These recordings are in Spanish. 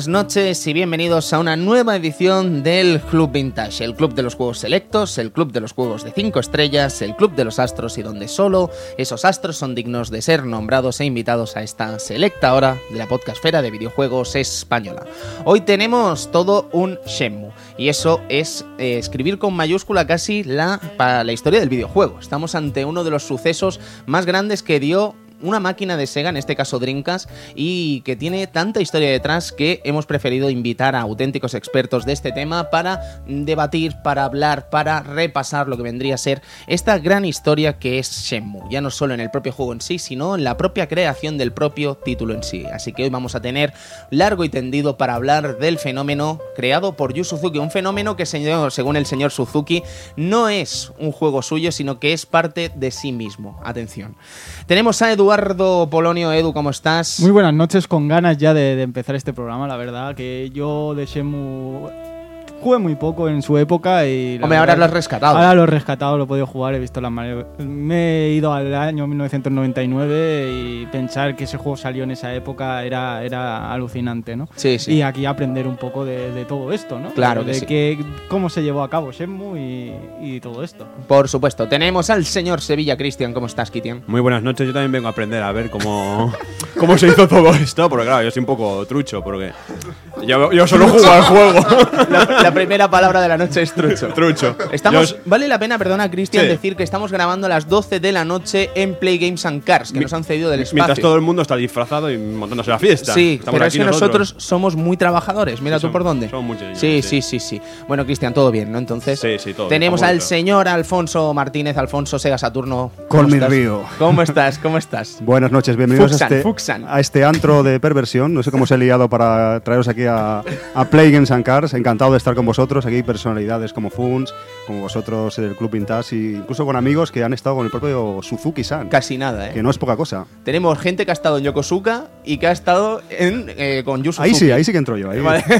buenas noches y bienvenidos a una nueva edición del Club Vintage, el club de los juegos selectos, el club de los juegos de 5 estrellas, el club de los astros y donde solo esos astros son dignos de ser nombrados e invitados a esta selecta hora de la podcastfera de videojuegos española. Hoy tenemos todo un Shenmue y eso es eh, escribir con mayúscula casi la, para la historia del videojuego. Estamos ante uno de los sucesos más grandes que dio una máquina de Sega, en este caso Dreamcast, y que tiene tanta historia detrás que hemos preferido invitar a auténticos expertos de este tema para debatir, para hablar, para repasar lo que vendría a ser esta gran historia que es Shenmue, ya no solo en el propio juego en sí, sino en la propia creación del propio título en sí. Así que hoy vamos a tener largo y tendido para hablar del fenómeno creado por Yu Suzuki, un fenómeno que según el señor Suzuki no es un juego suyo, sino que es parte de sí mismo. Atención. Tenemos a Edu Eduardo Polonio, Edu, ¿cómo estás? Muy buenas noches, con ganas ya de, empezar este programa, la verdad, que yo de Shemu Jugué muy poco en su época y... Hombre, ahora lo has rescatado. Ahora lo he rescatado, lo he podido jugar, he visto las maneras... Me he ido al año 1999 y pensar que ese juego salió en esa época era, era alucinante, ¿no? Sí, sí. Y aquí aprender un poco de, todo esto, ¿no? Claro De, que sí. que, cómo se llevó a cabo Shenmue y, y, todo esto. Por supuesto. Tenemos al señor Sevilla Cristian. ¿Cómo estás, Kitian? Muy buenas noches. Yo también vengo a aprender a ver cómo, cómo se hizo todo esto, porque claro, yo soy un poco trucho, porque yo, yo solo juego al juego. La, la primera palabra de la noche es trucho. Trucho. Estamos, Yo- vale la pena, perdona, Cristian, Sí. decir que estamos grabando a las 12 de la noche en Play Games and Cars, que Mi- nos han cedido del espacio. Mientras todo el mundo está disfrazado y montándose la fiesta. Sí, Estamos pero es que nosotros somos muy trabajadores. Mira Sí, tú por dónde. somos muy señores, sí, sí, sí. sí. Bueno, Cristian, todo bien, ¿no? Entonces, Sí, sí, todo bien, tenemos al señor Alfonso Martínez, Alfonso Sega Saturno. ¿Cómo Con mi río. ¿Cómo estás? ¿Cómo estás? Buenas noches, bienvenidos Fuxan, a, este, Fuxan. a este antro de perversión. No sé cómo os he liado para traeros aquí a, a Play Games and Cars. Encantado de estar con vosotros. Aquí hay personalidades como Funs, como vosotros del Club Vintage, y incluso con amigos que han estado con el propio Suzuki-san. Casi nada, ¿eh? Que no es poca cosa. Tenemos gente que ha estado en Yokosuka y que ha estado en, eh, con Yu Ahí sí, ahí sí que entro yo. Ahí. Vale.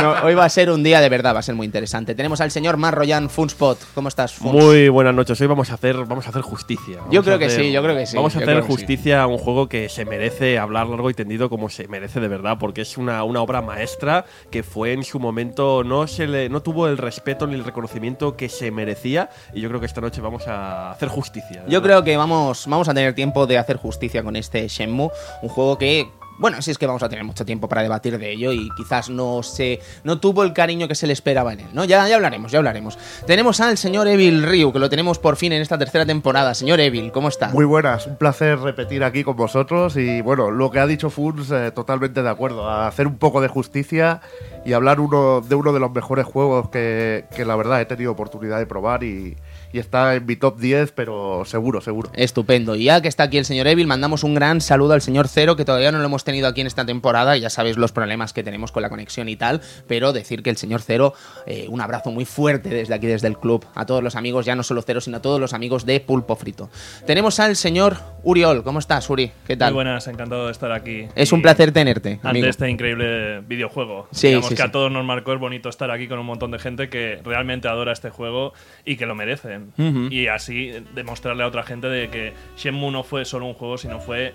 No, hoy va a ser un día de verdad, va a ser muy interesante. Tenemos al señor Marroyan Funspot. ¿Cómo estás, Funs? Muy buenas noches. Hoy vamos a hacer, vamos a hacer justicia. Vamos Yo creo a que hacer- sí, yo creo que sí, Vamos a hacer que sí. justicia a un juego que se merece hablar largo y tendido como se merece de verdad, porque es una, una obra maestra que fue en su momento no se le, no tuvo el respeto ni el reconocimiento que se merecía y yo creo que esta noche vamos a hacer justicia. Yo verdad. creo que vamos, vamos a tener tiempo de hacer justicia con este Shenmue, un juego que, bueno, sí es que vamos a tener mucho tiempo para debatir de ello y quizás no se, no tuvo el cariño que se le esperaba en él, ¿no? Ya, ya hablaremos, ya hablaremos. Tenemos al señor Evil Ryu, que lo tenemos por fin en esta tercera temporada. Señor Evil, ¿cómo está? Muy buenas, un placer repetir aquí con vosotros y bueno, lo que ha dicho Funs, eh, totalmente de acuerdo, a hacer un poco de justicia y hablar uno de uno de los mejores juegos que, que la verdad he tenido oportunidad de probar y, y está en mi top 10, pero seguro, seguro. Estupendo. Y ya que está aquí el señor Evil, mandamos un gran saludo al señor Cero, que todavía no lo hemos tenido aquí en esta temporada. Ya sabéis los problemas que tenemos con la conexión y tal. Pero decir que el señor Cero, eh, un abrazo muy fuerte desde aquí, desde el club, a todos los amigos, ya no solo Cero, sino a todos los amigos de Pulpo Frito. Tenemos al señor Uriol. ¿Cómo estás, Uri? ¿Qué tal? Muy buenas, encantado de estar aquí. Es Y un placer tenerte, Ante amigo. este increíble videojuego. Sí, Digamos sí, que sí. a todos nos marcó, es bonito estar aquí con un montón de gente que realmente adora este juego y que lo Y así demostrarle a otra gente de que Shenmue no fue solo un juego, sino fue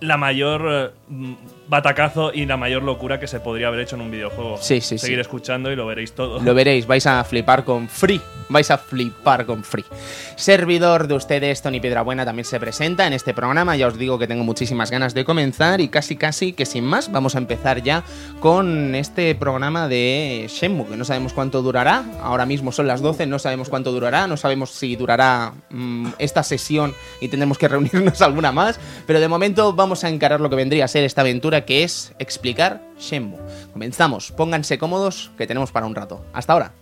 la mayor eh, batacazo y la mayor locura que se podría haber hecho en un videojuego. Sí, sí, Seguir sí. escuchando y lo veréis todo. Lo veréis, vais a flipar con Free. Vais a flipar con Free. Servidor de ustedes, Tony Piedrabuena, también se presenta en este programa. Ya os digo que tengo muchísimas ganas de comenzar y casi, casi que sin más, vamos a empezar ya con este programa de Shenmue, que no sabemos cuánto durará. Ahora mismo son las 12, no sabemos cuánto durará. No sabemos si durará mm, esta sesión y tendremos que reunirnos alguna más. Pero de momento vamos a encarar lo que vendría a ser esta aventura, que es explicar Shenmue. Comenzamos, pónganse cómodos, que tenemos para un rato. Hasta ahora.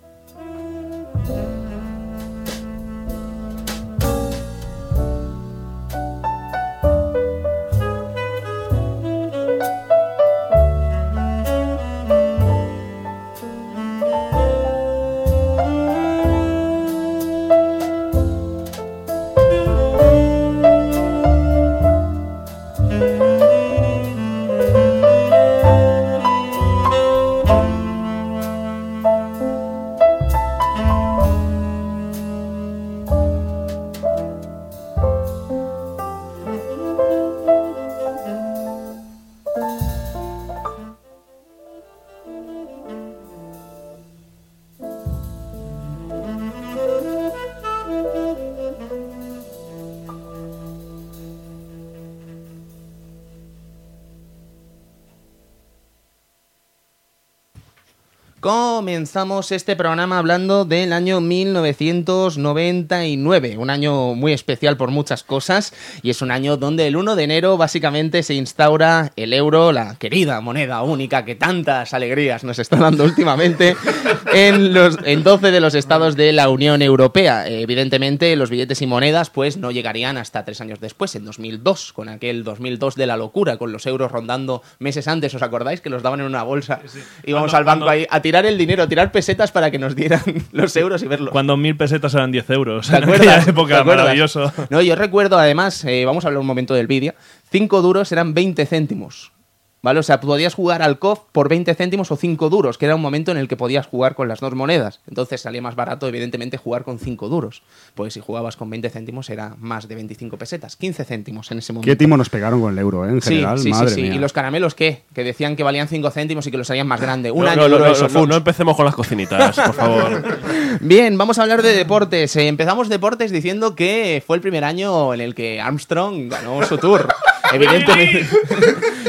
Comenzamos este programa hablando del año 1999, un año muy especial por muchas cosas y es un año donde el 1 de enero básicamente se instaura el euro, la querida moneda única que tantas alegrías nos está dando últimamente en, los, en 12 de los estados de la Unión Europea. Evidentemente los billetes y monedas pues no llegarían hasta tres años después, en 2002, con aquel 2002 de la locura, con los euros rondando meses antes, ¿os acordáis? Que los daban en una bolsa. Íbamos al banco ahí a tirar el dinero, a tirar pesetas para que nos dieran los euros y verlos. Cuando mil pesetas eran 10 euros. ¿Te en acuerdas? ¿Te época, acuerdas? maravilloso. No, yo recuerdo además, eh, vamos a hablar un momento del vídeo, 5 duros eran 20 céntimos. ¿Vale? O sea, podías jugar al COF por 20 céntimos o 5 duros, que era un momento en el que podías jugar con las dos monedas. Entonces salía más barato, evidentemente, jugar con 5 duros. Pues si jugabas con 20 céntimos era más de 25 pesetas, 15 céntimos en ese momento. Qué timo nos pegaron con el euro, ¿eh? En Sí, general, sí, sí, madre sí. mía. ¿Y los caramelos qué? Que decían que valían 5 céntimos y que los harían más grande. Un No, año no, no, eso, no, no empecemos con las cocinitas, por favor. Bien, vamos a hablar de deportes. Eh, empezamos deportes diciendo que fue el primer año en el que Armstrong ganó su tour. Evidentemente,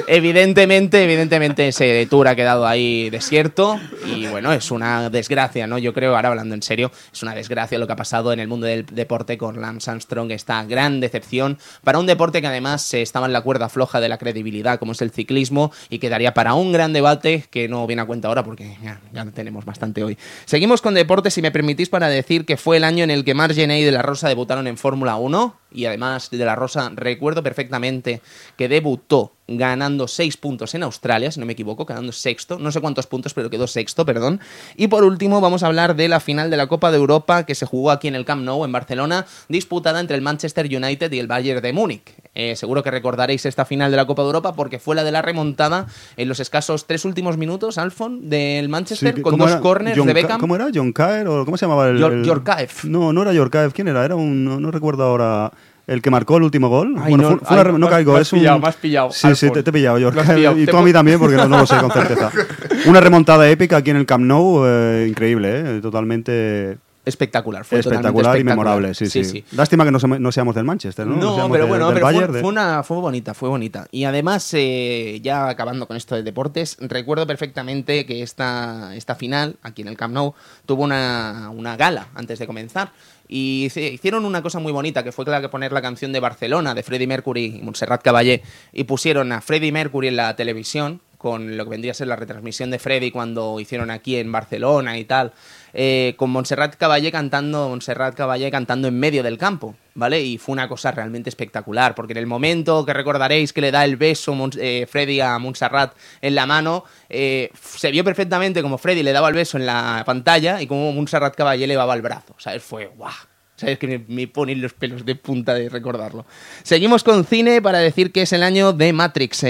evidentemente, evidentemente ese tour ha quedado ahí desierto y bueno, es una desgracia, ¿no? Yo creo, ahora hablando en serio, es una desgracia lo que ha pasado en el mundo del deporte con Lance Armstrong, esta gran decepción para un deporte que además eh, estaba en la cuerda floja de la credibilidad como es el ciclismo y quedaría para un gran debate que no viene a cuenta ahora porque ya, tenemos bastante hoy. Seguimos con deportes, si me permitís, para decir que fue el año en el que Margené y De La Rosa debutaron en Fórmula 1 y además De La Rosa recuerdo perfectamente que debutó ganando 6 puntos en Australia, si no me equivoco, quedando sexto, no sé cuántos puntos, pero quedó sexto, perdón. Y por último vamos a hablar de la final de la Copa de Europa que se jugó aquí en el Camp Nou, en Barcelona, disputada entre el Manchester United y el Bayern de Múnich. Eh, seguro que recordaréis esta final de la Copa de Europa porque fue la de la remontada en los escasos tres últimos minutos, Alfon, del Manchester, con ¿cómo dos era? corners John de Beckham. ¿Cómo era? ¿John Caer? ¿O cómo se llamaba el...? Yor- el- Yorkaev. No, no era Yorkaev. ¿Quién era? Era un... No, no recuerdo ahora... ¿El que marcó el último gol? Ay, bueno, no, fue, fue una ay, no caigo, has es un... pillado, me has pillado, Sí, sí, te, te he pillado, pillado. Y tú a mí también, porque no, no lo sé con certeza. Una remontada épica aquí en el Camp Nou, eh, increíble, ¿eh? Totalmente Espectacular, fue totalmente espectacular y espectacular. memorable, sí, sí. Lástima que no, no seamos del Manchester, ¿no? No, seamos pero de- bueno, pero fue, Bayern, de- fue una, fue bonita, fue bonita. Y además, eh, ya acabando con esto de deportes, recuerdo perfectamente que esta, esta final, aquí en el Camp Nou, tuvo una, una gala antes de comenzar. Y hicieron una cosa muy bonita, que fue la que poner la canción de Barcelona, de Freddie Mercury y Montserrat Caballé, y pusieron a Freddie Mercury en la televisión, con lo que vendría a ser la retransmisión de Freddie cuando hicieron aquí en Barcelona y tal, eh, con Montserrat Caballé cantando, Montserrat Caballé cantando en medio del campo, ¿vale? Y fue una cosa realmente espectacular, porque en el momento que recordaréis que le da el beso eh, Freddy a Montserrat en la mano, eh, se vio perfectamente como Freddy le daba el beso en la pantalla y como Montserrat Caballé le daba el brazo, ¿sabes? Fue guau. ¿Sabes? Que me, me ponen los pelos de punta de recordarlo. Seguimos con cine para decir que es el año de Matrix.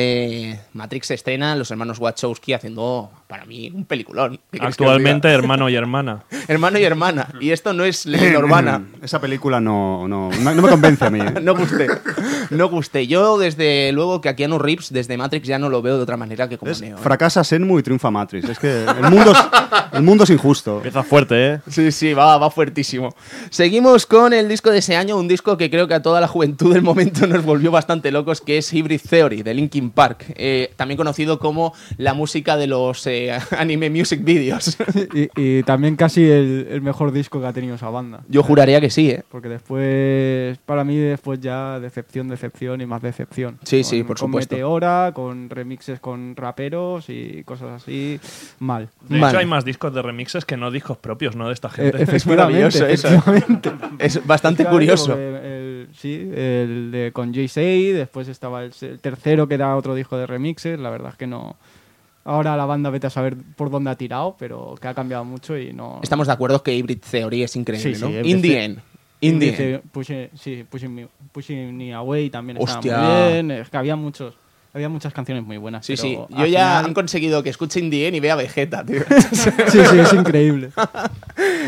Matrix estrena, los hermanos Wachowski haciendo, para mí, un peliculón. Actualmente, hermano y hermana. Hermano y hermana. Y esto no es leyenda urbana. Esa película no, no, no, no me convence a mí. ¿eh? No guste. No guste. Yo, desde luego, que a Keanu Reeves, desde Matrix, ya no lo veo de otra manera que como Es- Neo. ¿eh? fracasa Senmu y triunfa Matrix. Es que el mundo es, el mundo es injusto. Empieza fuerte, ¿eh? Sí, sí, va, va fuertísimo. Seguimos con el disco de ese año, un disco que creo que a toda la juventud del momento nos volvió bastante locos, que es Hybrid Theory, de Linkin Park. Eh, también conocido como la música de los eh, anime music videos. Y, y también casi el, el mejor disco que ha tenido esa banda. Yo juraría que sí, ¿eh? Porque después, para mí, después ya decepción, decepción y más decepción. Sí, sí, Con- por con supuesto. Meteora, con remixes con raperos y cosas así. Mal. De Vale. hecho, hay más discos de remixes que no discos propios, ¿no? De esta Eh, gente. Es maravilloso eso. Es bastante curioso. el- sí, el de con Jay después estaba el, el tercero que era otro disco de remixes. La verdad es que no. Ahora la banda vete a saber por dónde ha tirado, pero que ha cambiado mucho y no. Estamos de acuerdo que Hybrid Theory es increíble, Sí, ¿no? sí, In the Hybrid end. In the end. Dice, Pushing, sí, pushing me, Pushing Me Away también Hostia. estaba muy bien. Es que había muchos. Había muchas canciones muy buenas. Sí, pero sí. Yo ya final- han conseguido que escuche In the end y vea Vegeta, tío. Sí, sí, es increíble.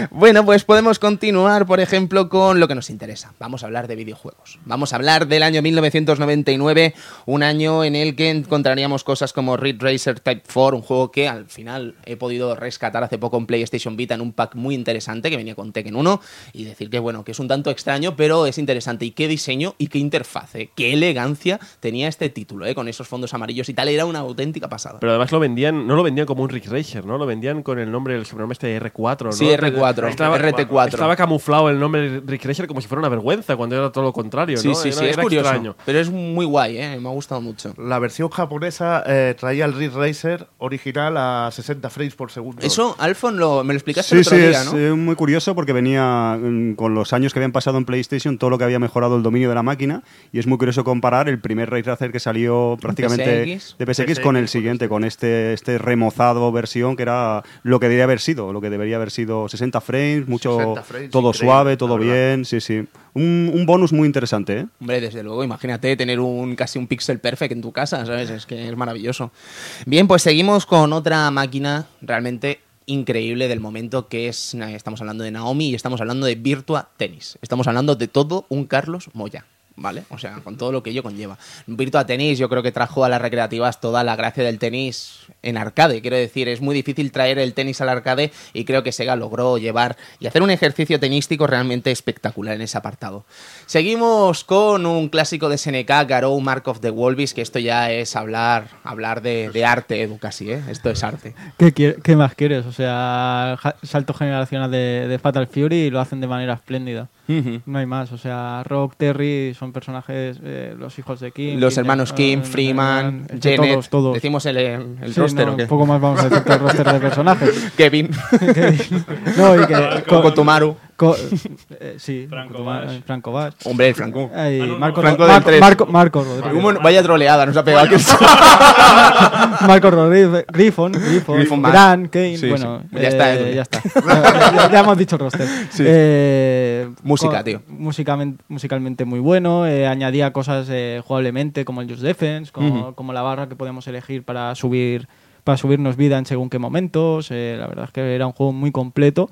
Bueno, pues podemos continuar, por ejemplo, con lo que nos interesa. Vamos a hablar de videojuegos. Vamos a hablar del año 1999, un año en el que encontraríamos cosas como Ridge Racer Type 4, un juego que al final he podido rescatar hace poco en PlayStation Vita en un pack muy interesante que venía con Tekken 1 y decir que bueno, que es un tanto extraño, pero es interesante. Y qué diseño y qué interfaz, ¿eh? qué elegancia tenía este título, ¿eh? con esos fondos amarillos y tal, era una auténtica pasada. Pero además lo vendían, no lo vendían como un Rick Racer, ¿no? Lo vendían con el nombre, el sobrenombre este de R4, ¿no? Sí, R4, Estaba, RT4. Estaba camuflado el nombre Rick Racer como si fuera una vergüenza, cuando era todo lo contrario, sí, ¿no? sí, Era- sí, es era curioso. extraño. Pero es muy guay, ¿eh? me ha gustado mucho. La versión japonesa eh, traía el Ridge Racer original a 60 frames por segundo. Eso, Alfon, lo, me lo explicaste Sí, el otro sí, día, es ¿no? eh, muy curioso porque venía mm, con los años que habían pasado en PlayStation, todo lo que había mejorado el dominio de la máquina, y es muy curioso comparar el primer Ray Tracer que salió prácticamente PSX. de PSX con el siguiente, con este, este remozado versión que era lo que debería haber sido, lo que debería haber sido 60 frames, mucho 60 frames, todo suave, todo bien, sí, sí. Un, un bonus muy interesante, ¿eh? Hombre, desde luego, imagínate tener un casi un pixel perfect en tu casa, ¿sabes? Es que es maravilloso. Bien, pues seguimos con otra máquina realmente increíble del momento que es, estamos hablando de Naomi y estamos hablando de Virtua Tennis. Estamos hablando de todo un Carlos Moya. ¿Vale? O sea, con todo lo que ello conlleva. Virtua Tennis yo creo que trajo a las recreativas toda la gracia del tenis en arcade. Quiero decir, es muy difícil traer el tenis al arcade y creo que Sega logró llevar y hacer un ejercicio tenístico realmente espectacular en ese apartado. Seguimos con un clásico de SNK, Garou Mark of the Wolves, que esto ya es hablar, hablar de, arte, Edu, casi, ¿eh? Esto es arte. ¿Qué, más quieres? O sea, salto generacional de, de Fatal Fury y lo hacen de manera espléndida. No hay más. O sea, Rock, Terry son personajes, eh, los hijos de Kim. Los hermanos Kim, Freeman, es de Janet. Todos, todos. Decimos el, el Sí, roster, no, ¿o qué? Un poco más vamos a decir el roster de personajes. Kevin. no, y que. Con Kotomaru. Co- eh, sí, Franco eh, Franco Bash. Hombre, el Franco. Ay, Ah, no, no, Marco, Franco Ro- del Marco, tres. Marco, Marco Rodríguez. Humo- Vaya troleada, nos ha pegado aquí. Marco Rodríguez, Griffon, Griffon, Griffon Bash. Gran, Kane, Sí, bueno, sí. Ya está, eh, ya está. ya, ya hemos dicho roster. Eh, Música, co- tío. Musicalmente, musicalmente muy bueno, eh, añadía cosas eh, jugablemente como el Just Defense, como, como la barra que podemos elegir para subir para subirnos vida en según qué momentos. eh, la verdad es que era un juego muy completo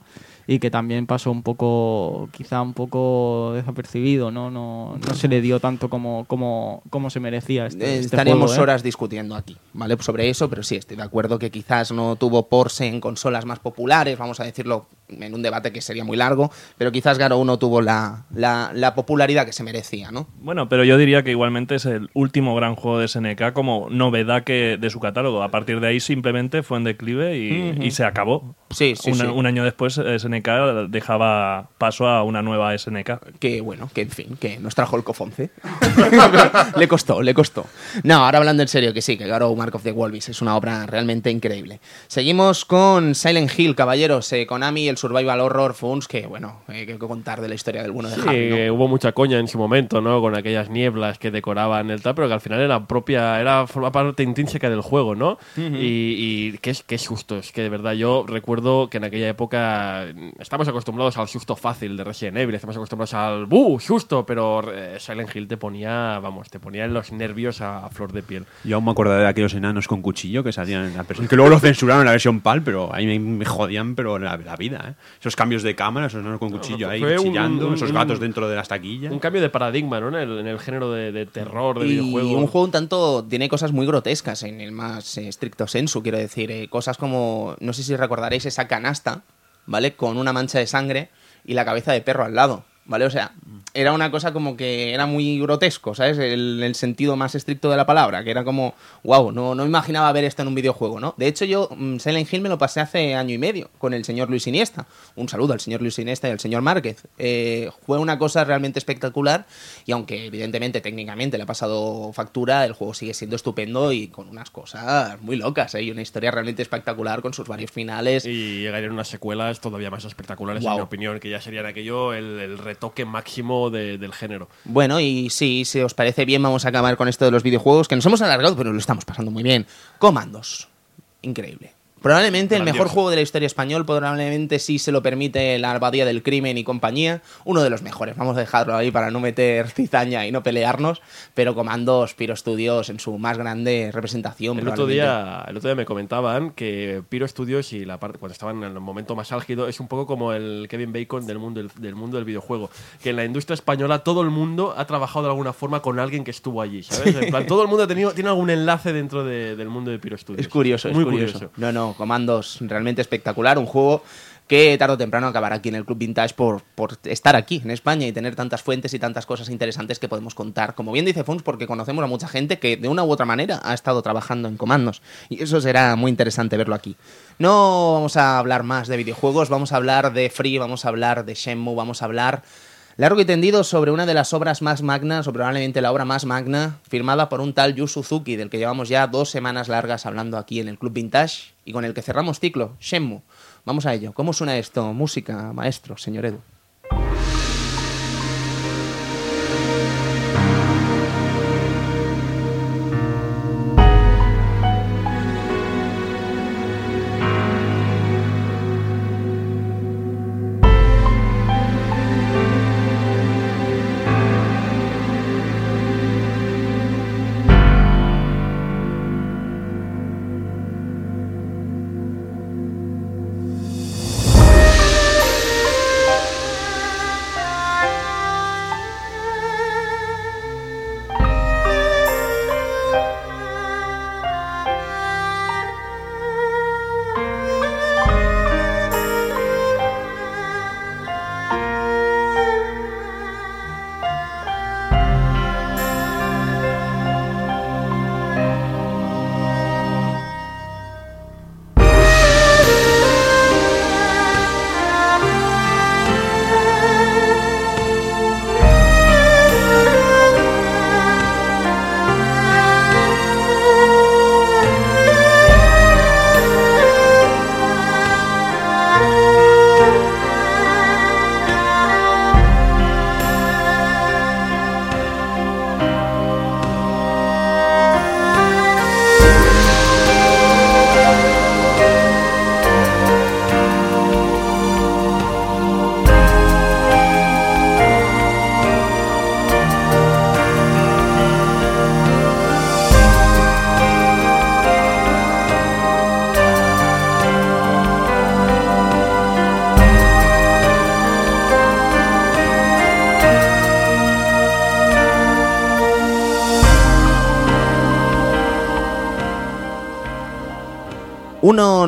y que también pasó un poco, quizá un poco desapercibido, ¿no? No, no se le dio tanto como, como, como se merecía este, Eh, este Estaríamos juego, ¿eh? horas discutiendo aquí, ¿vale? Sobre eso, pero sí, estoy de acuerdo que quizás no tuvo porse en consolas más populares, vamos a decirlo en un debate que sería muy largo, pero quizás Garo 1 tuvo la, la- la popularidad que se merecía, ¿no? Bueno, pero yo diría que igualmente es el último gran juego de SNK como novedad que de su catálogo. A partir de ahí simplemente fue en declive y, se acabó. Sí, sí, Una- sí. Un año después eh, SNK dejaba paso a una nueva SNK. Que bueno, que en fin, que nos trajo el cofonce. le costó, le costó. No, ahora hablando en serio, que sí, que Garo Mark of the Wolves es una obra realmente increíble. Seguimos con Silent Hill, caballeros, eh, Konami, el Survival Horror Funds, que bueno, hay que contar de la historia del bueno de Sí, Javi, ¿no? eh, hubo mucha coña en su momento, ¿no? Con aquellas nieblas que decoraban el tal, pero que al final era propia, era forma parte intrínseca del juego, ¿no? Y, y qué, qué sustos, que de verdad yo recuerdo que en aquella época estamos acostumbrados al susto fácil de Resident Evil, estamos acostumbrados al ¡buh! susto, pero eh, Silent Hill te ponía, vamos, te ponía en los nervios a, a flor de piel. Yo aún me acordaré de aquellos enanos con cuchillo que salían en la versión. Que luego lo censuraron en la versión PAL, pero ahí me, me jodían, pero la, la vida, ¿eh? Esos cambios de cámara, esos enanos con cuchillo ahí chillando, un- esos un- gatos dentro de las taquillas. Un cambio de paradigma, ¿no? En el, en el género de, de terror, de y videojuego. un juego un tanto tiene cosas muy grotescas en el más eh, estricto sensu, quiero decir, eh, cosas como, no sé si recordaréis esa canasta, ¿vale? Con una mancha de sangre y la cabeza de perro al lado, ¿vale? O sea, era una cosa como que era muy grotesco, ¿sabes? El, el sentido más estricto de la palabra, que era como, wow, no, no imaginaba ver esto en un videojuego, ¿no? De hecho, yo mm, Silent Hill me lo pasé hace año y medio con el señor Luis Iniesta. Un saludo al señor Luis Iniesta y al señor Márquez. Eh, fue una cosa realmente espectacular y aunque evidentemente técnicamente le ha pasado factura, el juego sigue siendo estupendo y con unas cosas muy locas, ¿eh? Y una historia realmente espectacular con sus varios finales. Y llegarían unas secuelas todavía más espectaculares, Guau. en mi opinión, que ya serían aquello el, el retoque máximo de- del género. Bueno, y sí, si os parece bien, vamos a acabar con esto de los videojuegos, que nos hemos alargado, pero lo estamos pasando muy bien. Comandos. Increíble. Probablemente el mejor juego de la historia español, probablemente si se lo permite la Abadía del Crimen y compañía, uno de los mejores. Vamos a dejarlo ahí para no meter cizaña y no pelearnos, pero Comandos, Piro Studios en su más grande representación. El otro, día, el otro día me comentaban que Piro Studios y la parte cuando estaban en el momento más álgido es un poco como el Kevin Bacon del mundo del, del mundo del videojuego. Que en la industria española todo el mundo ha trabajado de alguna forma con alguien que estuvo allí, ¿sabes? En plan, todo el mundo ha tenido, tiene algún enlace dentro de- del mundo de Piro Studios. Es curioso, es Muy curioso. No, no, comandos realmente espectacular, un juego que tarde o temprano acabará aquí en el Club Vintage por, por estar aquí en España y tener tantas fuentes y tantas cosas interesantes que podemos contar. Como bien dice Fons, porque conocemos a mucha gente que de una u otra manera ha estado trabajando en comandos. Y eso será muy interesante verlo aquí. No vamos a hablar más de videojuegos, vamos a hablar de Free, vamos a hablar de Shenmue, vamos a hablar largo y tendido sobre una de las obras más magnas, o probablemente la obra más magna, firmada por un tal Yu Suzuki, del que llevamos ya dos semanas largas hablando aquí en el Club Vintage y con el que cerramos ciclo, Shenmue. Vamos a ello. ¿Cómo suena esto? Música, maestro, señor Edu.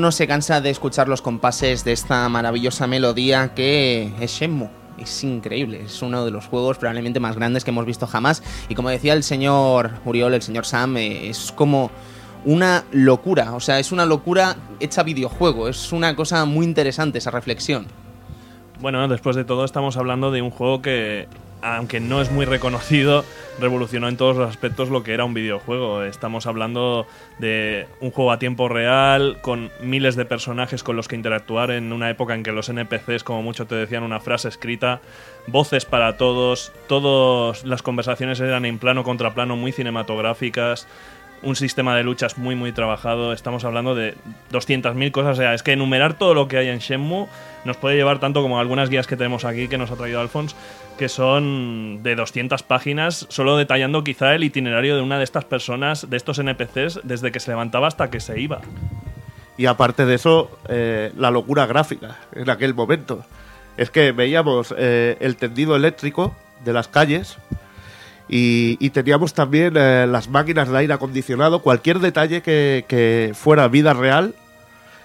No se cansa de escuchar los compases de esta maravillosa melodía que es Shenmue. Es increíble, es uno de los juegos probablemente más grandes que hemos visto jamás. Y como decía el señor Uriol, el señor Sam, eh, es como una locura. O sea, es una locura hecha videojuego. Es una cosa muy interesante esa reflexión. Bueno, después de todo estamos hablando de un juego que, aunque no es muy reconocido, revolucionó en todos los aspectos lo que era un videojuego. Estamos hablando de un juego a tiempo real, con miles de personajes con los que interactuar en una época en que los NPCs, como mucho te decían una frase escrita, voces para todos, todas las conversaciones eran en plano contra plano muy cinematográficas, un sistema de luchas muy muy trabajado. Estamos hablando de 200.000 cosas. O sea, es que enumerar todo lo que hay en Shenmue nos puede llevar tanto como algunas guías que tenemos aquí que nos ha traído Alphonse, que son de 200 páginas, solo detallando quizá el itinerario de una de estas personas, de estos NPCs, desde que se levantaba hasta que se iba. Y aparte de eso, eh, la locura gráfica en aquel momento. Es que veíamos eh, el tendido eléctrico de las calles y, teníamos también eh, las máquinas de aire acondicionado. Cualquier detalle que fuera vida real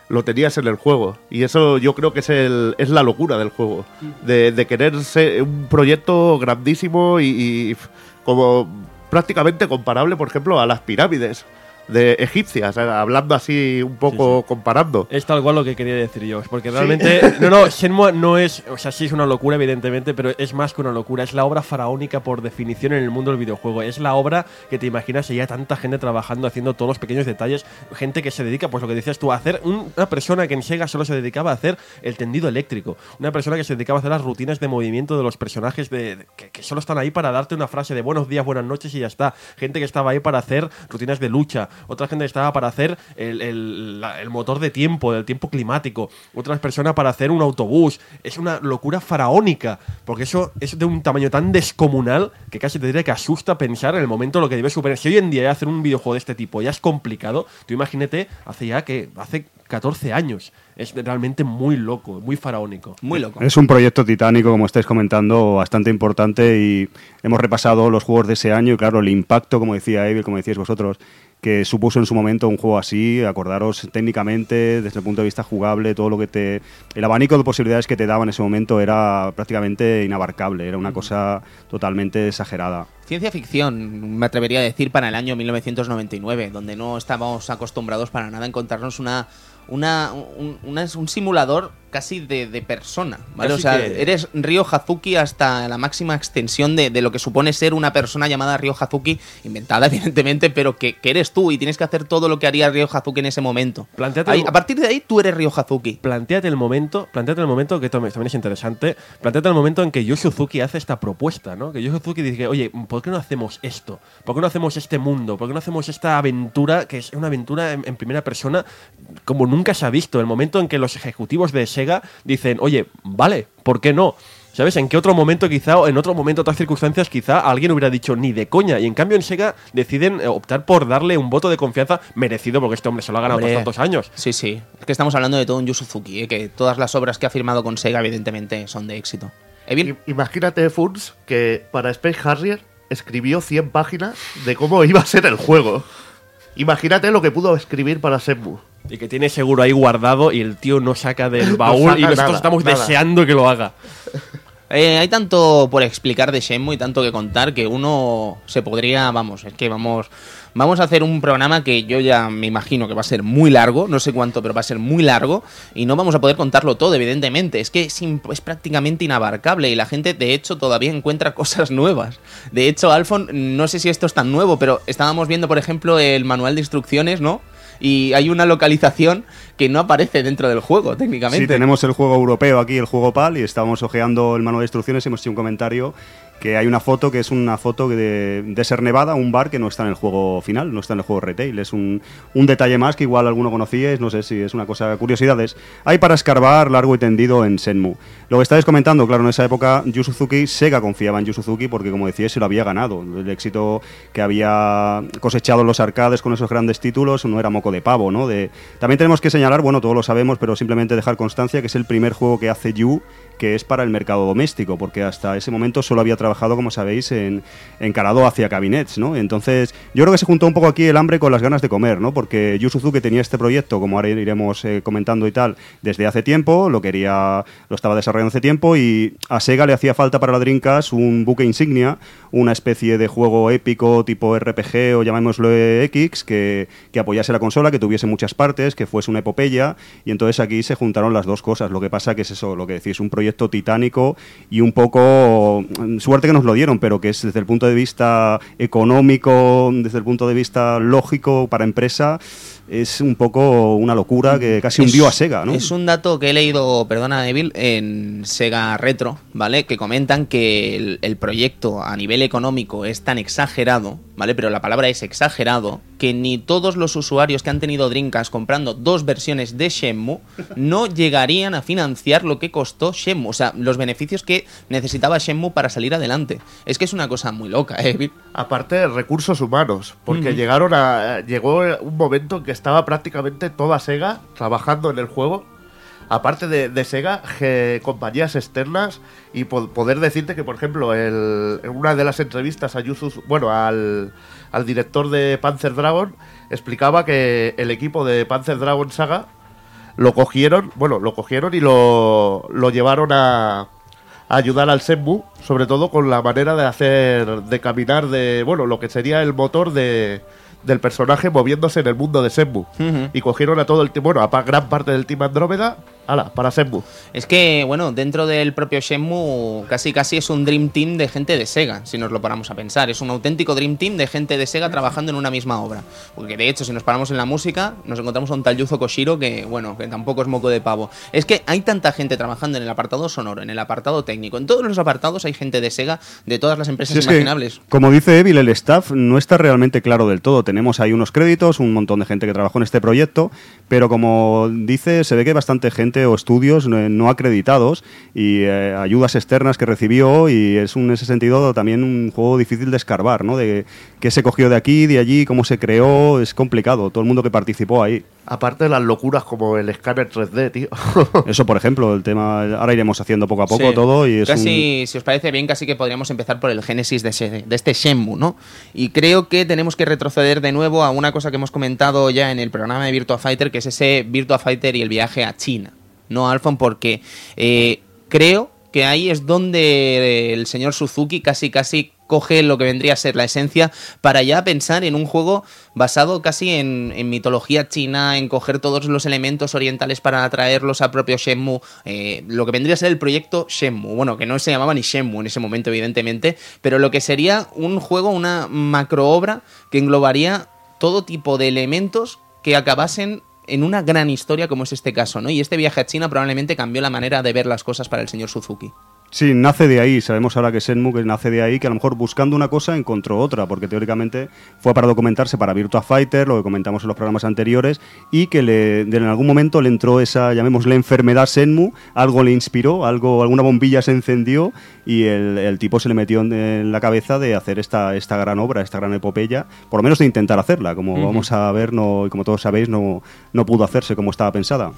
lo tenías en el juego. Y eso yo creo que es, el, es la locura del juego. De, de querer ser un proyecto grandísimo y, y como prácticamente comparable, por ejemplo, a las pirámides de egipcias, eh, hablando así un poco comparando. Es tal cual lo que quería decir yo. Porque realmente. No, no, Shenmue no es. O sea, sí es una locura, evidentemente, pero es más que una locura. Es la obra faraónica por definición en el mundo del videojuego. Es la obra que te imaginas y ya tanta gente trabajando, haciendo todos los pequeños detalles. Gente que se dedica, pues lo que decías tú, a hacer. un- una persona que en Sega solo se dedicaba a hacer el tendido eléctrico. Una persona que se dedicaba a hacer las rutinas de movimiento de los personajes de, de- que, que solo están ahí para darte una frase de buenos días, buenas noches y ya está. Gente que estaba ahí para hacer rutinas de lucha. Otra gente que estaba para hacer el, el- la- el motor de tiempo, del tiempo climático. Otras personas para hacer un autobús. Es una locura faraónica. Porque eso es de un tamaño tan descomunal que casi te diría que asusta pensar en el momento lo que debe superar. Si hoy en día hacer un videojuego de este tipo ya es complicado, tú imagínate hace ya que hace 14 años. Es realmente muy loco, muy faraónico. Muy loco. Es un proyecto titánico, como estáis comentando, bastante importante y hemos repasado los juegos de ese año y claro, el impacto, como decía Evil, como decíais vosotros, que supuso en su momento un juego así, acordaros técnicamente, desde el punto de vista jugable, todo lo que te... El abanico de posibilidades que te daba en ese momento era prácticamente inabarcable, era una cosa totalmente exagerada. Ciencia ficción, me atrevería a decir, para el año 1999, donde no estábamos acostumbrados para nada a encontrarnos una, una, un, una- un simulador casi de, de persona, ¿vale? Casi o sea, que- eres Ryo Hazuki hasta la máxima extensión de, de lo que supone ser una persona llamada Ryo Hazuki, inventada evidentemente, pero que, que eres tú y tienes que hacer todo lo que haría Ryo Hazuki en ese momento. Ahí- a partir de ahí tú eres Ryo Hazuki. Plantéate el momento, plantéate el momento, que también también es interesante, plantéate el momento en que Yu Suzuki hace esta propuesta, ¿no? Que Yu Suzuki dice, oye, ¿por qué no hacemos esto? ¿Por qué no hacemos este mundo? ¿Por qué no hacemos esta aventura, que es una aventura en, en primera persona como nunca se ha visto? El momento en que los ejecutivos de Sega dicen, oye, vale, ¿por qué no? ¿Sabes? ¿En qué otro momento quizá, o en otro momento, otras circunstancias, quizá alguien hubiera dicho ni de coña? Y en cambio en Sega deciden eh, optar por darle un voto de confianza merecido porque este hombre se lo ha ganado Hombre. por tantos años. Sí, sí. Es que estamos hablando de todo un Yu Suzuki, ¿eh? que todas las obras que ha firmado con Sega evidentemente son de éxito. I- Imagínate, Funs, que para Space Harrier escribió 100 páginas de cómo iba a ser el juego. Imagínate lo que pudo escribir para Senmu. Y que tiene seguro ahí guardado y el tío no saca del No baúl saca y nosotros nada, estamos nada. deseando que lo haga. Eh, hay tanto por explicar de Shenmue y tanto que contar que uno se podría, vamos, es que vamos, vamos a hacer un programa que yo ya me imagino que va a ser muy largo, no sé cuánto, pero va a ser muy largo y no vamos a poder contarlo todo, evidentemente. Es que es, es prácticamente inabarcable y la gente, de hecho, todavía encuentra cosas nuevas. De hecho, Alfon, no sé si esto es tan nuevo, pero estábamos viendo, por ejemplo, el manual de instrucciones, ¿no? Y hay una localización que no aparece dentro del juego, técnicamente. Sí, tenemos el juego europeo aquí, el juego PAL, y estábamos ojeando el manual de instrucciones hemos hecho un comentario que hay una foto que es una foto de, de Ser Nevada, un bar que no está en el juego final, no está en el juego retail. Es un, un detalle más que igual alguno conocíais, no sé si es una cosa, curiosidades. Hay para escarbar largo y tendido en Senmu. Lo que estáis comentando, claro, en esa época Yu Suzuki, Sega confiaba en Yu Suzuki porque, como decíais, se lo había ganado. El éxito que había cosechado en los arcades con esos grandes títulos no era moco de pavo, ¿no? De, también tenemos que señalar, bueno, todos lo sabemos, pero simplemente dejar constancia que es el primer juego que hace Yu que es para el mercado doméstico, porque hasta ese momento solo había trabajado, como sabéis, en encarado hacia cabinets, ¿no? Entonces, yo creo que se juntó un poco aquí el hambre con las ganas de comer, ¿no? Porque Yu Suzuki tenía este proyecto, como ahora iremos eh, comentando y tal, desde hace tiempo, lo quería, lo estaba desarrollando hace tiempo y a Sega le hacía falta para la Dreamcast un buque insignia, una especie de juego épico tipo RPG o llamémoslo X, que, que apoyase la consola, que tuviese muchas partes, que fuese una epopeya, y entonces aquí se juntaron las dos cosas. Lo que pasa que es eso, lo que decís, un proyecto titánico y un poco mm, suerte que nos lo dieron, pero que es desde el punto de vista económico, desde el punto de vista lógico para empresa, es un poco una locura que casi Es- hundió a Sega, ¿no? Es un dato que he leído, perdona Evil, en Sega Retro, ¿vale? Que comentan que el, el proyecto a nivel económico es tan exagerado, ¿vale? Pero la palabra es exagerado, que ni todos los usuarios que han tenido Dreamcast comprando dos versiones de Shenmue no llegarían a financiar lo que costó Shenmue, o sea, los beneficios que necesitaba Shenmue para salir adelante. Es que es una cosa muy loca, ¿eh? Aparte, recursos humanos, porque llegaron a. Llegó un momento en que estaba prácticamente toda Sega trabajando en el juego. Aparte de, de Sega, compañías externas y po- poder decirte que, por ejemplo, el- en una de las entrevistas a Yu Suzu- bueno, al, al director de Panzer Dragon, explicaba que el equipo de Panzer Dragon Saga lo cogieron, bueno, lo cogieron y lo, lo llevaron a, a ayudar al Senmu, sobre todo con la manera de hacer, de caminar de, bueno, lo que sería el motor de, del personaje moviéndose en el mundo de Senmu. Y cogieron a todo el team, bueno, a gran parte del team Andrómeda, ala, para Senmu. Es que, bueno, dentro del propio Shenmue casi casi es un Dream Team de gente de Sega, si nos lo paramos a pensar. Es un auténtico Dream Team de gente de Sega trabajando en una misma obra. Porque de hecho, si nos paramos en la música, nos encontramos a un tal Yuzo Koshiro que, bueno, que tampoco es moco de pavo. Es que hay tanta gente trabajando en el apartado sonoro, en el apartado técnico, en todos los apartados hay gente de Sega de todas las empresas Sí, es que, imaginables. como dice Evil, el staff no está realmente claro del todo. Tenemos ahí unos créditos, un montón de gente que trabajó en este proyecto, pero como dice, se ve que hay bastante gente o estudios no, acreditados y eh, ayudas externas que recibió y es un, en ese sentido también un juego difícil de escarbar, ¿no? De qué se cogió de aquí, de allí, cómo se creó, es complicado. Todo el mundo que participó ahí. Aparte de las locuras como el escáner 3D, tío. Eso, por ejemplo, el tema. Ahora iremos haciendo poco a poco Sí. todo y es casi, si os parece bien, casi que podríamos empezar por el génesis de, ese- de este Shenmue, ¿no? Y creo que tenemos que retroceder de nuevo a una cosa que hemos comentado ya en el programa de Virtua Fighter, que es ese Virtua Fighter y el viaje a China, ¿no, Alfon? Porque eh, creo que ahí es donde el señor Suzuki casi casi coge lo que vendría a ser la esencia para ya pensar en un juego basado casi en, en mitología china, en coger todos los elementos orientales para traerlos a propio Shenmue, eh, lo que vendría a ser el proyecto Shenmue, bueno, que no se llamaba ni Shenmue en ese momento evidentemente, pero lo que sería un juego, una macroobra que englobaría todo tipo de elementos que acabasen en una gran historia como es este caso, ¿no? Y este viaje a China probablemente cambió la manera de ver las cosas para el señor Suzuki. Sí, nace de ahí. Sabemos ahora que Shenmue que nace de ahí, que a lo mejor buscando una cosa encontró otra, porque teóricamente fue para documentarse para Virtua Fighter, lo que comentamos en los programas anteriores, y que le, en algún momento le entró esa, llamémosle enfermedad Shenmue, algo le inspiró, algo, alguna bombilla se encendió y el, el tipo se le metió en, en la cabeza de hacer esta, esta gran obra, esta gran epopeya, por lo menos de intentar hacerla. Como vamos a ver, no, y como todos sabéis, no, no pudo hacerse como estaba pensada.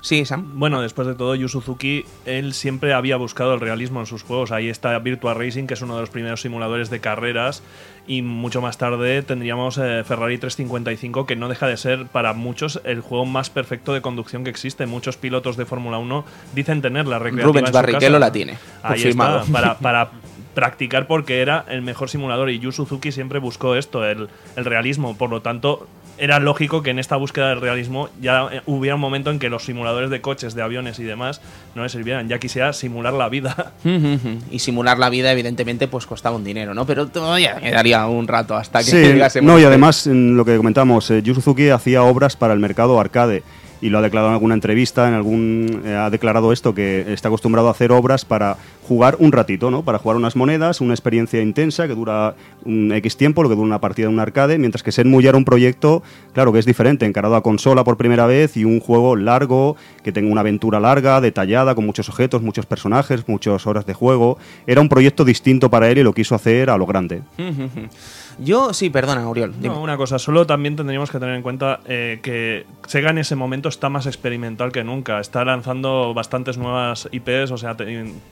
Sí, Sam. Bueno, después de todo, Yu Suzuki, él siempre había buscado el realismo en sus juegos. Ahí está Virtua Racing, que es uno de los primeros simuladores de carreras. Y mucho más tarde tendríamos eh, Ferrari 355, que no deja de ser para muchos el juego más perfecto de conducción que existe. Muchos pilotos de Fórmula 1 dicen tener la recreativa Rubens en su Barrichello casa. la tiene, Ahí está, para, para practicar porque era el mejor simulador. Y Yu Suzuki siempre buscó esto, el, el realismo. Por lo tanto, era lógico que en esta búsqueda del realismo ya eh, hubiera un momento en que los simuladores de coches, de aviones y demás no le sirvieran. Ya quisiera simular la vida. y simular la vida, evidentemente, pues costaba un dinero, ¿no? Pero todavía quedaría un rato hasta que Sí, llegásemos no, y a- además, en lo que comentamos, eh, Yu Suzuki hacía obras para el mercado arcade y lo ha declarado en alguna entrevista, en algún eh, ha declarado esto que está acostumbrado a hacer obras para jugar un ratito, ¿no? Para jugar unas monedas, una experiencia intensa que dura un X tiempo, lo que dura una partida de un arcade, mientras que Shenmue ya era un proyecto, claro, que es diferente, encarado a consola por primera vez y un juego largo, que tenga una aventura larga, detallada, con muchos objetos, muchos personajes, muchas horas de juego. Era un proyecto distinto para él y lo quiso hacer a lo grande. Yo, sí, perdona, Oriol. dime. No, una cosa, solo también tendríamos que tener en cuenta eh, que Sega en ese momento está más experimental que nunca. Está lanzando bastantes nuevas IPs, o sea,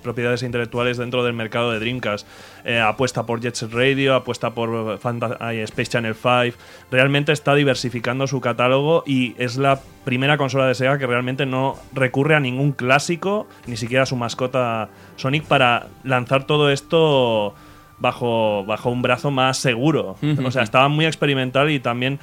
propiedades intelectuales dentro del mercado de Dreamcast. Eh, apuesta por Jet Set Radio, apuesta por Space Channel 5. Realmente está diversificando su catálogo y es la primera consola de Sega que realmente no recurre a ningún clásico, ni siquiera a su mascota Sonic, para lanzar todo esto bajo, bajo un brazo más seguro. O sea, estaba muy experimental y también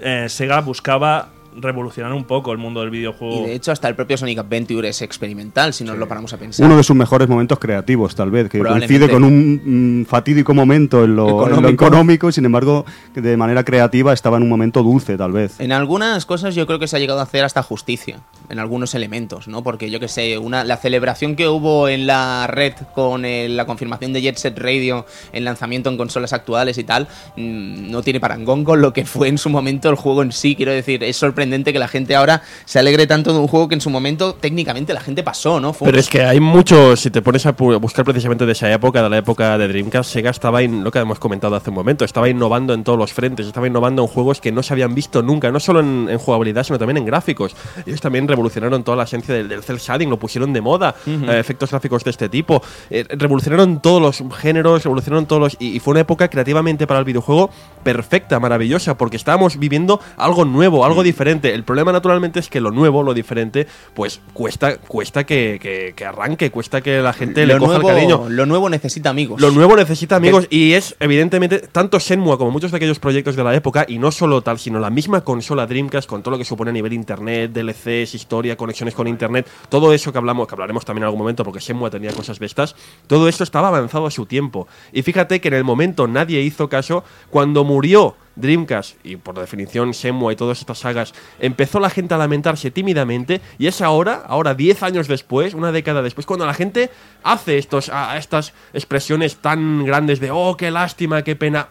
eh, Sega buscaba revolucionar un poco el mundo del videojuego. Y de hecho, hasta el propio Sonic Adventure es experimental, si nos lo paramos a pensar. Uno de sus mejores momentos creativos, tal vez, que coincide con un mm, fatídico momento en lo, en lo Económico. y sin embargo, de manera creativa estaba en un momento dulce, tal vez. En algunas cosas yo creo que se ha llegado a hacer hasta justicia, en algunos elementos, ¿no? Porque yo que sé, una, la celebración que hubo en la red con eh, la confirmación de Jet Set Radio en lanzamiento en consolas actuales y tal, mm, no tiene parangón con lo que fue en su momento el juego en sí. Quiero decir, es sorprendente que la gente ahora se alegre tanto de un juego que en su momento técnicamente la gente pasó, ¿no? Fue Pero es que hay muchos, si te pones a buscar precisamente de esa época, de la época de Dreamcast, Sega estaba, in- lo que hemos comentado hace un momento, estaba innovando en todos los frentes, estaba innovando en juegos que no se habían visto nunca, no solo en, en jugabilidad, sino también en gráficos. Ellos también revolucionaron toda la esencia del, del cel shading, lo pusieron de moda, eh, efectos gráficos de este tipo, eh, revolucionaron todos los géneros, revolucionaron todos los... Y, y fue una época creativamente para el videojuego perfecta, maravillosa, porque estábamos viviendo algo nuevo, algo diferente. El problema naturalmente es que lo nuevo, lo diferente, pues cuesta, cuesta que, que- que arranque, cuesta que la gente le lo, coja nuevo, el cariño. lo nuevo necesita amigos. Lo nuevo necesita amigos y es evidentemente tanto Shenmue como muchos de aquellos proyectos de la época y no solo tal, sino la misma consola Dreamcast con todo lo que supone a nivel internet, DLCs, historia, conexiones con internet, todo eso que hablamos, que hablaremos también en algún momento porque Shenmue tenía cosas de estas, todo esto estaba avanzado a su tiempo. Y fíjate que en el momento nadie hizo caso cuando murió Dreamcast y por definición Shenmue y todas estas sagas, empezó la gente a lamentarse tímidamente y es ahora, ahora 10 años después, una década después, cuando la gente hace estos, a- estas expresiones tan grandes de oh, qué lástima, qué pena.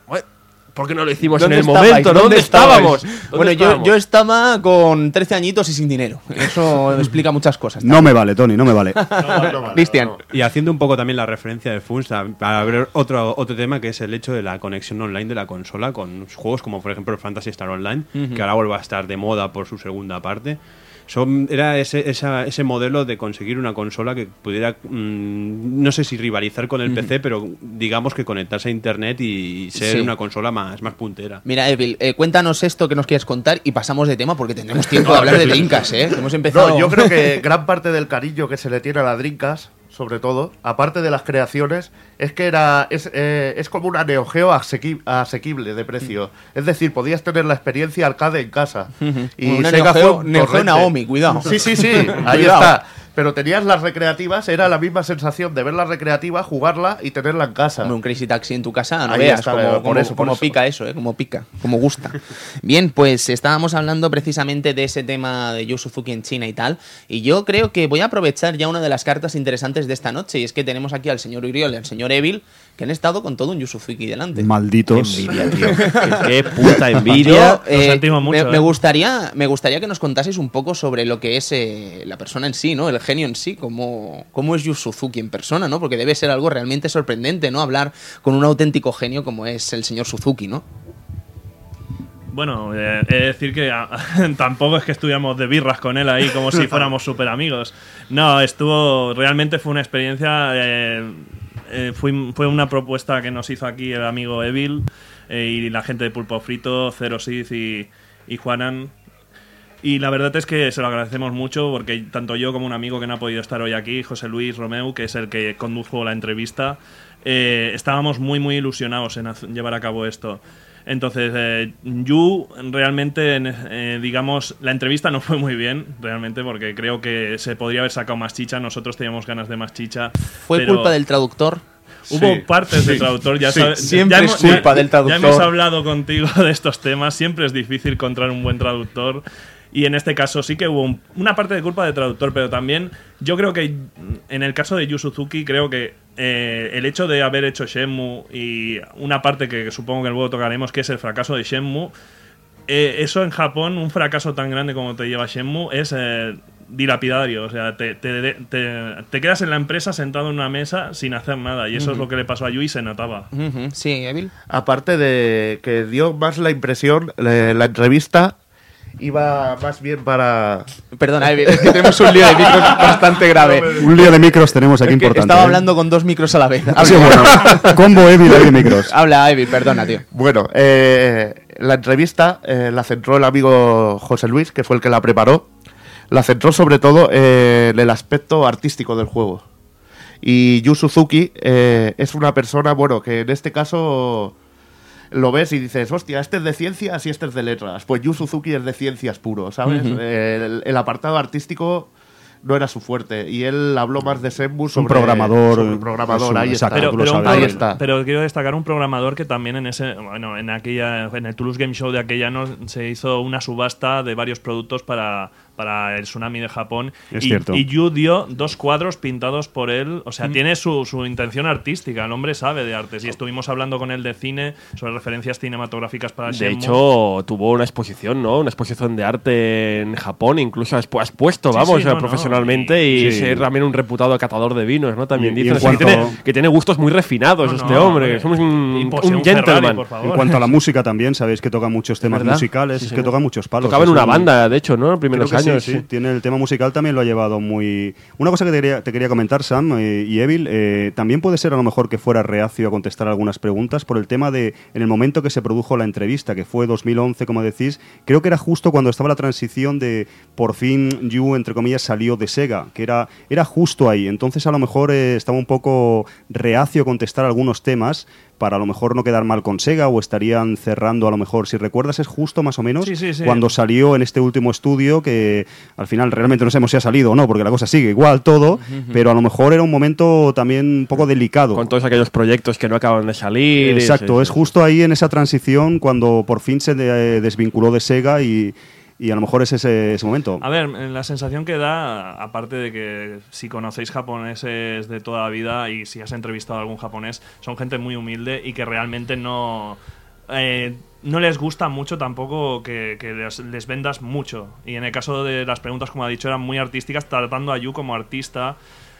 ¿Por qué no lo hicimos en ¿Dónde el estabais? momento? ¿Dónde, estabais? estábamos? ¿Dónde Bueno, yo, estábamos? yo estaba con 13 añitos y sin dinero. Eso explica muchas cosas. No me vale, Tony, no me vale. Cristian. Y haciendo un poco también la referencia de Funs, a- para ver otro, otro tema que es el hecho de la conexión online de la consola con juegos como por ejemplo el Fantasy Star Online, que ahora vuelve a estar de moda por su segunda parte. Son, era ese, esa- ese modelo de conseguir una consola que pudiera, mm, no sé si rivalizar con el PC, pero digamos que conectarse a Internet y ser Sí. una consola más, más puntera. Mira, Evil, eh, cuéntanos esto que nos quieres contar y pasamos de tema porque tendremos tiempo de hablar de Dreamcast, ¿eh? Hemos empezado... No, yo creo que gran parte del cariño que se le tiene a la Dreamcast, sobre todo, aparte de las creaciones, es que era es, eh, es como una Neo Geo asequi- asequible de precio. Es decir, podías tener la experiencia arcade en casa. Y Una Sega Neo Geo- fue un Neo Geo torrente. Naomi, cuidado. Sí, sí, sí, ahí está. Pero tenías las recreativas, era la misma sensación de ver la recreativa, jugarla y tenerla en casa. Un Crazy Taxi en tu casa, no Ahí veas está, cómo, por cómo- eso, por cómo eso. pica eso, ¿eh? Cómo pica, cómo gusta. Bien, pues estábamos hablando precisamente de ese tema de Yu Suzuki en China y tal, y yo creo que voy a aprovechar ya una de las cartas interesantes de esta noche, y es que tenemos aquí al señor Uriol y al señor Evil, que han estado con todo un Yu Suzuki delante. Malditos. Envidia, tío. Qué, puta envidia. Yo, eh, sentimos mucho, me, me ¿eh? gustaría, me gustaría que nos contaseis un poco sobre lo que es eh, la persona en sí, ¿no? El genio en sí, cómo, cómo es Yu Suzuki en persona, ¿no? Porque debe ser algo realmente sorprendente, ¿no? Hablar con un auténtico genio como es el señor Suzuki, ¿no? Bueno, eh, he de decir que ah, tampoco es que estuviéramos de birras con él ahí como si fuéramos súper amigos. No, estuvo. Realmente fue una experiencia. eh, eh, fue, una propuesta que nos hizo aquí el amigo Evil eh, y la gente de Pulpo Frito, Zero Sith y, y Juanan. Y la verdad es que se lo agradecemos mucho porque tanto yo como un amigo que no ha podido estar hoy aquí, José Luis Romeu, que es el que condujo la entrevista, eh, estábamos muy muy ilusionados en llevar a cabo esto. Entonces, eh, Yu realmente, en- eh, digamos, la entrevista no fue muy bien, realmente, porque creo que se podría haber sacado más chicha. Nosotros teníamos ganas de más chicha. ¿Fue pero culpa del traductor? Hubo Sí, partes del traductor, ya sí, sabes. siempre ya es culpa ya- del traductor. Ya hemos hablado contigo de estos temas, siempre es difícil encontrar un buen traductor. Y en este caso sí que hubo un- una parte de culpa del traductor, pero también yo creo que en el caso de Yu Suzuki, creo que eh, el hecho de haber hecho Shenmue y una parte que supongo que luego tocaremos, que es el fracaso de Shenmue, eh, eso en Japón, un fracaso tan grande como te lleva Shenmue, es eh, dilapidario. O sea, te, te- te- te quedas en la empresa sentado en una mesa sin hacer nada. Y eso es lo que le pasó a Yu y se notaba. Sí, Evil. Aparte de que dio más la impresión, la entrevista iba más bien para... Perdona, Evil, es que tenemos un lío de micros bastante grave. Un lío de micros tenemos aquí Es que importante. estaba ¿eh? hablando con dos micros a la vez. Ha sido bueno. Combo Evil de micros. Habla, Evil, perdona, tío. Bueno, eh, la entrevista eh, la centró el amigo José Luis, que fue el que la preparó. La centró sobre todo eh, en el aspecto artístico del juego. Y Yu Suzuki eh, es una persona, bueno, que en este caso lo ves y dices, hostia, este es de ciencias y este es de letras. Pues Yu Suzuki es de ciencias puro, ¿sabes? el, el apartado artístico no era su fuerte. Y él habló más de Senmu sobre... programador, sobre programador, es un- ahí exacto, está. Pero, un ahí está. pero quiero destacar un programador que también en ese bueno en aquella en el Toulouse Game Show de aquella no se hizo una subasta de varios productos para, para el tsunami de Japón Es y, cierto. y Yu dio dos cuadros pintados por él o Mm. sea tiene su, su intención artística el hombre sabe de artes y estuvimos hablando con él de cine sobre referencias cinematográficas para De Shenmue. hecho, tuvo una exposición, ¿no? Una exposición de arte en Japón, incluso has, has puesto, Sí, vamos, sí, eh, no, no, profesionalmente y- y, Sí. ser también un reputado catador de vinos, ¿no? También sea, que, tiene, que tiene gustos muy refinados No, este no, hombre. Somos un, gentleman. por favor. En cuanto a la música también, sabéis que toca muchos temas ¿Verdad? musicales, Sí, es que señor. toca muchos palos. Tocaba en es una un- banda, de hecho, ¿no? En los primeros años, sí, sí. Tiene el tema musical también lo ha llevado muy. Una cosa que te quería, te quería comentar, Sam eh, y Evil, eh, también puede ser a lo mejor que fuera reacio a contestar algunas preguntas por el tema de en el momento que se produjo la entrevista, que fue 2011, como decís, creo que era justo cuando estaba la transición de por fin Yu entre comillas salió de Sega, que era era justo ahí. Entonces a lo mejor eh, estaba un poco reacio a contestar algunos temas para a lo mejor no quedar mal con Sega o estarían cerrando a lo mejor, si recuerdas es justo más o menos Sí, sí, sí. cuando salió en este último estudio que al final realmente no sabemos si ha salido o no, porque la cosa sigue igual todo, pero a lo mejor era un momento también un poco delicado. Con todos aquellos proyectos que no acaban de salir. y- Exacto, sí, es sí. justo ahí en esa transición cuando por fin se de- desvinculó de Sega y, y a lo mejor es ese, momento. A ver, la sensación que da, aparte de que si conocéis japoneses de toda la vida y si has entrevistado a algún japonés, son gente muy humilde y que realmente no, eh, no les gusta mucho tampoco que, les vendas mucho. Y en el caso de las preguntas, como ha dicho, eran muy artísticas, tratando a Yu como artista.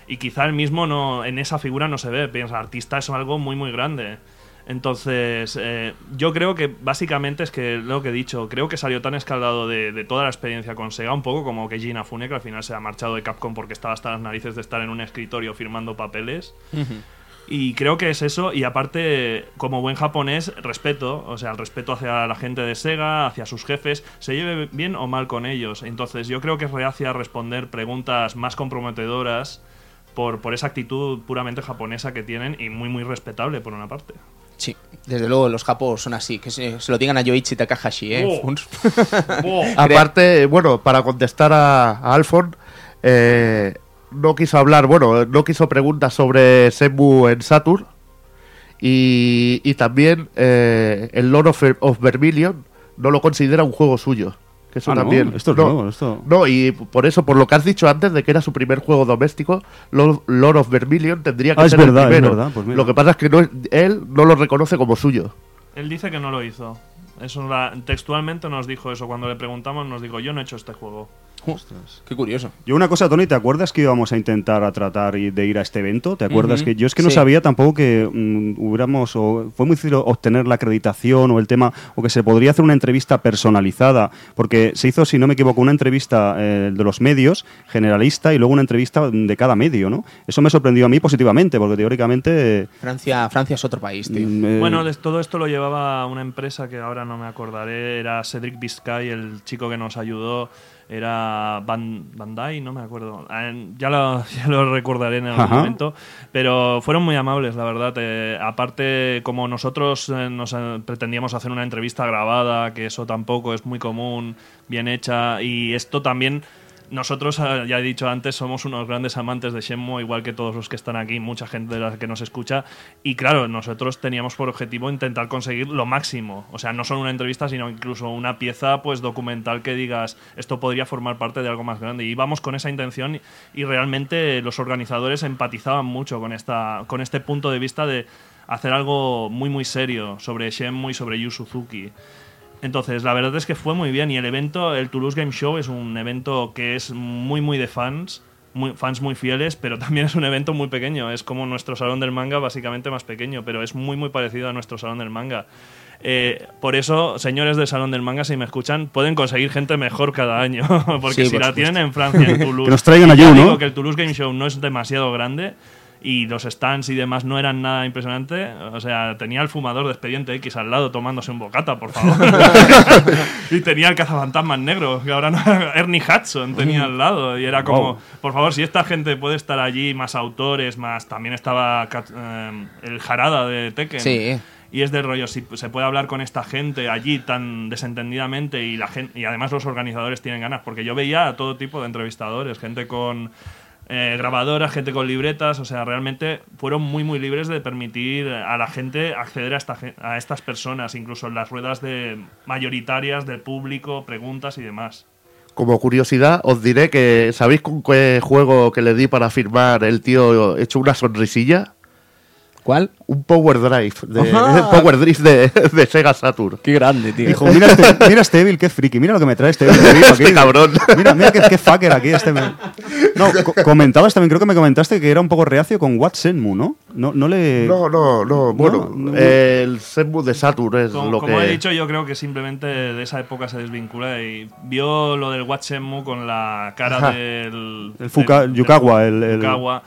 Y quizá él mismo no, en esa figura no se ve. Piensa, artista es algo muy, muy grande. Entonces, eh, yo creo que básicamente es que lo que he dicho, creo que salió tan escaldado de, de toda la experiencia con Sega, un poco como que Gina Fune, que al final se ha marchado de Capcom porque estaba hasta las narices de estar en un escritorio firmando papeles. Y creo que es eso, y aparte, como buen japonés, respeto, o sea, el respeto hacia la gente de Sega, hacia sus jefes, se lleve bien o mal con ellos. Entonces, yo creo que es reacia a responder preguntas más comprometedoras por, por esa actitud puramente japonesa que tienen y muy, muy respetable por una parte. Sí, desde luego los japos son así, que se, se lo digan a Yoichi Takahashi, ¿eh? Oh. Funs. Aparte, bueno, para contestar a, a Alfon, eh, no quiso hablar, bueno, no quiso preguntas sobre Senmu en Saturn. Y, y también eh, el Lord of, of Vermilion no lo considera un juego suyo. Que eso Ah, no, también. esto es no, nuevo, esto- no, y por eso, por lo que has dicho antes de que era su primer juego doméstico, Lord, of Vermilion tendría que Ah, es ser verdad, el es primero. verdad, pues mira. lo que pasa es que no él no lo reconoce como suyo. Él dice que no lo hizo. Eso la- textualmente nos dijo eso. Cuando le preguntamos, nos dijo: Yo no he hecho este juego. Qué curioso. Yo una cosa, Tony, ¿te acuerdas que íbamos a intentar a tratar de ir a este evento? ¿Te acuerdas Ujú, que yo es que no sí. sabía tampoco que mm, hubiéramos o fue muy difícil obtener la acreditación o el tema o que se podría hacer una entrevista personalizada porque se hizo, si no me equivoco, una entrevista eh, de los medios generalista y luego una entrevista de cada medio, ¿no? Eso me sorprendió a mí positivamente porque teóricamente eh, Francia, Francia es otro país, tío. mm, eh, Bueno, todo esto lo llevaba una empresa que ahora no me acordaré. Era Cedric Biscay, el chico que nos ayudó. Era Ban- Bandai, no me acuerdo. Ah, Ya lo, ya lo recordaré en algún Ajá. momento. Pero fueron muy amables, la verdad. Eh, aparte, como nosotros eh, nos eh, pretendíamos hacer una entrevista grabada, que eso tampoco es muy común, bien hecha. Y esto también nosotros, eh, ya he dicho antes, somos unos grandes amantes de Shenmue, igual que todos los que están aquí, mucha gente de la que nos escucha. Y claro, nosotros teníamos por objetivo intentar conseguir lo máximo. O sea, no solo una entrevista, sino incluso una pieza pues documental que digas, esto podría formar parte de algo más grande. Y íbamos con esa intención y, y realmente los organizadores empatizaban mucho con, esta, con este punto de vista de hacer algo muy muy serio sobre Shenmue y sobre Yu Suzuki. Entonces, la verdad es que fue muy bien y el evento, el Toulouse Game Show, es un evento que es muy, muy de fans, muy, fans muy fieles, pero también es un evento muy pequeño. Es como nuestro salón del manga, básicamente más pequeño, pero es muy, muy parecido a nuestro salón del manga. Eh, por eso, señores del Salón del Manga, si me escuchan, pueden conseguir gente mejor cada año. Porque Sí, si por la supuesto. tienen en Francia, en Toulouse. Que nos traigan a y ya Yu, ¿no? digo que el Toulouse Game Show no es demasiado grande y los stands y demás no eran nada impresionante. O sea, tenía el fumador de Expediente X al lado tomándose un bocata, por favor. y tenía el cazafantasmas negro, que ahora no, Ernie Hudson tenía al lado. Y era como, Wow. por favor, si esta gente puede estar allí, más autores, más. También estaba eh, el Jarada de Tekken. Sí. Y es del rollo, si se puede hablar con esta gente allí tan desentendidamente y la gente, y además los organizadores tienen ganas, porque yo veía a todo tipo de entrevistadores, gente con eh, grabadoras, gente con libretas, o sea, realmente fueron muy muy libres de permitir a la gente acceder a, estas personas, incluso en las ruedas de mayoritarias del público, preguntas y demás. Como curiosidad, os diré que ¿sabéis con qué juego que le di para firmar el tío hecho una sonrisilla? ¿Cuál? Un Power Drive, de. Power Drive de, de Sega Saturn. Qué grande, tío. Dijo, mira este, mira este Evil, qué friki, mira lo que me trae este Evil. Este cabrón. Mira, mira qué, qué fucker aquí este. me- No, co- comentabas también, creo que me comentaste que era un poco reacio con What Senmu, ¿no? No, no le... No, no, no. Bueno, no. el Senmu de Saturn es Como, lo como que. he dicho, yo creo que simplemente de esa época se desvincula y vio lo del Watchemu con la cara Ajá. del, El Fuka- del- del Yukawa, el- el- Yukawa.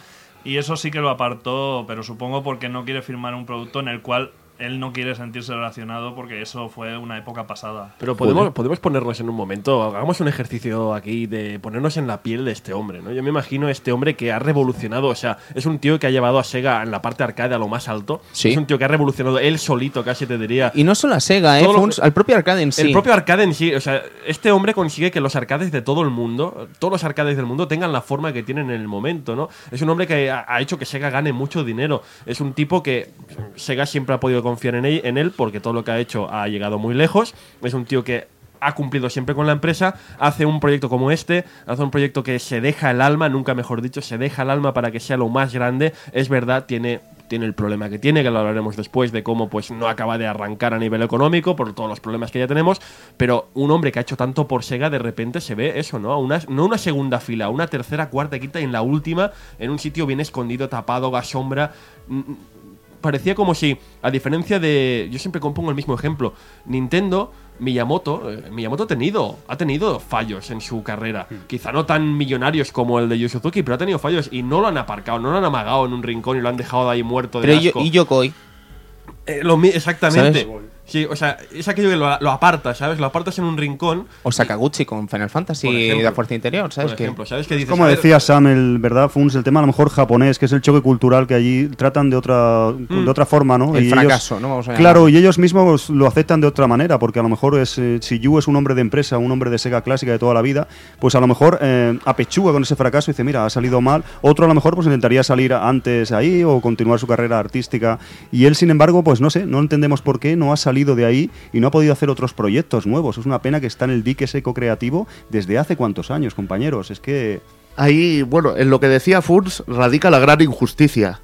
Y eso sí que lo apartó, pero supongo porque no quiere firmar un producto en el cual él no quiere sentirse relacionado porque eso fue una época pasada. Pero podemos, podemos ponernos en un momento, hagamos un ejercicio aquí de ponernos en la piel de este hombre, ¿no? Yo me imagino a este hombre que ha revolucionado, o sea, es un tío que ha llevado a Sega en la parte arcade a lo más alto. Sí. Es un tío que ha revolucionado él solito, casi te diría. Y no solo a Sega, ¿eh? Funs, al propio arcade en sí. El propio arcade en sí, o sea, este hombre consigue que los arcades de todo el mundo, todos los arcades del mundo, tengan la forma que tienen en el momento, ¿no? Es un hombre que ha, ha hecho que Sega gane mucho dinero. Es un tipo que Sega siempre ha podido confiar en él, porque todo lo que ha hecho ha llegado muy lejos. Es un tío que ha cumplido siempre con la empresa, hace un proyecto como este, hace un proyecto que se deja el alma, nunca mejor dicho, se deja el alma para que sea lo más grande. Es verdad, tiene tiene el problema que tiene, que lo hablaremos después de cómo pues no acaba de arrancar a nivel económico por todos los problemas que ya tenemos, pero un hombre que ha hecho tanto por Sega de repente se ve eso, ¿no? Una, no una segunda fila, una tercera, cuarta, quinta y en la última en un sitio bien escondido, tapado, a sombra. Parecía como si, a diferencia de. Yo siempre compongo el mismo ejemplo. Nintendo Miyamoto, eh, Miyamoto ha tenido, ha tenido fallos en su carrera. Quizá no tan millonarios como el de Yu Suzuki, pero ha tenido fallos y no lo han aparcado, no lo han amagado en un rincón y lo han dejado ahí muerto de Pero y, asco. y Yokoi. Eh, lo exactamente. ¿Sabes? Sí, o sea, es aquello que lo, lo apartas, ¿sabes? Lo apartas en un rincón. O Sakaguchi con Final Fantasy ejemplo. de la fuerza interior, ¿sabes? Por Que- ejemplo, ¿sabes? Que dices, Como ver, decía Sam, el, ¿verdad, Funs? El tema a lo mejor japonés, que es el choque cultural que allí tratan de otra, de otra forma, ¿no? El Y ellos- fracaso, ¿no? Vamos a Claro, y ellos mismos lo aceptan de otra manera, porque a lo mejor es, eh, si Yu es un hombre de empresa, un hombre de Sega clásica de toda la vida, pues a lo mejor eh, apechuga con ese fracaso y dice, mira, ha salido mal. Otro a lo mejor pues intentaría salir antes ahí o continuar su carrera artística. Y él, sin embargo, pues no sé, no entendemos por qué no ha salido de ahí y no ha podido hacer otros proyectos nuevos. Es una pena que está en el dique seco creativo desde hace cuántos años, compañeros. Es que... Ahí, bueno, en lo que decía Funs radica la gran injusticia.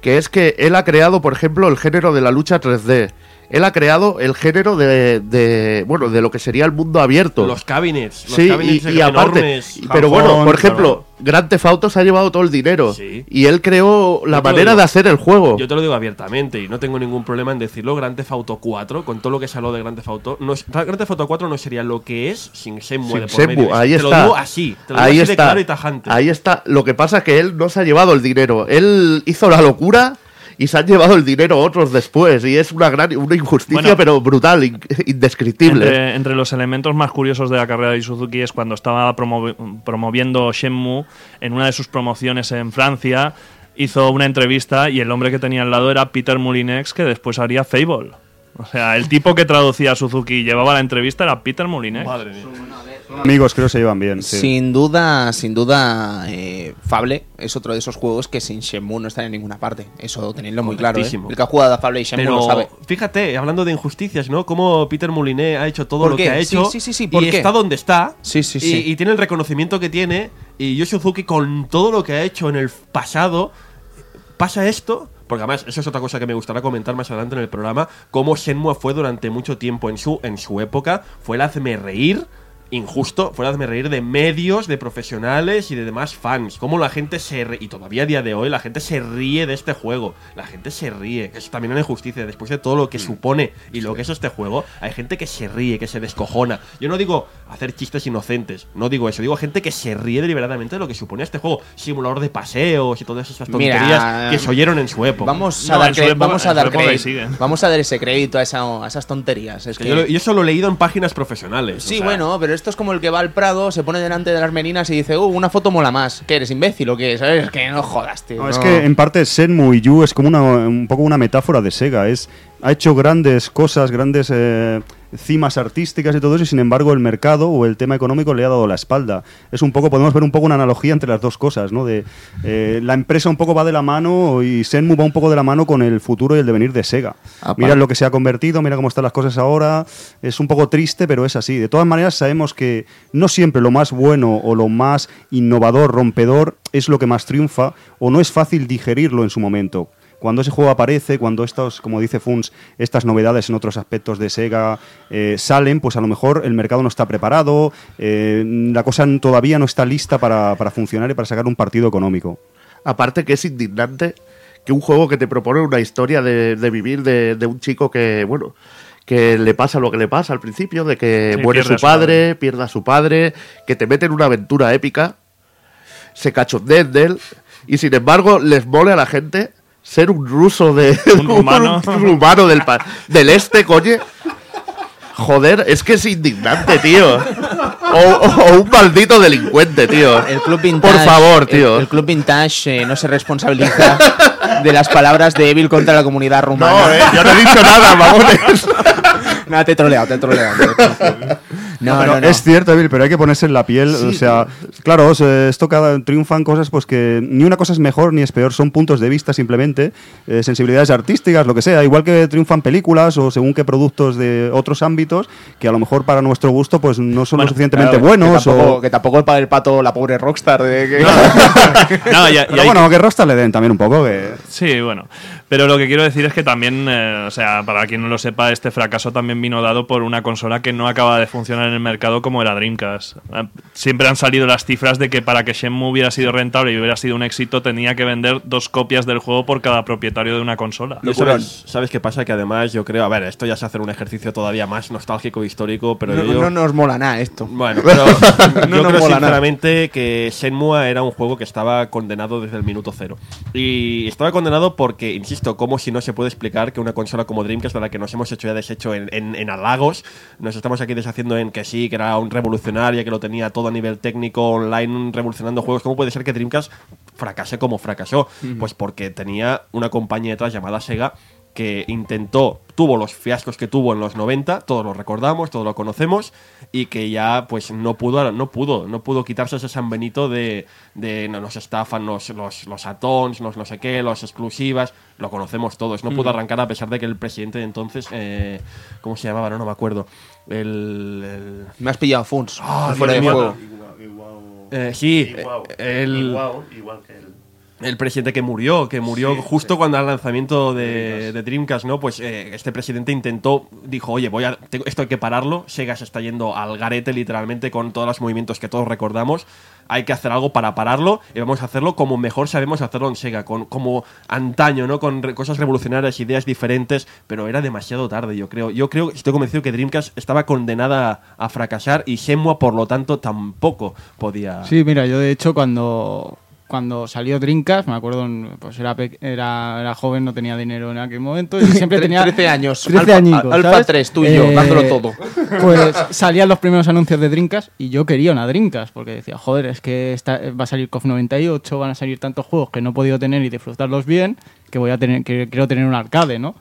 Que es que él ha creado, por ejemplo, el género de la lucha 3D. Él ha creado el género de, de, bueno, de lo que sería el mundo abierto. Los cabinets. Los sí, cabinets y, y aparte, enormes. pero Japón, bueno, por ejemplo, claro. Grand Theft Auto se ha llevado todo el dinero Sí. y él creó la manera digo. de hacer el juego. Yo te lo digo abiertamente y no tengo ningún problema en decirlo. Grand Theft Auto 4, con todo lo que se habló de Grand Theft Auto, no es- Grand Theft Auto 4 no sería lo que es sin Shenmue Sin de por Shenmue, medio. ahí te está. lo digo así, te lo digo ahí así de está. claro y tajante. Ahí está. Lo que pasa es que él no se ha llevado el dinero. Él hizo la locura y se han llevado el dinero otros después. Y es una gran una injusticia, Bueno. pero brutal, in- indescriptible. Entre, entre los elementos más curiosos de la carrera de Suzuki es cuando estaba promovi- promoviendo Shenmue en una de sus promociones en Francia. Hizo una entrevista y el hombre que tenía al lado era Peter Molinex, que después haría Fable. O sea, el tipo que traducía a Suzuki y llevaba la entrevista era Peter Molinex. Madre mía. Amigos, creo que se llevan bien. sí. Sin duda, sin duda, eh, Fable es otro de esos juegos que sin Shenmue no está en ninguna parte. Eso tenedlo muy claro. ¿eh? El que ha jugado a Fable y Shenmue Pero lo sabe. fíjate, hablando de injusticias, ¿no? Cómo Peter Moulinet ha hecho todo ¿Por lo qué? que ha hecho sí, sí, sí, ¿por y qué? está donde está Sí, sí, y, sí. y tiene el reconocimiento que tiene y Yu Suzuki con todo lo que ha hecho en el pasado pasa esto porque además eso es otra cosa que me gustaría comentar más adelante en el programa cómo Shenmue fue durante mucho tiempo en su en su época fue el hazme reír injusto, fue el hazme reír de medios, de profesionales y de demás fans. Cómo la gente se ríe, y todavía a día de hoy la gente se ríe de este juego. La gente se ríe, que es también una injusticia. Después de todo lo que supone y lo que es este juego, hay gente que se ríe, que se descojona. Yo no digo hacer chistes inocentes, no digo eso. Digo gente que se ríe deliberadamente de lo que supone este juego. Simulador de paseos y todas esas Mira, tonterías que se oyeron en su época. Vamos a No, dar, época- vamos a dar. Vamos a dar ese crédito a, esa- a esas tonterías. Es Que que- yo, eso lo he leído en páginas profesionales. Sí, o sea, bueno, pero esto es como el que va al Prado, se pone delante de las meninas y dice, uh, una foto mola más. ¿Qué eres, imbécil o qué? ¿Sabes? Que no jodas, tío. No, es que en parte Shenmue y Yu es como una, un poco una metáfora de Sega. Es, ha hecho grandes cosas, grandes eh, cimas artísticas y todo eso, y sin embargo el mercado o el tema económico le ha dado la espalda. Es un poco, podemos ver un poco una analogía entre las dos cosas, ¿no? De, eh, la empresa un poco va de la mano y Shenmue va un poco de la mano con el futuro y el devenir de Sega. Aparte- Mira lo que se ha convertido, mira cómo están las cosas ahora. Es un poco triste, pero es así. De todas maneras, sabemos que no siempre lo más bueno o lo más innovador, rompedor, es lo que más triunfa o no es fácil digerirlo en su momento. Cuando ese juego aparece, cuando estos, como dice Funs, estas novedades en otros aspectos de Sega eh, salen, pues a lo mejor el mercado no está preparado, eh, la cosa todavía no está lista para, para funcionar y para sacar un partido económico. Aparte que es indignante que un juego que te propone una historia de, de vivir de, de un chico que, bueno, que le pasa lo que le pasa al principio, de que Sí, muere su a su padre, padre. pierda a su padre, que te mete en una aventura épica, se cachondeen de él, y sin embargo les mole a la gente ser un ruso de... Un rumano. un rumano del, pa- del este, coño. Joder, es que es indignante, tío. O, o- o un maldito delincuente, tío. El Club Vintage, Por favor, tío. El, Club Vintage eh, no se responsabiliza de las palabras de Evil contra la comunidad rumana. No, eh, yo no he dicho nada, mamones. Nada, te he troleado, te he troleado. No, Pero no, no. Es cierto, Evil, pero hay que ponerse en la piel. o sea, claro, o sea, esto cada, triunfan cosas pues que ni una cosa es mejor ni es peor, son puntos de vista simplemente, eh, sensibilidades artísticas, lo que sea. Igual que triunfan películas o según qué productos de otros ámbitos que a lo mejor para nuestro gusto pues no son lo suficientemente Claro, buenos. Que tampoco, o... que tampoco para el pato la pobre Rockstar de que... No, Pero bueno, que Rockstar le den también un poco. Que... Sí, bueno. Pero lo que quiero decir es que también, eh, o sea, para quien no lo sepa, este fracaso también vino dado por una consola que no acaba de funcionar en el mercado como era Dreamcast. Eh, Siempre han salido las cifras de que para que Shenmue hubiera sido rentable y hubiera sido un éxito tenía que vender dos copias del juego por cada propietario de una consola. Y ¿Sabes, ¿Sabes qué pasa? Que además yo creo, a ver, esto ya se hace un ejercicio todavía más nostálgico, histórico, pero no, yo... no nos mola nada esto. Bueno, pero No yo nos creo mola sinceramente que Shenmue era un juego que estaba condenado desde el minuto cero. Y estaba condenado porque, insisto, como si no se puede explicar que una consola como Dreamcast, de la que nos hemos hecho ya deshecho en, en, en halagos, nos estamos aquí deshaciendo en que sí, que era un revolucionario, que lo tenía todo a nivel técnico, online, revolucionando juegos. ¿Cómo puede ser que Dreamcast fracase como fracasó? Pues porque tenía una compañía detrás llamada Sega que intentó, tuvo los fiascos que tuvo en los 90, todos lo recordamos, todos lo conocemos, y que ya pues no pudo, no pudo, no pudo quitarse ese San Benito de, de no, nos estafan los, los, los atons, los no sé qué, los exclusivas, lo conocemos todos, no pudo arrancar a pesar de que el presidente de entonces, eh, ¿cómo se llamaba? No, no me acuerdo. El, el- Me has pillado Funs. Fuera de Dios juego. eh, sí, el, igual que el. El presidente que murió, que murió justo cuando al lanzamiento de, de Dreamcast, ¿no? Pues eh, este presidente intentó, dijo, oye, voy a, tengo- esto hay que pararlo, Sega se está yendo al garete literalmente con todos los movimientos que todos recordamos, hay que hacer algo para pararlo y vamos a hacerlo como mejor sabemos hacerlo en Sega, con, como antaño, ¿no? Con re- cosas revolucionarias, ideas diferentes, pero era demasiado tarde, yo creo. Yo creo, estoy convencido que Dreamcast estaba condenada a, a fracasar y Shenmue, por lo tanto, tampoco podía... Sí, mira, yo de hecho cuando, cuando salió Dreamcast, me acuerdo, pues era, era, era joven, no tenía dinero en aquel momento y siempre tenía... 13 años, 13 Alfa- añicos, Alfa ¿sabes? 3, tú y yo, dándolo todo. Pues salían los primeros anuncios de Dreamcast y yo quería una Dreamcast porque decía, joder, es que está- va a salir KOF 98, van a salir tantos juegos que no he podido tener y disfrutarlos bien, que voy a tener, que quiero tener un arcade, ¿no?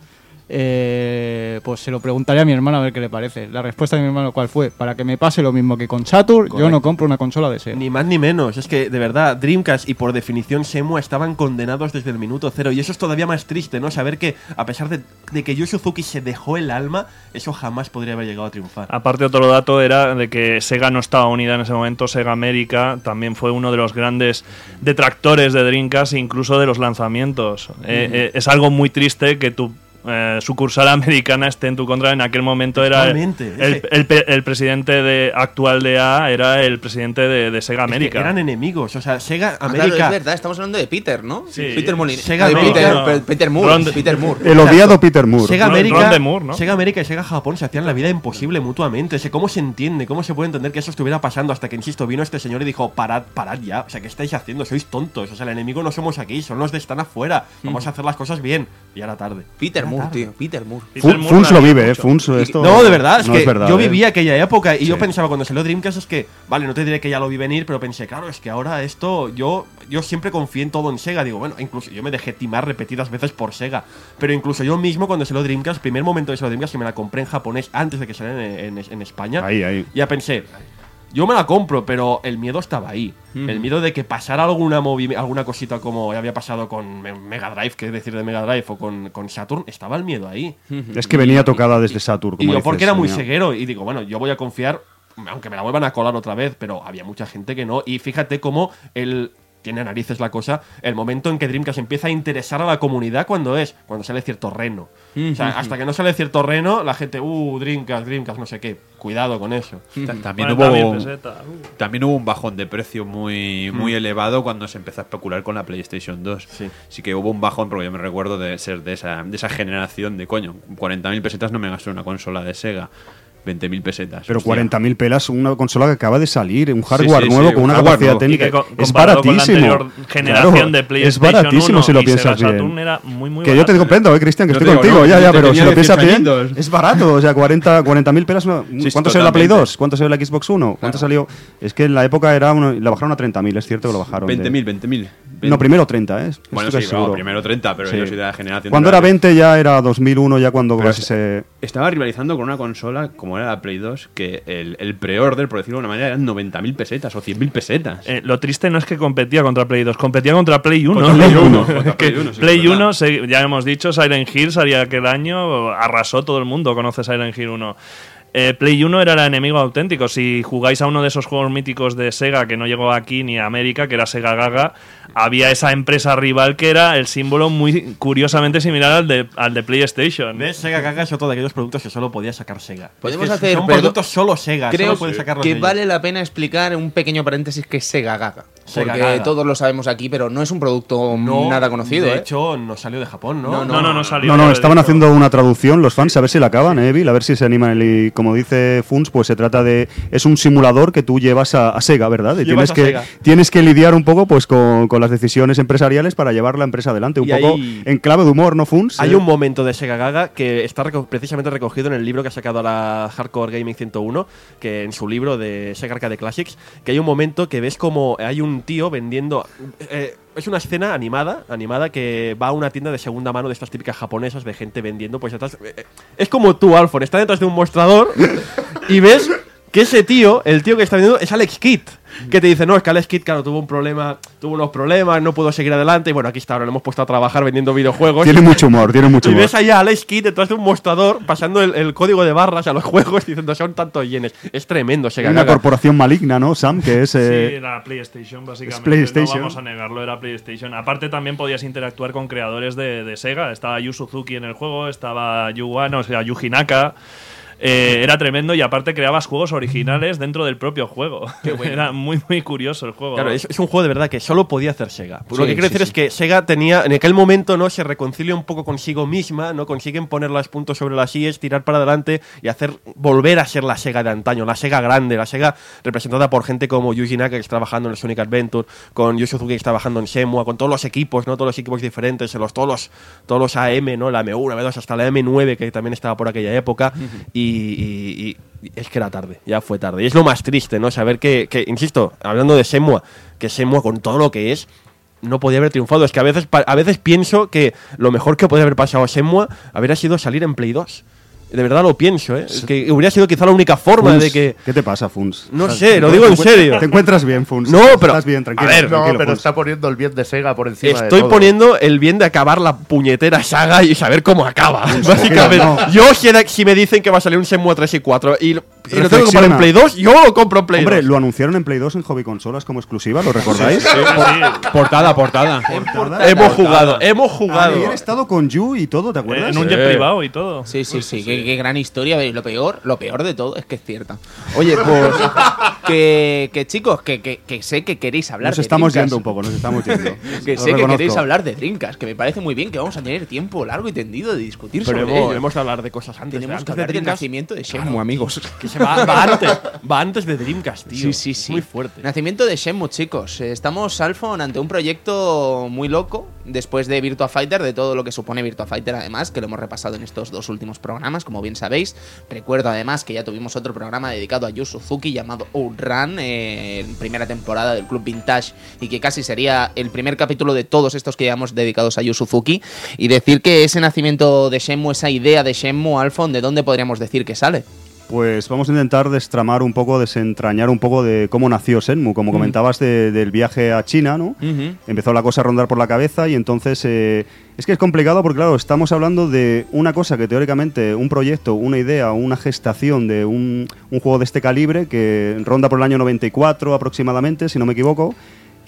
Eh, pues se lo preguntaré a mi hermano a ver qué le parece. La respuesta de mi hermano, ¿cuál fue? Para que me pase lo mismo que con Saturn, yo no compro una consola de Sega. Ni más ni menos. Es que, de verdad, Dreamcast y por definición Shenmue estaban condenados desde el minuto cero. Y eso es todavía más triste, ¿no? Saber que, a pesar de, de que Yu Suzuki se dejó el alma, eso jamás podría haber llegado a triunfar. Aparte, otro dato era de que Sega no estaba unida en ese momento. Sega América también fue uno de los grandes detractores de Dreamcast, incluso de los lanzamientos. Eh, eh, es algo muy triste que tu eh, sucursal americana esté en tu contra. En aquel momento era el, el, el pe- el presidente de, actual de A era el presidente de, de Sega Es que América. eran enemigos. O sea, Sega Ah, claro, América. es verdad, estamos hablando de Peter, ¿no? Sí. Peter Molina. Sega América. Peter, No. Pe- Peter Moore. Ron- Peter Moore. El odiado Peter Moore. Sega América, Ron de Moore, ¿no? Sega América y Sega Japón se hacían la vida imposible mutuamente. Sé ¿Cómo se entiende? ¿Cómo se puede entender que eso estuviera pasando? Hasta que, insisto, vino este señor y dijo, parad, parad ya. O sea, ¿qué estáis haciendo? Sois tontos. O sea, el enemigo no somos aquí, son los de están afuera. Vamos a hacer las cosas bien. Y ahora tarde. Peter Moore, tío. Peter Moore. Peter Moore Funs lo vive, ¿eh? Funs, esto No, de verdad, es no que verdad, yo ¿eh? viví aquella época y yo pensaba cuando salió Dreamcast es que, vale, no te diré que ya lo vi venir, pero pensé, claro, es que ahora esto, yo, yo siempre confié en todo en Sega. Digo, bueno, incluso yo me dejé timar repetidas veces por Sega. Pero incluso yo mismo cuando salió Dreamcast, primer momento de salió Dreamcast, que me la compré en japonés antes de que saliera en, en- en España, Ahí, ahí. ya pensé, yo me la compro, pero el miedo estaba ahí. El miedo de que pasara alguna movi- alguna cosita como había pasado con Me- Mega Drive, que es decir, de Mega Drive, o con, con Saturn, estaba el miedo ahí. Es que venía tocada desde Saturn. Y yo porque era muy venía. ceguero y digo, bueno, yo voy a confiar, aunque me la vuelvan a colar otra vez, pero había mucha gente que no. Y fíjate cómo el tiene narices la cosa, el momento en que Dreamcast empieza a interesar a la comunidad cuando es, cuando sale cierto reno. O sea, hasta que no sale cierto reno, la gente, uh, Dreamcast, Dreamcast, no sé qué. Cuidado con eso. Ta- También 40.000 hubo, uh. también hubo un bajón de precio muy, muy elevado cuando se empezó a especular con la PlayStation 2. Sí. que hubo un bajón, porque yo me recuerdo de ser de esa, de esa generación de coño. 40.000 pesetas no me gastó una consola de Sega. 20.000 pesetas. Pero hostia. 40.000 pelas, una consola que acaba de salir, un hardware sí, nuevo sí, con un una capacidad nuevo. técnica. Co- es comparado con la baratísimo. generación Claro, de es PlayStation baratísimo 1 si lo piensas bien. Era muy, muy Que yo te comprendo, eh, Cristian, que Yo estoy digo, contigo, no, ya, ya, pero si lo piensas 18 bien, es barato. O sea, 40 40.000 pelas. no- Sí, ¿Cuánto salió la Play totalmente. 2? ¿Cuánto salió la Xbox 1? ¿Cuánto salió? Es que en la época era uno, la bajaron a 30.000, es cierto que lo bajaron. de- 20.000, 20.000. No, primero 30, ¿eh? Bueno, sí, primero 30, pero Sí. yo soy de la generación. Cuando era 20 ya era 2001, ya cuando es- se... Estaba rivalizando con una consola como como era la Play 2, que el, el pre-order, por decirlo de una manera, eran 90.000 pesetas o 100.000 pesetas. Eh, lo triste no es que competía contra Play 2, competía contra Play 1. Contra Play 1, Que contra Play 1, sí, Play es verdad. 1, se- ya hemos dicho, Silent Hill salía aquel año, arrasó todo el mundo, conoce Silent Hill 1. Eh, Play 1 era el enemigo auténtico. Si jugáis a uno de esos juegos míticos de Sega que no llegó aquí ni a América, que era Sega Gaga, había esa empresa rival que era el símbolo muy curiosamente similar al de, al de PlayStation. ¿Ves? Sega Gaga es otro de aquellos productos que solo podía sacar Sega. Podemos Es que hacer- Son productos solo Sega. Creo solo que ellos. vale la pena explicar un pequeño paréntesis que es Sega Gaga. Sega porque Gaga. todos lo sabemos aquí, pero no es un producto No, nada conocido. De ¿eh? hecho, no salió de Japón, ¿no? No, No, no, no salió. No, no, estaban haciendo una traducción los fans, a ver si la acaban, ¿eh, Bill? A ver si se animan. Y como dice Funs, pues se trata de. Es un simulador que tú llevas a, a Sega, ¿verdad? Y tienes que, Sega. tienes que lidiar un poco pues con, con las decisiones empresariales para llevar la empresa adelante. Un Y poco hay- en clave de humor, ¿no, Funs? Hay Eh, un momento de Sega Gaga que está reco- precisamente recogido en el libro que ha sacado la Hardcore Gaming 101, que en su libro de Sega Arcade Classics, que hay un momento que ves como hay un tío vendiendo... eh, es una escena animada, animada que va a una tienda de segunda mano de estas típicas japonesas de gente vendiendo, pues detrás- eh, eh, es como tú, Alfon, está detrás de un mostrador y ves que ese tío, el tío que está vendiendo, es Alex Kidd. Que te dice, no, es que Alex Kidd, claro, tuvo un problema, tuvo unos problemas, no pudo seguir adelante. Y bueno, aquí está, ahora le hemos puesto a trabajar vendiendo videojuegos. Tiene mucho humor, tiene mucho Y humor. ves allá a Alex Kidd detrás de un mostrador pasando el, el código de barras a los juegos diciendo son tantos yenes. Es tremendo, se Hay una corporación maligna, ¿no, Sam? Que es. eh, Sí, era PlayStation, básicamente. PlayStation. No vamos a negarlo, era PlayStation. Aparte, también podías interactuar con creadores de, de Sega. Estaba Yu Suzuki en el juego, estaba Yu Wano, o sea, Yuji Naka. Eh, era tremendo y aparte creabas juegos originales dentro del propio juego. Era muy, muy curioso el juego. Claro, es, es un juego de verdad que solo podía hacer Sega. Pues lo que quiero sí, decir sí. es que Sega tenía, en aquel momento, ¿no? Se reconcilia un poco consigo misma, ¿no? Consiguen poner los puntos sobre las IES, tirar para adelante y hacer volver a ser la Sega de antaño, la Sega grande, la Sega representada por gente como Yuji Naka que está trabajando en el Sonic Adventure, con Yu Suzuki que está trabajando en Shenmue, con todos los equipos, ¿no? Todos los equipos diferentes, los, todos los todos los AM, ¿no? La M1, la M2 hasta la M9 que también estaba por aquella época y, y- es que era tarde, ya fue tarde. Y es lo más triste, ¿no? Saber que, que, insisto, hablando de Shenmue, que Shenmue con todo lo que es no podía haber triunfado. Es que a veces, a veces pienso que lo mejor que podría haber pasado a Shenmue habría sido salir en Play 2. De verdad lo pienso, ¿eh? Que hubiera sido quizá la única forma Funs, de que... ¿Qué te pasa, Funs? No ¿Estás- sé, te lo digo en serio. ¿Te encuentras bien, Funs? No, pero- Estás bien, tranquilo. a ver, No, pero Funs. está poniendo el bien de Sega por encima de Estoy todo. poniendo el bien de acabar la puñetera saga y saber cómo acaba. Básicamente, no. yo si, era- si me dicen que va a salir un Shenmue 3 y 4 y, lo- y lo tengo que comprar en. Play 2, yo lo compro en Play Hombre, 2. lo anunciaron en Play 2 en Hobby Consolas como exclusiva, ¿lo recordáis? Sí, sí. Portada, portada. Hemos jugado, hemos jugado. Habían estado con Yu y todo, ¿te acuerdas? En un jet privado y todo. Sí, sí, sí, qué, qué gran historia. Lo peor, lo peor de todo es que es cierta. Oye, pues que, que chicos, que, que, que sé que queréis hablar Nos de estamos Dreamcast. yendo un poco, nos estamos yendo. Que sé que queréis hablar de Drinkas, que me parece muy bien que vamos a tener tiempo largo y tendido de discutir Pero sobre hemos, ello. hemos de hablar de cosas antes. Tenemos antes que de hablar del Dreamcast, nacimiento de Shenmue, amigos. Que se va, va antes, va antes de Dreamcast, tío. Sí, sí, sí. Muy fuerte. Nacimiento de Shenmue, chicos. Eh, Estamos, Alfon, ante un proyecto muy loco, después de Virtua Fighter, de todo lo que supone Virtua Fighter, además, que lo hemos repasado en estos dos últimos programas, como bien sabéis. Recuerdo, además, que ya tuvimos otro programa dedicado a Yu Suzuki llamado Outrun, eh, en primera temporada del Club Vintage, y que casi sería el primer capítulo de todos estos que llevamos dedicados a Yu Suzuki. Y decir que ese nacimiento de Shenmue, esa idea de Shenmue, Alfon, ¿de dónde podríamos decir que sale? Pues vamos a intentar destramar un poco, desentrañar un poco de cómo nació Senmu. Como comentabas de- del viaje a China, ¿no? Empezó la cosa a rondar por la cabeza y entonces eh, es que es complicado porque, claro, estamos hablando de una cosa que teóricamente, un proyecto, una idea, una gestación de un, un juego de este calibre que ronda por el año 94 aproximadamente, si no me equivoco.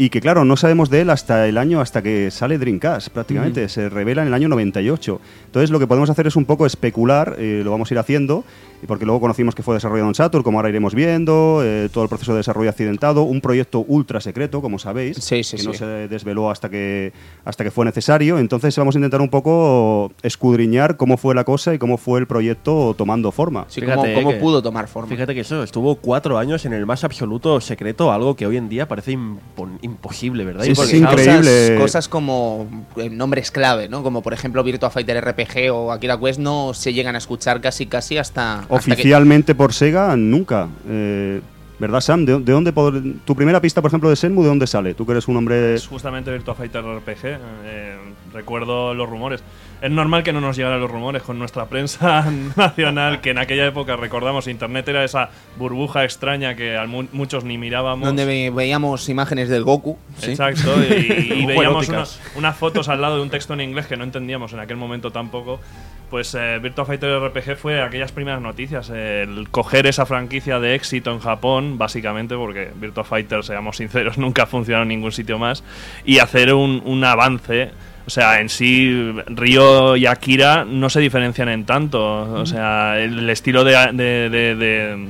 Y que claro, no sabemos de él hasta el año, hasta que sale Dreamcast prácticamente, se revela en el año 98. Entonces lo que podemos hacer es un poco especular, eh, lo vamos a ir haciendo, y porque luego conocimos que fue desarrollado en Saturn, como ahora iremos viendo, eh, todo el proceso de desarrollo accidentado, un proyecto ultra secreto, como sabéis, Sí, sí, que no sí. se desveló hasta que, hasta que fue necesario. Entonces vamos a intentar un poco escudriñar cómo fue la cosa y cómo fue el proyecto tomando forma. Sí, Fíjate ¿Cómo, cómo que- pudo tomar forma? Fíjate que eso estuvo cuatro años en el más absoluto secreto, algo que hoy en día parece impon- imposible, ¿verdad? Sí, sabes- increíble. Cosas, cosas como eh, nombres clave, ¿no? Como por ejemplo Virtua Fighter RPG o Akira Quest no se llegan a escuchar casi casi hasta, hasta que- Oficialmente por Sega, nunca. Eh, ¿Verdad, Sam? ¿De, de dónde pod- tu primera pista, por ejemplo, de Senmu, de dónde sale? Tú que eres un hombre... Es justamente Virtua Fighter RPG. eh, recuerdo los rumores. Es normal que no nos llegaran los rumores con nuestra prensa nacional, que en aquella época recordamos Internet era esa burbuja extraña que mu- muchos ni mirábamos. Donde ve- veíamos imágenes del Goku. ¿sí? Exacto, y, y veíamos unos- unas fotos al lado de un texto en inglés que no entendíamos en aquel momento tampoco. Pues eh, Virtua Fighter RPG fue aquellas primeras noticias, el coger esa franquicia de éxito en Japón, básicamente, porque Virtua Fighter, seamos sinceros, nunca ha funcionado en ningún sitio más, y hacer un, un avance. O sea, en sí, Ryo y Akira no se diferencian en tanto. O sea, el, estilo de- de-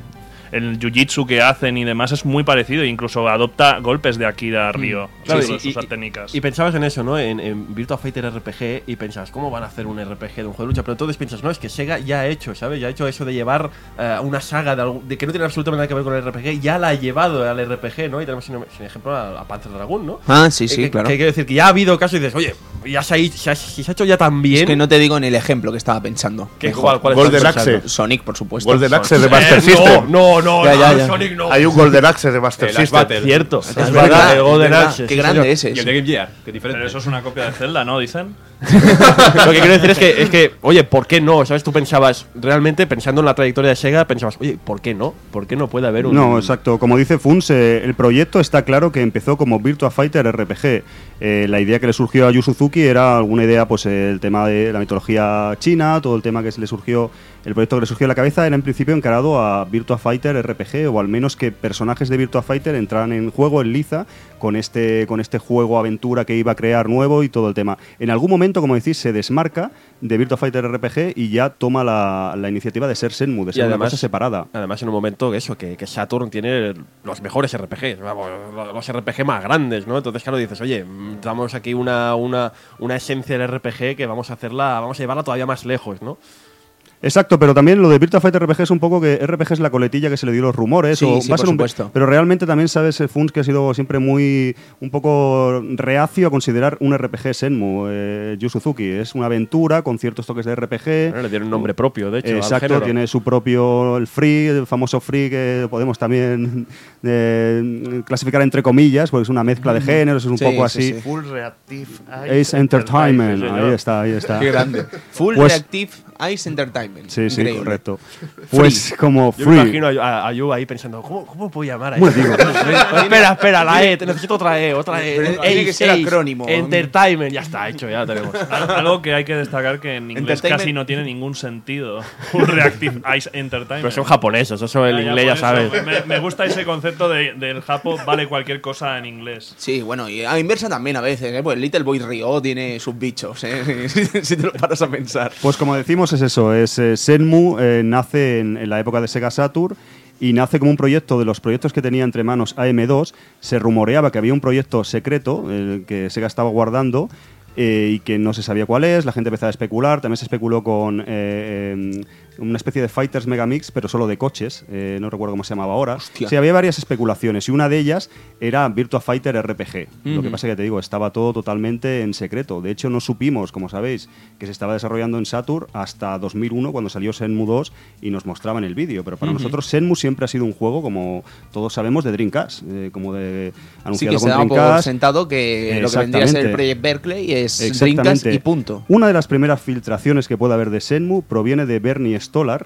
el jiu-jitsu que hacen y demás es muy parecido. Incluso adopta golpes de Akira Ryo. Claro, sus, y- sus y- técnicas. Y pensabas en eso, ¿no? En, en Virtua Fighter RPG y pensabas, ¿cómo van a hacer un RPG de un juego de lucha? Pero entonces piensas, no, es que Sega ya ha hecho, ¿sabes? Ya ha hecho eso de llevar eh, una saga de, algún- de que no tiene absolutamente nada que ver con el RPG, ya la ha llevado al RPG, ¿no? Y tenemos, sin, sin ejemplo, a, a Panzer Dragoon, ¿no? Ah, sí, sí, Eh, que, claro. Que quiere decir que ya ha habido casos y dices, oye, ya se ha, hecho- se ha- si se ha hecho ya tan bien. Es que no te digo en el ejemplo que estaba pensando. ¿Qué- cuál- cuál Golden? Axe. Sonic, por supuesto. Golden Axe de Eh, Master System. No, no, no, Ya, no, ya, ya. Sonic no. Hay un Golden Axe de Master System. Battle. Cierto, Es es, Es verdad, el Golden es. Axe, Qué grande señor. ese. Y el de Game Gear, que diferente. Pero eso es una copia de Zelda, ¿no? Dicen. Lo que quiero decir es que, es que, oye, ¿por qué no? ¿Sabes? Tú pensabas, realmente, pensando en la trayectoria de Sega, pensabas, oye, ¿por qué no? ¿Por qué no puede haber un. No, exacto. Como dice Funs, eh, el proyecto está claro que empezó como Virtua Fighter RPG. Eh, la idea que le surgió a Yu Suzuki era alguna idea, pues el tema de la mitología china, todo el tema que se le surgió, el proyecto que le surgió a la cabeza era en principio encarado a Virtua Fighter RPG, o al menos que personajes de Virtua Fighter entraran en juego en liza con este, con este juego aventura que iba a crear nuevo y todo el tema. En algún momento, como decís, se desmarca de Virtua Fighter RPG y ya toma la, la iniciativa de ser Senmu, de Y ser una además- cosa separada. Además, en un momento eso, que, que Saturn tiene los mejores RPGs, vamos, los RPG más grandes, ¿no? Entonces, claro, dices, oye, damos aquí una, una, una esencia del RPG que vamos a hacerla, vamos a llevarla todavía más lejos, ¿no? Exacto, pero también lo de Virtua Fighter RPG es un poco que RPG es la coletilla que se le dio los rumores. Sí, o sí, va a por ser un- supuesto. pero realmente también sabes, Funs, que ha sido siempre muy. un poco reacio a considerar un RPG Senmu. Eh, Yu Suzuki es una aventura con ciertos toques de RPG. Bueno, le dieron un nombre propio, de hecho. Exacto, tiene su propio el free, el famoso free que podemos también eh, clasificar entre comillas, porque es una mezcla de géneros, es un Sí, poco sí, así. sí. Full Reactive Ace Entertainment, ahí está, ahí está. Qué grande. Full Pues- Reactive Ice Entertainment. Sí, sí, Increíble. correcto. Pues como Yo free. me imagino a, a Yu ahí pensando, ¿cómo, cómo puedo llamar a Bueno, digo, espera, espera, la E, necesito otra E, otra E. Pero tiene que ser acrónimo. Entertainment, ya está, hecho, ya lo tenemos. Al- Algo que hay que destacar que en inglés casi no tiene ningún sentido. Un Reactive Ice Entertainment. Pero son japoneses, eso el ya, inglés ya sabes. Me, me gusta ese concepto de- del japo vale cualquier cosa en inglés. Sí, bueno, y a inversa también a veces, ¿eh? Pues Little Boy Rio tiene sus bichos, ¿eh? si te lo paras a pensar. Pues como decimos es eso, es eh, Senmu eh, nace en, la época de Sega Saturn y nace como un proyecto de los proyectos que tenía entre manos AM2. Se rumoreaba que había un proyecto secreto el que Sega estaba guardando eh, y que no se sabía cuál es. La gente empezaba a especular. También se especuló con eh, em, una especie de Fighters Megamix, pero solo de coches. eh, no recuerdo cómo se llamaba ahora. Hostia. Sí, había varias especulaciones y una de ellas era Virtua Fighter RPG. Lo que pasa que te digo, estaba todo totalmente en secreto. De hecho, no supimos, como sabéis, que se estaba desarrollando en Saturn hasta 2001 cuando salió Senmu 2 y nos mostraban el vídeo. Pero para nosotros Senmu siempre ha sido un juego, como todos sabemos, de Dreamcast, eh, como de Sí anunciado se con por Dreamcast. sentado que lo que vendría a ser el. Project Berkeley es. Dreamcast y punto. Una de las primeras filtraciones que puede haber de Senmu proviene de Bernie Stolar,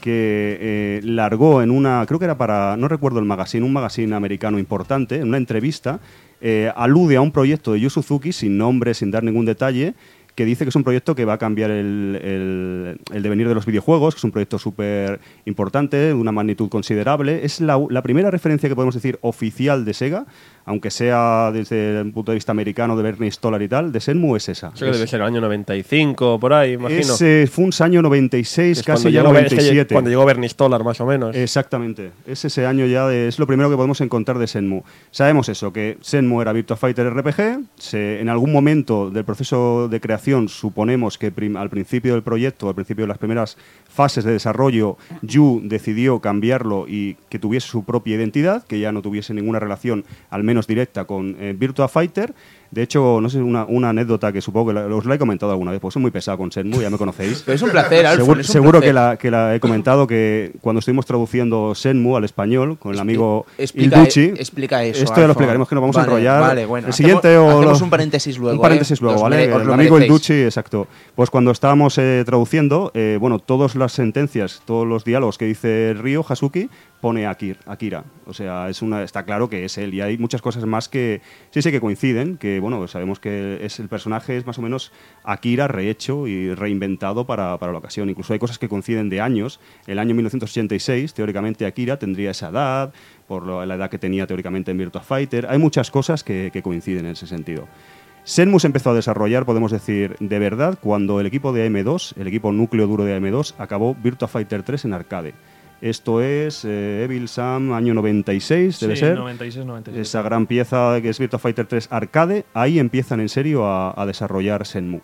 que eh, largó en una, creo que era para, no recuerdo el magazine, un magazine americano importante, en una entrevista, eh, alude a un proyecto de Yu Suzuki, sin nombre, sin dar ningún detalle, que dice que es un proyecto que va a cambiar el, el- el devenir de los videojuegos, que es un proyecto súper importante, de una magnitud considerable. Es la, la primera referencia que podemos decir oficial de Sega, aunque sea desde el punto de vista americano de Bernie Stolar y tal, de Senmu es esa. Eso que Es- debe ser el año 95, por ahí, imagino. ese fue un año 96, Es casi ya llegó- es que 97. cuando llegó Bernie Stolar, más o menos. Exactamente. Es ese año ya, de- es lo primero que podemos encontrar de Senmu. Sabemos eso, que Senmu era Virtua Fighter RPG. se- en algún momento del proceso de creación suponemos que al principio del proyecto, al principio de las primeras fases de desarrollo, Yu decidió cambiarlo y que tuviese su propia identidad, que ya no tuviese ninguna relación, al menos directa, con eh, Virtua Fighter. De hecho, no sé, una, una anécdota que supongo que la- os la he comentado alguna vez, pues soy muy pesado con Shenmue, ya me conocéis. Pero es un placer, Alfon, Seguro, es un seguro placer. que, la, que la he comentado que cuando estuvimos traduciendo Shenmue al español con el amigo Explica, Ilducci, explica eso. esto ya lo explicaremos, que nos vamos a Vale, enrollar. Vale, bueno. El siguiente hacemos, o hacemos un paréntesis luego. Un paréntesis ¿eh? luego, ¿vale? el amigo merecéis. Ilducci, exacto. Pues cuando estábamos eh, traduciendo, eh, bueno, todas las sentencias, todos los diálogos que dice Ryo Hasuki, pone Akir, Akira. O sea, es una, está claro que es él. Y hay muchas cosas más que sí, sí que coinciden, que bueno, sabemos que es el personaje es más o menos Akira rehecho y reinventado para, para la ocasión. Incluso hay cosas que coinciden de años. El año 1986, teóricamente Akira tendría esa edad, por la edad que tenía teóricamente en Virtua Fighter. Hay muchas cosas que, que coinciden en ese sentido. Senmu se empezó a desarrollar, podemos decir, de verdad, cuando el equipo de AM2, el equipo núcleo duro de AM2, acabó Virtua Fighter 3 en arcade. Esto es eh, Evil Sam, año 96, debe Sí, ser. 96, 97. Esa gran pieza que es Virtua Fighter 3 arcade, ahí empiezan en serio a, a desarrollar Senmu.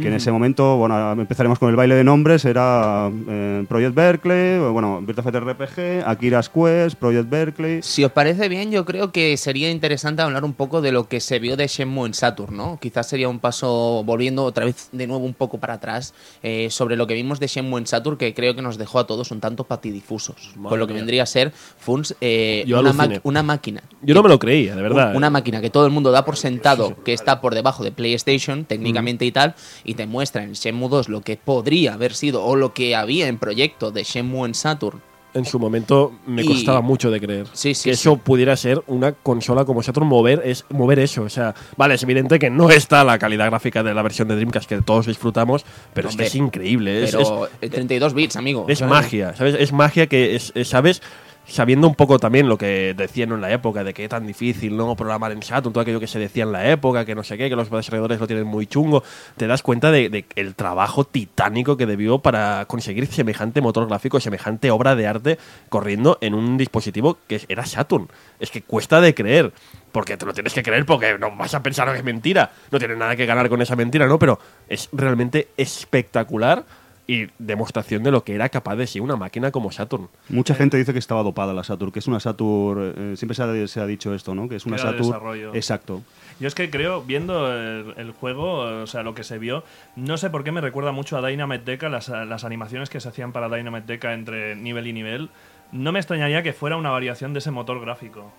Que en ese momento, bueno, empezaremos con el baile de nombres, era eh, Project Berkeley, bueno, Virtua Fighter RPG, Akira's Quest, Project Berkeley. Si os parece bien, yo creo que sería interesante hablar un poco de lo que se vio de Shenmue en Saturn, ¿no? Quizás sería un paso, volviendo otra vez de nuevo un poco para atrás, eh, sobre lo que vimos de Shenmue en Saturn, que creo que nos dejó a todos un tanto patidifusos. Madre con lo que mía. vendría a ser Funs, eh, una, aluciné. ma- una máquina. Yo no me lo creía, de verdad. Un- Una máquina que todo el mundo da por sentado que está por debajo de PlayStation, técnicamente y tal, y te muestra en Shenmue 2 lo que podría haber sido o lo que había en proyecto de Shenmue en Saturn. En su momento me Y- costaba mucho de creer Sí, sí, que sí. eso pudiera ser una consola como Saturn mover es mover eso, o sea, vale, es evidente que no está la calidad gráfica de la versión de Dreamcast que todos disfrutamos, pero Hombre, es que es increíble, Pero es- eh, 32 bits, amigo. es ¿sabes? magia, ¿sabes? Es magia que es, es, ¿sabes? Sabiendo un poco también lo que decían en la época, de que es tan difícil no programar en Saturn, todo aquello que se decía en la época, que no sé qué, que los desarrolladores lo tienen muy chungo, te das cuenta de, de el trabajo titánico que debió para conseguir semejante motor gráfico, semejante obra de arte corriendo en un dispositivo que era Saturn. Es que cuesta de creer, porque te lo tienes que creer porque no vas a pensar que es mentira, no tienes nada que ganar con esa mentira, ¿no? Pero es realmente espectacular y demostración de lo que era capaz de ser una máquina como Saturn. Mucha gente dice que estaba dopada la Saturn, que es una Saturn, eh, siempre se ha, se ha dicho esto, ¿no? Que es una de Saturn. desarrollo. Exacto. Yo es que creo, viendo el, el juego, o sea, lo que se vio, no sé por qué me recuerda mucho a Dynamite Deca, las, las animaciones que se hacían para Dynamite Deca entre nivel y nivel. No me extrañaría que fuera una variación de ese motor gráfico.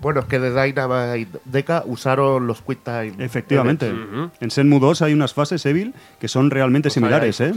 Bueno, es que de Dynamite Deca usaron los Quick Time. Efectivamente. En Senmu 2 hay unas fases Evil que son realmente Los similares, hay, ¿eh?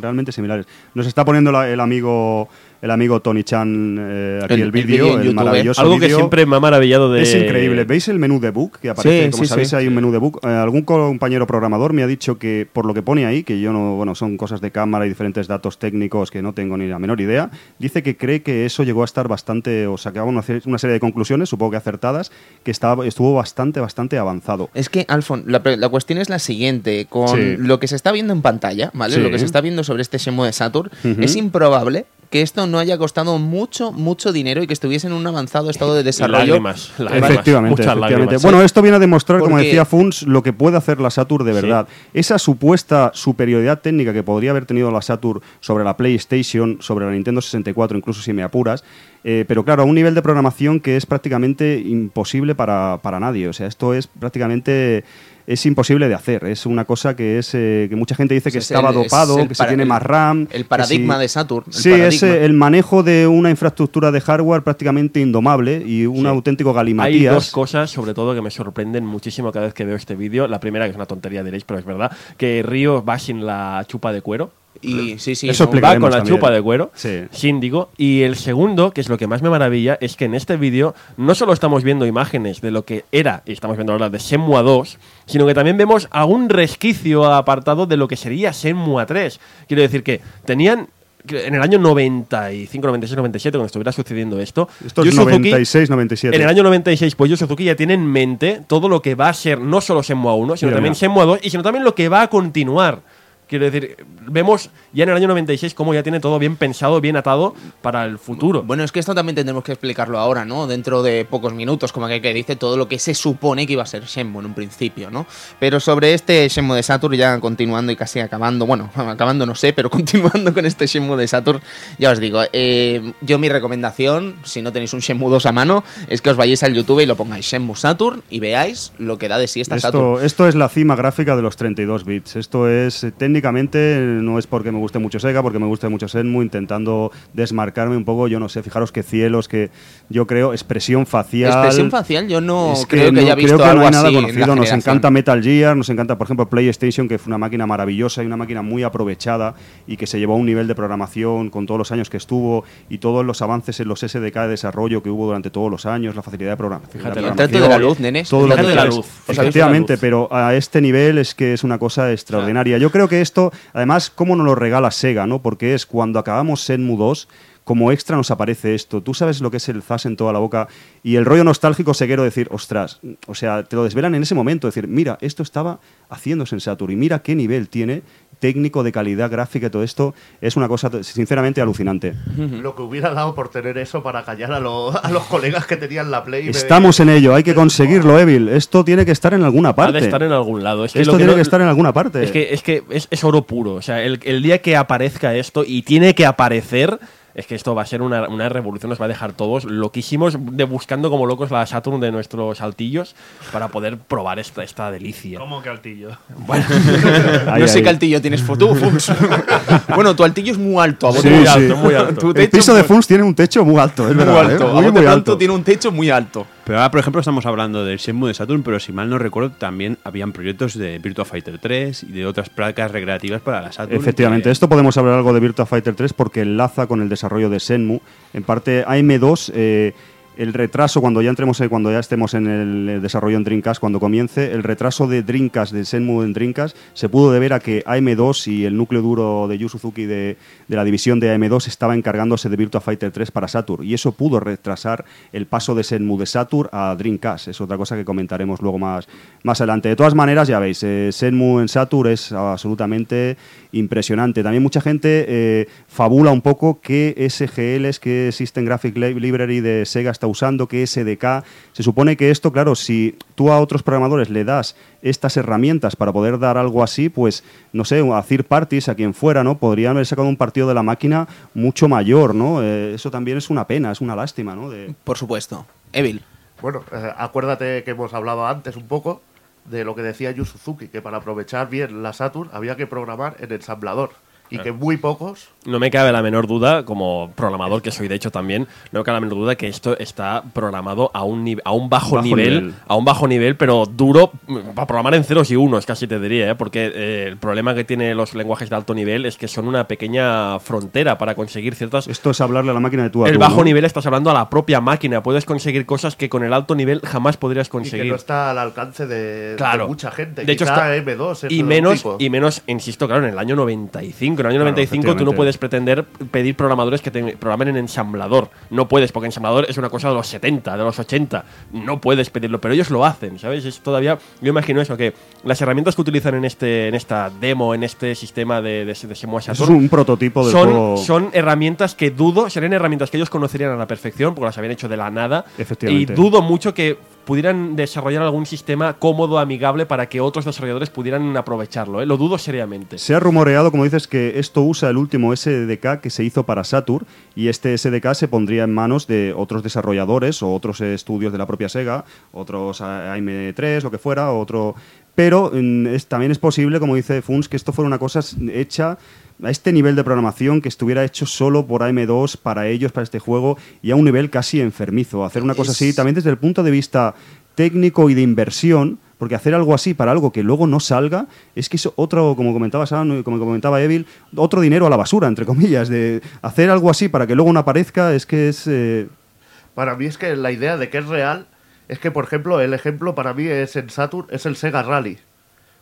Realmente similares. Nos está poniendo la- el amigo el amigo Tony Chan eh, aquí El- vídeo, el, ¿eh? maravilloso Algo que siempre me ha maravillado de... Es increíble. ¿Veis el menú de book que aparece? Sí, Como sí, sabéis, sí. hay un menú de book. Eh, algún compañero programador me ha dicho que, por lo que pone ahí, que yo no, bueno, son cosas de cámara y diferentes datos técnicos que no tengo ni la menor idea, dice que cree que eso llegó a estar bastante, o sacaba una, una serie de conclusiones, supongo que acertadas, que estaba, estuvo bastante, bastante avanzado. Es que, Alfon, la, pre- la cuestión es la siguiente. Con Sí. lo que se está viendo en pantalla, ¿vale? Sí. Lo que se está viendo sobre este Shenmue de Saturn, es improbable que esto no haya costado mucho, mucho dinero y que estuviese en un avanzado estado de desarrollo. Lágrimas, lágrimas, Efectivamente, muchas efectivamente. lágrimas. Bueno, esto viene a demostrar, como decía Funs, lo que puede hacer la Saturn de Sí. verdad. Esa supuesta superioridad técnica que podría haber tenido la Saturn sobre la PlayStation, sobre la Nintendo 64, incluso si me apuras, eh, pero claro, a un nivel de programación que es prácticamente imposible para, para nadie. O sea, esto es prácticamente es imposible de hacer. Es una cosa que es eh, que mucha gente dice que Es estaba el- es dopado, el que se tiene el- más RAM. el paradigma si- de Saturn, el Sí, es paradigma. eh, el manejo de una infraestructura de hardware prácticamente indomable y un Sí. auténtico Hay galimatías. dos cosas, sobre todo, que me sorprenden muchísimo cada vez que veo este vídeo. La primera, que es una tontería, diréis, pero es verdad, que Río va sin la chupa de cuero. Y sí, sí. Eso no, Va con la también. chupa de cuero, Sí. síndigo. Y el segundo, que es lo que más me maravilla, es que en este vídeo no solo estamos viendo imágenes de lo que era, y estamos viendo ahora de Shenmue 2, sino que también vemos algún resquicio apartado de lo que sería Shenmue 3. Quiero decir que tenían en el año 95, 96, 97, cuando estuviera sucediendo esto, Esto es Yu Suzuki- 96, 97. en el año 96, pues Yu Suzuki ya tiene en mente todo lo que va a ser no solo Shenmue 1, sino Mira, también. Shenmue 2 y sino también lo que va a continuar. Quiero decir, vemos ya en el año 96 cómo ya tiene todo bien pensado, bien atado para el futuro. Bueno, es que esto también tendremos que explicarlo ahora, ¿no? Dentro de pocos minutos, como que, que dice todo lo que se supone que iba a ser Shenmue en un principio, ¿no? Pero sobre este Shenmue de Saturn, ya continuando y casi acabando, bueno, acabando no sé, pero continuando con este Shenmue de Saturn, ya os digo, eh, yo mi recomendación, si no tenéis un Shenmue 2 a mano, es que os vayáis al YouTube y lo pongáis Shenmue Saturn y veáis lo que da de sí esta Saturn. Esto, esto es la cima gráfica de los 32 bits. Esto es, eh, técnicamente, no es porque me guste mucho Sega, porque me guste mucho Shenmue, intentando desmarcarme un poco, yo no sé, fijaros qué cielos, que yo creo, expresión facial. Expresión facial, yo no Es creo que, no- haya visto creo que algo no hay nada así conocido. Nos encanta Metal Gear, nos encanta, por ejemplo, PlayStation, que fue una máquina maravillosa y una máquina muy aprovechada y que se llevó a un nivel de programación con todos los años que estuvo y todos los avances en los SDK de desarrollo que hubo durante todos los años, la facilidad de programa- Fíjate, de la programación, luz, nenes. todo lo que de la luz. ¿Os habéis Efectivamente, pero a este nivel es que es una cosa extraordinaria. Yo creo que esto, además, ¿cómo nos lo regala Sega? ¿no? Porque es cuando acabamos Shenmue 2, como extra nos aparece esto. Tú sabes lo que es el Zas en toda la boca y el rollo nostálgico seguero de decir, ostras, o sea, te lo desvelan en ese momento, decir, mira, esto estaba haciéndose en Saturn y mira qué nivel tiene técnico de calidad gráfica y todo esto es una cosa sinceramente alucinante. Lo que hubiera dado por tener eso para callar a, lo- a los colegas que tenían la Play. Estamos en ello, hay que conseguirlo, Evil. Esto tiene que estar en alguna Ha parte. de estar en algún lado. Es que Esto lo que tiene no- que estar en alguna parte. Es que, es, que es, es oro puro. O sea, el, el día que aparezca esto y tiene que aparecer, es que esto va a ser una, una revolución, nos va a dejar todos loquísimos de buscando como locos la Saturn de nuestros altillos para poder probar esta, esta delicia. ¿Cómo que altillo? Ahí, no sé qué altillo tienes tú, Funs. bueno, tu altillo es muy alto. a Sí, bote muy sí. alto, muy alto. Tu El piso de Funs tiene un techo muy alto, es muy verdad. alto. ¿eh? A Muy, muy pronto alto. tiene un techo muy alto. Pero ahora, por ejemplo, estamos hablando del Shenmue de Saturn, pero si mal no recuerdo, también habían proyectos de Virtua Fighter 3 y de otras placas recreativas para la Saturn. Efectivamente, que- esto podemos hablar algo de Virtua Fighter 3 porque enlaza con el desarrollo de Shenmue. En parte, AM2, eh, el retraso, cuando ya entremos, cuando ya estemos en el desarrollo en Dreamcast, cuando comience, el retraso de Dreamcast, de Shenmue en Dreamcast, se pudo deber a que AM2 y el núcleo duro de Yu Suzuki de, la división de AM2 estaba encargándose de Virtua Fighter 3 para Saturn. Y eso pudo retrasar el paso de Shenmue de Saturn a Dreamcast. Es otra cosa que comentaremos luego más, más adelante. De todas maneras, ya veis, eh, Shenmue en Saturn es absolutamente impresionante. También mucha gente eh, fabula un poco qué SGLs, qué System Graphic Li- Library de Sega está usando, qué SDK. Se supone que esto, claro, si tú a otros programadores le das estas herramientas para poder dar algo así, pues, no sé, a third parties, a quien fuera, ¿no? Podrían haber sacado un partido de la máquina mucho mayor, ¿no? Eh, eso también es una pena, es una lástima, ¿no? De- Por supuesto. Evil. Bueno, eh, acuérdate que hemos hablado antes un poco de lo que decía Yu Suzuki, que para aprovechar bien la Saturn había que programar en ensamblador. Y que muy pocos No me cabe la menor duda, como programador que soy de hecho también, no me cabe la menor duda que esto está programado a un, a un bajo, Bajo nivel, nivel. a un bajo nivel, pero duro mm, para programar en ceros y unos, casi te diría, ¿eh? porque eh, el problema que tienen los lenguajes de alto nivel es que son una pequeña frontera para conseguir ciertas Esto es hablarle a la máquina de a el tú, bajo ¿no? nivel estás hablando a la propia máquina. Puedes conseguir cosas que con el alto nivel jamás podrías y que conseguir. no está al alcance de, mucha gente. De hecho, está- M2 es y menos, tipo. y menos, insisto, claro, en el año 95. En el año 95 tú no puedes pretender pedir programadores que te programen en ensamblador. No puedes, porque ensamblador es una cosa de los 70, de los 80. No puedes pedirlo, pero ellos lo hacen, ¿sabes? Es todavía, yo imagino eso, que las herramientas que utilizan en este en esta demo, en este sistema de, de, de Eso es un prototipo del son, juego. son herramientas que dudo, serían herramientas que ellos conocerían a la perfección, porque las habían hecho de la nada. Y Efectivamente. dudo mucho que pudieran desarrollar algún sistema cómodo, amigable, para que otros desarrolladores pudieran aprovecharlo. ¿eh? Lo dudo seriamente. Se ha rumoreado, como dices, que esto usa el último SDK que se hizo para Saturn y este SDK se pondría en manos de otros desarrolladores o otros estudios de la propia Sega, otros AM3, lo que fuera, otro... Pero mm, también es posible, como dice Funs, que esto fuera una cosa hecha a este nivel de programación que estuviera hecho solo por AM2 para ellos, para este juego, y a un nivel casi enfermizo. Hacer una cosa así, también desde el punto de vista técnico y de inversión, porque hacer algo así para algo que luego no salga, es que es otro, como comentaba Sam, como comentaba Evil, otro dinero a la basura, entre comillas, de hacer algo así para que luego no aparezca, es que es... eh, Para mí es que la idea de que es real es que, por ejemplo, el ejemplo para mí es en Saturn, es el Sega Rally.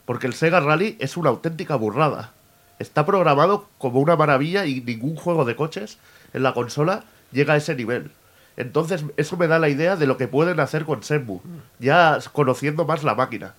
Porque el Sega Rally es una auténtica burrada. Está programado como una maravilla y ningún juego de coches en la consola llega a ese nivel. Entonces, eso me da la idea de lo que pueden hacer con Shenmue, ya conociendo más la máquina.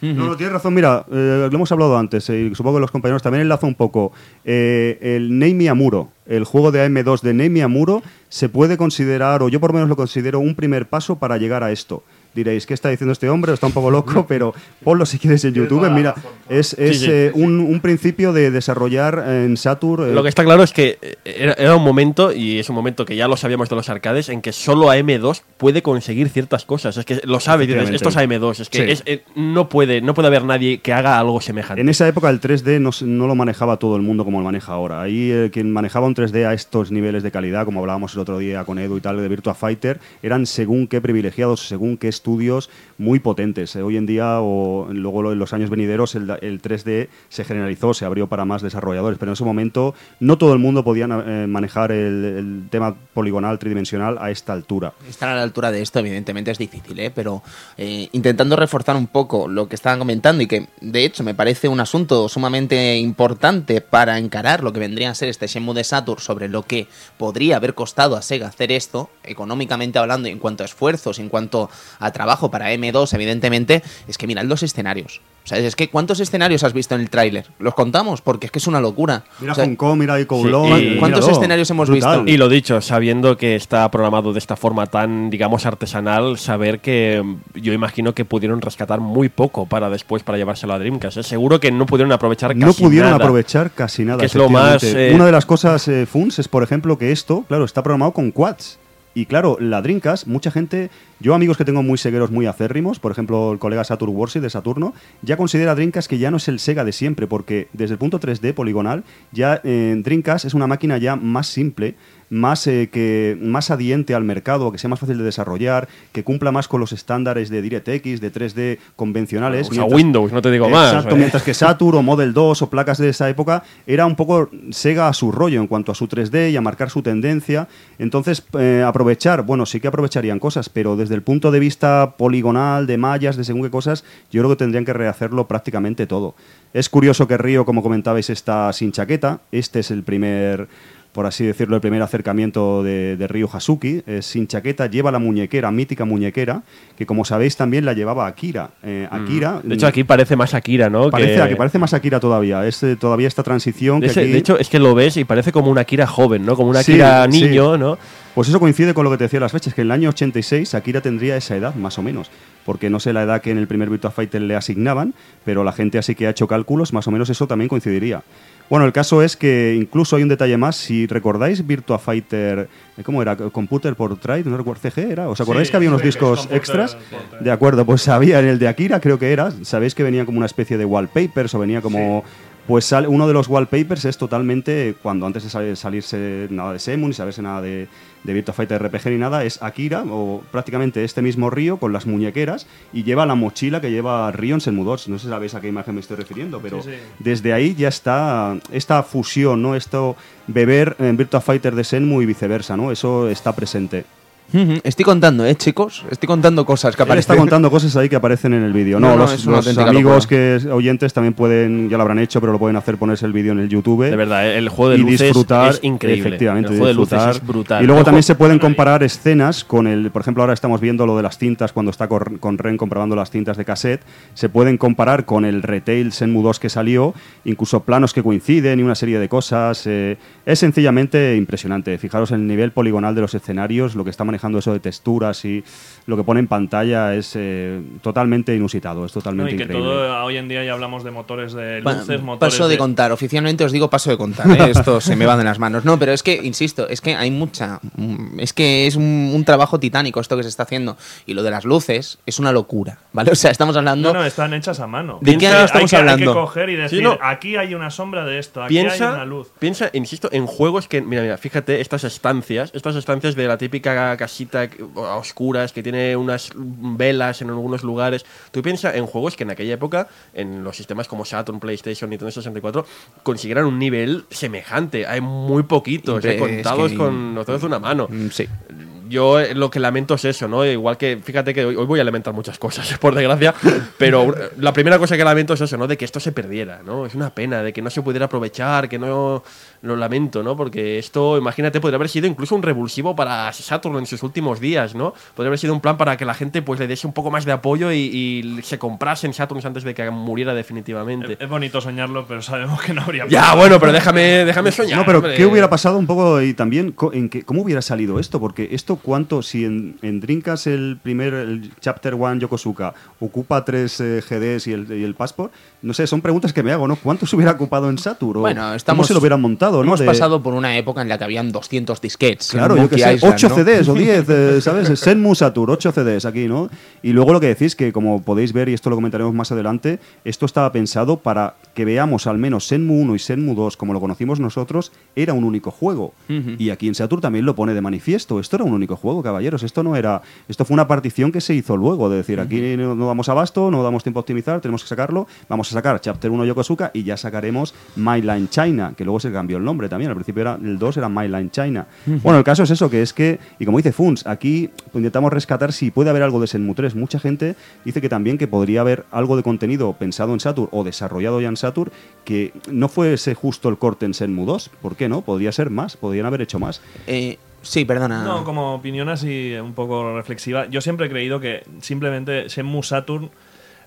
No, no, tienes razón. Mira, eh, lo hemos hablado antes eh, y supongo que los compañeros también enlazo un poco. Eh, el Neimi Amuro, el juego de AM2 de Neimi Amuro, se puede considerar, o yo por lo menos lo considero, un primer paso para llegar a esto. Diréis, ¿qué está diciendo este hombre? Está un poco loco, pero ponlo si quieres en YouTube. Mira, es, es Sí, sí. eh, un, un principio de desarrollar en Saturn. eh, Lo que está claro es que eh, era, era un momento, y es un momento que ya lo sabíamos de los arcades, en que solo AM2 puede conseguir ciertas cosas. Es que lo sabe, dices, esto es AM2. Es que Sí. es- eh, no, puede, no puede haber nadie que haga algo semejante. En esa época el 3D no, no lo manejaba todo el mundo como lo maneja ahora. Ahí eh, quien manejaba un 3D a estos niveles de calidad, como hablábamos el otro día con Edu y tal de Virtua Fighter, eran según qué privilegiados, según qué estudios muy potentes. Eh, hoy en día o luego en los años venideros el, da- el 3D se generalizó, se abrió para más desarrolladores, pero en ese momento no todo el mundo podía eh, manejar el, el tema poligonal tridimensional a esta altura. Estar a la altura de esto, evidentemente, es difícil, ¿eh? pero eh, intentando reforzar un poco lo que estaban comentando y que, de hecho, me parece un asunto sumamente importante para encarar lo que vendría a ser este Shenmue de Saturn sobre lo que podría haber costado a Sega hacer esto, económicamente hablando, y en cuanto a esfuerzos, en cuanto a trabajo para M2, evidentemente, es que mirad los escenarios. O sea, es que ¿cuántos escenarios has visto en el tráiler? ¿Los contamos? Porque es que es una locura. Mira O sea, Hong Kong, mira Sí, Kowloon. y- ¿Cuántos míralo. escenarios hemos Brutal. visto? Y lo dicho, sabiendo que está programado de esta forma tan, digamos, artesanal, saber que mm, yo imagino que pudieron rescatar muy poco para después, para llevárselo a Dreamcast. ¿eh? Seguro que no pudieron aprovechar casi no pudieron nada. aprovechar casi nada. Que es lo más, eh, Una de las cosas, eh, Funs, es por ejemplo que esto, claro, está programado con quads. Y claro, la Dreamcast, mucha gente, yo amigos que tengo muy segueros, muy acérrimos, por ejemplo el colega Saturn Warsi de Saturno, ya considera Dreamcast que ya no es el Sega de siempre, porque desde el punto 3D poligonal, ya eh, es una máquina ya más simple, más, eh, que, más adiente al mercado, que sea más fácil de desarrollar, que cumpla más con los estándares de DirectX, de 3D convencionales. Usa mientras- Windows, no te digo más. Exacto, ¿eh? mientras que Saturn o Model 2 o placas de esa época era un poco Sega a su rollo en cuanto a su 3D y a marcar su tendencia. Entonces, eh, aprovechar, bueno, sí que aprovecharían cosas, pero desde el punto de vista poligonal, de mallas, de según qué cosas, yo creo que tendrían que rehacerlo prácticamente todo. Es curioso que Río, como comentabais, está sin chaqueta. Este es el primer por así decirlo, el primer acercamiento de, de Ryu Hasuki, es sin chaqueta, lleva la muñequera, mítica muñequera, que como sabéis también la llevaba Akira. Eh, Akira De hecho, aquí parece más Akira, ¿no? Parece, Que- que parece más Akira todavía. Es eh, todavía esta transición que Ese- aquí- De hecho, es que lo ves y parece como una Akira joven, ¿no? Como una Akira sí. niño, ¿no? Pues eso coincide con lo que te decía las fechas, que en el año 86 Akira tendría esa edad, más o menos. Porque no sé la edad que en el primer Virtua Fighter le asignaban, pero la gente así que ha hecho cálculos, más o menos eso también coincidiría. Bueno, el caso es que incluso hay un detalle más. Si recordáis Virtua Fighter, eh, ¿cómo era? Computer Portrait, no recuerdo, CG era. ¿Os acordáis Sí, que había unos sí, discos Computer extras? Portrait. De acuerdo, pues había en el de Akira, creo que era. Sabéis que venía como una especie de wallpapers o venía como. Pues sale- uno de los wallpapers es totalmente, cuando antes de sal- salirse nada de Semu, ni saberse nada de, de Virtua Fighter RPG ni nada, es Akira, o prácticamente este mismo Río con las muñequeras, y lleva la mochila que lleva Río en Shenmue 2. No sé si sabéis a qué imagen me estoy refiriendo, pero Sí, sí. desde ahí ya está esta fusión, ¿no? Esto, beber en Virtua Fighter de Shenmue y viceversa, ¿no? Eso está presente. Estoy contando, ¿eh, chicos? Estoy contando cosas que Él está aparecen. contando cosas ahí que aparecen en el vídeo. No, No, no, los, amigos locura. que oyentes también pueden, ya lo habrán hecho, pero lo pueden hacer ponerse el vídeo en el YouTube. De verdad, ¿eh? el juego de y luces disfrutar es increíble. efectivamente el juego de disfrutar. luces es brutal. y luego también se pueden comparar escenas con el por ejemplo ahora estamos viendo lo de las cintas cuando está con, con Ren comprobando las cintas de cassette se pueden comparar con el retail Senmu 2 que salió incluso planos que coinciden y una serie de cosas eh, es sencillamente impresionante fijaros en el nivel poligonal de los escenarios lo que está manejando eso de texturas y lo que pone en pantalla es eh, totalmente inusitado es No, totalmente y que increíble todo hoy en día ya hablamos de motores de Pa- luces, motores paso de, contar, oficialmente os digo paso de contar, ¿eh? esto se me va de las manos. No, pero es que, insisto, es que hay mucha. mm, Es que es un, un trabajo titánico esto que se está haciendo. Y lo de las luces es una locura, ¿vale? O sea, estamos hablando. No, no, están hechas a mano. ¿De qué año estamos hay que, hablando? Hay que coger y decir, Sí, no. aquí hay una sombra de esto, aquí hay Piensa, una luz. piensa, insisto, en juegos que, mira, mira, fíjate, estas estancias, estas estancias de la típica casita a oscuras que tiene unas velas en algunos lugares. Tú piensas en juegos que en aquella época, en los sistemas como Saturn, PlayStation, Nintendo 64, consiguieran un nivel semejante. Hay muy poquitos, eh, es contados que- con los dedos de una mano. Mm, Sí. Yo eh, lo que lamento es eso, ¿no? Igual que, fíjate que hoy, hoy voy a lamentar muchas cosas, por desgracia, pero eh, la primera cosa que lamento es eso, ¿no? De que esto se perdiera, ¿no? Es una pena, de que no se pudiera aprovechar, que no lo lamento, ¿no? Porque esto, imagínate, podría haber sido incluso un revulsivo para Saturn en sus últimos días, ¿no? Podría haber sido un plan para que la gente pues le diese un poco más de apoyo y, y se comprasen Saturns antes de que muriera definitivamente. Es, es bonito soñarlo, pero sabemos que no habría Ya, bueno, pero déjame, déjame soñar. No, pero hombre. ¿qué hubiera pasado un poco y también en qué- cómo hubiera salido esto? Porque esto cuánto, si en, en Drinkas el primer, el Chapter 1 Yokosuka ocupa tres eh, GDs y el, y el Passport, no sé, son preguntas que me hago, ¿no? ¿Cuánto se hubiera ocupado en Saturn? ¿O Bueno, ¿Cómo estamos. se lo hubieran montado, no? Hemos De- pasado por una época en la que habían 200 disquets. Claro, yo que sé, Island, 8 ¿no? CDs o 10, eh, ¿sabes? Senmu Saturn, 8 CDs aquí, ¿no? Y luego lo que decís, que como podéis ver, y esto lo comentaremos más adelante, esto estaba pensado para que veamos al menos Senmu 1 y Senmu 2, como lo conocimos nosotros, era un único juego. Y aquí en Saturn también lo pone de manifiesto. Esto era un único juego, caballeros. Esto no era. Esto fue una partición que se hizo luego, de decir, aquí no, no damos abasto, no damos tiempo a optimizar, tenemos que sacarlo. Vamos a sacar Chapter 1 Yokosuka y ya sacaremos My Line China, que luego se cambió el nombre también. Al principio era el 2 era My Line China. Bueno, el caso es eso, que es que, y como dice Funs, aquí intentamos rescatar si puede haber algo de Senmu 3. Mucha gente dice que también que podría haber algo de contenido pensado en Saturn o desarrollado ya en Saturn que no fuese justo el corte en Senmu 2. ¿Por qué no? Podría ser más, podrían haber hecho más. Eh, sí, perdona. No, como opinión así un poco reflexiva, yo siempre he creído que simplemente Shenmue Saturn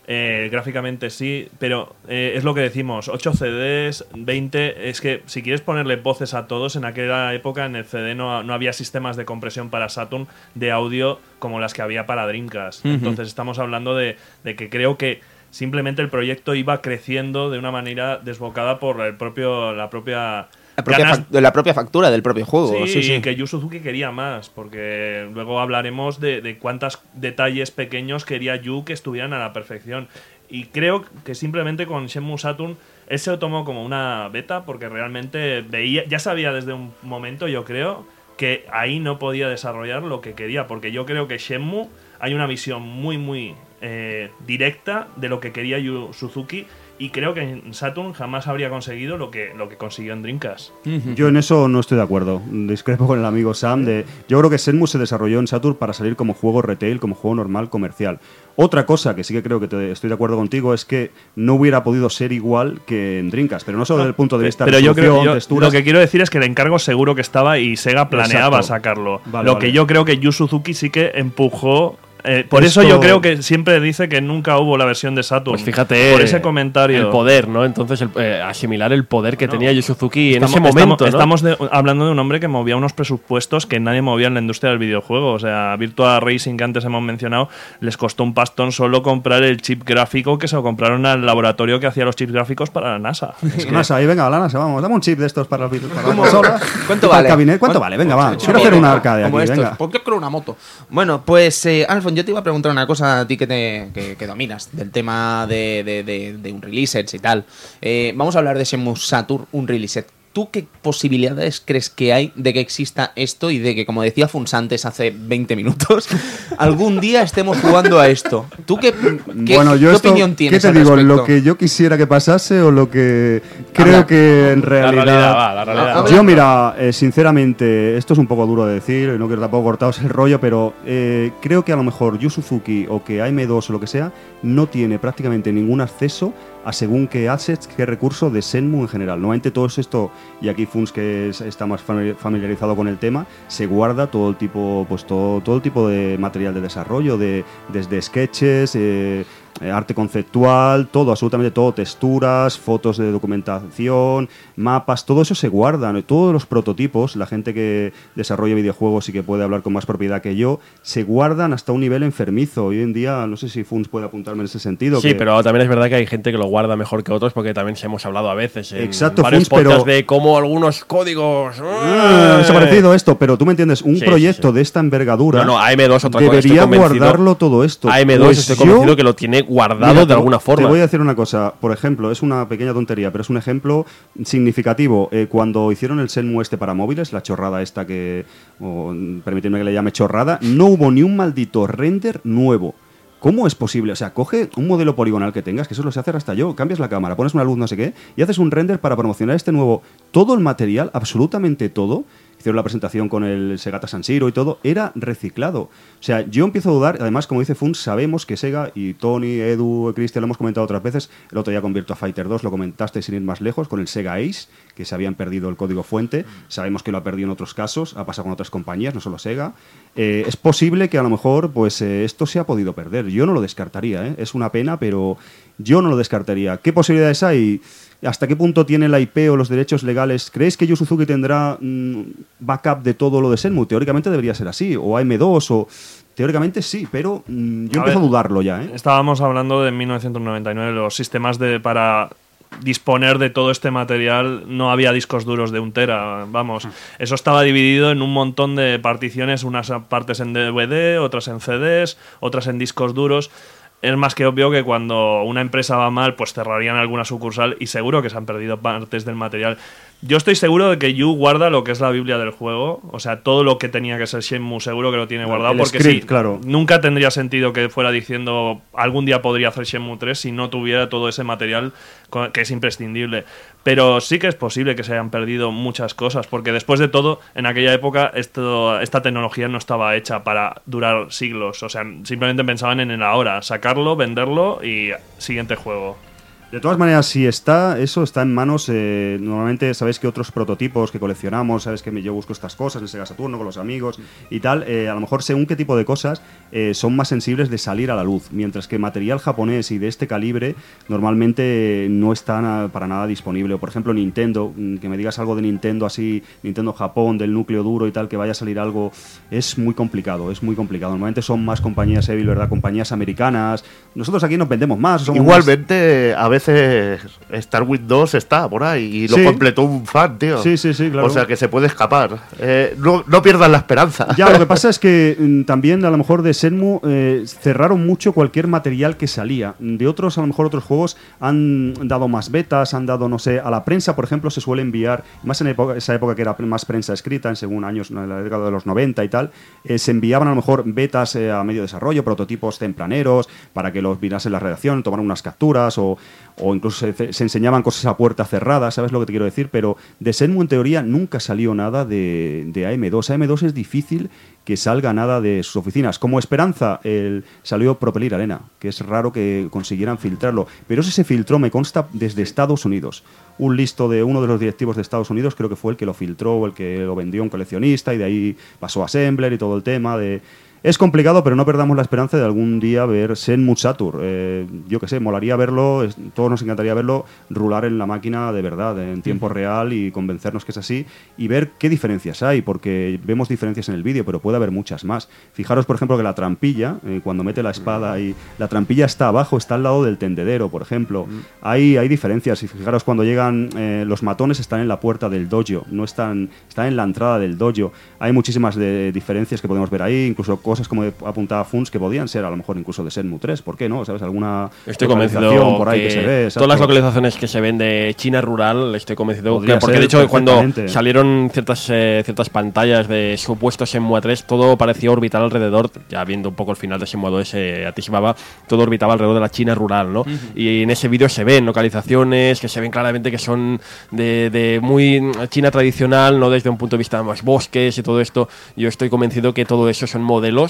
eh, gráficamente sí, pero eh, es lo que decimos, 8 CDs, 20, es que si quieres ponerle voces a todos, en aquella época en el CD no, no había sistemas de compresión para Saturn de audio como las que había para Dreamcast. Entonces estamos hablando de, de que creo que simplemente el proyecto iba creciendo de una manera desbocada por el propio, la propia... La propia, ganas- la propia factura del propio juego. Sí, Sí, que Yu Suzuki quería más, porque luego hablaremos de, de cuántos detalles pequeños quería Yu que estuvieran a la perfección. Y creo que simplemente con Shenmue Saturn él se lo tomó como una beta, porque realmente veía, ya sabía desde un momento, yo creo, que ahí no podía desarrollar lo que quería, porque yo creo que Shenmue hay una visión muy, muy eh, directa de lo que quería Yu Suzuki. Y creo que en Saturn jamás habría conseguido lo que, lo que consiguió en Dreamcast. Yo en eso no estoy de acuerdo. Discrepo con el amigo Sam. De, yo creo que Senmu se desarrolló en Saturn para salir como juego retail, como juego normal, comercial. Otra cosa que sí que creo que te- estoy de acuerdo contigo es que no hubiera podido ser igual que en Dreamcast, pero no solo desde el punto de vista Pero yo creo resolución, yo- texturas. lo que quiero decir es que el encargo seguro que estaba y Sega planeaba Exacto. sacarlo. Vale, lo vale. que yo creo que Yu Suzuki sí que empujó. Eh, por eso yo creo que siempre dice que nunca hubo la versión de Saturn. Pues fíjate. Por ese comentario. El poder, ¿no? Entonces, el- eh, asimilar el poder que No. tenía Yu Suzuki en ese momento. estamos- ¿no? estamos de- hablando de un hombre que movía unos presupuestos que nadie movía en la industria del videojuego. O sea, Virtua Racing, que antes hemos mencionado, les costó un pastón solo comprar el chip gráfico que se lo compraron al laboratorio que hacía los chips gráficos para la NASA. NASA, ahí venga, la NASA, vamos, dame un chip de estos para, para la consola. ¿Cuánto vale? ¿Cuánto vale? Venga, va. Quiero hacer una arcade Como aquí, venga. ¿Por qué creo una moto? Bueno, pues, eh, Yo te iba a preguntar una cosa a ti que, te, que, dominas, del tema de, de, un release y tal. Eh, vamos a hablar de Shenmue Saturn, un release. ¿Tú qué posibilidades crees que hay de que exista esto y de que, como decía Funs antes hace 20 minutos, algún día estemos jugando a esto? ¿Tú qué, qué, bueno, yo qué esto, opinión tienes ¿Qué te al digo? respecto? ¿Lo que yo quisiera que pasase o lo que creo Habla. que en La realidad... realidad, va, la realidad. Yo, mira, eh, sinceramente, esto es un poco duro de decir, no quiero tampoco cortaros el rollo, pero eh, creo que a lo mejor Yu Suzuki o que AM2 o lo que sea, no tiene prácticamente ningún acceso a según qué assets, qué recurso de Senmu en general. Normalmente todo esto, y aquí Funs que es- está más famili- familiarizado con el tema, se guarda todo el tipo, pues todo, todo el tipo de material de desarrollo, de, desde sketches, eh, eh, arte conceptual, todo, absolutamente todo, texturas, fotos de documentación, mapas, todo eso se guarda. ¿no? Todos los prototipos, la gente que desarrolla videojuegos y que puede hablar con más propiedad que yo, se guardan hasta un nivel enfermizo. Hoy en día, no sé si Funs puede apuntarme en ese sentido. Sí, que- pero también es verdad que hay gente que lo guarda mejor que otros porque también se hemos hablado a veces en Exacto, varios Funs, pero- de cómo algunos códigos... Ah, ¡eh! ha parecido esto, pero tú me entiendes, un Sí, proyecto sí, sí. de esta envergadura No, no, AM2 otra debería guardarlo todo esto. AM2 Pues estoy yo- convencido que lo tiene guardado Mira, de alguna forma. Te voy a decir una cosa, por ejemplo, es una pequeña tontería, pero es un ejemplo significativo. Eh, cuando hicieron el Senmu este para móviles, la chorrada esta que, o, mm, permitidme que le llame chorrada, no hubo ni un maldito render nuevo. ¿Cómo es posible? O sea, coge un modelo poligonal que tengas, que eso lo sé hacer hasta yo, cambias la cámara, pones una luz no sé qué, y haces un render para promocionar este nuevo. Todo el material, absolutamente todo, hicieron la presentación con el Segata San Siro y todo, era reciclado. O sea, yo empiezo a dudar, además, como dice Fun, sabemos que Sega y Tony, Edu, Cristian, lo hemos comentado otras veces, el otro día con Virtua Fighter 2 lo comentaste sin ir más lejos, con el Sega Ace, que se habían perdido el código fuente, sabemos que lo ha perdido en otros casos, ha pasado con otras compañías, no solo Sega. Eh, es posible que a lo mejor pues eh, esto se ha podido perder, yo no lo descartaría, ¿eh? es una pena, pero yo no lo descartaría. ¿Qué posibilidades hay? ¿Hasta qué punto tiene la IP o los derechos legales? ¿Creéis que Yu Suzuki tendrá mm, backup de todo lo de Senmu? Teóricamente debería ser así, o AM2, o... Teóricamente sí, pero mm, yo A empiezo ver, a dudarlo ya, ¿eh? Estábamos hablando de 1999, los sistemas de para disponer de todo este material no había discos duros de un tera, vamos, eso estaba dividido en un montón de particiones, unas partes en DVD, otras en CDs, otras en discos duros. Es más que obvio que cuando una empresa va mal, pues cerrarían alguna sucursal y seguro que se han perdido partes del material. Yo estoy seguro de que Yu guarda lo que es la Biblia del juego, o sea, todo lo que tenía que ser Shenmue seguro que lo tiene guardado el porque script, sí, claro. nunca tendría sentido que fuera diciendo algún día podría hacer Shenmue 3 si no tuviera todo ese material que es imprescindible. Pero sí que es posible que se hayan perdido muchas cosas, porque después de todo, en aquella época esto, esta tecnología no estaba hecha para durar siglos. O sea, simplemente pensaban en el ahora, sacarlo, venderlo y siguiente juego. De todas maneras, si está, eso está en manos, eh, normalmente sabéis que otros prototipos que coleccionamos, sabes que yo busco estas cosas en Sega Saturno con los amigos y tal, eh, a lo mejor según qué tipo de cosas eh, son más sensibles de salir a la luz, mientras que material japonés y de este calibre normalmente no está para nada disponible. O por ejemplo Nintendo, mm, que me digas algo de Nintendo así, Nintendo Japón, del núcleo duro y tal, que vaya a salir algo, es muy complicado, es muy complicado. Normalmente son más compañías Evil, ¿verdad? Compañías americanas. Nosotros aquí nos vendemos más. somos más- Igualmente, a veces Star Wars 2 está por ahí y lo Sí. completó un fan, tío. Sí, sí, sí, claro. O sea que se puede escapar. Eh, no, no pierdas la esperanza. Ya, lo que pasa es que mm, también a lo mejor de Senmu eh, cerraron mucho cualquier material que salía. De otros, a lo mejor otros juegos han dado más betas, han dado, no sé, a la prensa, por ejemplo, se suele enviar, más en época- esa época que era más prensa escrita, en según años, en la década de los 90 y tal, eh, se enviaban a lo mejor betas a medio desarrollo, prototipos tempraneros, para que los vieras en la redacción, tomaran unas capturas o, o incluso se, se enseñaban cosas a puerta cerrada, ¿sabes lo que te quiero decir? Pero de Senmu en teoría nunca salió nada de, de AM2. AM2 es difícil que salga nada de sus oficinas. Como esperanza, el, salió Propelir Arena, que es raro que consiguieran filtrarlo. Pero ese se filtró, me consta, desde Estados Unidos. Un listo de uno de los directivos de Estados Unidos, creo que fue el que lo filtró el que lo vendió a un coleccionista y de ahí pasó a Assembler y todo el tema de... Es complicado, pero no perdamos la esperanza de algún día ver Senmu Satur. Eh, yo qué sé, molaría verlo, es- todos nos encantaría verlo rular en la máquina de verdad, en tiempo real y convencernos que es así y ver qué diferencias hay, porque vemos diferencias en el vídeo, pero puede haber muchas más. Fijaros, por ejemplo, que la trampilla, eh, cuando mete la espada y la trampilla está abajo, está al lado del tendedero, por ejemplo. Hay, hay diferencias y fijaros cuando llegan eh, los matones están en la puerta del dojo, no están, están en la entrada del dojo. Hay muchísimas de, diferencias que podemos ver ahí, incluso cosas como apuntaba Funs que podían ser a lo mejor incluso de Senmu 3, ¿por qué no? ¿Sabes? Alguna Estoy convencido por ahí que, que, se ve. todas las localizaciones que se ven de China rural, estoy convencido Podría porque de hecho cuando salieron ciertas eh, ciertas pantallas de supuestos Shenmue 3, todo parecía orbitar alrededor, ya viendo un poco el final de Shenmue 2 se atisbaba, todo orbitaba alrededor de la China rural, ¿no? Y en ese vídeo se ven localizaciones que se ven claramente que son de, de muy China tradicional, no desde un punto de vista más bosques y todo esto. Yo estoy convencido que todo eso son modelos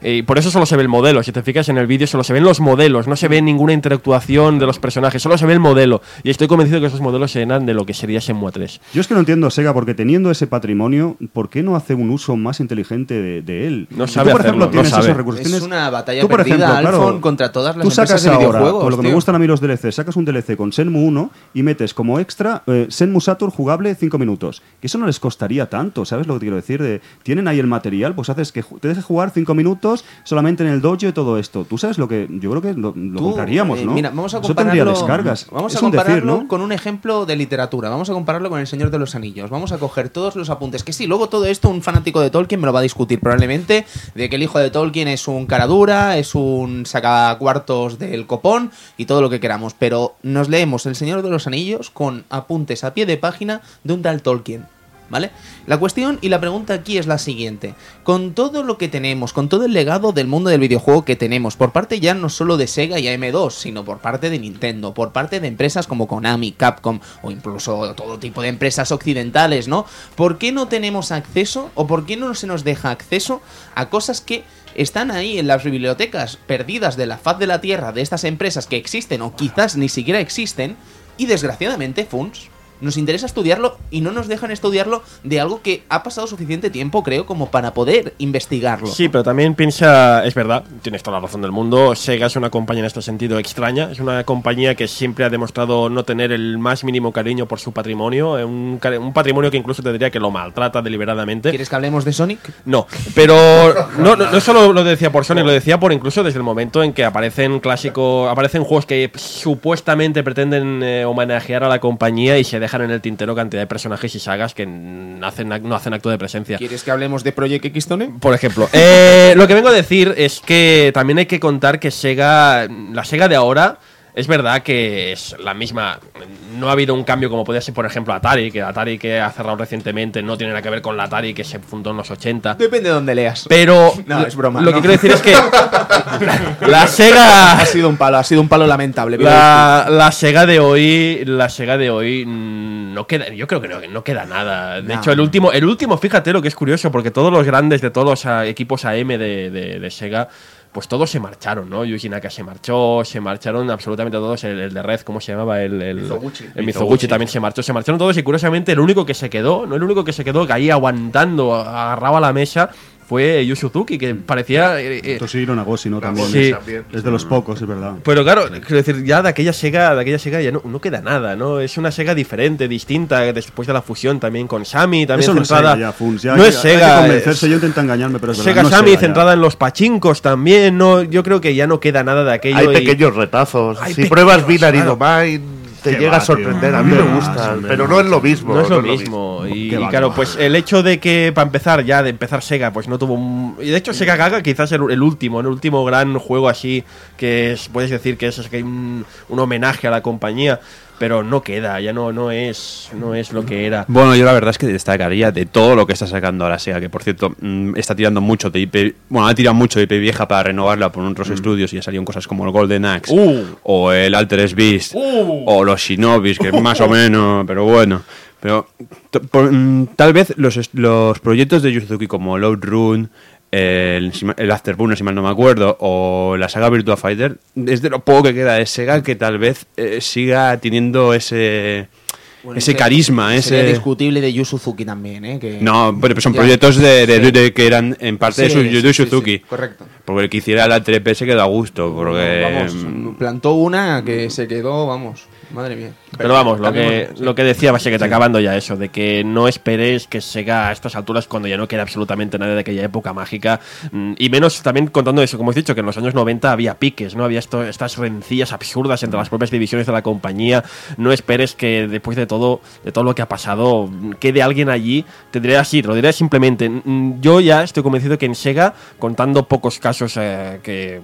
eh, y por eso solo se ve el modelo. Si te fijas en el vídeo, solo se ven los modelos, no se ve ninguna interactuación de los personajes, solo se ve el modelo. Y estoy convencido que esos modelos se llenan de lo que sería Shenmue 3. Yo es que no entiendo, Sega, porque teniendo ese patrimonio, ¿por qué no hace un uso más inteligente de, de él? No Si sabe tú, por ejemplo, no tienes sabe. esos recursos. Es tienes- una batalla tú, por perdida, ejemplo, claro, Alfon, contra todas las Tú sacas empresas de ahora, videojuegos, con lo que me gustan a mí los DLC, sacas un DLC con Senmu 1 y metes como extra eh, Senmu Saturn jugable 5 minutos. Que eso no les costaría tanto, ¿sabes lo que te quiero decir? De, tienen ahí el material, pues haces que te dejes jugar 5 minutos solamente en el dojo y todo esto. Tú sabes lo que yo creo que lo, lo Tú, compraríamos, eh, ¿no? Mira, vamos a eso tendría compararlo, descargas. Vamos a un decir, compararlo ¿no? con un ejemplo de literatura. Vamos a compararlo con El Señor de los Anillos. Vamos a coger todos los apuntes. Que sí, luego todo esto un fanático de Tolkien me lo va a discutir probablemente. De que el hijo de Tolkien es un cara dura, es un sacacuartos del copón y todo lo que queramos. Pero nos leemos El Señor de los Anillos con apuntes a pie de página de un tal Tolkien. ¿Vale? La cuestión y la pregunta aquí es la siguiente. Con todo lo que tenemos, con todo el legado del mundo del videojuego que tenemos, por parte ya no solo de Sega y AM2, sino por parte de Nintendo, por parte de empresas como Konami, Capcom o incluso todo tipo de empresas occidentales, ¿no? ¿Por qué no tenemos acceso o por qué no se nos deja acceso a cosas que están ahí en las bibliotecas perdidas de la faz de la tierra de estas empresas que existen o quizás ni siquiera existen y desgraciadamente Funs nos interesa estudiarlo y no nos dejan estudiarlo de algo que ha pasado suficiente tiempo, creo, como para poder investigarlo. Sí, pero también piensa, es verdad, tienes toda la razón del mundo. Sega es una compañía en este sentido extraña. Es una compañía que siempre ha demostrado no tener el más mínimo cariño por su patrimonio. eh, Un, un patrimonio que incluso te diría que lo maltrata deliberadamente. ¿Quieres que hablemos de Sonic? No, pero no, no, no solo lo decía por Sony, lo decía por incluso desde el momento en que aparecen clásicos, aparecen juegos que supuestamente pretenden eh, homenajear a la compañía y se dejan en el tintero cantidad de personajes y sagas que hacen, ac- no hacen acto de presencia. ¿Quieres que hablemos de Project X-Tone? Por ejemplo, Eh, lo que vengo a decir es que también hay que contar que Sega, la Sega de ahora, es verdad que es la misma. No ha habido un cambio como podía ser, por ejemplo, Atari, que Atari que ha cerrado recientemente no tiene nada que ver con la Atari que se fundó en los 80. Depende de dónde leas. Pero No, es broma, lo no. que quiero decir es que la Sega Ha sido un palo, ha sido un palo lamentable. la, la Sega de hoy, la Sega de hoy mm, no queda, yo creo que no, no queda nada. De No. hecho, el último, el último, fíjate lo que es curioso, porque todos los grandes de todos los ah, equipos AM de, de- de Sega, pues todos se marcharon, ¿no? Yuji Naka se marchó, se marcharon absolutamente todos. El, el de Red, ¿cómo se llamaba? El, el Mizoguchi. el Mizoguchi también se marchó, se marcharon todos y curiosamente el único que se quedó, no el único que se quedó, que ahí aguantando, agarrado a la mesa, fue Yu Suzuki, que parecía. eh, eh, Toshihiro Nagoshi, ¿no? También. Sí. Es de los pocos, es verdad. pero claro, quiero decir, ya de aquella Sega, de aquella Sega ya no, no queda nada, ¿no? Es una Sega diferente, distinta, después de la fusión también con Sammy, también Eso no es centrada. Sega ya, Funs. Ya no hay- es hay Sega. que convencerse, es yo intento engañarme, pero es Sega verdad. no ya. centrada en los pachincos también, no, yo creo que ya no queda nada de aquello. Hay y- pequeños retazos. Hay si pequeños, pruebas Binary claro. Domain, te llega va, a sorprender. tío. A mí me gusta, pero no. es lo mismo. No es lo mismo. Y, va, claro, pues el hecho de que, para empezar, ya de empezar Sega, pues no tuvo un... Y de hecho Sega Gaga quizás el, el último, el último gran juego así, que es, puedes decir que es, es que hay un, un homenaje a la compañía, pero no queda, ya no, no, es, no es lo que era. Bueno, yo la verdad es que destacaría de todo lo que está sacando ahora Sega, que por cierto mm, está tirando mucho de IP, bueno, ha tirado mucho de IP vieja para renovarla por otros estudios y ya salieron cosas como el Golden Axe Uh. o el Altered Beast o los Shinobis, que más o menos, pero bueno. Pero por- mm, tal vez los, los proyectos de Yu Suzuki como Load Run, el, el Afterburner, si mal no me acuerdo, o la saga Virtua Fighter, es de lo poco que queda de Sega que tal vez eh, siga teniendo ese, ese carisma, Sería ese... discutible de Yu Suzuki también, ¿eh? Que- No, pero son Ya. proyectos de, de- Sí. de- que eran en parte de Sí, sí, Suzuki. correcto. Porque el que hiciera la 3P se quedó a gusto. Porque. Vamos, mm, plantó una que se quedó, vamos, madre mía. Pero vamos, lo que, sí. lo que decía básicamente acabando ya eso, de que no esperéis que Sega a estas alturas cuando ya no queda absolutamente nada de aquella época mágica, mm, y menos también contando eso, como has dicho, que en los años 90 había piques, ¿no? Había esto, estas rencillas absurdas entre las propias divisiones de la compañía, no esperes que después de todo, de todo lo que ha pasado, mm, quede alguien allí, te diré así, te lo diré simplemente, mm, yo ya estoy convencido que en Sega, contando pocos casos eh, que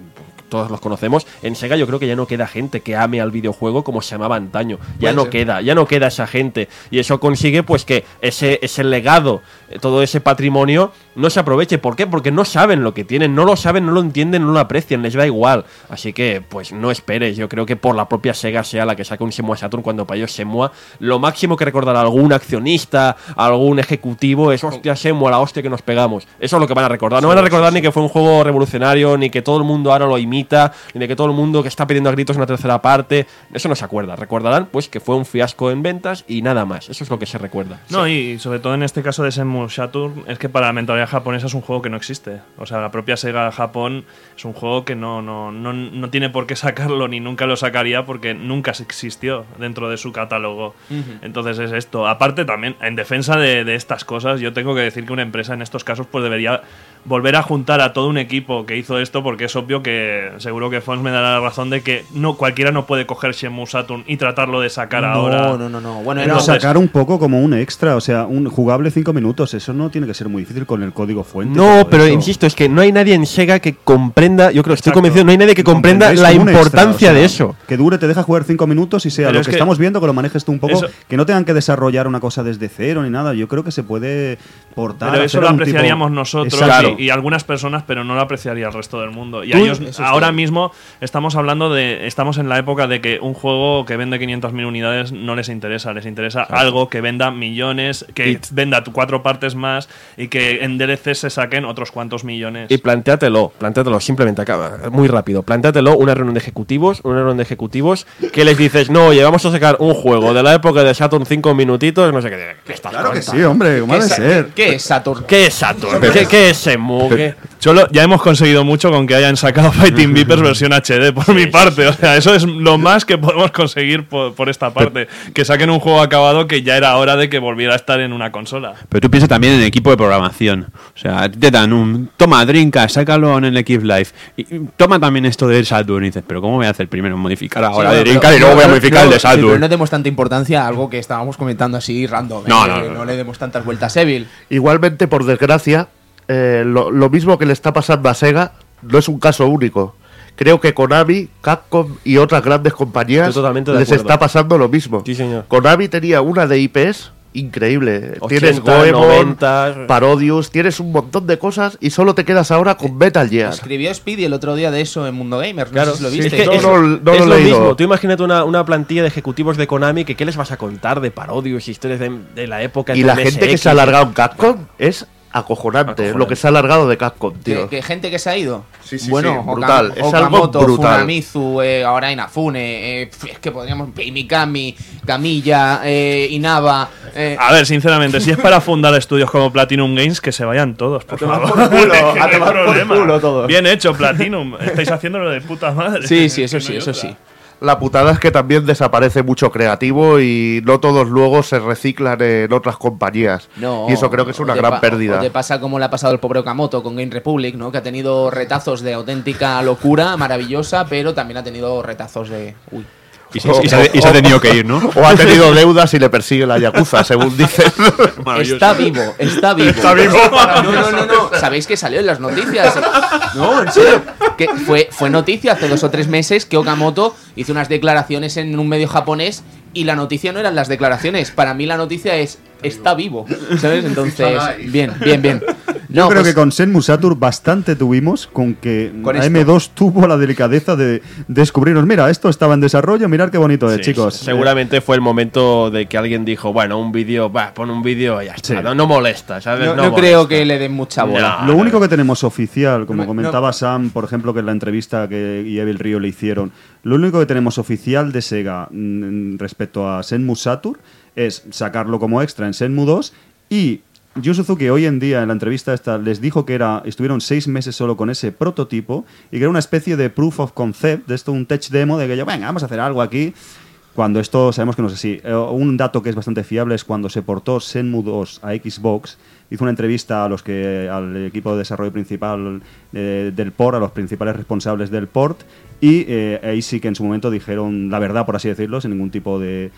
todos los conocemos. En Sega yo creo que ya no queda gente que ame al videojuego como se llamaba antaño. Ya Puede no ser. queda, ya no queda esa gente. Y eso consigue pues que ese, ese legado, eh, todo ese patrimonio, no se aproveche. ¿Por qué? Porque no saben lo que tienen, no lo saben, no lo entienden, no lo aprecian, les da igual. Así que, pues no esperes. Yo creo que por la propia Sega sea la que saque un Shenmue Saturn cuando para ellos Shenmue, lo máximo que recordará algún accionista, algún ejecutivo es, hostia, Shenmue, la hostia que nos pegamos. Eso es lo que van a recordar. No van a recordar ni que fue un juego revolucionario, ni que todo el mundo ahora lo imita, ni de que todo el mundo que está pidiendo a gritos una tercera parte. Eso no se acuerda. Recordarán, pues, que fue un fiasco en ventas y nada más. Eso es lo que se recuerda. No, y sobre todo en este caso de Shenmue Saturn, es que para la mentalidad japonesa es un juego que no existe. O sea, la propia Sega Japón es un juego que no, no, no, no tiene por qué sacarlo ni nunca lo sacaría porque nunca se existió dentro de su catálogo. Entonces es esto. Aparte también, en defensa de, de estas cosas, yo tengo que decir que una empresa en estos casos pues debería volver a juntar a todo un equipo que hizo esto, porque es obvio que seguro que Fons me dará la razón de que no cualquiera no puede coger Shenmue Saturn y tratarlo de sacar ahora. No, no, no, no. Bueno, Pero no, sacar un poco como un extra, o sea, un jugable 5 minutos, eso no tiene que ser muy difícil con el código fuente. No, pero eso. insisto, es que no hay nadie en Sega que comprenda, yo creo, estoy Exacto. convencido, no hay nadie que comprenda la extra, importancia o sea, de eso. Que dure, te deja jugar 5 minutos y sea Pero lo es que, que- estamos viendo, que lo manejes tú un poco, Eso- que no tengan que desarrollar una cosa desde cero ni nada. Yo creo que se puede portar. Pero eso lo tipo- apreciaríamos nosotros Exacto. Y, y algunas personas, pero no lo apreciaría el resto del mundo. Y ellos, ahora mismo estamos hablando de. Estamos en la época de que un juego que vende 500.000 unidades no les interesa. Les interesa algo que venda millones, que venda cuatro partes más y que en DLC se saquen otros cuantos millones. Y plantéatelo, plantéatelo, simplemente acaba, muy rápido. Plantéatelo una reunión de ejecutivos, una reunión de ejecutivos, que les dices, no, oye, vamos a sacar un juego de la época de Saturn 5 minutitos, no sé qué. ¿Qué estás Claro que sí, hombre, ¿cómo ¿Qué ha de es, ser? ¿Qué es Saturn? ¿Qué es Saturn? ¿Qué, qué es? ¿Qué- Solo ya hemos conseguido mucho con que hayan sacado Fighting Vipers versión HD por mi parte. O sea, eso es lo más que podemos conseguir por, por esta parte. Que saquen un juego acabado que ya era hora de que volviera a estar en una consola. Pero tú piensas también en el equipo de programación. O sea, te dan un. Toma, Dreamcast, sácalo en el Equipe Live. Y toma también esto del Saturn. Y dices, pero ¿cómo voy a hacer primero? Modificar ahora Sí, de Dreamcast y luego voy a pero- modificar el de sí, pero Saturn. no demos tanta importancia a algo que estábamos comentando así random. No, ¿eh? no, no, no no. le demos tantas vueltas. Evil. Igualmente, por desgracia, eh, lo, lo mismo que le está pasando a Sega no es un caso único. Creo que Konami, Capcom y otras grandes compañías les acuerdo. está pasando lo mismo. Sí, señor. Konami tenía una de IPs increíble. 80, tienes Goemon, 90. Parodius, tienes un montón de cosas y solo te quedas ahora con Metal Gear. Escribió Speedy el otro día de eso en Mundo Gamer. No Claro, sé si lo sí, viste. es que No, es, no, no es lo lo he leído. mismo. Tú imagínate una, una plantilla de ejecutivos de Konami que qué les vas a contar de parodios, historias de, de la época. Y la gente que se ha alargado en Capcom es acojonante, Acojonante. lo que se ha alargado de Capcom, ¿Que, tío. que gente que se ha ido. Sí, sí, bueno, sí, Okam- brutal. Es algo Okamoto, brutal. Funamizu, eh, ahora Inafune, eh, es que podríamos. Mikami, Camilla, eh, Inaba. eh, A ver, sinceramente, si es para fundar estudios como Platinum Games, que se vayan todos, por favor. por culo, a tomar por culo todos. Bien hecho, Platinum. Estáis haciéndolo de puta madre. sí, sí, eso sí, eso otra. sí. La putada es que también desaparece mucho creativo y no todos luego se reciclan en otras compañías. No, y eso creo que es una gran pérdida. te pasa como le ha pasado al pobre Okamoto con Game Republic, ¿no? Que ha tenido retazos de auténtica locura, maravillosa, pero también ha tenido retazos de. Uy. Y se, y se- y se ha tenido que ir, ¿no? O ha tenido deudas y le persigue la Yakuza, según dicen. Está vivo, está vivo. Está vivo. No, no, no, no. ¿Sabéis que salió en las noticias? No, en serio. Que fue, fue noticia hace dos o tres meses que Okamoto hizo unas declaraciones en un medio japonés y la noticia no eran las declaraciones. Para mí la noticia es está vivo. ¿Sabes? Entonces, bien, bien, bien. Yo No, creo pues- que con Senmu Saturn bastante tuvimos con que Con esto. AM2 tuvo la delicadeza de descubrirnos, mira, esto estaba en desarrollo, mirad qué bonito es, Sí, chicos. Seguramente fue el momento de que alguien dijo, bueno, un vídeo, va, pon un vídeo y ya está. Sí. No, no molesta, ¿sabes? no, No, no molesta. creo que le den mucha bola. No. Lo único que tenemos oficial, como comentaba Sam, por ejemplo, que en la entrevista que y Evil Río le hicieron, lo único que tenemos oficial de Sega mm, respecto a Senmu Saturn es sacarlo como extra en Senmu 2 y Yu Suzuki hoy en día en la entrevista esta les dijo que era estuvieron seis meses solo con ese prototipo y que era una especie de proof of concept, de esto un tech demo de que yo, venga, vamos a hacer algo aquí. Cuando esto sabemos que no es así. Eh, un dato que es bastante fiable es cuando se portó Senmu 2 a Xbox, hizo una entrevista a los que al equipo de desarrollo principal eh, del port, a los principales responsables del port, y eh, ahí sí que en su momento dijeron la verdad, por así decirlo, sin ningún tipo de,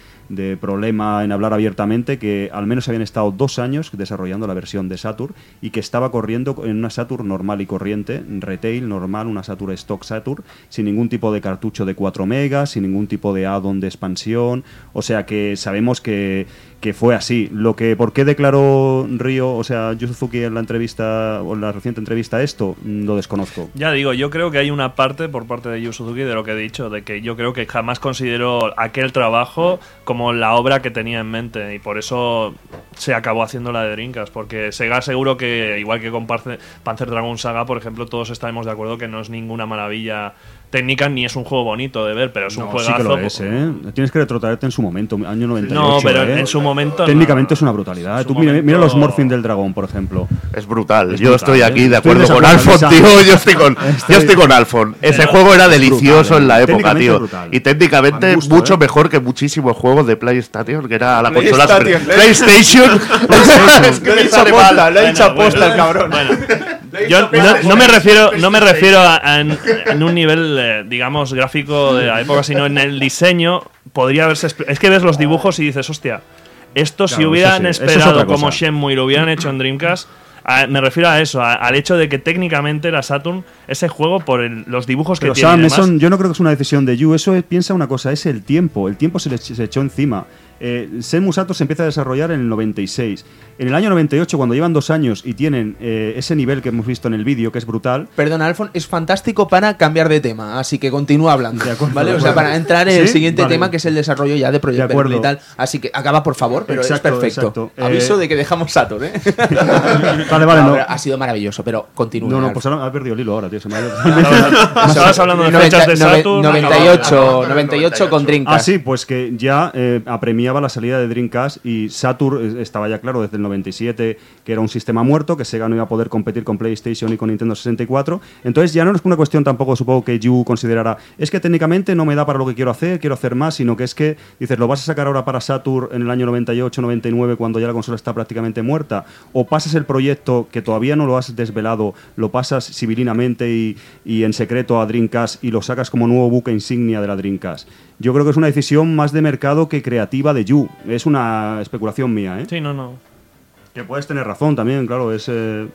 problema en hablar abiertamente, que al menos habían estado dos años desarrollando la versión de Saturn y que estaba corriendo en una Saturn normal y corriente, retail normal, una Saturn stock Saturn, sin ningún tipo de cartucho de 4 megas, sin ningún tipo de add-on de expansión, o sea que sabemos que, que fue así. Lo que, ¿Por qué declaró Río, o sea, Yu Suzuki en la entrevista, o en la reciente entrevista esto? Mm, Lo desconozco. Ya digo, yo creo que hay una parte por parte de Suzuki de lo que he dicho, de que yo creo que jamás consideró aquel trabajo como la obra que tenía en mente y por eso se acabó haciendo la de Dreamcast, porque Sega seguro que, igual que con Panzer Dragon Saga, por ejemplo, todos estaremos de acuerdo que no es ninguna maravilla técnica ni es un juego bonito de ver, pero es un No, juegazo. sí que lo es, ¿eh? Tienes que retrotraerte en su momento, año 98. No, pero ¿eh? en su momento no. Técnicamente es una brutalidad. Tú mira, mira momento- los Morphin del dragón, por ejemplo. Es brutal. Es yo brutal, estoy ¿eh? aquí de Estoy acuerdo con Alfon, tío. Yo estoy con, Estoy- yo estoy con Alfon. Ese Pero- juego era delicioso brutal, en la ¿eh? época, tío. brutal. Y técnicamente gusto, mucho ¿eh? mejor que muchísimos juegos de PlayStation, que era la consola PlayStation, Super- PlayStation. es que Lo he dicho sale aposta, he el cabrón. bueno. Yo no, no me refiero, no me refiero a, a en, en un nivel, eh, digamos, gráfico de la época, sino en el diseño. Podría haberse. Es que ves los dibujos y dices, hostia, esto si hubieran sí, es esperado como. Shenmue y lo hubieran hecho en Dreamcast. a- me refiero a eso, a- al hecho de que técnicamente la Saturn, ese juego, por el- los dibujos que Pero tiene. Sam, eso yo no creo que es una decisión de Yu. Eso es- piensa una cosa, es el tiempo. El tiempo se le se echó encima. Eh, Shenmue Saturn se empieza a desarrollar en el 96. En el año 98, cuando llevan dos años y tienen eh, ese nivel que hemos visto en el vídeo, que es brutal, Perdona, Alfon, es fantástico para cambiar de tema, así que continúa hablando. De acuerdo, ¿Vale? de O sea, acuerdo. para entrar en el ¿Sí? siguiente Vale. tema, que es el desarrollo ya de Project De acuerdo. Y tal. Así que acaba, por favor, pero Exacto, es perfecto. exacto. Eh, Aviso de que dejamos Saturn, ¿eh? Vale, vale, no. pero ha sido maravilloso, pero continúa. No, no, pues ahora ha perdido el hilo ahora, tío. Se me ha ido. Estabas hablando de 90, fechas de Saturn. 98, no, 98 con Dreamcast. Ah, sí, pues que ya eh, apremiaba la salida de Dreamcast y Saturn eh, estaba ya claro desde el 97 que era un sistema muerto, que Sega no iba a poder competir con PlayStation y con Nintendo 64. Entonces ya no es una cuestión tampoco, supongo que Yu considerará, es que técnicamente no me da para lo que quiero hacer, quiero hacer más, sino que es que, dices, lo vas a sacar ahora para Saturn en el año 98, 99, cuando ya la consola está prácticamente muerta, o pasas el proyecto que todavía no lo has desvelado, lo pasas civilinamente y, y en secreto a Dreamcast y lo sacas como nuevo buque insignia de la Dreamcast. Yo creo que es una decisión más de mercado que creativa de Yu. Es una especulación mía, ¿eh? Sí, no, no. Que puedes tener razón también, claro, es... eh,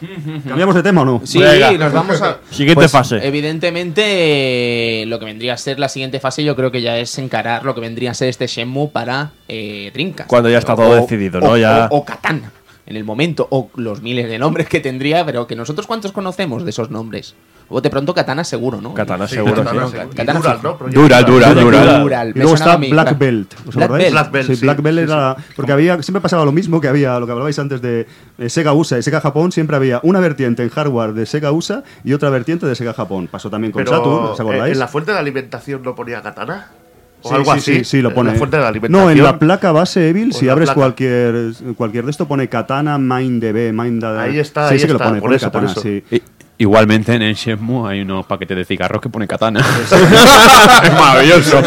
¿Cambiamos de tema o no? Sí, Venga. nos vamos a. Siguiente Pues, fase. Evidentemente, eh, lo que vendría a ser la siguiente fase, yo creo que ya es encarar lo que vendría a ser este Shenmue para eh. Cuando ya está todo decidido, ¿no? O, Ya- o- o Katana, en el momento, o los miles de nombres que tendría, pero que nosotros cuántos conocemos de esos nombres. O de pronto Katana seguro, ¿no? Katana Sí, seguro, Katana, sí. Katana Dural. ¿no? Proyecto Dura, dura, dura. Dural, Y luego está Black. Belt. ¿Os Black acordáis? Belt. Black Belt, Sí, sí. Black Belt Sí, era. Porque había, siempre pasaba lo mismo que había, lo que hablabais antes de eh, Sega USA y Sega Japón, siempre había una vertiente en hardware de Sega USA y otra vertiente de Sega Japón. Pasó también con Pero, Saturn, ¿os eh, acordáis? ¿En la fuente de alimentación no ponía katana? ¿O Sí, algo sí, así? Sí, sí, lo pone. la fuente de alimentación. no, en la placa base Evil, O si abres placa. cualquier cualquier de esto, pone Katana MindDB, Mind Ahí está, sí, ahí sí que está, lo pone, por pone eso, por Katana, eso. sí. Igualmente en el Shenmue hay unos paquetes de cigarros que pone katana. es maravilloso.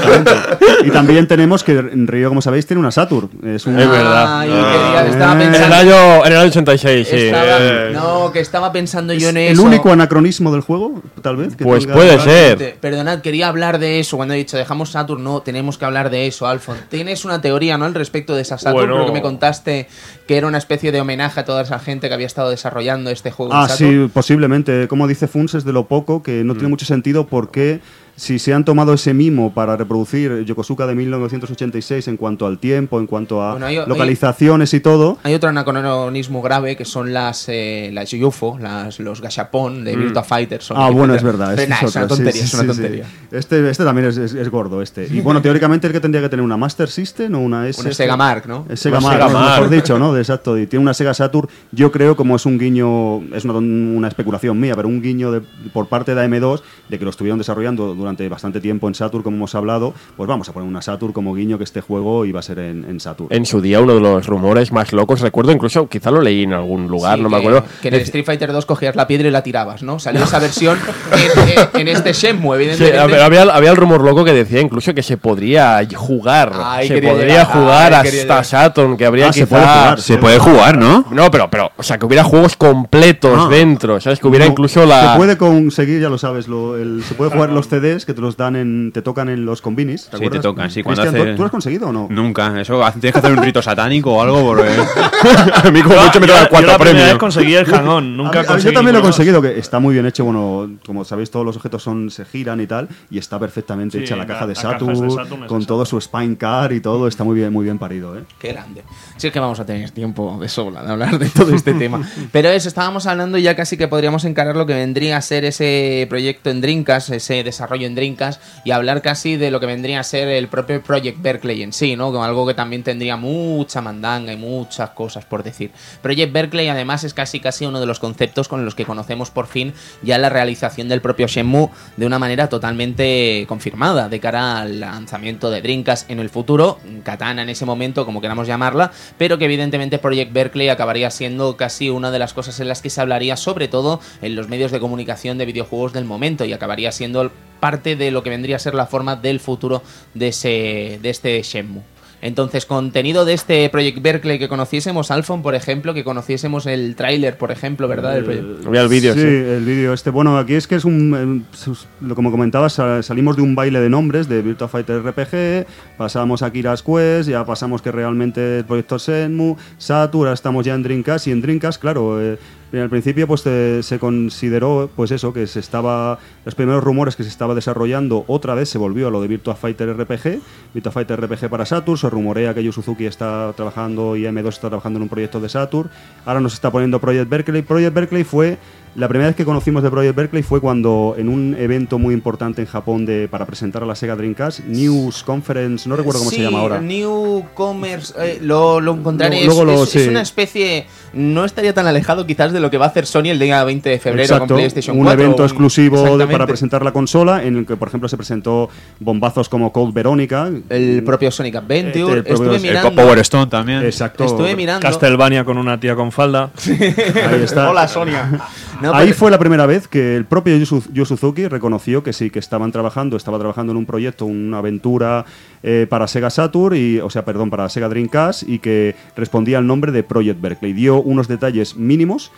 Y también tenemos que Río, como sabéis, tiene una Saturn. Es, verdad. Ay, estaba Eh. En el año, en el año 86, sí. estaba- eh. no, que estaba pensando yo en el eso. único anacronismo del juego, tal vez. que Pues tenga- puede ser. Perdonad, quería hablar de eso. Cuando he dicho dejamos Saturn, no, tenemos que hablar de eso, Alfon. Tienes una teoría, ¿no? Al respecto de esa Saturn. Bueno. Creo que me contaste que era una especie de homenaje a toda esa gente que había estado desarrollando este juego. en Ah, Saturn. sí, posiblemente. Como dice Funs, es de lo poco que no Mm. tiene mucho sentido porque si se han tomado ese mimo para reproducir Yokosuka de 1986 en cuanto al tiempo, en cuanto a Bueno, hay- hay- localizaciones y todo, Hay otro anacronismo grave que son las, eh, las UFO, las, los gachapon de Virtua Fighter. son- Ah, bueno, es verdad. Nah, es es una sí, tontería, sí, es una sí, sí. tontería. Este, este también es, es- es gordo, este. Y bueno, teóricamente el que tendría que tener una Master System o una S. Una Sega Mark, ¿no? Es Sega Mark, Sega ¿no? Mark. mejor dicho, ¿no? De Exacto. Y tiene una Sega Saturn. Yo creo, como es un guiño, es una, una especulación mía, pero un guiño de- por parte de AM2 de que lo estuvieron desarrollando durante bastante tiempo en Saturn, como hemos hablado. Pues vamos a poner una Saturn como guiño que este juego iba a ser en, en Saturn. En su día, uno de los rumores más locos, recuerdo incluso, quizá lo leí en algún lugar, Sí, no me acuerdo. Que en el Street Fighter 2 cogías la piedra y la tirabas, ¿no? Salió esa versión en, en- en este Shenmue, Sí, evidentemente. había, había- había el rumor loco que decía incluso que se podría jugar. Ay, se podría llegar, jugar ay, hasta llegar. Saturn, que habría Ah, se quizá. puede jugar. Se puede jugar, ¿no? No, pero, pero, o sea, que hubiera juegos completos Ah. dentro, ¿sabes? Que hubiera No, incluso la. Se puede conseguir, ya lo sabes, lo- el- se puede jugar los CDs que te los dan en, te tocan en los combinis. Sí, te tocan, sí, cuando ¿tú- hace- ¿tú lo has conseguido o no? Nunca. Eso tienes que hacer un rito satánico o algo porque. a mí como mucho me da yo el cuarto la primera premio. vez conseguí el hang-on, nunca A mí- a mí conseguí yo también lo he conseguido, que está muy bien hecho. Bueno, como sabéis, todos los objetos son se giran y tal, y está perfectamente Sí, hecha la caja de Saturn, de con todo su spine car y todo. Está muy bien, muy bien parido, ¿eh? Qué grande. Si es que vamos a tener tiempo de sobra de hablar de todo este tema. Pero eso, estábamos hablando y ya casi que podríamos encarar lo que vendría a ser ese proyecto en Dreamcast, ese desarrollo en Dreamcast, y hablar casi de lo que vendría a ser el propio Project Berkeley en sí, ¿no? Como algo que también tendría mucha mandanga y muchas cosas por decir. Project Berkeley además es casi casi uno de los conceptos con los que conocemos por fin ya la realización del propio Shenmue de una manera totalmente confirmada de cara al lanzamiento de Dreamcast en el futuro, Katana en ese momento, como queramos llamarla, pero que evidentemente Project Berkeley acabaría siendo casi una de las cosas en las que se hablaría sobre todo en los medios de comunicación de videojuegos del momento y acabaría siendo parte de lo que vendría a ser la forma del futuro de, ese, de este Shenmue. Entonces, contenido de este Project Berkeley que conociésemos, Alphon, por ejemplo, que conociésemos el tráiler, por ejemplo, ¿verdad? proyecto. Había el vídeo, sí, sí. el vídeo este. Bueno, aquí es que es un. eh, Como comentabas, sa- salimos de un baile de nombres de Virtua Fighter RPG, pasamos a Kira's Quest, ya pasamos que realmente el proyecto Senmu, Saturn, ahora estamos ya en Dreamcast y en Dreamcast, claro. eh, al principio pues eh, se consideró pues eso que se estaba los primeros rumores que se estaba desarrollando otra vez se volvió a lo de Virtua Fighter RPG Virtua Fighter RPG para Saturn se rumorea que Yu Suzuki está trabajando y M2 está trabajando en un proyecto de Saturn. Ahora nos está poniendo Project Berkeley. Project Berkeley fue la primera vez que conocimos de Project Berkeley fue cuando en un evento muy importante en Japón de, para presentar a la Sega Dreamcast, News Conference, no recuerdo cómo Sí, se llama ahora. Newcomers, eh, lo, lo encontraré. Luego- luego es, lo- es- es sí. una especie. No estaría tan alejado quizás de lo que va a hacer Sony el día 20 de febrero Exacto, con PlayStation un 4. evento un- exclusivo de- para presentar la consola, en el que, por ejemplo, se presentó bombazos como Code Verónica. El propio Sonic Adventure. El propio- Estuve el mirando. El Power Stone también. Exacto. Estuve mirando. Castlevania con una tía con falda. Ahí está. Hola, Sonia. No, Ahí pero- fue la primera vez que el propio Yu Suzuki reconoció que sí, que estaban trabajando, estaba trabajando en un proyecto, una aventura eh, para Sega Saturn, y, o sea, perdón, para Sega Dreamcast, y que respondía al nombre de Project Berkeley. Dio unos detalles mínimos,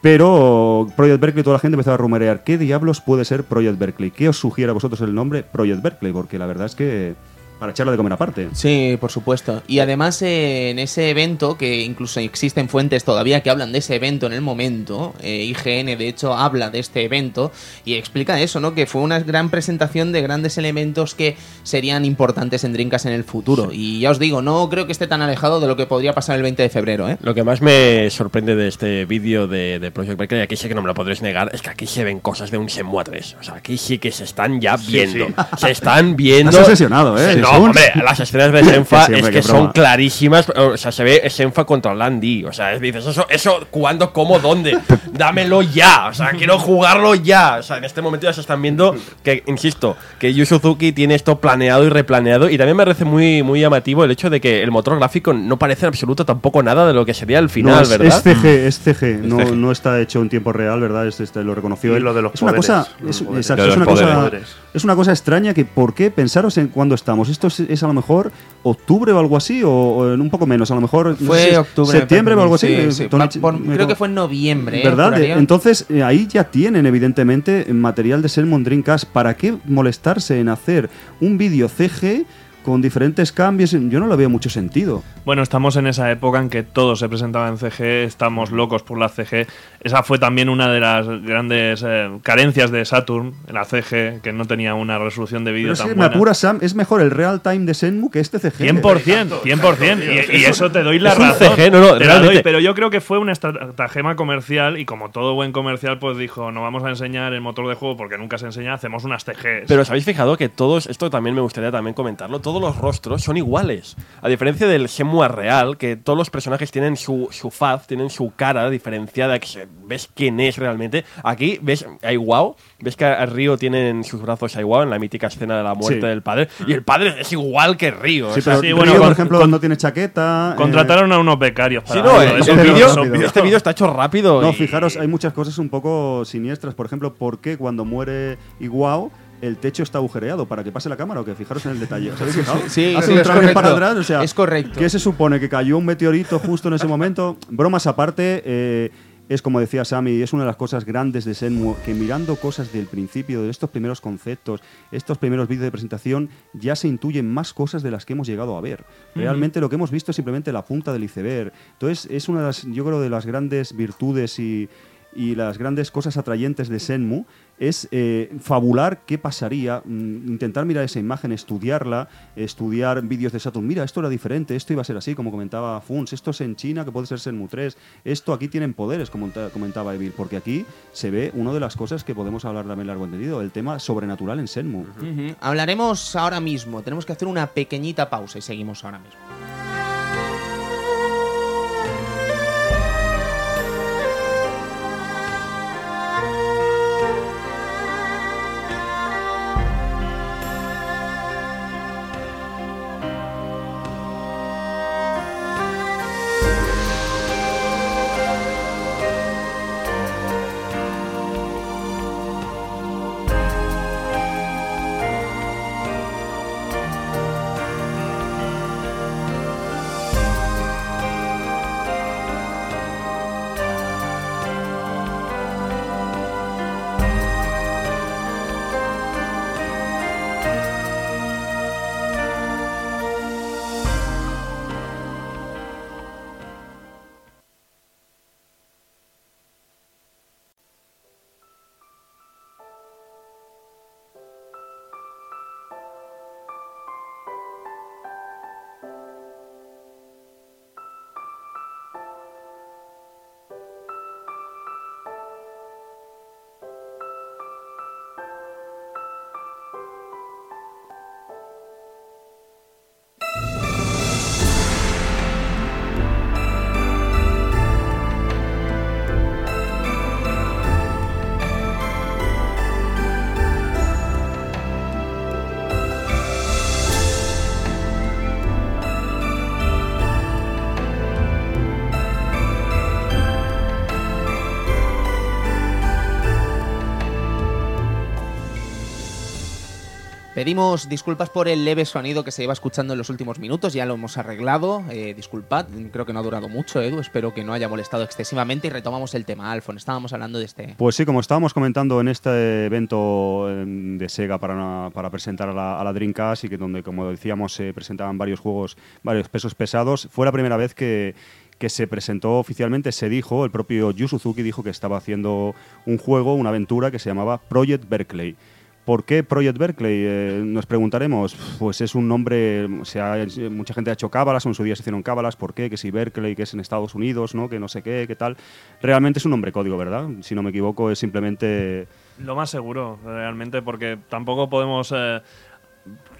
pero Project Berkeley, toda la gente empezaba a rumorear, ¿qué diablos puede ser Project Berkeley? ¿Qué os sugiere a vosotros el nombre Project Berkeley? Porque la verdad es que para echarla de comer aparte. Sí, por supuesto. Y además eh, en ese evento, que incluso existen fuentes todavía que hablan de ese evento en el momento, eh, IGN de hecho habla de este evento y explica eso, ¿no? Que fue una gran presentación de grandes elementos que serían importantes en Dreamcast en el futuro. Y ya os digo, no creo que esté tan alejado de lo que podría pasar el 20 de febrero, ¿eh? Lo que más me sorprende de este vídeo de, de Project Berkeley, y aquí sé que no me lo podréis negar, es que aquí se ven cosas de un Shenmue 3. O sea, aquí sí que se están ya viendo. Se están viendo. Estás obsesionado, ¿eh? No, Hombre, las escenas de Senfa es que son clarísimas. O sea, se ve Senfa contra Landy. O sea, dices, eso, eso, ¿cuándo, cómo, dónde? Dámelo ya. O sea, quiero jugarlo ya. O sea, en este momento ya se están viendo que, insisto, que Yu Suzuki tiene esto planeado y replaneado. Y también me parece muy, muy llamativo el hecho de que el motor gráfico no parece en absoluto tampoco nada de lo que sería el final, no, es, ¿verdad? es CG, es CG, no, CG. no está hecho en tiempo real, ¿verdad? Es- este, lo reconoció Y él. lo de los es una poderes, cosa, los es, poderes. exacto, Lo de es los una cosa, es una cosa extraña que ¿por qué pensaros en cuándo estamos? Esto es, es a lo mejor octubre o algo así o, o en un poco menos, a lo mejor no Fue sé si es octubre. septiembre o algo así. Sí, eh, sí. Tony- Va por- me- creo que fue en noviembre. ¿eh? ¿Verdad? Juraría. Entonces, eh, ahí ya tienen, evidentemente, material de Sermon Dreamcast. ¿Para qué molestarse en hacer un vídeo CG con diferentes cambios? Yo no le veo mucho sentido. Bueno, estamos en esa época en que todo se presentaba en CG, estamos locos por la CG. Esa fue también una de las grandes eh, carencias de Saturn, la CG, que no tenía una resolución de vídeo tan me buena. apura, Sam, es mejor el real time de Senmu que este CG. 100%, 100%. Y, y eso te doy la es un razón. CG, no, no, Te la realmente. doy, pero yo creo que fue una estratagema comercial y como todo buen comercial, pues dijo, no vamos a enseñar el motor de juego porque nunca se enseña, hacemos unas CGs. Pero os habéis fijado que todos, esto también me gustaría también comentarlo, todos los rostros son iguales. A diferencia del Shenmue real, que todos los personajes tienen su, su faz, tienen su cara diferenciada, que se- ves quién es realmente. Aquí ves a Iwao, ves que a Ryo tiene en sus brazos a Iwao en la mítica escena de la muerte Sí. del padre, y el padre es igual que Ryo. Sí, o sea, pero sí, bueno, por con- ejemplo, con- no tiene chaqueta. eh, Contrataron a unos becarios para Sí, no, el- el obvio. este vídeo está hecho rápido. No, y- fijaros, hay muchas cosas un poco siniestras. Por ejemplo, ¿por qué cuando muere Iwao el techo está agujereado? ¿Para que pase la cámara o qué? Fijaros en el detalle. ¿Os habéis fijado? Sí, Hace sí, un es correcto. para atrás, o sea, Es correcto. ¿Qué se supone? ¿Que cayó un meteorito justo en ese momento? Bromas aparte, eh, es como decía Sammy, es una de las cosas grandes de Senmu, que mirando cosas del principio, de estos primeros conceptos, estos primeros vídeos de presentación, ya se intuyen más cosas de las que hemos llegado a ver. Realmente lo que hemos visto es simplemente la punta del iceberg. Entonces, es una de las, yo creo, de las grandes virtudes y, y las grandes cosas atrayentes de Senmu es eh, fabular qué pasaría, mm, intentar mirar esa imagen, estudiarla, estudiar vídeos de Saturn. Mira, esto era diferente, esto iba a ser así, como comentaba Funs, esto es en China, que puede ser Senmu 3, esto aquí tienen poderes, como ta- comentaba Evil, porque aquí se ve una de las cosas que podemos hablar también largo entendido, el tema sobrenatural en Senmu. Hablaremos ahora mismo. Tenemos que hacer una pequeñita pausa y seguimos ahora mismo. Pedimos disculpas por el leve sonido que se iba escuchando en los últimos minutos, ya lo hemos arreglado. Eh, disculpad, creo que no ha durado mucho, Edu, espero que no haya molestado excesivamente y retomamos el tema. Alfon, estábamos hablando de este. Pues sí, como estábamos comentando en este evento eh, de Sega para, para presentar a la, a Dreamcast y que donde, como decíamos, se presentaban varios juegos, varios pesos pesados, fue la primera vez que, que se presentó oficialmente, se dijo, el propio Yu Suzuki dijo que estaba haciendo un juego, una aventura que se llamaba Project Berkeley. ¿Por qué Project Berkeley? Eh, nos preguntaremos. Pues es un nombre, o sea, mucha gente ha hecho cábalas, en su día se hicieron cábalas. ¿Por qué? Que si Berkeley, que es en Estados Unidos, ¿no? Que no sé qué, qué tal. Realmente es un nombre código, ¿verdad? Si no me equivoco, es simplemente... Lo más seguro, realmente, porque tampoco podemos... eh,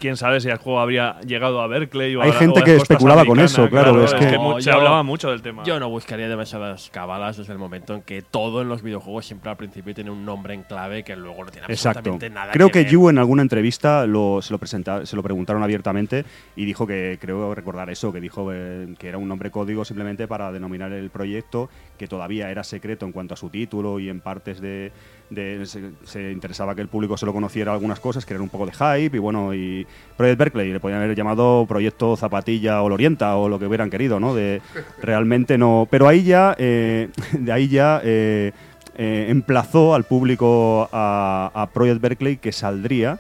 Quién sabe si el juego habría llegado a Berkeley o Hay a- gente o a que especulaba con eso, claro, es que- se yo- hablaba mucho del tema. Yo no buscaría demasiadas cabalas desde el momento en que todo en los videojuegos siempre al principio tiene un nombre en clave que luego no tiene Exacto. absolutamente nada Creo que, ver. Yu en alguna entrevista lo, se, lo presenta- se lo preguntaron abiertamente y dijo que, creo recordar eso, que dijo eh, que era un nombre código simplemente para denominar el proyecto, que todavía era secreto en cuanto a su título y en partes de... de- se, interesaba que el público se lo conociera algunas cosas, eran un poco de hype y bueno, y Project Berkeley le podían haber llamado Proyecto Zapatilla o Lorienta o lo que hubieran querido, ¿no? De, realmente no... Pero ahí ya, eh, de ahí ya... eh, eh, emplazó al público a, a Project Berkeley que saldría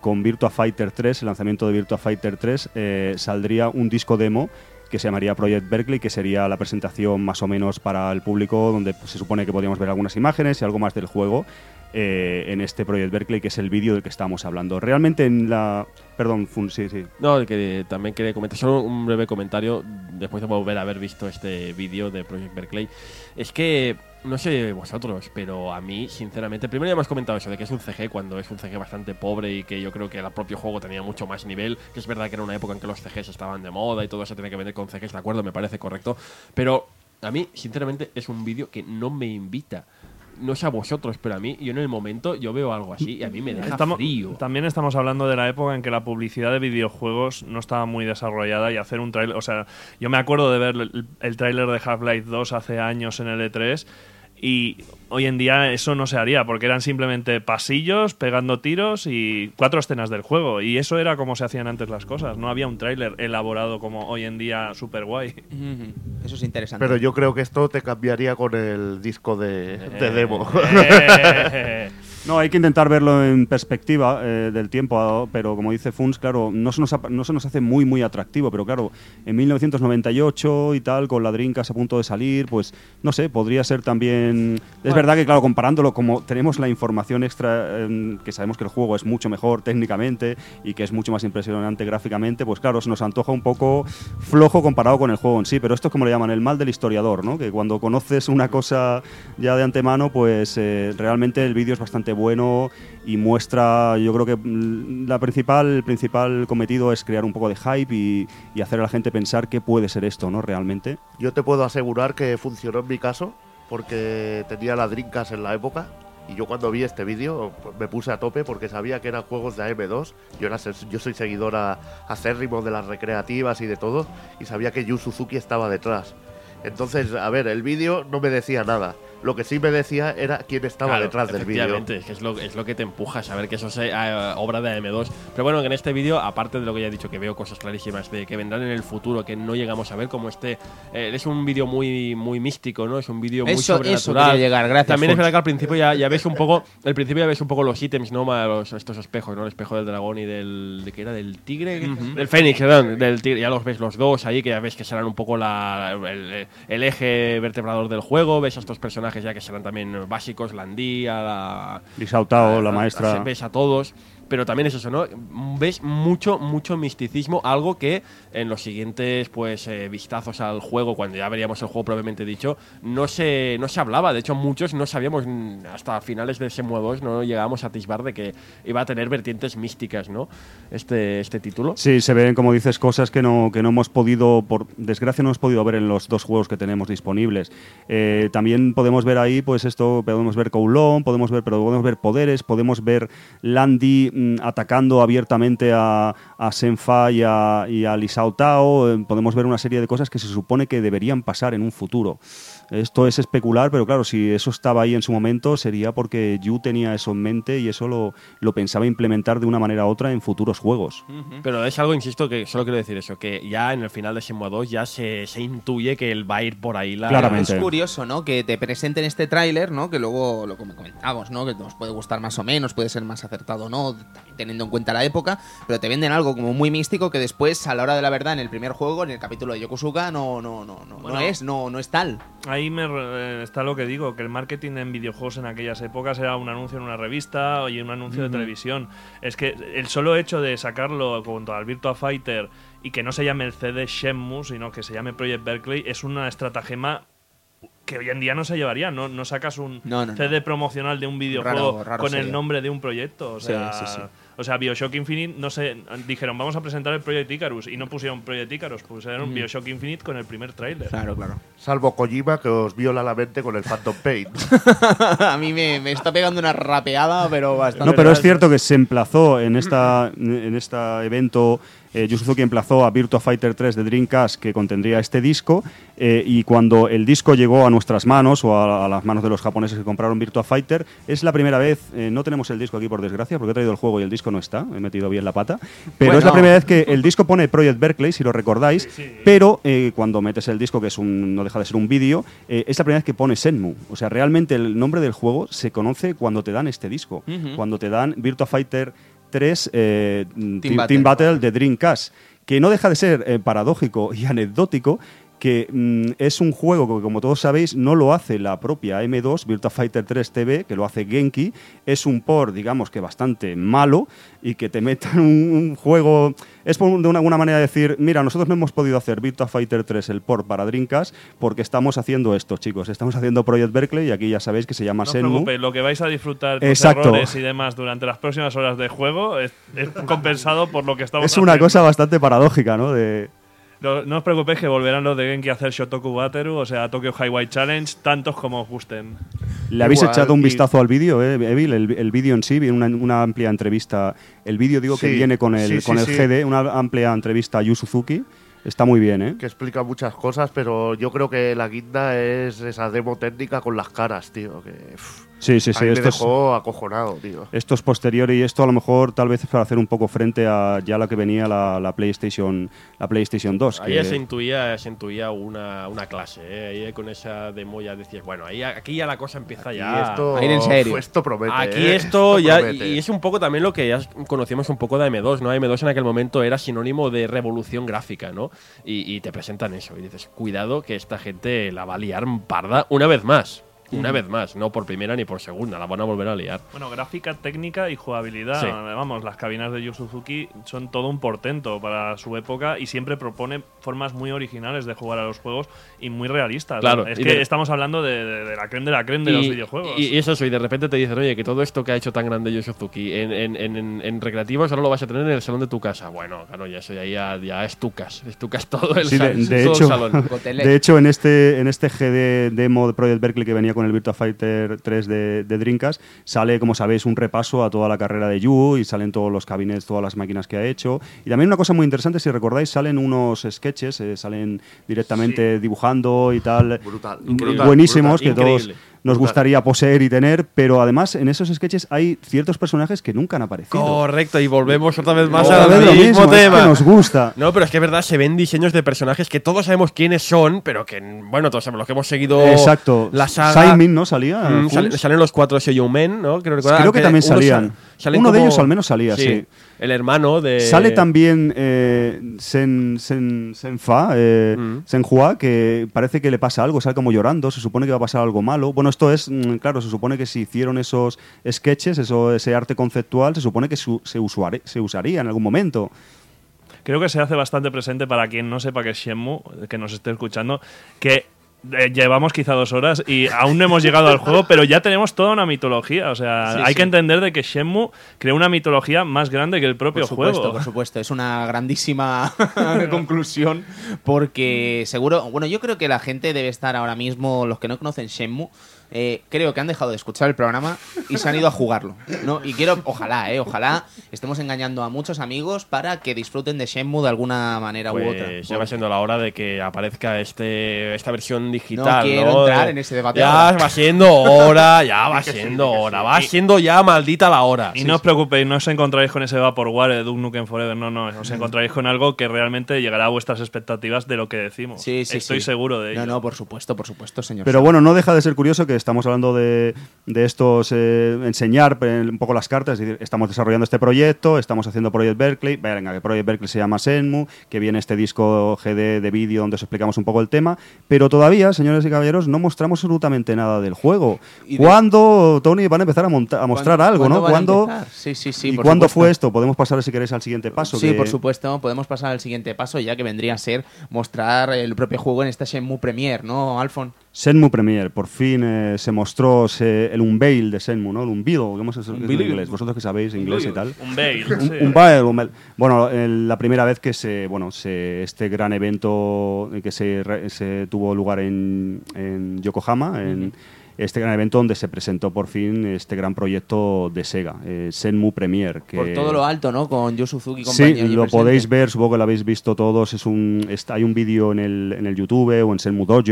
con Virtua Fighter 3, el lanzamiento de Virtua Fighter 3, eh, saldría un disco demo que se llamaría Project Berkeley, que sería la presentación más o menos para el público, donde pues, se supone que podríamos ver algunas imágenes y algo más del juego eh, en este Project Berkeley, que es el vídeo del que estamos hablando. Realmente en la... Perdón, Fun, sí, sí. No, que también quería comentar, solo un breve comentario después de volver a haber visto este vídeo de Project Berkeley. Es que, no sé vosotros, pero a mí, sinceramente, primero ya hemos comentado eso de que es un CG cuando es un CG bastante pobre y que yo creo que el propio juego tenía mucho más nivel, que es verdad que era una época en que los CGs estaban de moda y todo se tenía que vender con CGs, de acuerdo, me parece correcto, pero a mí, sinceramente, es un vídeo que no me invita. No sé a vosotros, pero a mí, yo en el momento, yo veo algo así y a mí me deja Estamos- frío. También estamos hablando de la época en que la publicidad de videojuegos no estaba muy desarrollada y hacer un trailer. O sea, yo me acuerdo de ver el, el tráiler de Half-Life 2 hace años en el E3 y hoy en día eso no se haría porque eran simplemente pasillos pegando tiros y cuatro escenas del juego. Y eso era como se hacían antes las cosas. No había un tráiler elaborado como hoy en día super guay. Eso es interesante. Pero yo creo que esto te cambiaría con el disco de, de demo. Eh, No, hay que intentar verlo en perspectiva eh, del tiempo, pero como dice Funs, claro, no se, nos no se nos hace muy, muy atractivo, pero claro, en 1998 y tal, con la Dreamcast a punto de salir, pues no sé, podría ser también... Es verdad que, claro, comparándolo, como tenemos la información extra, em, que sabemos que el juego es mucho mejor técnicamente y que es mucho más impresionante gráficamente, pues claro, se nos antoja un poco flojo comparado con el juego en sí, pero esto es como le llaman el mal del historiador, ¿no? Que cuando conoces una cosa ya de antemano, pues eh, realmente el vídeo es bastante bueno y muestra, yo creo que mm, la principal, el principal cometido es crear un poco de hype y, hacer a la gente pensar qué puede ser esto, ¿no? Realmente. Yo te puedo asegurar que funcionó en mi caso, porque tenía la Dreamcast en la época. Y yo cuando vi este vídeo pues, me puse a tope porque sabía que eran juegos de AM2. Yo, era, yo soy seguidora acérrimo de las recreativas y de todo. Y sabía que Yu Suzuki estaba detrás. Entonces, a ver, el vídeo no me decía nada. Lo que sí me decía era quién estaba Claro, detrás del vídeo. efectivamente, es que es lo, es lo que te empuja a saber que eso es eh, obra de AM2. Pero bueno, que en este vídeo, aparte de lo que ya he dicho, que veo cosas clarísimas de que vendrán en el futuro, que no llegamos a ver, como este. eh, es un vídeo muy, muy místico, ¿no? Es un vídeo muy Eso- eso sobrenatural. quería llegar, gracias, También es Fons. verdad que al principio ya, ya ves un poco. Al principio ya ves un poco los ítems, ¿no? Los, estos espejos, ¿no? El espejo del dragón y del. ¿De qué era? ¿Del tigre? Del fénix, perdón. Del tigre. Ya los ves los dos ahí, que ya ves que serán un poco la, el, el eje vertebrador del juego. Ves a estos personajes ya que serán también básicos, Landí, a la. Lisa Otao, la maestra. a- Ves a todos. Pero también es eso, ¿no? Ves mucho, mucho misticismo, algo que en los siguientes pues eh, vistazos al juego, cuando ya veríamos el juego propiamente dicho, no se, no se hablaba. De hecho, muchos no sabíamos, hasta finales de ese 2 no llegábamos a atisbar de que iba a tener vertientes místicas, ¿no? Este, este título. Sí, se ven, como dices, cosas que no, que no hemos podido, por desgracia, no hemos podido ver en los dos juegos que tenemos disponibles. Eh, también podemos ver ahí, pues esto, podemos ver Kowloon, podemos ver, pero podemos ver poderes, podemos ver Landy atacando abiertamente a, a Senfa y a, y a Lisao Tao, eh, podemos ver una serie de cosas que se supone que deberían pasar en un futuro. Esto es especular, pero claro, si eso estaba ahí en su momento, sería porque Yu tenía eso en mente y eso lo, lo pensaba implementar de una manera u otra en futuros juegos. Pero es algo, insisto, que solo quiero decir eso, que ya en el final de Shenmue 2 ya se, se intuye que él va a ir por ahí la... Claramente. Es curioso, ¿no? Que te presenten este tráiler, ¿no? Que luego lo como comentamos, ¿no? Que nos puede gustar más o menos, puede ser más acertado o no, teniendo en cuenta la época, pero te venden algo como muy místico que después, a la hora de la verdad, en el primer juego, en el capítulo de Yokosuka, no, no, no, no, Bueno. no es, no, no es tal. Ahí me eh, está lo que digo, que el marketing en videojuegos en aquellas épocas era un anuncio en una revista y un anuncio de televisión. Es que el solo hecho de sacarlo junto al Virtua Fighter y que no se llame el CD Shenmue, sino que se llame Project Berkeley, es una estratagema que hoy en día no se llevaría. No, no sacas un No, no. CD promocional de un videojuego Raro- raro con el sería. nombre de un proyecto. O Sí, sea, sí, sí. O sea, Bioshock Infinite, no sé, dijeron, vamos a presentar el Project Icarus y no pusieron Project Icarus, pusieron Bioshock Infinite con el primer tráiler. Claro, claro. Salvo Kojima que os viola la mente con el Phantom Pain. a mí me, me está pegando una rapeada, pero bastante. No, pero es cierto que se emplazó en esta en este evento. Eh, Yu Suzuki emplazó a Virtua Fighter 3 de Dreamcast que contendría este disco eh, y cuando el disco llegó a nuestras manos o a, a las manos de los japoneses que compraron Virtua Fighter es la primera vez, eh, no tenemos el disco aquí por desgracia porque he traído el juego y el disco no está, he metido bien la pata, pero es la primera vez que el disco pone Project Berkeley si lo recordáis, pero eh, cuando metes el disco que es un, no deja de ser un vídeo, eh, es la primera vez que pone Senmu, o sea realmente el nombre del juego se conoce cuando te dan este disco, cuando te dan Virtua Fighter 3 eh, Team, Battle. Team Battle de Dreamcast, que no deja de ser eh, paradójico y anecdótico que mm, es un juego que, como todos sabéis, no lo hace la propia M2, Virtua Fighter 3 TV, que lo hace Genki. Es un por, digamos que bastante malo y que te metan un, un juego... Es por, de una, alguna manera decir, mira, nosotros no hemos podido hacer Virtua Fighter 3 el port para Dreamcast porque estamos haciendo esto, chicos. Estamos haciendo Project Berkeley y aquí ya sabéis que se llama No os Senmu. preocupéis, lo que vais a disfrutar Exacto. errores y demás durante las próximas horas de juego es, es compensado por lo que estamos Es una haciendo. cosa bastante paradójica, ¿no? De, No, no os preocupéis que volverán los de Genki a hacer Shotoku Bateru, o sea, Tokyo Highway Challenge, tantos como os gusten. ¿Le habéis Igual, echado un y- vistazo al vídeo, eh, Evil? El, el vídeo en sí, viene una, una amplia entrevista. El vídeo, digo, que Sí, viene con el, sí, sí, con el sí. GD, una amplia entrevista a Yu Suzuki. Está muy bien, ¿eh? que explica muchas cosas, pero yo creo que la guinda es esa demo técnica con las caras, tío. Que pff, Sí, sí, a sí. me Esto es, acojonado, tío. esto es posterior y esto a lo mejor tal vez para hacer un poco frente a ya la que venía la, la PlayStation la PlayStation 2. Ahí que- ya se intuía, se intuía una, una clase, ¿eh? Ahí con esa demo ya decías, bueno, ahí, aquí ya la cosa empieza ya. esto, a ir en serio. esto promete. Aquí ¿eh? esto ya. promete. Y es un poco también lo que ya conocíamos un poco de M2, ¿no? M2 en aquel momento era sinónimo de revolución gráfica, ¿no? Y, y te presentan eso. Y dices, cuidado que esta gente la va a liar parda una vez más. Una vez más, no por primera ni por segunda, la van a volver a liar. Bueno, gráfica, técnica y jugabilidad. Sí. Vamos, las cabinas de Yu Suzuki son todo un portento para su época y siempre propone formas muy originales de jugar a los juegos y muy realistas. Claro, Es que de- estamos hablando de, de- de la creme de la creme de los videojuegos. Y, y es eso, y de repente te dicen, oye, que todo esto que ha hecho tan grande Yu Suzuki en, en, en, en, en recreativos ahora lo vas a tener en el salón de tu casa. Bueno, claro, ya eso ya, ya, ya es tucas todo el, Sí, de, sal- de todo el hecho, salón. De hecho, en este, en este GD demo de Project Berkeley que venía con el Virtua Fighter 3 de, de Dreamcast, sale, como sabéis, un repaso a toda la carrera de Yu y salen todos los cabinets, todas las máquinas que ha hecho. Y también una cosa muy interesante, si recordáis, salen unos sketches, eh, salen directamente dibujando y tal. Brutal, buenísimos, brutal. que todos Increíble. Nos gustaría poseer y tener, pero además en esos sketches hay ciertos personajes que nunca han aparecido. Correcto, y volvemos otra vez más al mismo mismo, es que tema. nos gusta. No, pero es que es verdad, se ven diseños de personajes que todos sabemos quiénes son, pero que, bueno, todos sabemos los que hemos seguido Exacto. la saga. Simon, ¿no? Salía. Mm, salen, salen los cuatro Men, ¿no? Creo. Creo que también salían. sal- salen Uno de ellos al menos salía, sí. El hermano de. Sale también eh, Sen, Sen, Senfa, eh, Mm. Senhua, que parece que le pasa algo, sale como llorando, se supone que va a pasar algo malo. Bueno, esto es, mm, claro, se supone que si hicieron esos sketches, eso, ese arte conceptual, se supone que su- se, usuare- se usaría en algún momento. Creo que se hace bastante presente para quien no sepa que es Shenmue, que nos esté escuchando, que eh, llevamos quizá dos horas y aún no hemos llegado al juego, pero ya tenemos toda una mitología. O sea, Sí, hay sí. que entender de que Shenmue creó una mitología más grande que el propio Por supuesto, juego. por supuesto. Es una grandísima conclusión porque seguro, bueno, yo creo que la gente debe estar ahora mismo, los que no conocen Shenmue, eh, creo que han dejado de escuchar el programa y se han ido a jugarlo. ¿no? Y quiero, ojalá, eh, ojalá estemos engañando a muchos amigos para que disfruten de Shenmue de alguna manera u otra. Pues ya va siendo la hora de que aparezca este esta versión digital. No quiero ¿no? entrar en ese debate Ya ahora. va siendo hora, ya va siendo hora, va siendo ya maldita la hora. Y no os preocupéis, no os encontraréis con ese Vaporware de Duke Nukem Forever, no, no, os encontraréis con algo que realmente llegará a vuestras expectativas de lo que decimos. Sí, sí, Estoy sí. seguro de ello. No, no, por supuesto, por supuesto, señor. Pero bueno, no deja de ser curioso que estamos hablando de, de estos, eh, enseñar eh, un poco las cartas, es decir, estamos desarrollando este proyecto, estamos haciendo Project Berkeley, venga, que Project Berkeley se llama Senmu, que viene este disco GD de vídeo donde os explicamos un poco el tema, pero todavía, señores y caballeros, no mostramos absolutamente nada del juego. De- ¿Cuándo, Tony, van a empezar a, monta- a mostrar ¿Cuándo- algo, no? cuándo. Sí, sí, sí. ¿Y por cuándo supuesto. fue esto? Podemos pasar, si queréis, al siguiente paso. Sí, que- por supuesto. Podemos pasar al siguiente paso, ya que vendría a ser mostrar el propio juego en esta Shenmue Premiere, ¿no, Alfon? Senmu Premier, por fin eh, se mostró se- el unveil de Senmu, ¿no? El unveil, ¿cómo se dice en Unveil. inglés? Vosotros que sabéis inglés y tal. Un bail. Un, sí. un baile, un baile. Bueno, el- la primera vez que se, bueno, se, este gran evento que se, re- se tuvo lugar en, en Yokohama, en este gran evento donde se presentó por fin este gran proyecto de Sega, eh, Senmu Premier. Que, Por todo lo alto, ¿no? Con Yu Suzuki y Sí, compañía. lo presente. podéis ver, supongo que lo habéis visto todos. Es un, está, hay un vídeo en el, en el YouTube o en Senmu Dojo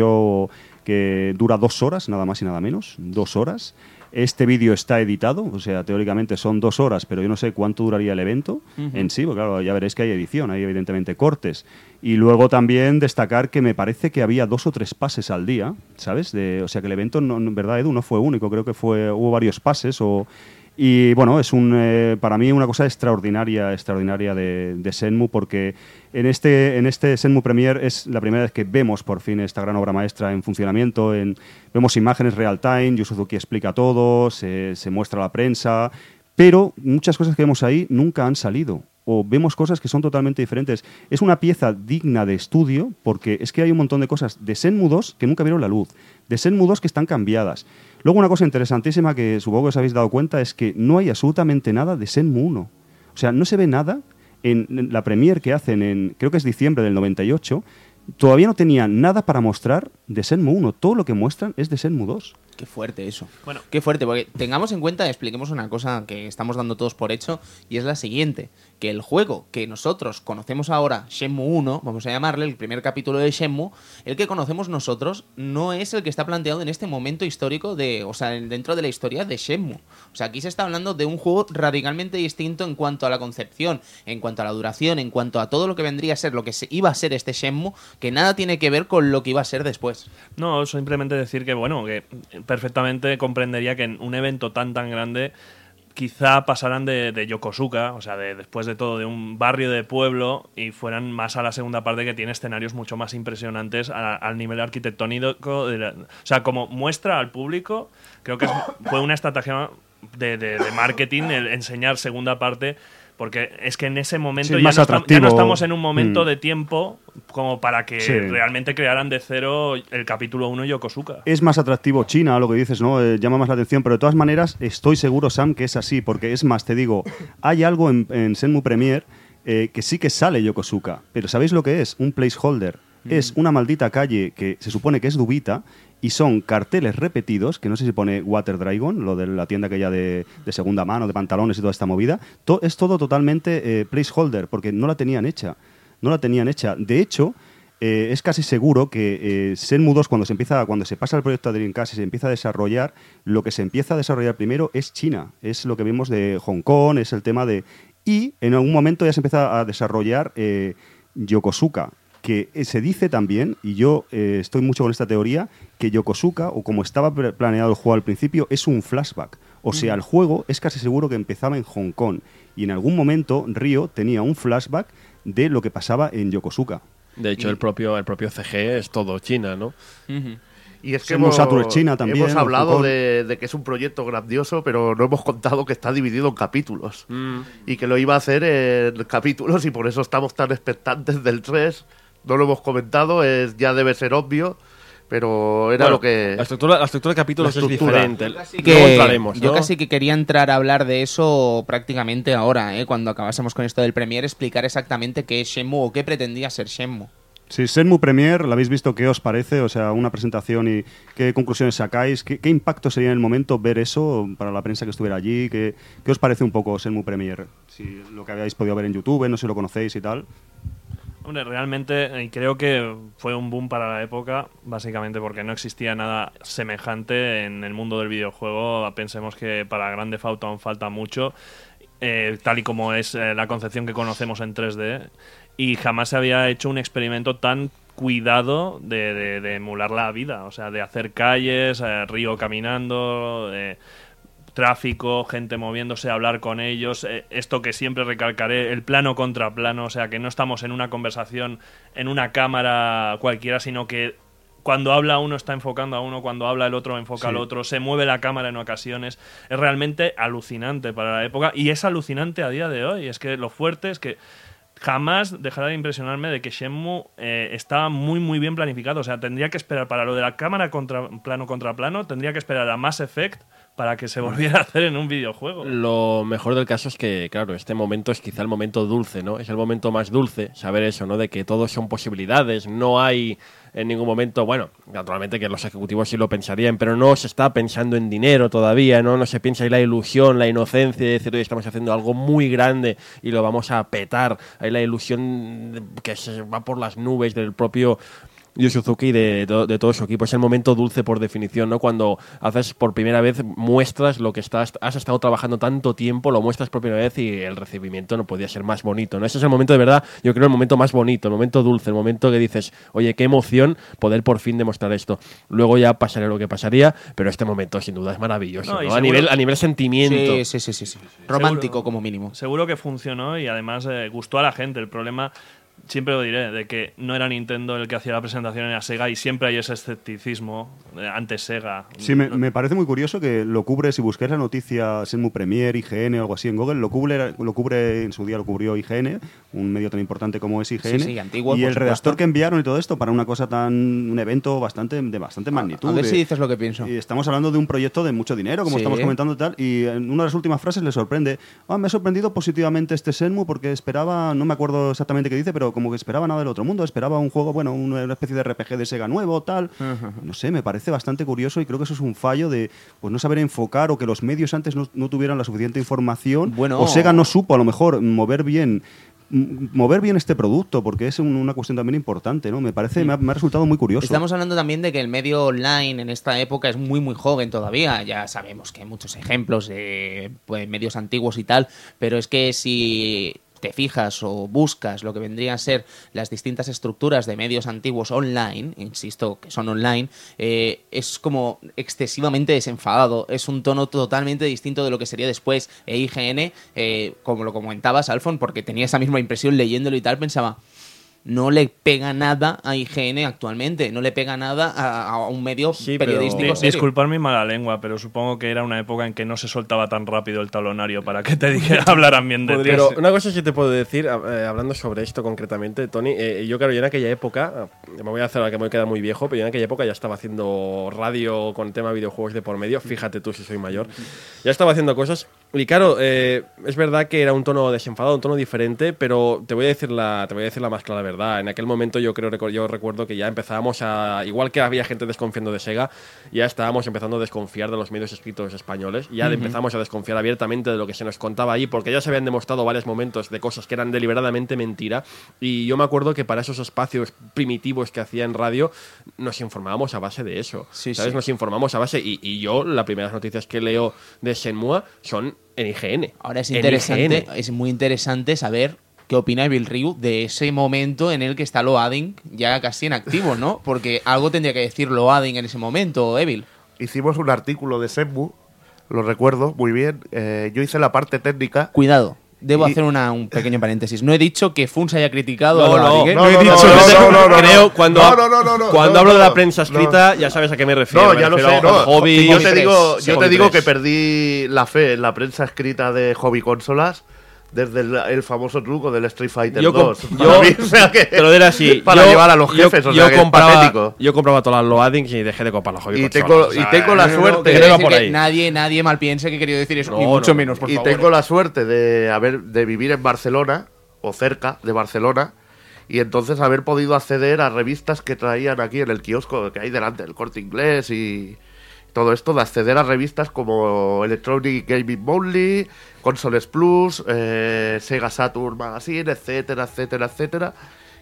o- que dura dos horas, nada más y nada menos. Dos horas. Este vídeo está editado, o sea, teóricamente son dos horas, pero yo no sé cuánto duraría el evento en sí, porque claro, ya veréis que hay edición, hay evidentemente cortes. Y luego también destacar que me parece que había dos o tres pases al día, ¿sabes? De, o sea, que el evento, no, en verdad, Edu, no fue único, creo que fue hubo varios pases o... Y bueno, es un, eh, para mí una cosa extraordinaria, extraordinaria de, de Senmu, porque en este, en este Senmu Premier es la primera vez que vemos por fin esta gran obra maestra en funcionamiento. En, vemos imágenes real time, Yu Suzuki explica todo, se, se muestra a la prensa, pero muchas cosas que vemos ahí nunca han salido. O vemos cosas que son totalmente diferentes. Es una pieza digna de estudio porque es que hay un montón de cosas de Senmu 2 que nunca vieron la luz, de Senmu 2 que están cambiadas. Luego una cosa interesantísima que supongo que os habéis dado cuenta es que no hay absolutamente nada de Senmu 1. O sea, no se ve nada en, la premiere que hacen en, creo que es diciembre del 98, todavía no tenían nada para mostrar de Senmu 1. Todo lo que muestran es de Senmu 2. Qué fuerte eso. Bueno. Qué fuerte, porque tengamos en cuenta, expliquemos una cosa que estamos dando todos por hecho, y es la siguiente, que el juego que nosotros conocemos ahora, Shenmue 1, vamos a llamarle el primer capítulo de Shenmue, el que conocemos nosotros no es el que está planteado en este momento histórico de, o sea, en- dentro de la historia de Shenmue. O sea, aquí se está hablando de un juego radicalmente distinto en cuanto a la concepción, en cuanto a la duración, en cuanto a todo lo que vendría a ser, lo que se, iba a ser este Shenmue, que nada tiene que ver con lo que iba a ser después. No, simplemente decir que, bueno, que perfectamente comprendería que en un evento tan, tan grande quizá pasaran de, de Yokosuka, o sea, de, después de todo, de un barrio de pueblo y fueran más a la segunda parte que tiene escenarios mucho más impresionantes a- al nivel arquitectónico. de la- o sea, como muestra al público, creo que es- fue una estrategia de, de- marketing el enseñar segunda parte. Porque es que en ese momento Sí, ya, no ya estamos en un momento Mm. de tiempo como para que Sí. realmente crearan de cero el capítulo 1 Yokosuka. es más atractivo China, lo que dices, ¿no? Eh, llama más la atención, pero de todas maneras estoy seguro, Sam, que es así, porque es más, te digo, hay algo en, en Senmu Premier eh, que sí que sale Yokosuka, pero ¿sabéis lo que es? Un placeholder. Es una maldita calle que se supone que es Dubita y son carteles repetidos, que no sé si pone Water Dragon, lo de la tienda aquella de, de segunda mano, de pantalones y toda esta movida. To- es todo totalmente eh, placeholder, porque no la tenían hecha. No la tenían hecha. De hecho, eh, es casi seguro que eh, Shenmue 2 cuando se empieza cuando se pasa el proyecto a Dreamcast y se empieza a desarrollar lo que se empieza a desarrollar primero es China es lo que vimos de Hong Kong es el tema de y en algún momento ya se empieza a desarrollar eh, Yokosuka que eh, se dice también y yo eh, estoy mucho con esta teoría que Yokosuka o como estaba planeado el juego al principio es un flashback o sea el juego es casi seguro que empezaba en Hong Kong y en algún momento Ryo tenía un flashback de lo que pasaba en Yokosuka De hecho, el propio, el propio CG es todo China, ¿no? Y es que hemos, Saturn China también, hemos el hablado de, de que es un proyecto grandioso, pero no hemos contado que está dividido en capítulos. Y que lo iba a hacer en capítulos y por eso estamos tan expectantes del 3. No lo hemos comentado, es, ya debe ser obvio, pero era Bueno, lo que... La estructura, la estructura de capítulos La es diferente. Casi Luego que- entraremos, yo ¿no? casi que quería entrar a hablar de eso prácticamente ahora, ¿eh? cuando acabásemos con esto del Premier, explicar exactamente qué es Shenmue o qué pretendía ser Shenmue. Sí, Senmu Premier, ¿la habéis visto? ¿Qué os parece? O sea, una presentación y qué conclusiones sacáis. ¿Qué, qué impacto sería en el momento ver eso para la prensa que estuviera allí? ¿Qué, qué os parece un poco Senmu Premier? Si lo que habéis podido ver en YouTube, no sé si lo conocéis y tal. Hombre, realmente eh, creo que fue un boom para la época, básicamente porque no existía nada semejante en el mundo del videojuego. Pensemos que para Grande Auto aún falta mucho, eh, tal y como es eh, la concepción que conocemos en 3D, y jamás se había hecho un experimento tan cuidado de, emular la vida, o sea, de hacer calles, río caminando, tráfico, gente moviéndose, hablar con ellos, eh, esto que siempre recalcaré, el plano contra plano, o sea, que no estamos en una conversación en una cámara cualquiera, sino que cuando habla uno está enfocando a uno, cuando habla el otro enfoca al otro, se mueve la cámara en ocasiones, es realmente alucinante para la época y es alucinante a día de hoy, es que lo fuerte es que jamás dejará de impresionarme de que Shenmue eh, estaba muy muy bien planificado. O sea, tendría que esperar para lo de la cámara contra plano contra plano, tendría que esperar a Mass Effect para que se volviera a hacer en un videojuego. Lo mejor del caso es que, claro, este momento es quizá el momento dulce, ¿no? Es el momento más dulce, saber eso, ¿no? De que todos son posibilidades, no hay en ningún momento, bueno, naturalmente que los ejecutivos sí lo pensarían, pero no se está pensando en dinero todavía, ¿no? No se piensa en la ilusión, la inocencia de decir, hoy estamos haciendo algo muy grande y lo vamos a petar. Hay la ilusión que se va por las nubes del propio Yu Suzuki y de, de- de todo su equipo. Es el momento dulce por definición, ¿no? Cuando haces por primera vez, muestras lo que estás, has estado trabajando tanto tiempo, lo muestras por primera vez y el recibimiento no podía ser más bonito, ¿no? Ese es el momento de verdad, yo creo, el momento más bonito, el momento dulce, el momento que dices, oye, qué emoción poder por fin demostrar esto. Luego ya pasaría lo que pasaría, pero este momento sin duda es maravilloso, No, y ¿no? A nivel, a nivel sentimiento. Sí, sí, sí, sí, sí. Romántico Seguro- como mínimo. Seguro que funcionó y además eh, gustó a la gente. El problema, siempre lo diré, de que no era Nintendo el que hacía la presentación, era Sega y siempre hay ese escepticismo eh, ante Sega. Sí, me, me parece muy curioso que lo cubre, si buscáis la noticia Senmu Premier, IGN o algo así en Google, lo cubre, lo cubre en su día lo cubrió IGN, un medio tan importante como es IGN. Sí, sí, antiguo, y el supuesto. redactor que enviaron y todo esto para una cosa tan. un evento bastante de bastante magnitud. A ver de- si dices lo que pienso. y estamos hablando de un proyecto de mucho dinero, como Sí. estamos comentando y tal, y en una de las últimas frases le sorprende, "Ah, me ha sorprendido positivamente este Senmu porque esperaba, no me acuerdo exactamente qué dice, pero como que esperaba nada del otro mundo, esperaba un juego, bueno, una especie de RPG de Sega nuevo, tal. No sé, me parece bastante curioso y creo que eso es un fallo de pues no saber enfocar o que los medios antes no, no tuvieran la suficiente información Bueno. o Sega no supo a lo mejor mover bien mover bien este producto porque es un- una cuestión también importante, ¿no? Me parece me ha, me ha resultado muy curioso. Estamos hablando también de que el medio online en esta época es muy muy joven todavía. Ya sabemos que hay muchos ejemplos de pues, medios antiguos y tal, pero es que si te fijas o buscas lo que vendrían a ser las distintas estructuras de medios antiguos online, insisto que son online, eh, es como excesivamente desenfadado. Es un tono totalmente distinto de lo que sería después. E eh, como lo comentabas, Alfon, porque tenía esa misma impresión leyéndolo y tal, pensaba, no le pega nada a IGN actualmente, no le pega nada a, a un medio Sí, pero- periodístico Di- serio. disculpar mi mala lengua, pero supongo que era una época en que no se soltaba tan rápido el talonario para que te dijera, hablaran bien de ti. Pero una cosa sí te puedo decir, eh, hablando sobre esto concretamente, Tony, eh, yo claro, yo en aquella época, eh, me voy a hacer a que me voy a quedar muy viejo, pero yo en aquella época ya estaba haciendo radio con tema videojuegos de por medio, fíjate tú si soy mayor, ya estaba haciendo cosas y claro, eh, es verdad que era un tono desenfadado, un tono diferente, pero te voy a decir la, te voy a decir la más clara verdad. En aquel momento yo creo, yo recuerdo que ya empezábamos a, igual que había gente desconfiando de Sega, ya estábamos empezando a desconfiar de los medios escritos españoles, ya empezamos a desconfiar abiertamente de lo que se nos contaba ahí, porque ya se habían demostrado varios momentos de cosas que eran deliberadamente mentira. Y yo me acuerdo que para esos espacios primitivos que hacía en radio, nos informábamos a base de eso. Sí, ¿Sabes? sí. Nos informamos a base. Y, y yo, las primeras noticias que leo de Shenmue son en IGN. Ahora es interesante, es muy interesante saber qué opina Evil Ryu de ese momento en el que está Loading ya casi en activo, ¿no? Porque algo tendría que decir Loading en ese momento, Evil. Hicimos un artículo de Senmu, lo recuerdo muy bien. eh, yo hice la parte técnica. Cuidado, debo Y- hacer una- un pequeño paréntesis. No he dicho que Funs haya criticado No, a no, ¿eh? no, he no, dicho no, no, no, no, creo no. cuando, No, no, no, no, no, cuando no, hablo de no, la prensa escrita, ya sabes a qué me refiero. No, ya lo sé. No, hobby. yo te digo, yo te digo que 3. perdí la fe en la prensa escrita de hobby consolas desde el, el famoso truco del Street Fighter Yo, com- 2. yo mí, o sea que- te lo diré así. Para yo- llevar a los yo- jefes, o yo sea que es compraba, patético. Yo compraba todas las loadings y dejé de comprar los hobby Y tengo- o sea, y tengo la no, suerte- no que nadie, nadie mal piense que he querido decir eso, No, ni mucho no, menos, por y favor. tengo la suerte de haber de vivir en Barcelona o cerca de Barcelona Y entonces haber podido acceder a revistas que traían aquí en el kiosco que hay delante del corte inglés y todo esto, de acceder a revistas como Electronic Gaming Monthly, Consoles Plus, eh, Sega Saturn Magazine, etcétera, etcétera, etcétera,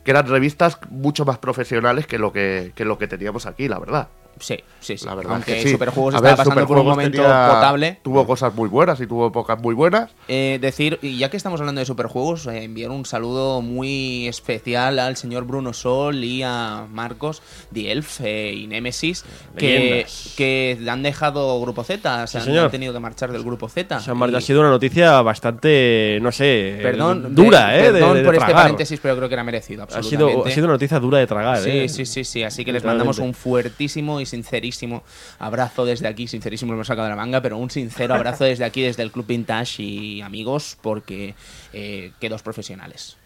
que eran revistas mucho más profesionales que lo que, que lo que teníamos aquí, la verdad. Sí, sí, sí. La verdad Aunque es que sí. Superjuegos A estaba ver, pasando por un Superjuegos momento tenía- potable. Tuvo cosas muy buenas y tuvo pocas muy buenas. Eh, decir, y ya que estamos hablando de superjuegos, eh, enviar un saludo muy especial al señor Bruno Sol y a Marcos de Elf eh, y Nemesis, que, que han dejado Grupo Z, se han, señor. han tenido que marchar del Grupo Z. O sea, Y- ha sido una noticia bastante, no sé, Perdón, dura, de- ¿eh? de- Perdón de por este tragar. paréntesis, pero creo que era merecido. Ha sido, absolutamente. ha sido una noticia dura de tragar, Sí, ¿eh? sí, sí, sí. Así que les mandamos un fuertísimo y sincerísimo abrazo desde aquí. Sincerísimo lo hemos sacado de la manga, pero un sincero abrazo desde aquí, desde el Club Vintage y amigos, porque eh, que dos profesionales.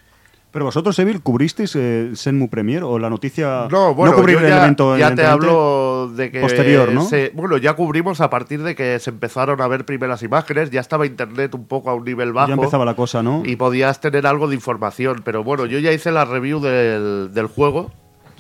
Pero vosotros, Evil, ¿cubristeis eh, Senmu Premier o la noticia? No, bueno, cubrir yo el ya, evento ya te hablo de que... posterior, ¿no? se- bueno, ya cubrimos a partir de que se empezaron a ver primeras imágenes, ya estaba internet un poco a un nivel bajo. Ya empezaba la cosa, ¿no? y podías tener algo de información. Pero bueno, yo ya hice la review del, del juego,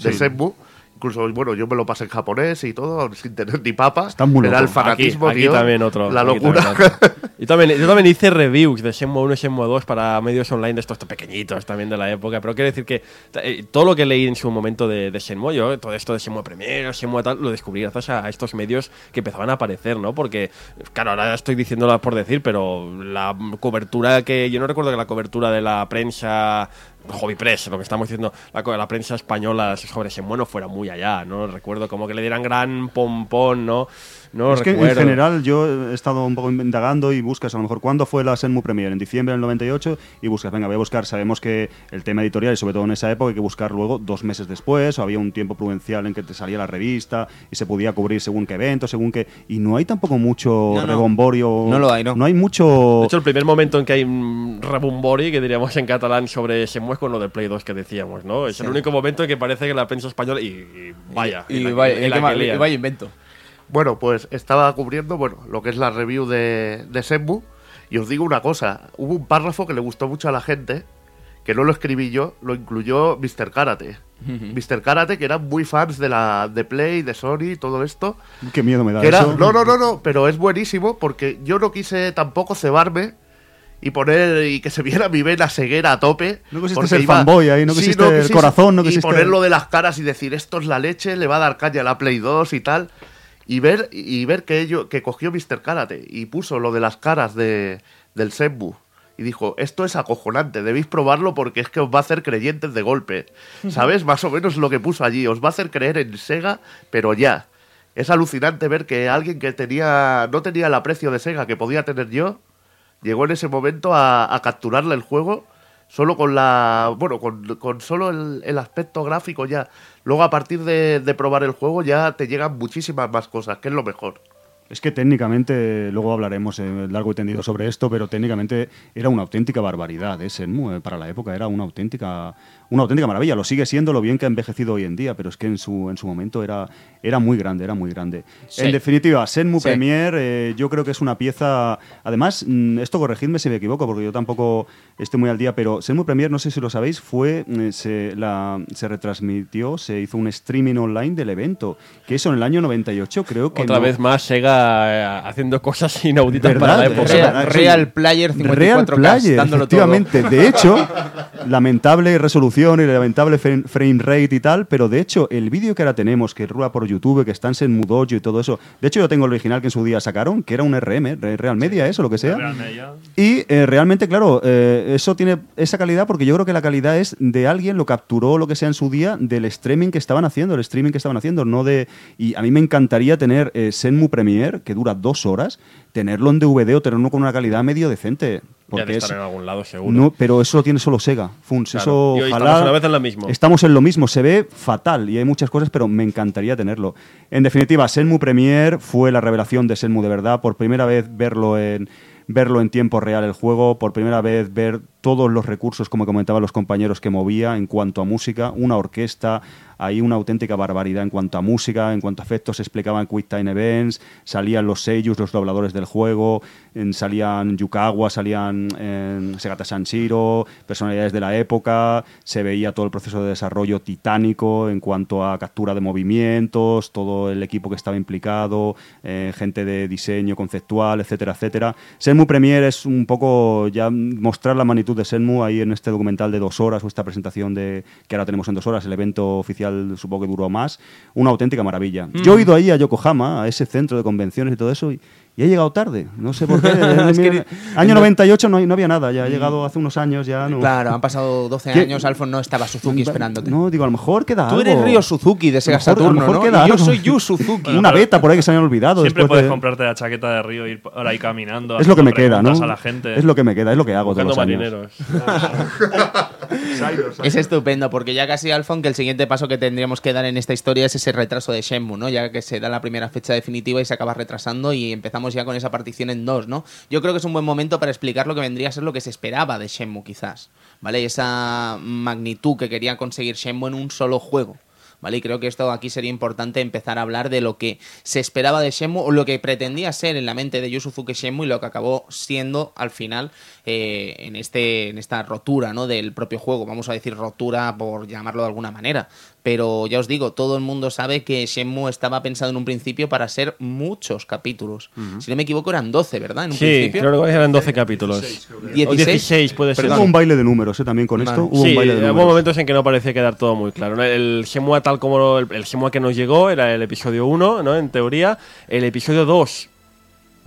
de Sí. Senmu. Incluso, bueno, yo me lo pasé en japonés y todo, sin tener ni papa. Está muy Era loco. el fanatismo, aquí, aquí tío. también otro. La aquí locura. también otro. Yo también, yo también hice reviews de Shenmue 1 y Shenmue 2 para medios online de estos pequeñitos también de la época. Pero quiero decir que eh, todo lo que leí en su momento de, de Shenmue, yo, todo esto de Shenmue Premier, Shenmue tal, lo descubrí gracias a, a estos medios que empezaban a aparecer, ¿no? Porque, claro, ahora estoy diciéndolo por decir, pero la cobertura que. Yo no recuerdo que la cobertura de la prensa. Hobby Press, lo que estamos diciendo, la, la prensa española sobre Shenmue no fuera muy allá, ¿no? Recuerdo como que le dieran gran pompón, ¿no? No es que en general yo he estado un poco indagando y buscas a lo mejor cuándo fue la Senmu Premier, en diciembre del 98, y buscas, venga, voy a buscar, sabemos que el tema editorial, y sobre todo en esa época, hay que buscar luego dos meses después, o había un tiempo prudencial en que te salía la revista y se podía cubrir según qué evento, según qué... Y no hay tampoco mucho No, no. rebomborio. No lo hay, no. No hay mucho... De hecho, el primer momento en que hay un rebumbori, que diríamos en catalán, sobre Shenmue es con lo del Play 2 que decíamos, ¿no? Es el único momento en que parece que la prensa española... Y, y vaya, Y, vaya, y la y vaya invento. Bueno, pues estaba cubriendo bueno, lo que es la review de, de Senmu. Y os digo una cosa: hubo un párrafo que le gustó mucho a la gente, que no lo escribí yo, lo incluyó Mr. Karate. Mr. Karate, que eran muy fans de la de Play, de Sony, todo esto. Qué miedo me da era- eso. no, no, no, no, pero es buenísimo porque yo no quise tampoco cebarme y poner y que se viera mi vena ceguera a tope. No quisiste ser fanboy ahí, no quisiste el quisiste- corazón, no Y quisiste- ponerlo de las caras y decir esto es la leche, le va a dar caña a la Play 2 y tal. Y ver, y ver que ello, que cogió Mr. Karate y puso lo de las caras de, del Senbu. Y dijo, esto es acojonante, debéis probarlo porque es que os va a hacer creyentes de golpe. ¿Sabes? Más o menos lo que puso allí. Os va a hacer creer en Sega, pero ya. Es alucinante ver que alguien que tenía no tenía el aprecio de Sega que podía tener yo, llegó en ese momento a, a capturarle el juego solo con la bueno con, con solo el, el aspecto gráfico ya luego a partir de, de probar el juego ya te llegan muchísimas más cosas que es lo mejor Es que técnicamente, luego hablaremos eh, largo y tendido sobre esto, pero técnicamente era una auténtica barbaridad. ¿eh? Shenmue, eh, para la época era una auténtica, una auténtica maravilla. Lo sigue siendo lo bien que ha envejecido hoy en día, pero es que en su, en su momento era, era muy grande, era muy grande. Sí. En definitiva, Shenmue Sí. Premier eh, yo creo que es una pieza... Además, mm, esto corregidme si me equivoco, porque yo tampoco estoy muy al día, pero Shenmue Premier, no sé si lo sabéis, fue eh, se, la, se retransmitió, se hizo un streaming online del evento, que eso en el año 98 creo que... Otra no- vez más Sega eh, haciendo cosas inauditas ¿Verdad? para la época. Real, Real. Player 54K, Real Player, dándolo todo. efectivamente. De hecho, lamentable resolución y lamentable frame rate y tal, pero de hecho, el vídeo que ahora tenemos, que rula por YouTube, que está en Senmu Dojo y todo eso, de hecho yo tengo el original que en su día sacaron, que era un RM, Re- Real Media, eso, lo que sea. Real Media. Y eh, realmente, claro, eh, eso tiene esa calidad porque yo creo que la calidad es de alguien lo capturó lo que sea en su día del streaming que estaban haciendo, el streaming que estaban haciendo, no de y a mí me encantaría tener eh, Senmu Premier que dura dos horas, tenerlo en DVD o tenerlo con una calidad medio decente, Porque de es estar en algún lado, seguro. no, pero eso lo tiene solo Sega, Funs. Claro. Eso Y hoy ojalá. estamos una vez en lo mismo. Estamos en lo mismo. Se ve fatal y hay muchas cosas, pero me encantaría tenerlo. En definitiva, Senmu Premier fue la revelación de Senmu de verdad. Por primera vez verlo en verlo en tiempo real el juego, por primera vez ver todos los recursos, como comentaban los compañeros, que movía en cuanto a música, una orquesta, hay una auténtica barbaridad en cuanto a música, en cuanto a efectos, se explicaban Quick Time Events, salían los seiyus, los dobladores del juego, en- salían Yukawa, salían eh, Segata Sanshiro, personalidades de la época, se veía todo el proceso de desarrollo titánico en cuanto a captura de movimientos, todo el equipo que estaba implicado, eh, gente de diseño conceptual, etcétera, etcétera. Senmu Premier es un poco ya mostrar la magnitud de Senmu ahí en este documental de dos horas o esta presentación de que ahora tenemos en dos horas, el evento oficial supongo que duró más, una auténtica maravilla. Yo he ido ahí a Yokohama, a ese centro de convenciones y todo eso, y, y he llegado tarde, no sé por qué. Es que- año 98 no, no había nada, ya he llegado hace unos años, ya no. Claro, han pasado 12 ¿Qué? años, Alfon no estaba Suzuki esperándote. No, digo, a lo mejor queda Tú eres Ryo Suzuki de Sega A lo mejor- a lo Saturno, mejor ¿no? queda Y yo algo. soy Yu Suzuki. Una beta por ahí que se habían olvidado. Siempre puedes de- comprarte la chaqueta de Río, ir por ahí caminando. Es lo que me queda, ¿no? a la gente. Es lo que me queda, es lo que hago todos los años. marineros. Es estupendo, porque ya casi, Alfon, que el siguiente paso que tendríamos que dar en esta historia es ese retraso de Shenmue, ¿no? Ya que se da la primera fecha definitiva y se acaba retrasando y empezamos ya con esa partición en dos, ¿no? Yo creo que es un buen momento para explicar lo que vendría a ser lo que se esperaba de Shenmue, quizás, ¿vale? Esa magnitud que quería conseguir Shenmue en un solo juego. ¿Vale? Y creo que esto aquí sería importante empezar a hablar de lo que se esperaba de Shenmue o lo que pretendía ser en la mente de Yu Suzuki Shenmue y lo que acabó siendo al final eh, en, este, en esta rotura ¿no? del propio juego. Vamos a decir rotura por llamarlo de alguna manera. Pero ya os digo, todo el mundo sabe que Shenmue estaba pensado en un principio para ser muchos capítulos. Si no me equivoco eran 12, ¿verdad? En un Sí, principio. creo que eran 12 capítulos. O 16. 16 puede ser. Hubo un baile de números, ¿eh? También con esto. Vale. Hubo Sí, un baile de hubo números. momentos en que no parecía quedar todo muy claro. El Shemua tal como lo- el, el Shemua que nos llegó era el episodio 1, ¿no? En teoría. El episodio 2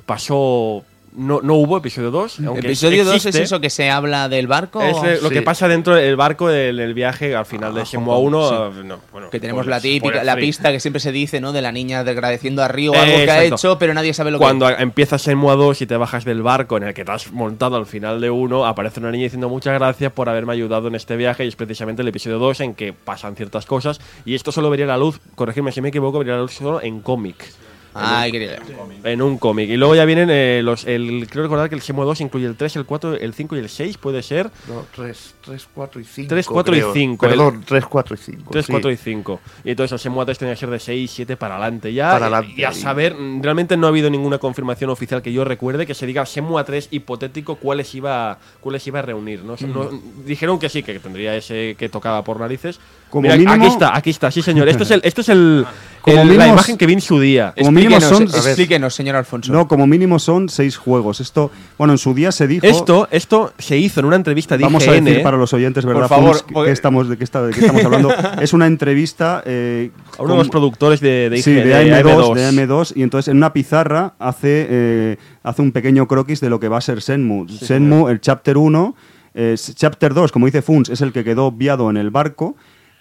pasó... No, no hubo episodio 2. aunque Episodio 2 es eso que se habla del barco. Es eh, lo Sí. que pasa dentro del barco del, del viaje al final de Ah, Shenmue Hong 1. Kong, eh, no, bueno, Que tenemos por- la por típica, el la pista que siempre se dice, ¿no? De la niña agradeciendo a Río algo que ha hecho, pero nadie sabe lo Cuando que a- empiezas Shenmue 2 y te bajas del barco en el que te has montado al final de uno, aparece una niña diciendo muchas gracias por haberme ayudado en este viaje y es precisamente el episodio 2 en que pasan ciertas cosas y esto solo vería la luz, corregirme si me equivoco, vería la luz solo en cómic. Ay, querida. En un cómic. Y luego ya vienen eh, los. El, creo recordar que el Shenmue 2 incluye el 3, el 4, el 5 y el 6, puede ser. No, 3, 3, 4 y 5. 3, 4 y 5, Perdón, 3, 4 y 5. 3, 4 y 5. Y entonces el Shenmue 3 tenía que ser de 6, 7 para adelante ya. Para adelante. Y a saber, mm, realmente no ha habido ninguna confirmación oficial que yo recuerde que se diga Shenmue 3 hipotético cuáles iba, cuáles iba a reunir. ¿no? Sea, no- dijeron que sí, que tendría ese que tocaba por narices. Como Mira, mínimo- aquí está, aquí está, sí señor. Esto es, el, esto es el, Como el- la mínimo- imagen que vi en su día. Como mínimo son- explíquenos, señor Alfonso. No, como mínimo son seis juegos. Esto, bueno, en su día se dijo. Esto, esto se hizo en una entrevista de Vamos a IGN. decir para los oyentes, ¿verdad? favor, Fons, porque- ¿qué estamos, de, qué está- de qué estamos hablando? es una entrevista. eh, a uno de los productores de, de IGN. Sí, de AM2, AM2. de AM2, y entonces en una pizarra hace, eh, hace un pequeño croquis de lo que va a ser Senmu. Senmu, el Chapter 1, eh, Chapter 2, como dice Funs, es el que quedó obviado en el barco,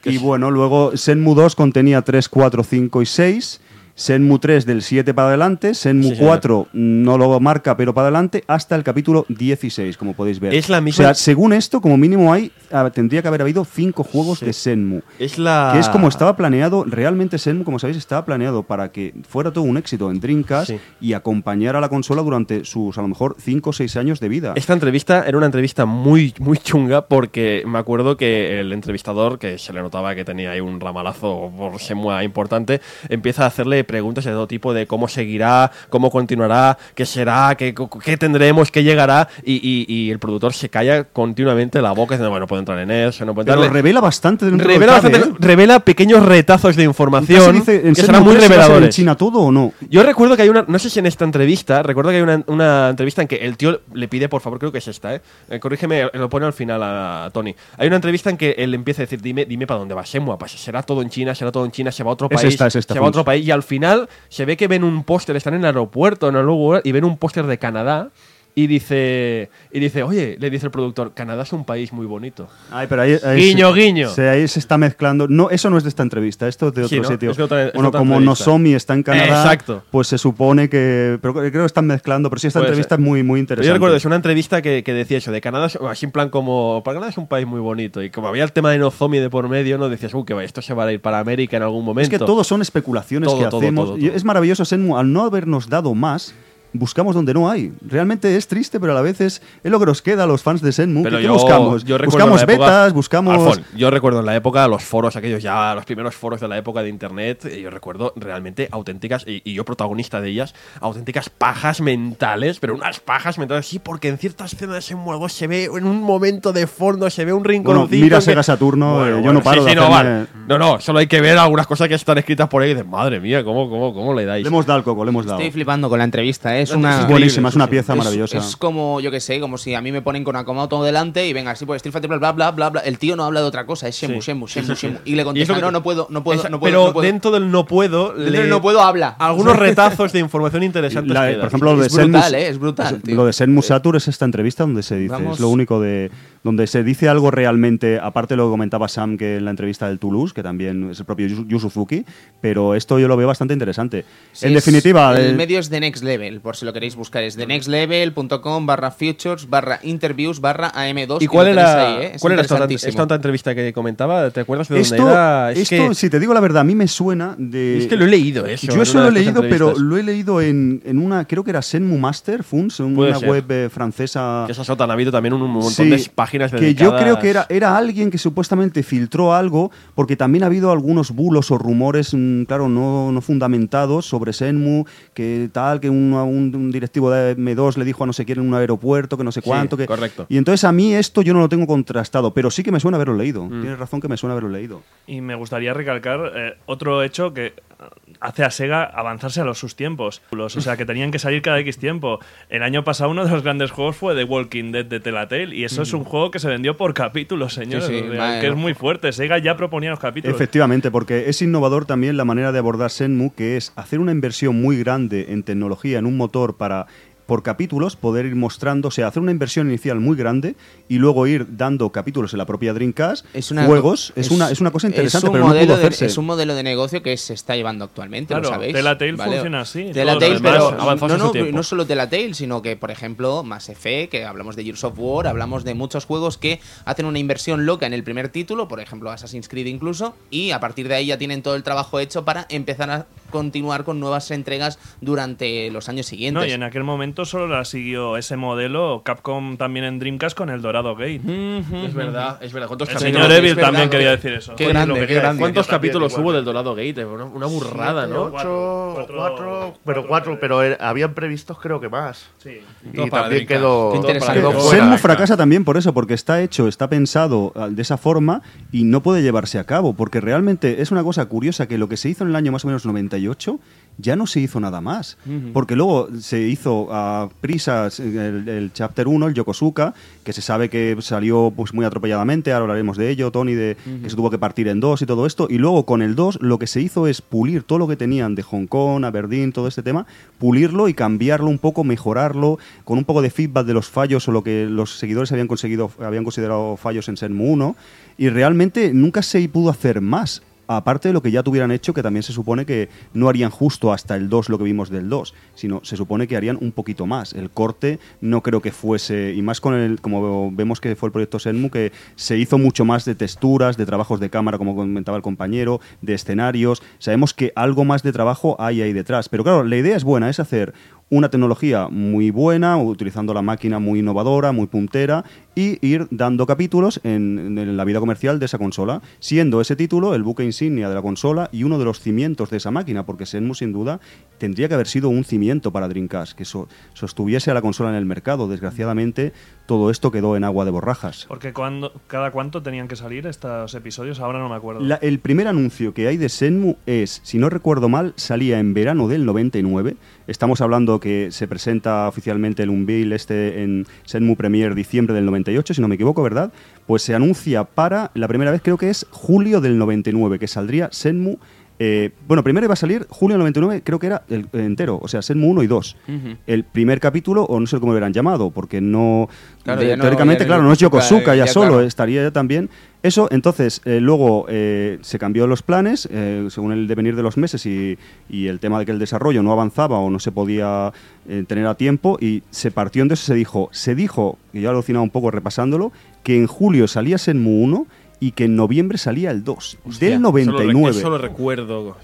y bueno, luego Senmu 2 contenía 3, 4, 5 y 6, Senmu 3 del 7 para adelante, Senmu Sí, señor. 4 no lo marca pero para adelante, hasta el capítulo 16, como podéis ver. Es la O misma- sea, según esto, como mínimo hay, ah, tendría que haber habido 5 juegos de Senmu. Es la. Que es como estaba planeado, realmente Senmu, como sabéis, estaba planeado para que fuera todo un éxito en Dreamcast Sí. y acompañar a la consola durante sus, a lo mejor, 5 o 6 años de vida. Esta entrevista era una entrevista muy, muy chunga porque me acuerdo que el entrevistador, que se le notaba que tenía ahí un ramalazo por Shenmue importante, empieza a hacerle preguntas de todo tipo de cómo seguirá, cómo continuará, qué será, qué, qué tendremos, qué llegará y, y- y el productor se calla continuamente la boca diciendo, bueno, no puedo entrar en eso, no puedo Pero entrar. revela bastante dentro Revela, bastante- ¿eh? revela pequeños retazos de información dice, ¿en que serán muy reveladores. en China todo o no? Yo recuerdo que hay una, no sé si en esta entrevista, recuerdo que hay una, una entrevista en que el tío le pide, por favor, creo que es esta, ¿eh? Eh, corrígeme, lo pone al final a, Tony. Hay una entrevista en que él empieza a decir, dime, dime para dónde va pues será todo en China, será todo en China, se va a otro Es país, esta, es esta, se va a otro país, y al final se ve que ven un póster, están en el aeropuerto, en algún lugar, y ven un póster de Canadá, y dice, y dice, oye, le dice el productor, Canadá es un país muy bonito. Ay, pero ahí, ahí Guiño, se, guiño. se- ahí se está mezclando. No, eso no es de esta entrevista, esto es de Sí, otro ¿no? sitio. Es de otra- es bueno, otra como entrevista. Nozomi está en Canadá, Exacto. pues se supone que. Pero creo que están mezclando. Pero sí, esta entrevista es muy, muy interesante. yo recuerdo, es una entrevista que, que decía eso, de Canadá, así en plan como, para Canadá es un país muy bonito, y como había el tema de Nozomi de por medio, no decías, uh, que esto se va a ir para América en algún momento. Es que todo son especulaciones Todo, que todo, hacemos. todo. Es maravilloso, Senmu, al no habernos dado más, buscamos donde no hay. Realmente es triste, pero a la vez es, es lo que nos queda a los fans de Senmu. Pero ¿Qué yo- buscamos? yo buscamos época- betas, buscamos... Alfon, yo recuerdo en la época los foros, aquellos ya, los primeros foros de la época de internet, eh, yo recuerdo realmente auténticas, y, y yo protagonista de ellas, auténticas pajas mentales, pero unas pajas mentales, sí, porque en ciertas escenas en Muego se ve en un momento de fondo, se ve un Bueno, rinconcito. mira que- Sega Saturno, Bueno, eh, yo bueno, no paro sí, sí, de no, vale. no, no, solo hay que ver algunas cosas que están escritas por ahí y dices, madre mía, ¿cómo, cómo, cómo le dais? Le hemos dado al coco, le hemos dado. Estoy flipando con la entrevista, ¿eh? Es una... Es buenísima, es una pieza Es- maravillosa. Es, como, yo que sé, como si a mí me ponen con Akamoto delante y venga, así pues Street Fighter, bla, bla, bla, bla, bla. El tío no habla de otra cosa, es Shemu, Sí. Shemu, Shemu. Y le contesta, no, no puedo, no puedo, Esa- no puedo, pero no puedo. dentro del no puedo, Dentro del no puedo habla. algunos retazos de información interesantes. Por ejemplo, lo de Es brutal, ¿eh? Es brutal, es- tío. Lo de Senmu Satur es esta entrevista donde se dice, es lo único de donde se dice algo realmente, aparte de lo que comentaba Sam que en la entrevista del Toulouse, que también es el propio Yu Yu Suzuki, pero esto yo lo veo bastante interesante. Sí, en definitiva, El el- medio es The Next Level, por si lo queréis buscar. Es thenextlevel.com barra futures barra interviews barra AM2. ¿Y cuál era, ahí, ¿eh? Es cuál era esta, esta otra entrevista que comentaba? ¿Te acuerdas de dónde esto, era? Es esto, que, si te digo la verdad, a mí me suena de... es que lo he leído eso. Yo eso lo he leído, pero lo he leído en, en una, creo que era Senmu Master, Funs, Puede una ser. web eh, francesa. Que esas otras han habido también un, un montón Sí, de páginas que dedicadas. yo creo que era, era alguien que supuestamente filtró algo, porque también ha habido algunos bulos o rumores, mm, claro, no, no fundamentados sobre Senmu, que tal, que un, un- un directivo de M2 le dijo a no sé quién en un aeropuerto, que no sé Sí, cuánto. que, correcto. Y entonces a mí esto yo no lo tengo contrastado, pero sí que me suena haberlo leído. Mm. Tienes razón que me suena haberlo leído. Y me gustaría recalcar eh, otro hecho que hace a Sega avanzarse a los sus tiempos. O sea, que tenían que salir cada X tiempo. El año pasado uno de los grandes juegos fue The Walking Dead de Telltale y eso es un juego que se vendió por capítulos, señores. Sí, vale. que es muy fuerte. Sega ya proponía los capítulos. Efectivamente, porque es innovador también la manera de abordar Senmu, que es hacer una inversión muy grande en tecnología, en un motor para por capítulos poder ir mostrando, o sea, hacer una inversión inicial muy grande y luego ir dando capítulos en la propia Dreamcast, Es una, juegos, es, una, es una cosa interesante, es un pero no modelo pudo de- hacerse. es un modelo de negocio que se está llevando actualmente, Claro, lo sabéis. Telltale funciona así, Telltale, pero no, no, no solo Telltale, sino que, por ejemplo, Mass Effect, que hablamos de Gears of War, hablamos de muchos juegos que hacen una inversión loca en el primer título, por ejemplo, Assassin's Creed incluso, y a partir de ahí ya tienen todo el trabajo hecho para empezar a continuar con nuevas entregas durante los años siguientes. No, y en aquel momento solo la siguió ese modelo Capcom también en Dreamcast con el Dorado Gate. Es verdad, es verdad. ¿Cuántos El capítulos, señor es Evil verdad, también quería decir eso. Qué grande, qué grande. ¿cuántos capítulos hubo del Dorado Gate? Una, una burrada, ¿no? Ocho, Cuatro- cuatro, pero cuatro- pero habían previstos creo que más. Sí. Y para también quedó. Senmu fracasa también por eso, porque está hecho, está pensado ah, de esa forma y no puede llevarse a cabo, porque realmente es una cosa curiosa que lo que se hizo en el año más o menos 98 ya no se hizo nada más, porque luego se hizo a prisas el, el Chapter 1, el Yokosuka, que se sabe que salió pues muy atropelladamente, ahora hablaremos de ello, Tony, de que se tuvo que partir en dos y todo esto, y luego con el 2 lo que se hizo es pulir todo lo que tenían de Hong Kong, Aberdeen, todo este tema, pulirlo y cambiarlo un poco, mejorarlo, con un poco de feedback de los fallos o lo que los seguidores habían conseguido, habían considerado fallos en Senmu 1, y realmente nunca se pudo hacer más. Aparte de lo que ya tuvieran hecho, que también se supone que no harían justo hasta el 2 lo que vimos del 2, sino se supone que harían un poquito más. El corte no creo que fuese, y más con el, como vemos que fue el proyecto Senmu, que se hizo mucho más de texturas, de trabajos de cámara, como comentaba el compañero, de escenarios. Sabemos que algo más de trabajo hay ahí detrás. Pero claro, la idea es buena, es hacer una tecnología muy buena, utilizando la máquina muy innovadora, muy puntera, y ir dando capítulos en, la vida comercial de esa consola, siendo ese título el buque insignia de la consola y uno de los cimientos de esa máquina, porque Senmu sin duda tendría que haber sido un cimiento para Dreamcast, que so- sostuviese a la consola en el mercado. Desgraciadamente, todo esto quedó en agua de borrajas. Porque cuando, cada cuánto tenían que salir estos episodios, ahora no me acuerdo. La- el primer anuncio que hay de Senmu es, si no recuerdo mal, salía en verano del 99. Estamos hablando que se presenta oficialmente el Unveil este en Senmu Premier diciembre del 98, si no me equivoco, ¿verdad? Pues se anuncia para, la primera vez creo que es julio del 99, que saldría Senmu... eh, bueno, primero iba a salir julio del 99, creo que era el entero, o sea, Senmu 1 y 2. Ujú. El primer capítulo, o no sé cómo lo hubieran llamado, porque no... Claro, de- ya no- teóricamente, claro, no es Yokosuka, ya, ya, solo, claro. estaría ya también. Eso, entonces, eh, luego eh, se cambió los planes, eh, según el devenir de los meses y, y el tema de que el desarrollo no avanzaba o no se podía eh, tener a tiempo, y se partió, entonces se dijo, se dijo, y yo he alucinado un poco repasándolo, que en julio salía Senmu 1 y que en noviembre salía el 2, Hostia, del Solo re- 99. Eso lo recuerdo.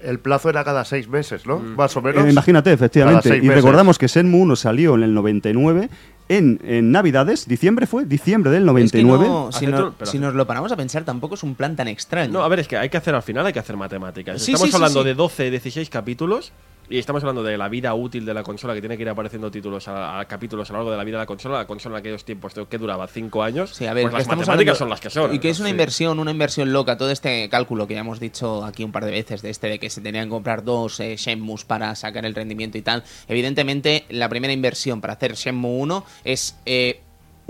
El plazo era cada seis meses, ¿no? Mm. Más o menos. Eh, imagínate, efectivamente. Y meses. recordamos que Shenmue 1 salió en el 99 en, en Navidades, diciembre fue, diciembre del Es que 99. no, si, no- pero nos lo paramos a pensar, tampoco es un plan tan extraño. No, a ver, es que hay que hacer al final, hay que hacer matemáticas. Sí, estamos sí, hablando sí. de 12, 16 capítulos. Y estamos hablando de la vida útil de la consola, que tiene que ir apareciendo títulos a, a capítulos a lo largo de la vida de la consola. La consola en aquellos tiempos, que duraba 5 años. Sí, a ver, pues las matemáticas hablando- son las que son. Y que es una Sí. inversión, una inversión loca. Todo este cálculo que ya hemos dicho aquí un par de veces, de este de que se tenían que comprar dos eh, Shenmues para sacar el rendimiento y tal. Evidentemente, la primera inversión para hacer Shenmue 1 es. eh,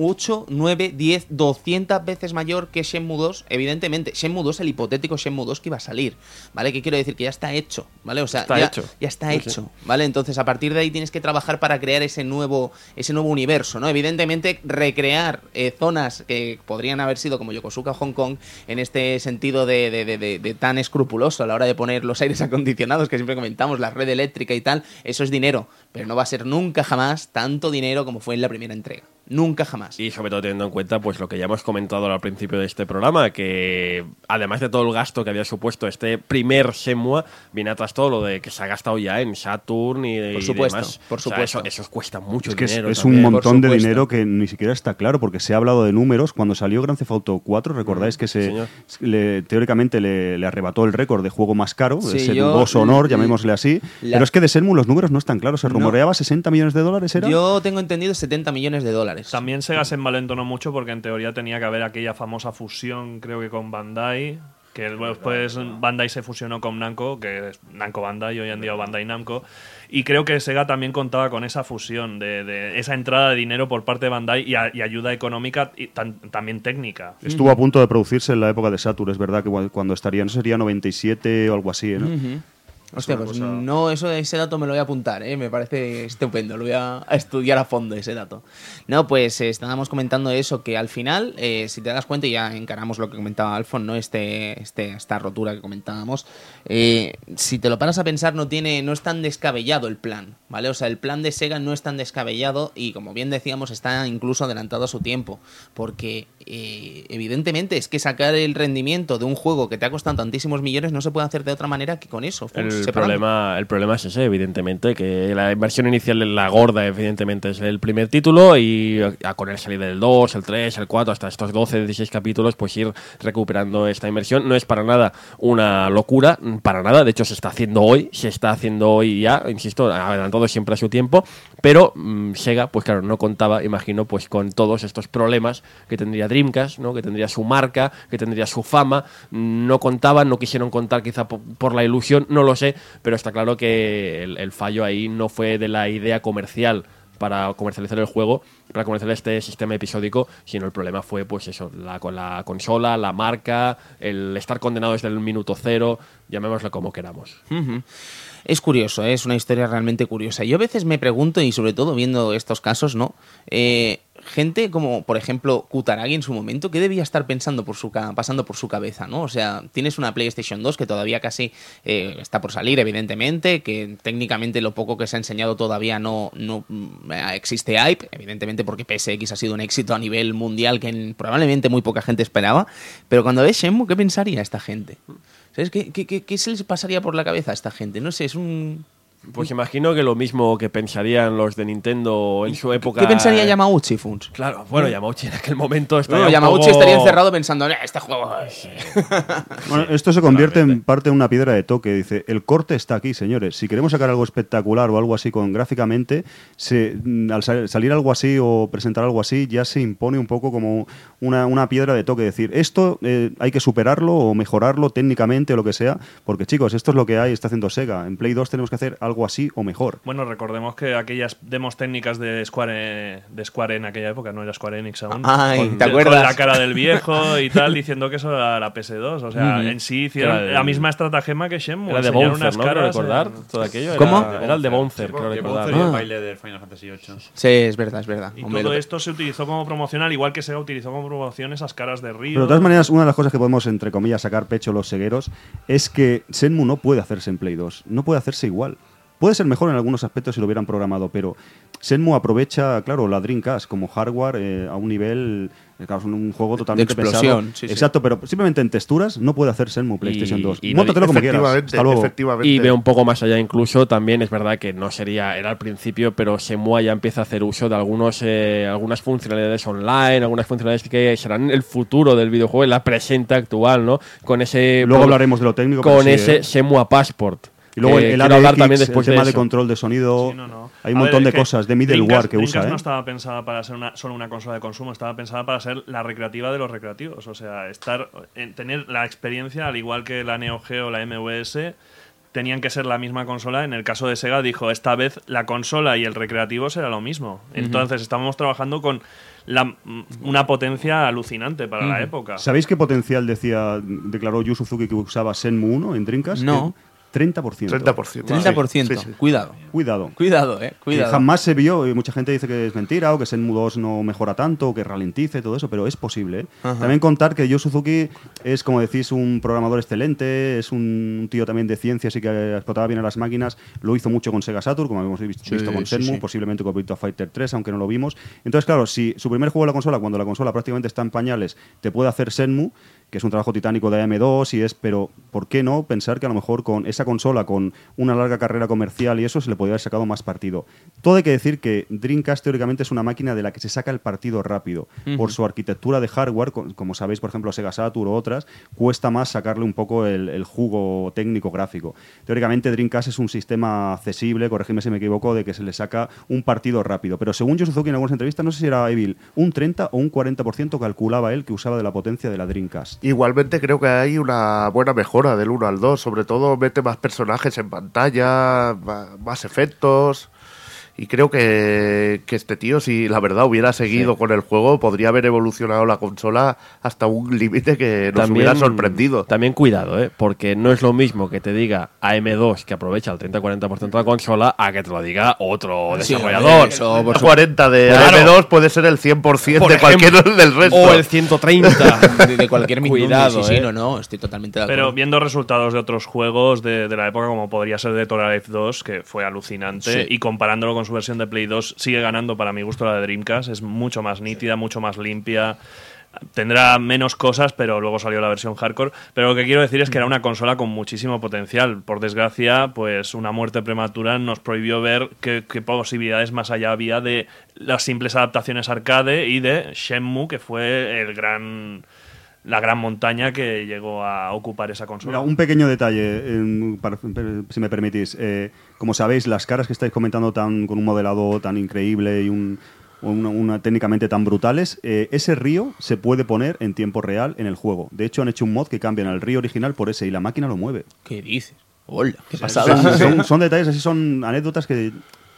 8, 9, 10, 200 veces mayor que Shenmue 2. Evidentemente, Shenmue 2, el hipotético Shenmue 2 que iba a salir. ¿Vale? ¿Qué quiero decir? Que ya está hecho. ¿Vale? O sea, Está ya, hecho. ya está hecho. ¿Vale? Entonces, a partir de ahí tienes que trabajar para crear ese nuevo, ese nuevo universo, ¿no? Evidentemente, recrear eh, zonas que podrían haber sido como Yokosuka Hong Kong, en este sentido de- de- de tan escrupuloso a la hora de poner los aires acondicionados que siempre comentamos, la red eléctrica y tal, eso es dinero. Pero no va a ser nunca jamás tanto dinero como fue en la primera entrega. Nunca jamás. Y sobre todo teniendo en cuenta pues lo que ya hemos comentado al principio de este programa, que además de todo el gasto que había supuesto este primer Shenmue, viene atrás todo lo de que se ha gastado ya en Saturn y, Por y supuesto, demás. por O sea, supuesto. eso, eso cuesta mucho Es que es, dinero. es un montón de dinero que ni siquiera está claro, porque se ha hablado de números. Cuando salió Grand Theft Auto 4, recordáis que se le- teóricamente le, le arrebató el récord de juego más caro, Sí, ese dudoso honor, llamémosle así. la- Pero es que de Shenmue los números no están claros. Se No. rumoreaba 60 millones de dólares, ¿era? Yo tengo entendido 70 millones de dólares. También Sega se envalentonó mucho porque en teoría tenía que haber aquella famosa fusión, creo que con Bandai. Que después Bandai se fusionó con Namco, que es Namco Bandai, hoy en día Bandai Namco. Y creo que Sega también contaba con esa fusión, de, de esa entrada de dinero por parte de Bandai y, a- y ayuda económica y tan- también técnica. Estuvo a punto de producirse en la época de Saturn, es verdad que cu- cuando estaría, no sería 97 o algo así, ¿no? Ujú. Hostia, pues no, eso de ese dato me lo voy a apuntar, ¿eh? me parece estupendo, lo voy a, a estudiar a fondo ese dato. No, pues eh, estábamos comentando eso, que al final, eh, si te das cuenta, y ya encaramos lo que comentaba Alfon, ¿no? Este, este, esta rotura que comentábamos, eh, si te lo paras a pensar, no tiene, no es tan descabellado el plan, ¿vale? O sea, el plan de Sega no es tan descabellado y como bien decíamos, está incluso adelantado a su tiempo, porque eh, evidentemente es que sacar el rendimiento de un juego que te ha costado tantísimos millones no se puede hacer de otra manera que con eso. El separando. problema, el problema es ese, evidentemente, que la inversión inicial, la gorda, evidentemente, es el primer título y a, con el salir del 2, el 3, el 4, hasta estos 12, 16 capítulos, pues ir recuperando esta inversión. No es para nada una locura, para nada, de hecho se está haciendo hoy, se está haciendo hoy ya, insisto, adelantado siempre a su tiempo, pero mm, Sega, pues claro, no contaba, imagino, pues con todos estos problemas que tendría Que tendría su marca, que tendría su fama, no contaban, no quisieron contar quizá po- por la ilusión, no lo sé, pero está claro que el, fallo ahí no fue de la idea comercial para comercializar el juego, para comercializar este sistema episódico, sino el problema fue pues eso, la, la consola, la marca, el estar condenado desde el minuto cero, llamémoslo como queramos. Es curioso, ¿eh? es una historia realmente curiosa. Yo a veces me pregunto, y sobre todo viendo estos casos, ¿no? Eh, gente como, por ejemplo, Kutaragi en su momento, ¿qué debía estar pensando por su pasando por su cabeza, ¿no? O sea, tienes una PlayStation 2 que todavía casi eh, está por salir, evidentemente, que técnicamente lo poco que se ha enseñado todavía no, no mm, existe hype, evidentemente porque PSX ha sido un éxito a nivel mundial que en- probablemente muy poca gente esperaba, pero cuando ves Shenmue, ¿qué pensaría esta gente? ¿Sabes qué, qué, qué- qué se les pasaría por la cabeza a esta gente? No sé, es un... Pues imagino que lo mismo que pensarían los de Nintendo en su época. ¿Qué pensaría Yamauchi, Funs? Claro, bueno, Yamauchi en aquel momento está. No, Yamauchi estaría encerrado pensando, "Eh, este juego... es-". Bueno, esto se convierte en parte en una piedra de toque. Dice, el corte está aquí, señores. Si queremos sacar algo espectacular o algo así con gráficamente, se, mm, al sal- salir algo así o presentar algo así, ya se impone un poco como una, una piedra de toque. Decir, esto eh, hay que superarlo o mejorarlo técnicamente o lo que sea, porque chicos, esto es lo que hay, está haciendo Sega. En Play 2 tenemos que hacer algo así o mejor. Bueno, recordemos que aquellas demos técnicas de Square, de Square en aquella época, no era Square Enix aún. Ay, con, ¿te con acuerdas? la cara del viejo y tal, diciendo que eso era la PS2. O sea, en sí hicieron Era la misma estratagema que Shenmue. Era de Bonzer, unas ¿no? Creo caras, recordar eh, todo aquello. ¿Cómo? Era, el de Bonzer, creo Que recordar. Ah. el baile del Final Fantasy VIII. Sí, es verdad, es verdad. Y Hombre, todo lo- esto se utilizó como promoción, al igual que Sega utilizó como promoción esas caras de Río. Pero de todas maneras, una de las cosas que podemos, entre comillas, sacar pecho los segueros es que Senmu no puede hacerse en Play 2. No puede hacerse igual. Puede ser mejor en algunos aspectos si lo hubieran programado, pero Shenmue aprovecha, claro, la Dreamcast como hardware eh, a un nivel, eh, claro, es un, juego totalmente explosión, pensado. sí, sí. Exacto, pero simplemente en texturas no puede hacer Shenmue PlayStation Y- 2. y Móntatelo como quieras. efectivamente, Hasta luego. efectivamente. Y ve un poco más allá incluso, también es verdad que no sería, era al principio, pero Semua ya empieza a hacer uso de algunos, eh, algunas funcionalidades online, algunas funcionalidades que serán el futuro del videojuego, la presente actual, ¿no? Con ese... Luego hablaremos de lo técnico. Con sí, ese ¿eh? Semua Passport. Y luego el, quiero hablar ADX, también después el tema de, control de sonido. Sí, no, no. Hay un A montón de cosas de middleware Dreamcast- que usa. Dreamcast ¿eh? no estaba pensada para ser una, solo una consola de consumo, estaba pensada para ser la recreativa de los recreativos. O sea, estar en- tener la experiencia, al igual que la Neo Geo o la MVS, tenían que ser la misma consola. En el caso de Sega dijo, esta vez la consola y el recreativo será lo mismo. Entonces estábamos trabajando con la- una potencia alucinante para la época. ¿Sabéis qué potencial decía, declaró Yu Suzuki que usaba Shenmue 1 en Dreamcast? No. Que 30%. 30%. 30%. Sí, sí. Cuidado. Cuidado. Cuidado, eh. Que Cuidado. jamás se vio, y mucha gente dice que es mentira o que Shenmue 2 no mejora tanto, o que ralentice todo eso, pero es posible. ¿eh? También contar que Yu Suzuki es, como decís, un programador excelente, es un tío también de ciencias y que explotaba bien a las máquinas, lo hizo mucho con Sega Saturn, como hemos visto, visto con sí. posiblemente con Virtua Fighter 3, aunque no lo vimos. Entonces, claro, si su primer juego de la consola, cuando la consola prácticamente está en pañales, te puede hacer Shenmue, que es un trabajo titánico de AM2 y es, pero ¿por qué no pensar que a lo mejor con esa consola, con una larga carrera comercial y eso, se le podría haber sacado más partido? Todo hay que decir que Dreamcast teóricamente es una máquina de la que se saca el partido rápido. Por su arquitectura de hardware, co- como sabéis, por ejemplo, Sega Saturn o otras, cuesta más sacarle un poco el, el jugo técnico gráfico. Teóricamente Dreamcast es un sistema accesible, corregidme si me equivoco, de que se le saca un partido rápido. Pero según Suzuki en algunas entrevistas, no sé si era Evil, un 30 o un 40% calculaba él que usaba de la potencia de la Dreamcast. Igualmente creo que hay una buena mejora del 1 al 2, sobre todo mete más personajes en pantalla, más efectos. Y creo que, que este tío, si la verdad hubiera seguido con el juego, podría haber evolucionado la consola hasta un límite que nos hubiera sorprendido. También cuidado, ¿eh? porque no es lo mismo que te diga AM2 que aprovecha el 30-40% de la consola a que te lo diga otro Sí, desarrollador. eso, por El 40 de Claro. AM2 puede ser el 100% Por de cualquier del resto. O el 130. de, de cualquier minuto. Cuidado, sí, sí, eh. no, no, estoy totalmente de acuerdo. Pero viendo resultados de otros juegos de, de la época, como podría ser de Total Life 2, que fue alucinante, Sí. y comparándolo con su versión de Play 2, sigue ganando para mi gusto la de Dreamcast. Es mucho más nítida, mucho más limpia. Tendrá menos cosas, pero luego salió la versión hardcore. Pero lo que quiero decir es que era una consola con muchísimo potencial. Por desgracia, pues una muerte prematura nos prohibió ver qué, qué posibilidades más allá había de las simples adaptaciones arcade y de Shenmue, que fue el gran la gran montaña que llegó a ocupar esa consola. Mira, un pequeño detalle, para- per- si me permitís. Eh, como sabéis, las caras que estáis comentando tan, con un modelado tan increíble y un, una, una- técnicamente tan brutales, eh, ese río se puede poner en tiempo real en el juego. De hecho, han hecho un mod que cambian el río original por ese y la máquina lo mueve. ¿Qué dices? Hola, qué pasada. son, son detalles así, son anécdotas que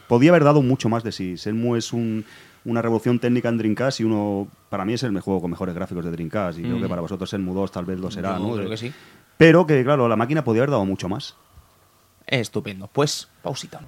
podía haber dado mucho más de sí. Shenmue es un- una revolución técnica en Dreamcast y uno, para mí es el juego con mejores gráficos de Dreamcast y creo que para vosotros Shenmue 2 tal vez lo será, Yo ¿no? creo que sí. Pero que, claro, la máquina podía haber dado mucho más. Estupendo. Pues, pausita.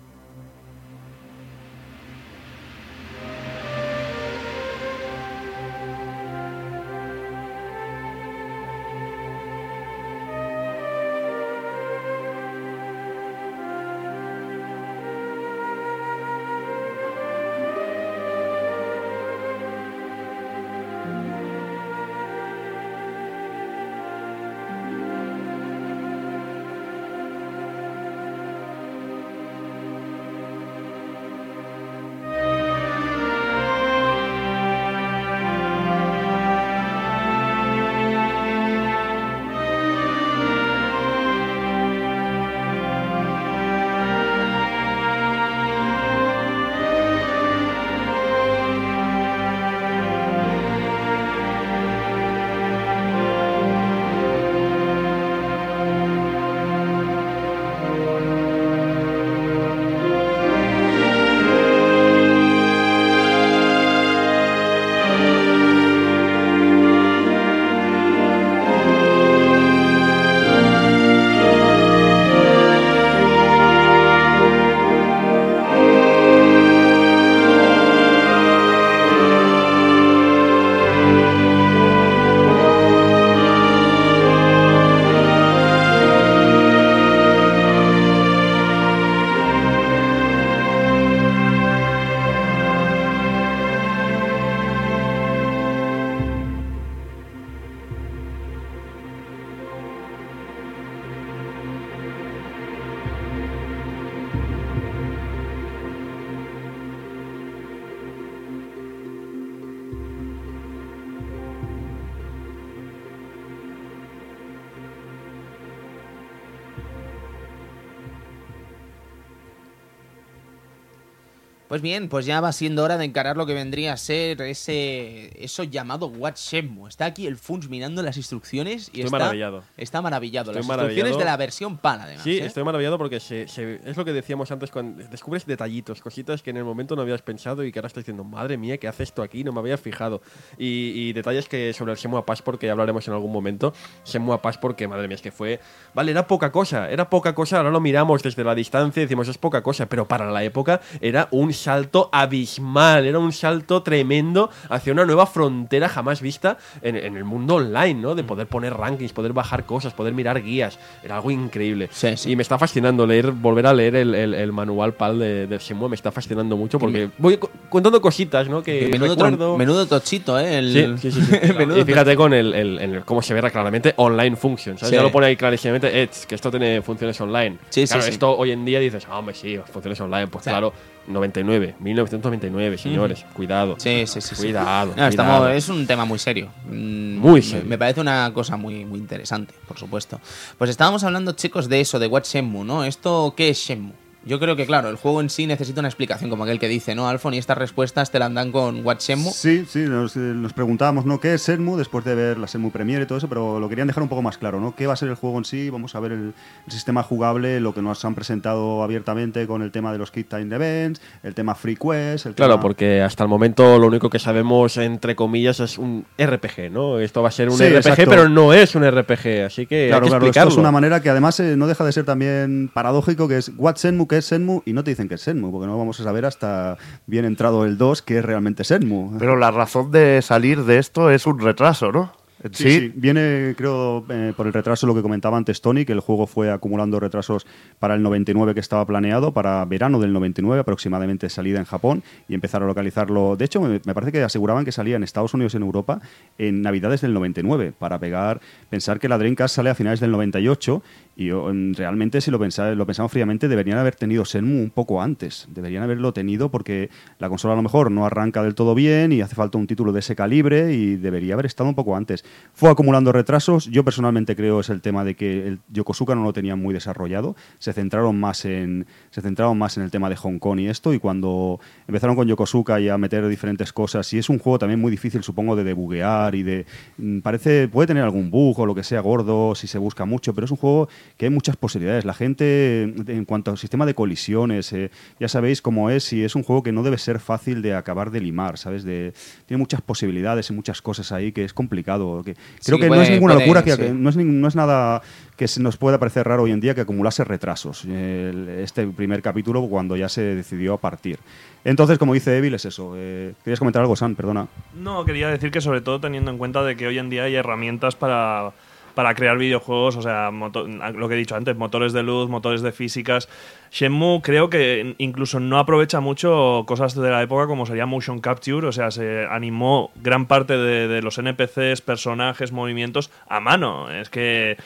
Bien, pues ya va siendo hora de encarar lo que vendría a ser ese eso llamado What Shenmue. Está aquí el Funs mirando las instrucciones y Estoy está maravillado. Está maravillado. Estoy las maravillado. instrucciones de la versión PAL, además. Sí, ¿eh? estoy maravillado porque se- se- es lo que decíamos antes, cuando descubres detallitos, cositas que en el momento no habías pensado y que ahora estás diciendo, madre mía, ¿qué hace esto aquí? No me había fijado. Y, y detalles que sobre el Shenmue Passport, que ya hablaremos en algún momento, Shenmue Passport, que madre mía, es que fue... Vale, era poca cosa, era poca cosa, ahora lo miramos desde la distancia y decimos, es poca cosa, pero para la época era un salto abismal, era un salto tremendo hacia una nueva frontera jamás vista en, en el mundo online, ¿no? De poder poner rankings, poder bajar cosas, poder mirar guías, era algo increíble. Sí, sí. Y me está fascinando leer, volver a leer el, el- el manual PAL de, del Shenmue, me está fascinando mucho porque voy contando cositas, ¿no? Que menudo, recuerdo. menudo tochito, ¿eh? El- Sí, sí, sí. menudo y fíjate con el, cómo se ve claramente online functions. ¿sabes? Ya lo pone ahí clarísimamente, Edge, que esto tiene funciones online. Sí, claro, sí. esto hoy en día dices, ah, hombre, sí, funciones online. Pues claro, 99, 1999, señores, cuidado. Sí, sí, sí. sí. Cuidado. Estamos- cuidado. es un tema muy serio. Mm, Muy me- serio. Me parece una cosa muy, muy interesante, por supuesto. Pues estábamos hablando, chicos, de eso, de What Shenmue, ¿no? ¿Esto qué es Shenmue? Yo creo que, claro, el juego en sí necesita una explicación, como aquel que dice, ¿no, Alfon? Y estas respuestas te las dan con What Shenmue. Sí, sí, nos, eh, nos preguntábamos, ¿no? ¿Qué es Shenmue? Después de ver la Shenmue Premiere y todo eso, pero lo querían dejar un poco más claro, ¿no? ¿Qué va a ser el juego en sí? Vamos a ver el, el sistema jugable, lo que nos han presentado abiertamente con el tema de los Kit Time Events, el tema Free Quest, el Claro, tema- porque hasta el momento lo único que sabemos, entre comillas, es un RPG, ¿no? Esto va a ser un Sí, RPG, exacto. pero no es un RPG, así que Claro, hay que claro, esto es una manera que además eh, no deja de ser también paradójico, que es What Shenmue, ¿qué es Shenmue? Y no te dicen que es Shenmue, porque no vamos a saber hasta bien entrado el 2 qué es realmente Shenmue. Pero la razón de salir de esto es un retraso, ¿no? Sí, sí, viene, creo, eh, por el retraso lo que comentaba antes Tony, que el juego fue acumulando retrasos para el 99 que estaba planeado, para verano del 99 aproximadamente salida en Japón y empezar a localizarlo. De hecho, me, me parece que aseguraban que salía en Estados Unidos y en Europa en Navidades del 99, para pegar, pensar que la Dreamcast sale a finales del 98 y mm, realmente si lo, pensa- lo pensamos fríamente deberían haber tenido Shenmue un poco antes, deberían haberlo tenido porque la consola a lo mejor no arranca del todo bien y hace falta un título de ese calibre y debería haber estado un poco antes. Fue acumulando retrasos, yo personalmente creo es el tema de que el Yokosuka no lo tenían muy desarrollado, se centraron más en se centraron más en el tema de Hong Kong y esto y cuando empezaron con Yokosuka y a meter diferentes cosas y es un juego también muy difícil supongo de debuguear y de mm, parece puede tener algún bug o lo que sea gordo si se busca mucho, pero es un juego que hay muchas posibilidades. La gente en cuanto al sistema de colisiones, eh, ya sabéis cómo es y es un juego que no debe ser fácil de acabar de limar, ¿sabes? De, tiene muchas posibilidades y muchas cosas ahí que es complicado. Que, Sí, creo que no puede- es ninguna puede, locura, que, sí. que no, es, no es nada que se nos pueda parecer raro hoy en día que acumulase retrasos el- este primer capítulo cuando ya se decidió a partir. Entonces, como dice Evil, es eso. Eh, ¿Querías comentar algo, San? Perdona. No, quería decir que sobre todo teniendo en cuenta de que hoy en día hay herramientas para, para crear videojuegos, o sea, moto- lo que he dicho antes, motores de luz, motores de físicas. Shenmue creo que incluso no aprovecha mucho cosas de la época como sería motion capture, o sea, se animó gran parte de, los NPCs, personajes, movimientos a mano. Es que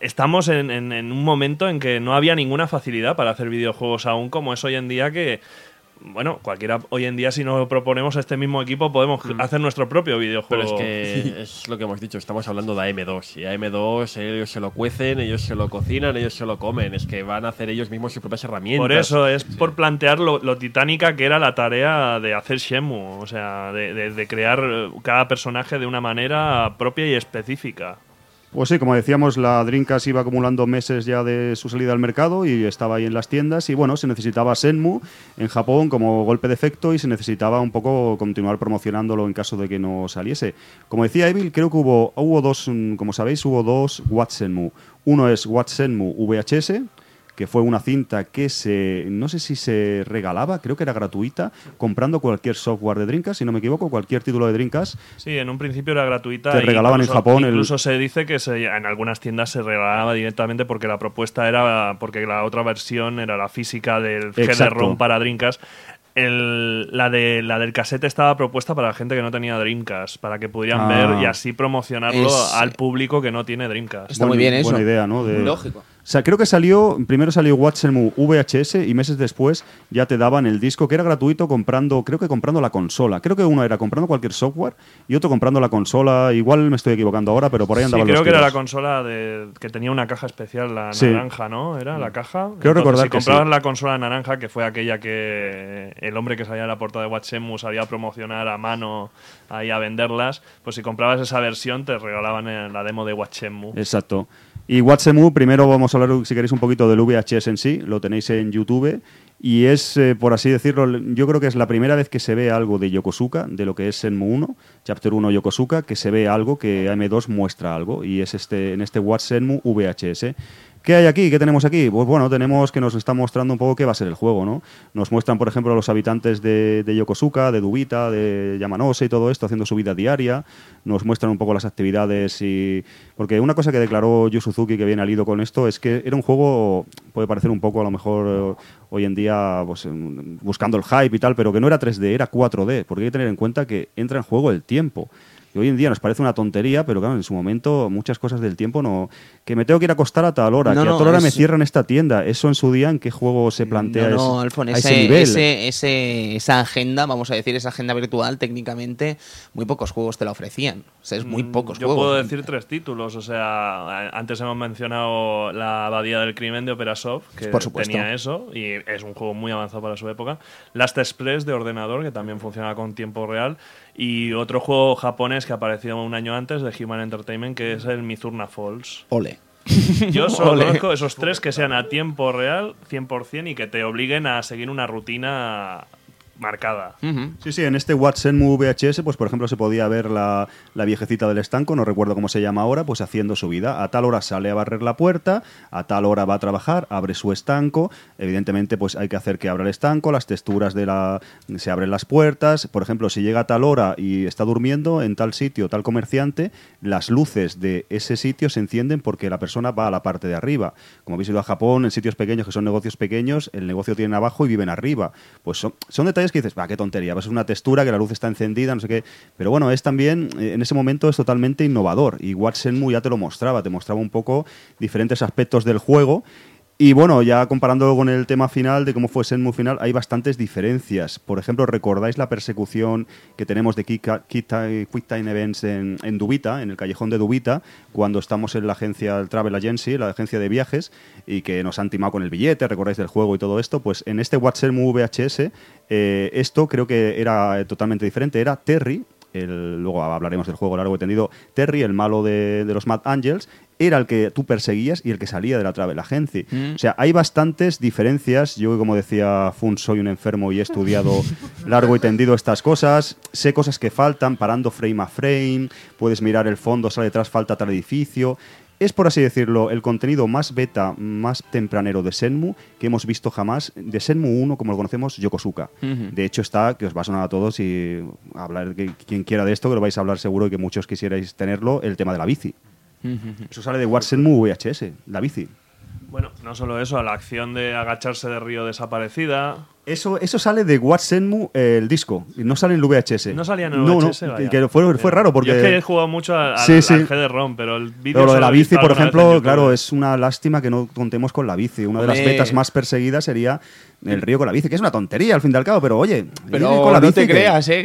estamos en un momento en que no había ninguna facilidad para hacer videojuegos aún como es hoy en día que bueno, cualquiera hoy en día si nos proponemos a este mismo equipo podemos hacer nuestro propio videojuego. Pero es que es lo que hemos dicho, estamos hablando de AM2. Y AM2 ellos se lo cuecen, ellos se lo cocinan, ellos se lo comen. Es que van a hacer ellos mismos sus propias herramientas. Por eso es por plantear lo, lo titánica que era la tarea de hacer Shenmue, o sea, de, de- de crear cada personaje de una manera propia y específica. Pues sí, como decíamos, la Dreamcast iba acumulando meses ya de su salida al mercado y estaba ahí en las tiendas y bueno, se necesitaba Senmu en Japón como golpe de efecto y se necesitaba un poco continuar promocionándolo en caso de que no saliese. Como decía Evil, creo que hubo, hubo dos, mm, como sabéis, hubo dos Watsenmu. Uno es Watsenmu VHS, que fue una cinta que se, no sé si se regalaba, creo que era gratuita, comprando cualquier software de Dreamcast, si no me equivoco, cualquier título de Dreamcast. Sí, en un principio era gratuita. Te regalaban en incluso- Japón el- Incluso se dice que se- en algunas tiendas se regalaba directamente porque la propuesta era. porque la otra versión era la física del. CD-ROM para Dreamcast. El- la, de, la del cassette estaba propuesta para la gente que no tenía Dreamcast, para que pudieran Ah. ver y así promocionarlo Es- al público que no tiene Dreamcast. Está muy Buena- bien eso. Buena idea, ¿no? De- Lógico. O sea, creo que salió, primero salió Watchemu VHS y meses después ya te daban el disco que era gratuito comprando, creo que comprando la consola. Creo que uno era comprando cualquier software y otro comprando la consola. Igual me estoy equivocando ahora, pero por ahí Sí, andaban creo los que era la tiros. consola de, que tenía una caja especial, la Sí. naranja, ¿no? ¿Era la caja? Creo recordar si que comprabas sí. la consola naranja, que fue aquella que el hombre que salía de la portada de Watchemu sabía promocionar a mano ahí a venderlas, pues si comprabas esa versión te regalaban eh, la demo de Watchemu. Exacto. Y Watchemu, primero vamos a hablar, si queréis, un poquito del VHS en sí. Lo tenéis en YouTube. Y es, eh, por así decirlo, yo creo que es la primera vez que se ve algo de Yokosuka, de lo que es Senmu 1, Chapter 1 Yokosuka, que se ve algo que AM2 muestra algo. Y es este en este Senmu VHS. ¿Qué hay aquí? ¿Qué tenemos aquí? Pues bueno, tenemos que nos está mostrando un poco qué va a ser el juego, ¿no? Nos muestran, por ejemplo, a los habitantes de, Yokosuka, de Dubita, de Yamanose y todo esto haciendo su vida diaria. Nos muestran un poco las actividades y... Porque una cosa que declaró Yu Suzuki que viene al hilo con esto es que era un juego, puede parecer un poco a lo mejor eh, hoy en día pues, em, buscando el hype y tal, pero que no era 3D, era 4D, porque hay que tener en cuenta que entra en juego el tiempo. Y hoy en día nos parece una tontería, pero claro, en su momento muchas cosas del tiempo no... Que me tengo que ir a acostar a tal hora, No, que a tal hora me cierran esta tienda. Eso en su día, ¿en qué juego se plantea No, no, ese- Alfon, a ese, ese, nivel? ese- ese- esa agenda, vamos a decir, esa agenda virtual, técnicamente, muy pocos juegos te la ofrecían. O sea, es muy Mm, pocos Yo juegos. puedo decir tres títulos, o sea, antes hemos mencionado la Abadía del Crimen de Operasoft, que Por tenía eso, y es un juego muy avanzado para su época. Last Express de ordenador, que también funciona con tiempo real, y otro juego japonés que apareció un año antes de Human Entertainment, que es el Mizurna Falls. Ole. Yo solo Ole. conozco esos tres que sean a tiempo real, 100%, y que te obliguen a seguir una rutina marcada. Ujú. Sí, sí, en este Watsenmu VHS, pues por ejemplo se podía ver la, la viejecita del estanco, no recuerdo cómo se llama ahora, pues haciendo su vida. A tal hora sale a barrer la puerta, a tal hora va a trabajar, abre su estanco. Evidentemente, pues hay que hacer que abra el estanco, las texturas de la. se abren las puertas. Por ejemplo, si llega a tal hora y está durmiendo en tal sitio, tal comerciante, las luces de ese sitio se encienden porque la persona va a la parte de arriba. Como habéis ido a Japón, en sitios pequeños que son negocios pequeños, el negocio tienen abajo y viven arriba. Pues son, son detalles que dices, va, qué tontería, pues es una textura que la luz está encendida, no sé qué. Pero bueno, es también, eh, en ese momento es totalmente innovador. Y Watsenmu ya te lo mostraba, te mostraba un poco diferentes aspectos del juego. Y bueno, ya comparándolo con el tema final de cómo fue Senmu final, hay bastantes diferencias. Por ejemplo, ¿recordáis la persecución que tenemos de Quick, Quick Time, Events en, en Dubita, en el callejón de Dubita, cuando estamos en la agencia el Travel Agency, la agencia de viajes, y que nos han timado con el billete, recordáis del juego y todo esto? Pues en este Watsenmu VHS, eh, esto creo que era eh, totalmente diferente. Era Terry, el- luego hablaremos del juego largo y tendido, Terry, el malo de, de los Mad Angels, era el que tú perseguías y el que salía de la Travel Agency. Mm. O sea, hay bastantes diferencias. Yo, como decía Fun, soy un enfermo y he estudiado largo y tendido estas cosas. Sé cosas que faltan, parando frame a frame. Puedes mirar el fondo, sale detrás, falta tal edificio. Es, por así decirlo, el contenido más beta, más tempranero de Senmu que hemos visto jamás. De Senmu 1, como lo conocemos, Yokosuka. De hecho, está, que os va a sonar a todos y hablar, que, quien quiera de esto, que lo vais a hablar seguro y que muchos quisierais tenerlo, el tema de la bici. Eso sale de Watsenmu VHS, la bici. Bueno, no solo eso, la acción de agacharse de río desaparecida. Eso, eso sale de Watsenmu, eh, el disco, y no sale en el VHS. No salía en el No, no, VHS, que- vaya. que fue, fue raro porque... Yo es que he jugado mucho al, Sí, sí. GD-ROM, pero el vídeo Pero lo de la bici, por ejemplo, claro, es una lástima que no contemos con la bici. Una de las betas más perseguidas sería el río con la bici, que es una tontería al fin y al cabo, pero oye, Pero con la no bici te que- creas, ¿eh?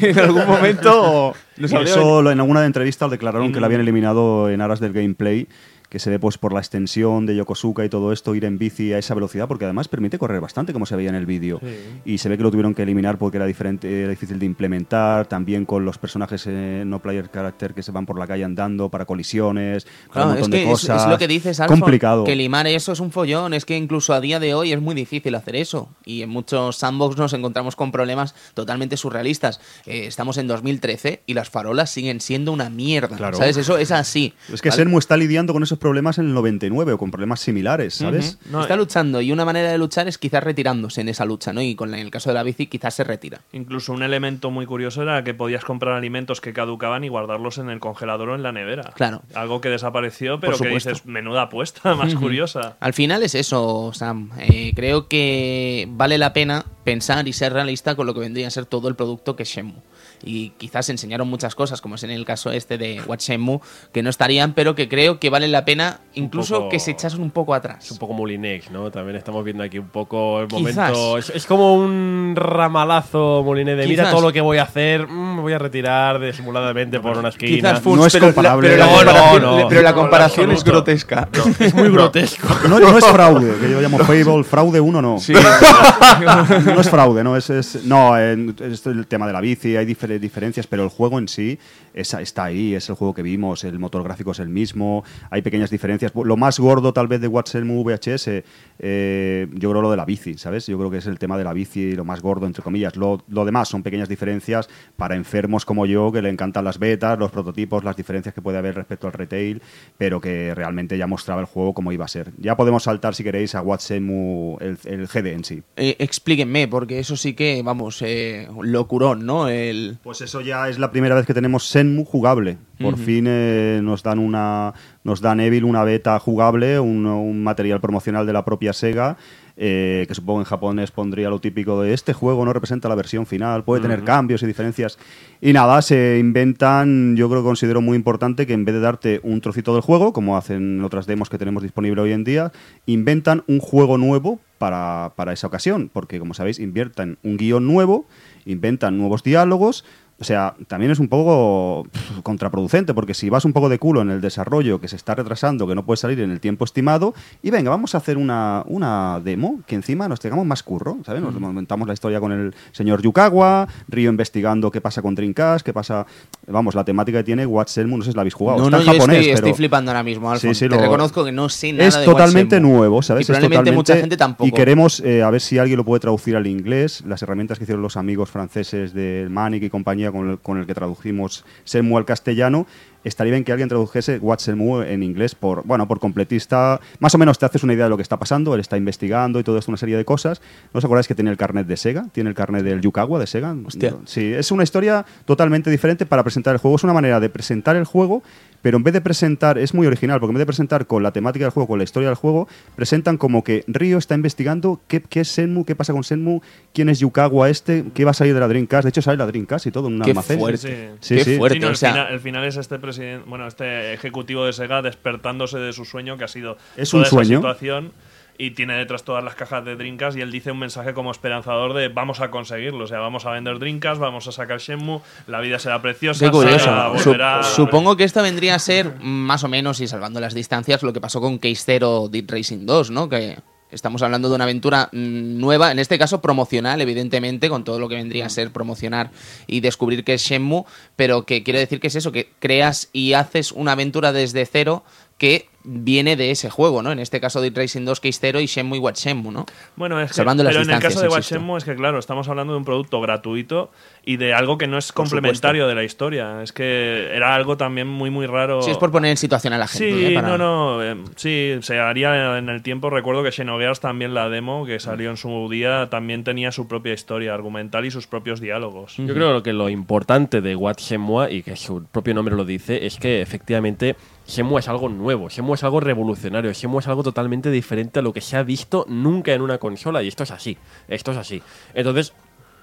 Que en algún momento... eso lo- en alguna entrevista declararon que Mm. lo habían eliminado en aras del gameplay, que se ve pues por la extensión de Yokosuka y todo esto, ir en bici a esa velocidad, porque además permite correr bastante, como se veía en el vídeo. Y se ve que lo tuvieron que eliminar porque era diferente, era difícil de implementar, también con los personajes eh, no player character que se van por la calle andando para colisiones, Claro, un es que de es, cosas. es lo que dices, Alfon, Complicado. que limar eso es un follón. Es que incluso a día de hoy es muy difícil hacer eso. Y en muchos sandbox nos encontramos con problemas totalmente surrealistas. Eh, estamos en 2013 y las farolas siguen siendo una mierda. Claro. ¿Sabes? Eso es así. Es que ¿vale? Senmu está lidiando con esos problemas en el 99 o con problemas similares, ¿sabes? Está luchando y una manera de luchar es quizás retirándose en esa lucha, ¿no? Y con la- en el caso de la bici quizás se retira. Incluso un elemento muy curioso era que podías comprar alimentos que caducaban y guardarlos en el congelador o en la nevera. Claro. Algo que desapareció, pero que dices, menuda apuesta más curiosa. Al final es eso, Sam. Eh, creo que vale la pena pensar y ser realista con lo que vendría a ser todo el producto que es Shenmue. Y quizás enseñaron muchas cosas, como es en el caso este de Watch Shenmue, que no estarían, pero que creo que valen la pena incluso poco- que se echasen un poco atrás. Es un poco Molinex, ¿no? También estamos viendo aquí un poco el Quizás. momento. Es, es como un ramalazo Moliné de mira todo lo que voy a hacer, mm, me voy a retirar disimuladamente por una esquina. Quizás Funs, No es pero la- pero la No, no, pero la comparación es grotesca. es muy grotesco. No, no es fraude, que yo llamo Fable, fraude uno no. no es fraude, no es, no, es el tema de la bici, hay difer- diferencias, pero el juego en sí es- está ahí, es el juego que vimos, el motor gráfico es el mismo, hay pequeñas diferencias. Lo más gordo tal vez de Watchelmu VHS, eh, yo creo lo de la bici, ¿sabes? Yo creo que es el tema de la bici lo más gordo, entre comillas. Lo, lo demás son pequeñas diferencias para enfermos como yo, que le encantan las betas, los prototipos, las diferencias que puede haber respecto al retail, pero que realmente ya mostraba el juego como iba a ser. Ya podemos saltar, si queréis, a Watchelmu, el, el GD en sí. Eh, explíquenme, porque eso sí que, vamos, eh, locurón, ¿no? El... Pues eso ya es la primera vez que tenemos Senmu jugable. Por fin eh, nos dan una nos dan Evil una beta jugable, un, un material promocional de la propia Sega. eh, que supongo en japonés pondría lo típico de este juego no representa la versión final, puede tener cambios y diferencias. Y nada, se inventan, yo creo que considero muy importante que en vez de darte un trocito del juego, como hacen otras demos que tenemos disponible hoy en día, inventan un juego nuevo para, para esa ocasión, porque como sabéis, inviertan un guion nuevo, inventan nuevos diálogos, o sea, también es un poco contraproducente, porque si vas un poco de culo en el desarrollo, que se está retrasando, que no puede salir en el tiempo estimado, y venga, vamos a hacer una, una demo que encima nos tengamos más curro, ¿sabes? Nos montamos la historia con el señor Yukawa, Ryo investigando qué pasa con Dreamcast, qué pasa... Vamos, la temática que tiene Watch no sé si la habéis jugado. no, está no, en yo japonés, estoy, pero estoy flipando ahora mismo, Alfon. Sí, sí, Te lo- reconozco que no sé nada es de totalmente nuevo, ¿sabes? Y Es probablemente mucha totalmente- gente tampoco. Y queremos eh, a ver si alguien lo puede traducir al inglés. Las herramientas que hicieron los amigos franceses de Manic y compañía con el, que tradujimos Senmu al castellano. Estaría bien que alguien tradujese What Senmu en inglés por, bueno, por completista. Más o menos te haces una idea de lo que está pasando. Él está investigando y todo esto, una serie de cosas. ¿No os acordáis que tiene el carnet de Sega? Tiene el carnet del Yukawa de Sega. Hostia. Sí, es una historia totalmente diferente para presentar el juego. Es una manera de presentar el juego, pero en vez de presentar, es muy original, porque en vez de presentar con la temática del juego, con la historia del juego, presentan como que Ryo está investigando qué, qué es Senmu, qué pasa con Senmu, quién es Yukawa este, qué va a salir de la Dreamcast. De hecho, sale la Dreamcast y todo en un Qué almacén. fuerte. Sí, Qué sí. fuerte. Sí, no, o el, sea- final, el final es este presidente, bueno, este ejecutivo de Sega despertándose de su sueño que ha sido Es toda un esa sueño. situación y tiene detrás todas las cajas de Dreamcast y él dice un mensaje como esperanzador de vamos a conseguirlo, o sea, vamos a vender Dreamcast, vamos a sacar Shenmue, la vida será preciosa, Qué curioso. Sega Su- volverá- supongo que esto vendría a ser más o menos, y salvando las distancias, lo que pasó con Case Zero Dead Racing 2, ¿no? Que estamos hablando de una aventura mm, nueva, en este caso promocional, evidentemente, con todo lo que vendría a ser promocionar y descubrir que es Shenmue, pero que quiere decir que es eso, que creas y haces una aventura desde cero que viene de ese juego, ¿no? En este caso Dead Racing 2, Case Zero y Shenmue y Watch Shenmue, ¿no? Bueno, es que, Salvando las pero en el caso de Watch insisto. Shenmue es que, claro, estamos hablando de un producto gratuito y de algo que no es complementario de la historia. Es que era algo también muy, muy raro. Sí, es por poner en situación a la gente. Sí, ¿eh? Para- no, no. eh, sí, se haría en el tiempo. Recuerdo que Xenogears también la demo que salió en su día también tenía su propia historia argumental y sus propios diálogos. Yo creo que lo importante de What Shenmue, y que su propio nombre lo dice, es que efectivamente Shenmue es algo nuevo, Shenmue es algo revolucionario, Shenmue es algo totalmente diferente a lo que se ha visto nunca en una consola, y esto es así, esto es así. Entonces,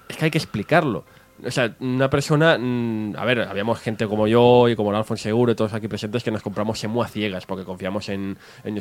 es que hay que explicarlo. O sea, una persona. mm, a ver, habíamos gente como yo y como el y todos aquí presentes que nos compramos Shenmue a ciegas porque confiamos en, en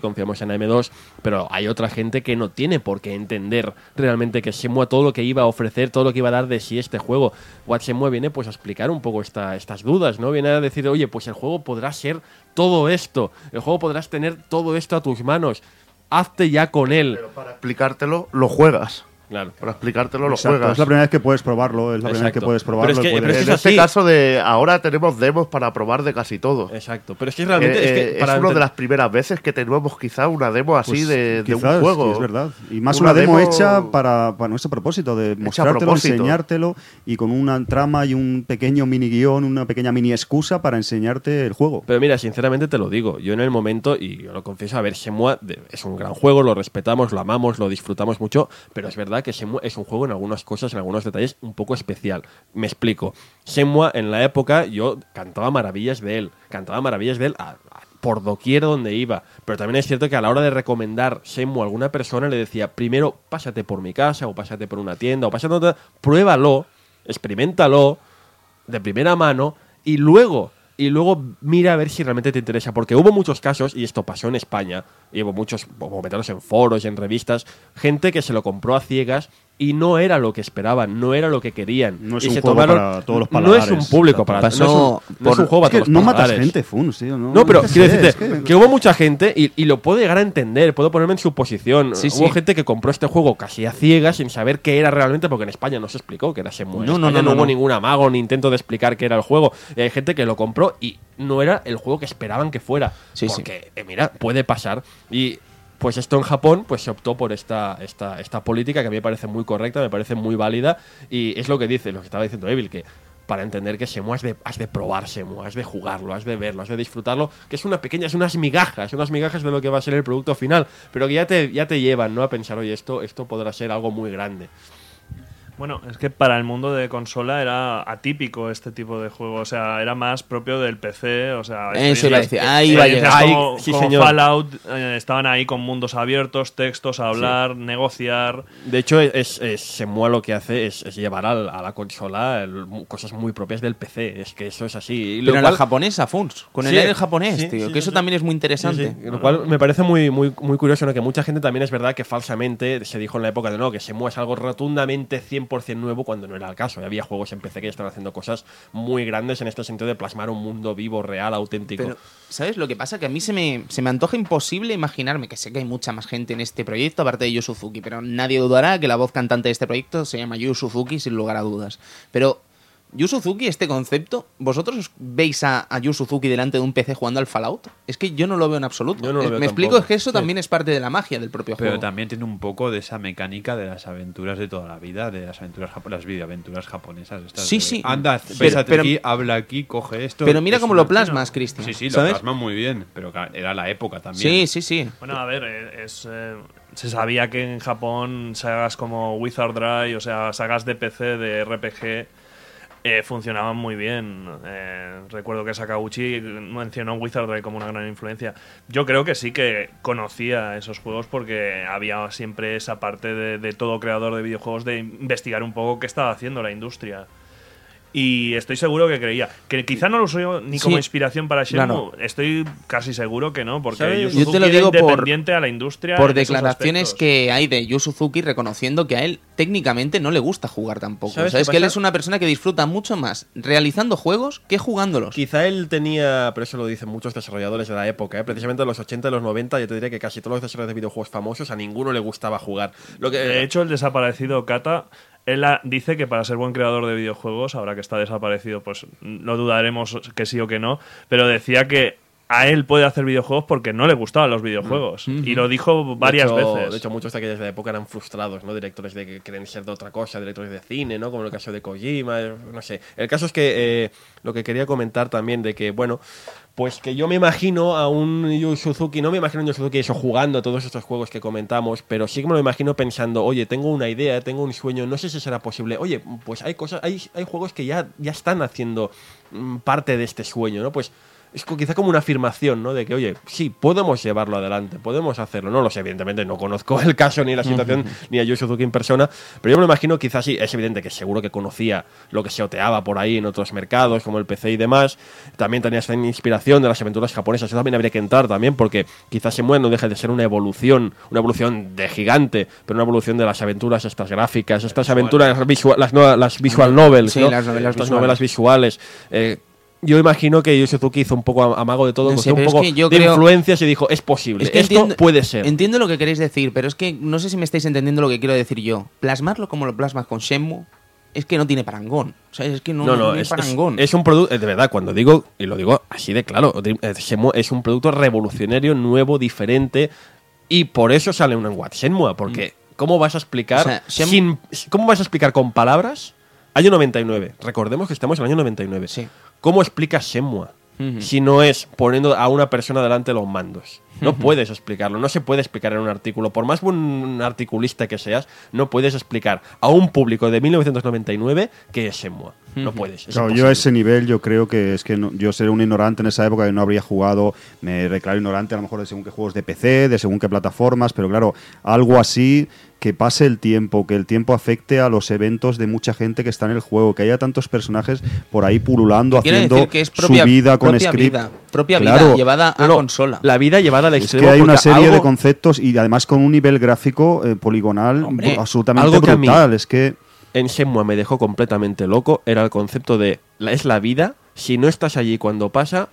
confiamos en AM2, pero hay otra gente que no tiene por qué entender realmente que Shenmue todo lo que iba a ofrecer, todo lo que iba a dar de sí este juego. What Shenmue viene pues a explicar un poco esta, estas dudas, ¿no? Viene a decir, oye, pues el juego podrá ser todo esto, el juego podrás tener todo esto a tus manos, hazte ya con él. Para explicártelo, lo juegas. Claro. Para explicártelo, lo Exacto, juegas. Es la primera vez que puedes probarlo, es la primera vez que Exacto. puedes Pero probarlo. es que- pero es que en es este caso de ahora tenemos demos para probar de casi todo. Exacto, pero es que realmente Eh, es, eh, que es para una de las primeras veces que tenemos quizá una demo así Pues, de, de un quizás, juego. sí, es verdad. Y más Una una, demo, demo hecha para, para nuestro propósito, de mostrártelo, propósito. enseñártelo y con una trama y un pequeño mini guion, una pequeña mini excusa para enseñarte el juego. Pero mira, sinceramente te lo digo, yo en el momento, y yo lo confieso, a ver, Shenmue de- es un gran juego, lo respetamos, lo amamos, lo disfrutamos mucho, pero es verdad que Shenmue es un juego en algunas cosas, en algunos detalles, un poco especial. Me explico. Shenmue, en la época, yo cantaba maravillas de él, cantaba maravillas de él por doquier donde iba. Pero también es cierto que a la hora de recomendar Shenmue a alguna persona le decía, primero pásate por mi casa o pásate por una tienda o pásate por otra, pruébalo, experimentalo de primera mano y luego y luego mira a ver si realmente te interesa. Porque hubo muchos casos, y esto pasó en España, y hubo muchos, como meterlos en foros y en revistas, gente que se lo compró a ciegas y no era lo que esperaban, no era lo que querían. No es Y un se juego tomaron- para todos los No es paladares. un público para Pasó no es un, no es un juego Es para todos los no matas paladares. gente, Funs, tío. No, No, pero quiero sé, decirte es que... hubo mucha gente, y, y lo puedo llegar a entender, puedo ponerme en su posición. Sí, hubo sí. gente que compró este juego casi a ciegas sin saber qué era realmente, porque en España no se explicó que era Shenmue. En No, no, no, no, hubo no. ningún amago ni intento de explicar qué era el juego. Y hay gente que lo compró y no era el juego que esperaban que fuera. Sí, sí. porque, eh, mira, puede pasar. Y pues esto en Japón pues se optó por esta, esta, esta política que a mí me parece muy correcta, me parece muy válida y es lo que dice, lo que estaba diciendo Evil, que para entender que Shenmue has de, has de probar Shenmue, has de jugarlo, has de verlo, has de disfrutarlo, que es una pequeña, es unas migajas, unas migajas de lo que va a ser el producto final, pero que ya te, ya te llevan ¿no? a pensar, oye, esto, esto podrá ser algo muy grande. Bueno, es que para el mundo de consola era atípico este tipo de juego. O sea, era más propio del PC. O sea, Eso iba a decir, ahí iba a llegar. Como, sí, como señor. Fallout eh, estaban ahí con mundos abiertos, textos, hablar, negociar. De hecho, es, es, Shenmue lo que hace es, es llevar al- a la consola el- cosas muy propias del PC, es que eso es así. Y lo Pero en cual- la japonesa, Funs. Con el aire japonés, sí, tío. sí, que sí, eso sí. también es muy interesante. sí, Lo cual me parece muy, muy, muy curioso, ¿no? que mucha gente también es verdad que falsamente se dijo en la época de no, que Shenmue es algo rotundamente 100% nuevo cuando no era el caso. Había juegos en PC que estaban haciendo cosas muy grandes en este sentido de plasmar un mundo vivo, real, auténtico. ¿sabes lo que pasa? Que a mí se me, se me antoja imposible imaginarme, que sé que hay mucha más gente en este proyecto, aparte de Yu Suzuki, pero nadie dudará que la voz cantante de este proyecto se llama Yu Suzuki, sin lugar a dudas. Pero, Yu Suzuki, este concepto, ¿vosotros veis a, a Yu Suzuki delante de un PC jugando al Fallout? Es que yo no lo veo en absoluto. Yo no lo Es- veo me explico, es que eso Sí. también es parte de la magia del propio Pero juego. también tiene un poco de esa mecánica de las aventuras de toda la vida, de las aventuras japo- las videoaventuras japonesas. estas Sí, de, sí. Anda, Pero- pésate pero- aquí, habla aquí, coge esto. Pero mira Es cómo lo plasmas, Cristian. Sí, sí, lo ¿sabes? plasma muy bien, pero era la época también. Sí, sí, sí. Bueno, a ver, eh, es, eh, se sabía que en Japón sagas como Wizard Dry, o sea, sagas de PC, de RPG, eh, funcionaban muy bien. Eh, recuerdo que Sakaguchi mencionó Wizard Dry como una gran influencia. Yo creo que sí que conocía esos juegos porque había siempre esa parte de, de todo creador de videojuegos de investigar un poco qué estaba haciendo la industria. Y estoy seguro que creía. Que quizá no lo usó ni como Sí. inspiración para Shenmue. Estoy casi seguro que no, porque ¿Sabes? Yu Yo te lo digo por- independiente a la industria. Por declaraciones que hay de Yu Suzuki reconociendo que a él técnicamente no le gusta jugar tampoco. ¿Sabes ¿Sabes? que él es una persona que disfruta mucho más realizando juegos que jugándolos. Quizá él tenía, pero eso lo dicen muchos desarrolladores de la época, ¿eh? precisamente en los 80 y los 90, yo te diría que casi todos los desarrolladores de videojuegos famosos a ninguno le gustaba jugar. Lo que, De hecho, el desaparecido Kata, él dice que para ser buen creador de videojuegos, ahora que está desaparecido, pues no dudaremos que sí o que no, pero decía que a él puede hacer videojuegos porque no le gustaban los videojuegos. Y lo dijo varias de hecho, veces. De hecho, muchos de aquellos de la época eran frustrados, ¿no? Directores de que quieren ser de otra cosa, directores de cine, ¿no? Como en el caso de Kojima, no sé. El caso es que eh, lo que quería comentar también de que, bueno, pues que yo me imagino a un Yu Suzuki, no me imagino a un Yu Suzuki eso jugando a todos estos juegos que comentamos, pero sí que me lo imagino pensando, oye, tengo una idea, tengo un sueño, no sé si será posible. Oye, pues hay cosas, hay, hay juegos que ya, ya están haciendo mm, parte de este sueño, ¿no? Pues es quizá como una afirmación, ¿no? De que, oye, sí, podemos llevarlo adelante, podemos hacerlo. No lo sé, evidentemente, no conozco el caso ni la situación ni a Yu Suzuki en persona, pero yo me lo imagino, quizás sí, es evidente que seguro que conocía lo que se oteaba por ahí en otros mercados, como el PC y demás. También tenía esa inspiración de las aventuras japonesas, eso también habría que entrar también, porque quizás se no deja de ser una evolución, una evolución de gigante, pero una evolución de las aventuras estas gráficas, estas aventuras visuales, las, no- las visual novels, Sí, ¿no? las novelas Estas visuales. novelas visuales. eh, yo imagino que Suzuki hizo un poco amago de todo, No cogió sé, un es poco que yo de creo- influencias y dijo, es posible, Es que esto entiendo- puede ser. Entiendo lo que queréis decir, pero es que no sé si me estáis entendiendo lo que quiero decir yo. Plasmarlo como lo plasmas con Shenmue es que no tiene parangón. O sea, es que no, No, no, hay es, es- parangón. es un producto, de verdad, cuando digo, y lo digo así de claro, eh, Shenmue es un producto revolucionario, nuevo, diferente, y por eso sale un What Shenmue, porque ¿cómo vas a explicar, O sea, Shenmue- sin, ¿cómo vas a explicar con palabras? Año 99, recordemos que estamos en el año 99. Sí. ¿Cómo explicas? Ujú. si no es poniendo a una persona delante de los mandos. No puedes explicarlo, no se puede explicar en un artículo. Por más buen articulista que seas, no puedes explicar a un público de 1999 que es Shenmue. No puedes. es Claro, yo a ese nivel yo creo que es que no- yo seré un ignorante en esa época que no habría jugado, me declaro ignorante a lo mejor de según qué juegos de PC, de según qué plataformas, pero claro, algo así que pase el tiempo, que el tiempo afecte a los eventos de mucha gente que está en el juego, que haya tantos personajes por ahí pululando, haciendo decir que es propia, su vida con propia script. vida, propia Claro. vida llevada a No, consola. La vida llevada al Es extremo. que hay una serie de conceptos y además con un nivel gráfico eh, poligonal Hombre, absolutamente algo que a mí- brutal. Es que en Shenmue me dejó completamente loco era el concepto de la, es la vida, si no estás allí cuando pasa,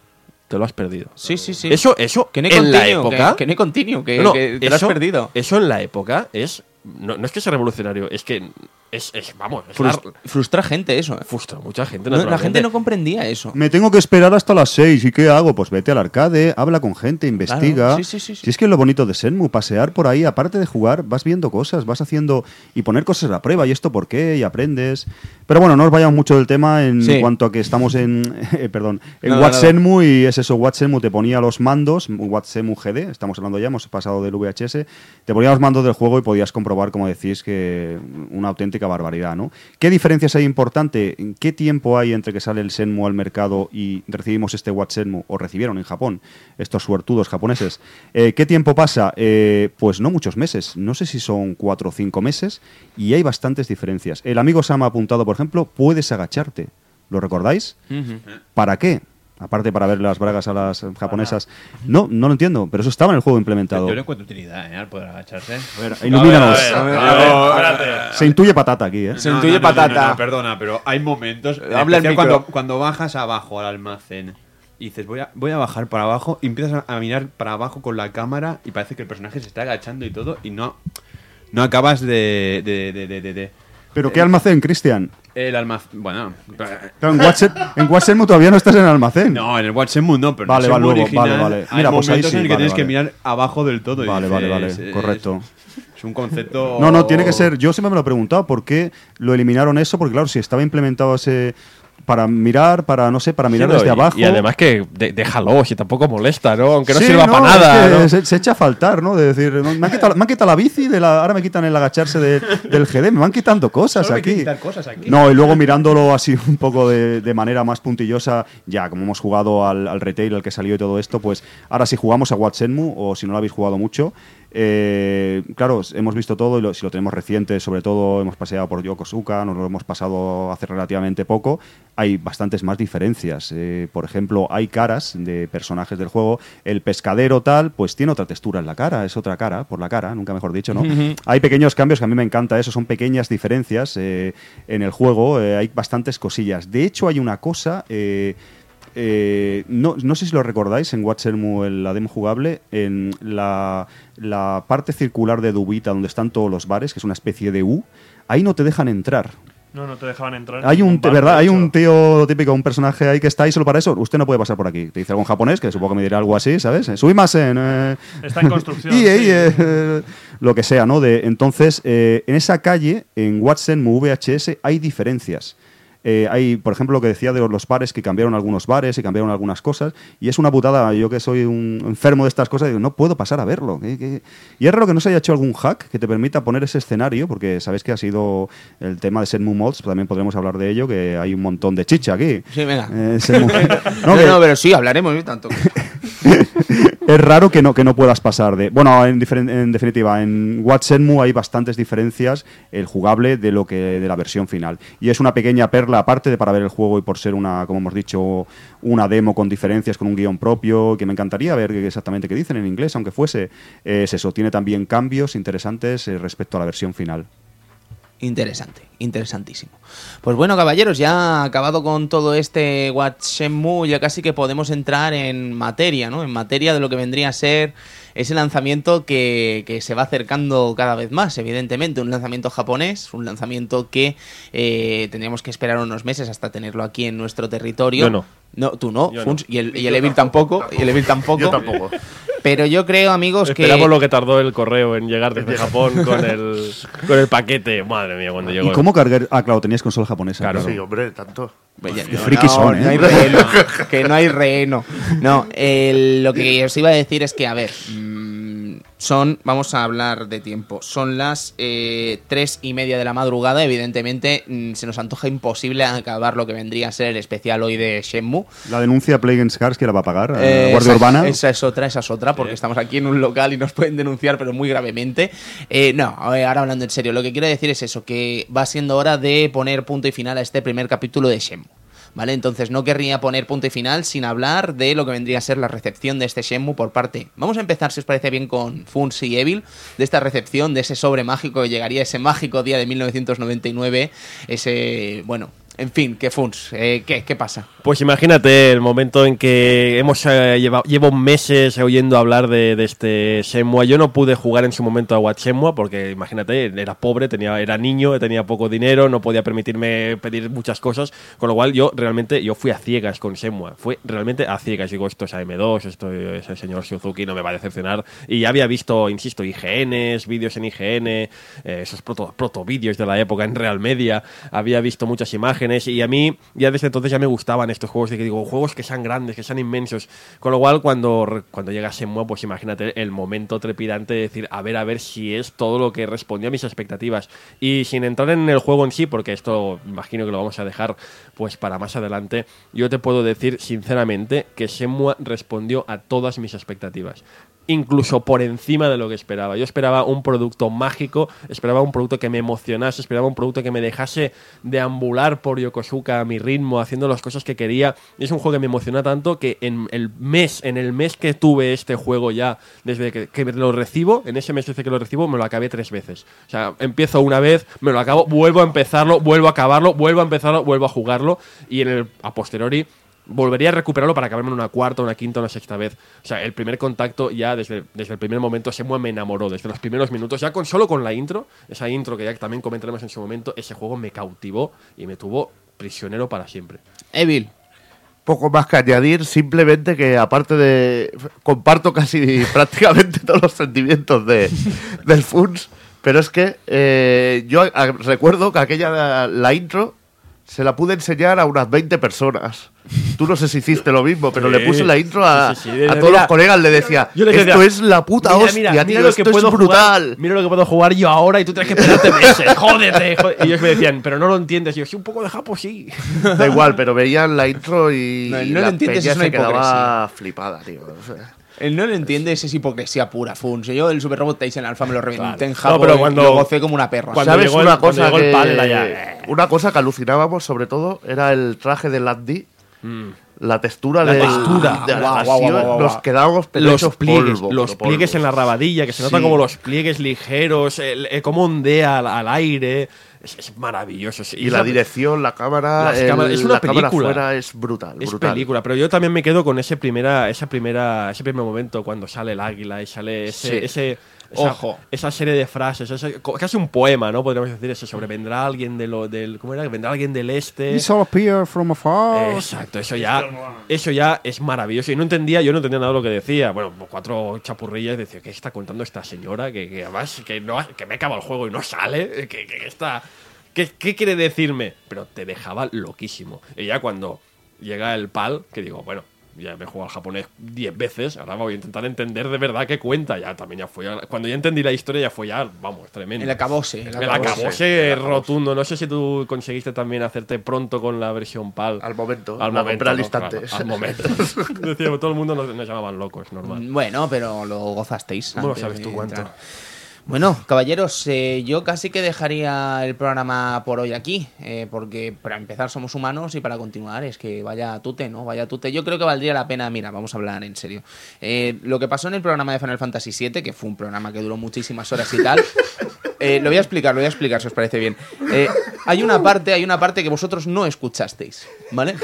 te lo has perdido. Sí, sí, sí. Eso, eso que no en la continuo, época. que, que no hay continuo, que, No, no, que te lo has perdido. Eso en la época es. No, no es que sea revolucionario, es que. Es, es- vamos, es la- frustra gente eso. ¿eh? frustra mucha gente. No, la gente no comprendía eso. me tengo que esperar hasta las 6 y ¿qué hago? Pues vete al arcade, habla con gente, investiga. sí, sí, sí, sí. Si es que es lo bonito de Senmu, pasear por ahí, aparte de jugar, vas viendo cosas, vas haciendo y poner cosas a prueba y esto por qué y aprendes. Pero bueno, no os vayamos mucho del tema en Sí. cuanto a que estamos en eh, perdón, en What. Shenmue y es eso, What Shenmue te ponía los mandos, What GD, estamos hablando ya, hemos pasado del VHS, te ponía los mandos del juego y podías comprobar, como decís, que una auténtica barbaridad, ¿no? ¿Qué diferencias hay importante? ¿En ¿Qué tiempo hay entre que sale el Shenmue al mercado y recibimos este What Shenmue, o recibieron en Japón, estos suertudos japoneses? Eh, ¿Qué tiempo pasa? Eh, pues no muchos meses, no sé si son cuatro o cinco meses, y hay bastantes diferencias. El amigo Sam ha apuntado, por ejemplo, puedes agacharte. ¿Lo recordáis? ¿Para qué? Aparte para ver las bragas a las japonesas. No, no lo entiendo, pero eso estaba en el juego implementado. Yo le encuentro utilidad, ¿eh? Al poder agacharse. A ver, ilumínanos. A ver, a ver, a ver, Se intuye patata aquí, ¿eh? Se intuye patata. perdona, pero hay momentos. en Habla el micro. cuando, cuando bajas abajo al almacén y dices, voy a, voy a bajar para abajo, y empiezas a, a mirar para abajo con la cámara y parece que el personaje se está agachando y todo, y no, no acabas de. de, de, de, de- de- ¿Pero qué almacén, Cristian? el almacén. Bueno. Claro, en WhatsApp, en todavía no estás en el almacén. No, en el Watch Shenmue no, pero Vale, en el vale, original vale, vale. hay Mira, pues ahí momentos sí, en el que vale, tienes que vale. mirar abajo del todo. y Vale, vale, vale, dices, es- correcto. Es un concepto. No, no, tiene que ser. Yo siempre me lo he preguntado por qué lo eliminaron eso, porque claro, si estaba implementado ese. Para mirar, para, no sé, para mirar Sí, desde y- abajo. Y además que de- déjalo, si tampoco molesta, ¿no? Aunque no Sí, sirva para es nada. que ¿no? se, se echa a faltar, ¿no? De decir, me han quitado, me han quitado la bici, de la, ahora me quitan el agacharse de- del GD, me van quitando cosas Solo aquí. quitar cosas aquí. No, y luego mirándolo así un poco de, de manera más puntillosa, ya como hemos jugado al, al retail, al que salió y todo esto, pues ahora si jugamos a Watsenmu, o si no lo habéis jugado mucho, eh, claro, hemos visto todo y lo- si lo tenemos reciente, sobre todo hemos paseado por Yokosuka, nos lo hemos pasado hace relativamente poco, hay bastantes más diferencias. Eh, por ejemplo, hay caras de personajes del juego, el pescadero tal, pues tiene otra textura en la cara, es otra cara, por la cara, nunca mejor dicho, ¿no? hay pequeños cambios que a mí me encanta eso, son pequeñas diferencias eh, en el juego, eh, hay bastantes cosillas. De hecho, hay una cosa... eh, eh, no, no sé si lo recordáis en Watchermu, en la demo jugable, en la, la parte circular de Dubita, donde están todos los bares, que es una especie de U, ahí no te dejan entrar. No, no te dejaban entrar. Hay un, bar, ¿verdad? Hay un tío típico, un personaje ahí que está ahí solo para eso. Usted no puede pasar por aquí. Te dice algo en japonés, que supongo que me dirá algo así, ¿sabes? Subimos en. Eh, Está en construcción, y, sí. y, eh, lo que sea, ¿no? De, entonces, eh, en esa calle, en Watson VHS, hay diferencias. Eh, hay, por ejemplo, lo que decía de los bares, que cambiaron algunos bares y cambiaron algunas cosas, y es una putada. Yo que soy un enfermo de estas cosas, digo, no puedo pasar a verlo. ¿Qué- qué? Y es raro que no se haya hecho algún hack que te permita poner ese escenario, porque sabéis que ha sido el tema de Senmu Mods, también podremos hablar de ello, que hay un montón de chicha aquí. Sí, venga. Eh, No, no, pero sí, hablaremos ¿eh? tanto. es raro que no, que no puedas pasar de. Bueno, en, en definitiva, en What Shenmue hay bastantes diferencias el jugable de lo que de la versión final. Y es una pequeña perla aparte de para ver el juego y por ser una, como hemos dicho, una demo con diferencias, con un guion propio, que me encantaría ver exactamente qué dicen en inglés, aunque fuese. eh, es eso, tiene también cambios interesantes eh, respecto a la versión final. Interesante, interesantísimo. Pues bueno, caballeros, ya acabado con todo este What Shenmue, ya casi que podemos entrar en materia, ¿no? En materia de lo que vendría a ser ese lanzamiento que, que se va acercando cada vez más, evidentemente. Un lanzamiento japonés, un lanzamiento que eh, tendríamos que esperar unos meses hasta tenerlo aquí en nuestro territorio. No. No, tú no, Yo Funs, no. y el, y el Evil tampoco, y el Evil tampoco. Yo tampoco. Pero yo creo, amigos, que. Esperamos lo que tardó el correo en llegar desde Japón con el, con el paquete. Madre mía, cuando llegó. ¿Y cómo cargar? Ah, claro, tenías consola japonesa. Claro. Sí, hombre, tanto. Frikis no, son, no hay ¿eh? reheno, que no hay reheno. No, lo que os iba a decir es que, a ver, son, vamos a hablar de tiempo, son las eh, tres y media de la madrugada, evidentemente mm, se nos antoja imposible acabar lo que vendría a ser el especial hoy de Shenmue. La denuncia Plague and Scars, ¿quién la va a pagar? Eh, Eh, Guardia esa, Urbana. Esa es otra, esa es otra, porque estamos aquí en un local y nos pueden denunciar, pero muy gravemente. Eh, no, ahora hablando en serio, lo que quiero decir es eso, que va siendo hora de poner punto y final a este primer capítulo de Shenmue. ¿Vale? Entonces no querría poner punto y final sin hablar de lo que vendría a ser la recepción de este Shenmue por parte. Vamos a empezar, si os parece bien, con Funs y Evil, de esta recepción, de ese sobre mágico que llegaría ese mágico día de 1999, ese, bueno, en fin, que Funs, eh, ¿qué, ¿qué pasa? Pues imagínate el momento en que hemos eh, llevado, llevo meses oyendo hablar de, este Shenmue. Yo no pude jugar en su momento a What Shenmue porque imagínate, era pobre, tenía, era niño, tenía poco dinero, no podía permitirme pedir muchas cosas, con lo cual yo realmente yo fui a ciegas con Shenmue. Fue realmente a ciegas. Digo, esto es AM2, esto es el señor Suzuki, no me va a decepcionar. Y había visto, insisto, IGNs, vídeos en IGN, eh, esos proto, proto vídeos de la época en Real Media. Había visto muchas imágenes y a mí ya desde entonces ya me gustaban estos juegos de que digo juegos que sean grandes que sean inmensos. Con lo cual cuando cuando llega Shenmue pues imagínate el momento trepidante de decir a ver a ver si es todo lo que respondió a mis expectativas. Y sin entrar en el juego en sí porque esto imagino que lo vamos a dejar pues para más adelante yo te puedo decir sinceramente que Shenmue respondió a todas mis expectativas incluso por encima de lo que esperaba. Yo esperaba un producto mágico, esperaba un producto que me emocionase, esperaba un producto que me dejase deambular por Yokosuka a mi ritmo, haciendo las cosas que quería. Y es un juego que me emociona tanto que en el mes, en el mes que tuve este juego ya, desde que, que lo recibo, en ese mes desde que lo recibo, me lo acabé tres veces. O sea, empiezo una vez, me lo acabo, vuelvo a empezarlo, vuelvo a acabarlo, vuelvo a empezarlo, vuelvo a jugarlo y en el a posteriori volvería a recuperarlo para acabarme en una cuarta, una quinta, una sexta vez. O sea, el primer contacto ya desde, desde el primer momento Semue me enamoró, desde los primeros minutos, ya con solo con la intro, esa intro que ya también comentaremos en su momento, ese juego me cautivó y me tuvo prisionero para siempre. Evil. Poco más que añadir, simplemente que aparte de. Comparto casi prácticamente todos los sentimientos de, del FUNS, pero es que eh, yo a- recuerdo que aquella, la intro, se la pude enseñar a unas 20 personas. Tú no sé si hiciste lo mismo, pero Sí. le puse la intro a, Sí, sí, sí. a todos Mira, los colegas, le decía, yo le decía, esto es la puta hostia, tío, esto es brutal. Jugar, mira lo que puedo jugar yo ahora y tú tienes que esperarte meses. Jódete. joder. Y ellos me decían, pero no lo entiendes. Y yo, sí, un poco de japo, sí. Da igual, pero veían la intro y, No, no lo la entiendes, peña es una se quedaba flipada, tío. o sea. Él no lo entiende, es hipocresía pura, Funs. Yo el Super Robot Tyson Alpha me lo reventé en No, Japón pero y cuando- lo gocé como una perra. cuando ¿Sabes llegó el- una cuando cosa llegó el que era ya, eh. una cosa que alucinábamos sobre todo era el traje de Landy, la textura La del- textura. de la Guau, pasión, guau, guau, guau, nos pero los pliegues, polvo, los pliegues en la rabadilla, que se notan Sí. como los pliegues ligeros, el, el cómo ondea al, al aire. Es, es maravilloso. sí. y la dirección, la cámara, el- es una la cámara película. fuera es brutal, Es brutal. película, pero yo también me quedo con ese primera, esa primera, ese primer momento cuando sale el águila y sale ese, Sí. ese esa, Ojo. esa serie de frases, ese- casi un poema, ¿no? Podríamos decir eso sobre vendrá alguien de lo, del, ¿cómo era? Vendrá alguien del este. He shall appear from afar. Exacto, eso ya, eso ya es maravilloso. Y no entendía, yo no entendía nada de lo que decía. Bueno, cuatro chapurrillas decía, ¿qué está contando esta señora? Que, que además que, no, que me acaba el juego y no sale. Que, que está. ¿Qué, ¿Qué quiere decirme? Pero te dejaba loquísimo. Y ya cuando llega el pal, que digo, bueno, ya me he jugado al japonés 10 veces, ahora voy a intentar entender de verdad qué cuenta. Ya también ya fue. Cuando ya entendí la historia, ya fue ya, vamos, tremendo. El acabose. El El acabose. acabose rotundo. No sé si tú conseguiste también hacerte pronto con la versión PAL. Al momento, Al momento. al instante. Claro, al momento. Decía, todo el mundo nos, nos llamaban locos, normal. Bueno, pero lo gozasteis. ¿Cómo lo sabes tú cuánto? entrar. Bueno, caballeros, eh, yo casi que dejaría el programa por hoy aquí, eh, porque para empezar somos humanos y para continuar es que vaya tute, ¿no? Vaya tute. Yo creo que valdría la pena, mira, vamos a hablar en serio. Eh, lo que pasó en el programa de Final Fantasy VII, que fue un programa que duró muchísimas horas y tal, eh, lo voy a explicar, lo voy a explicar si os parece bien. Eh, hay una parte, hay una parte que vosotros no escuchasteis, ¿vale?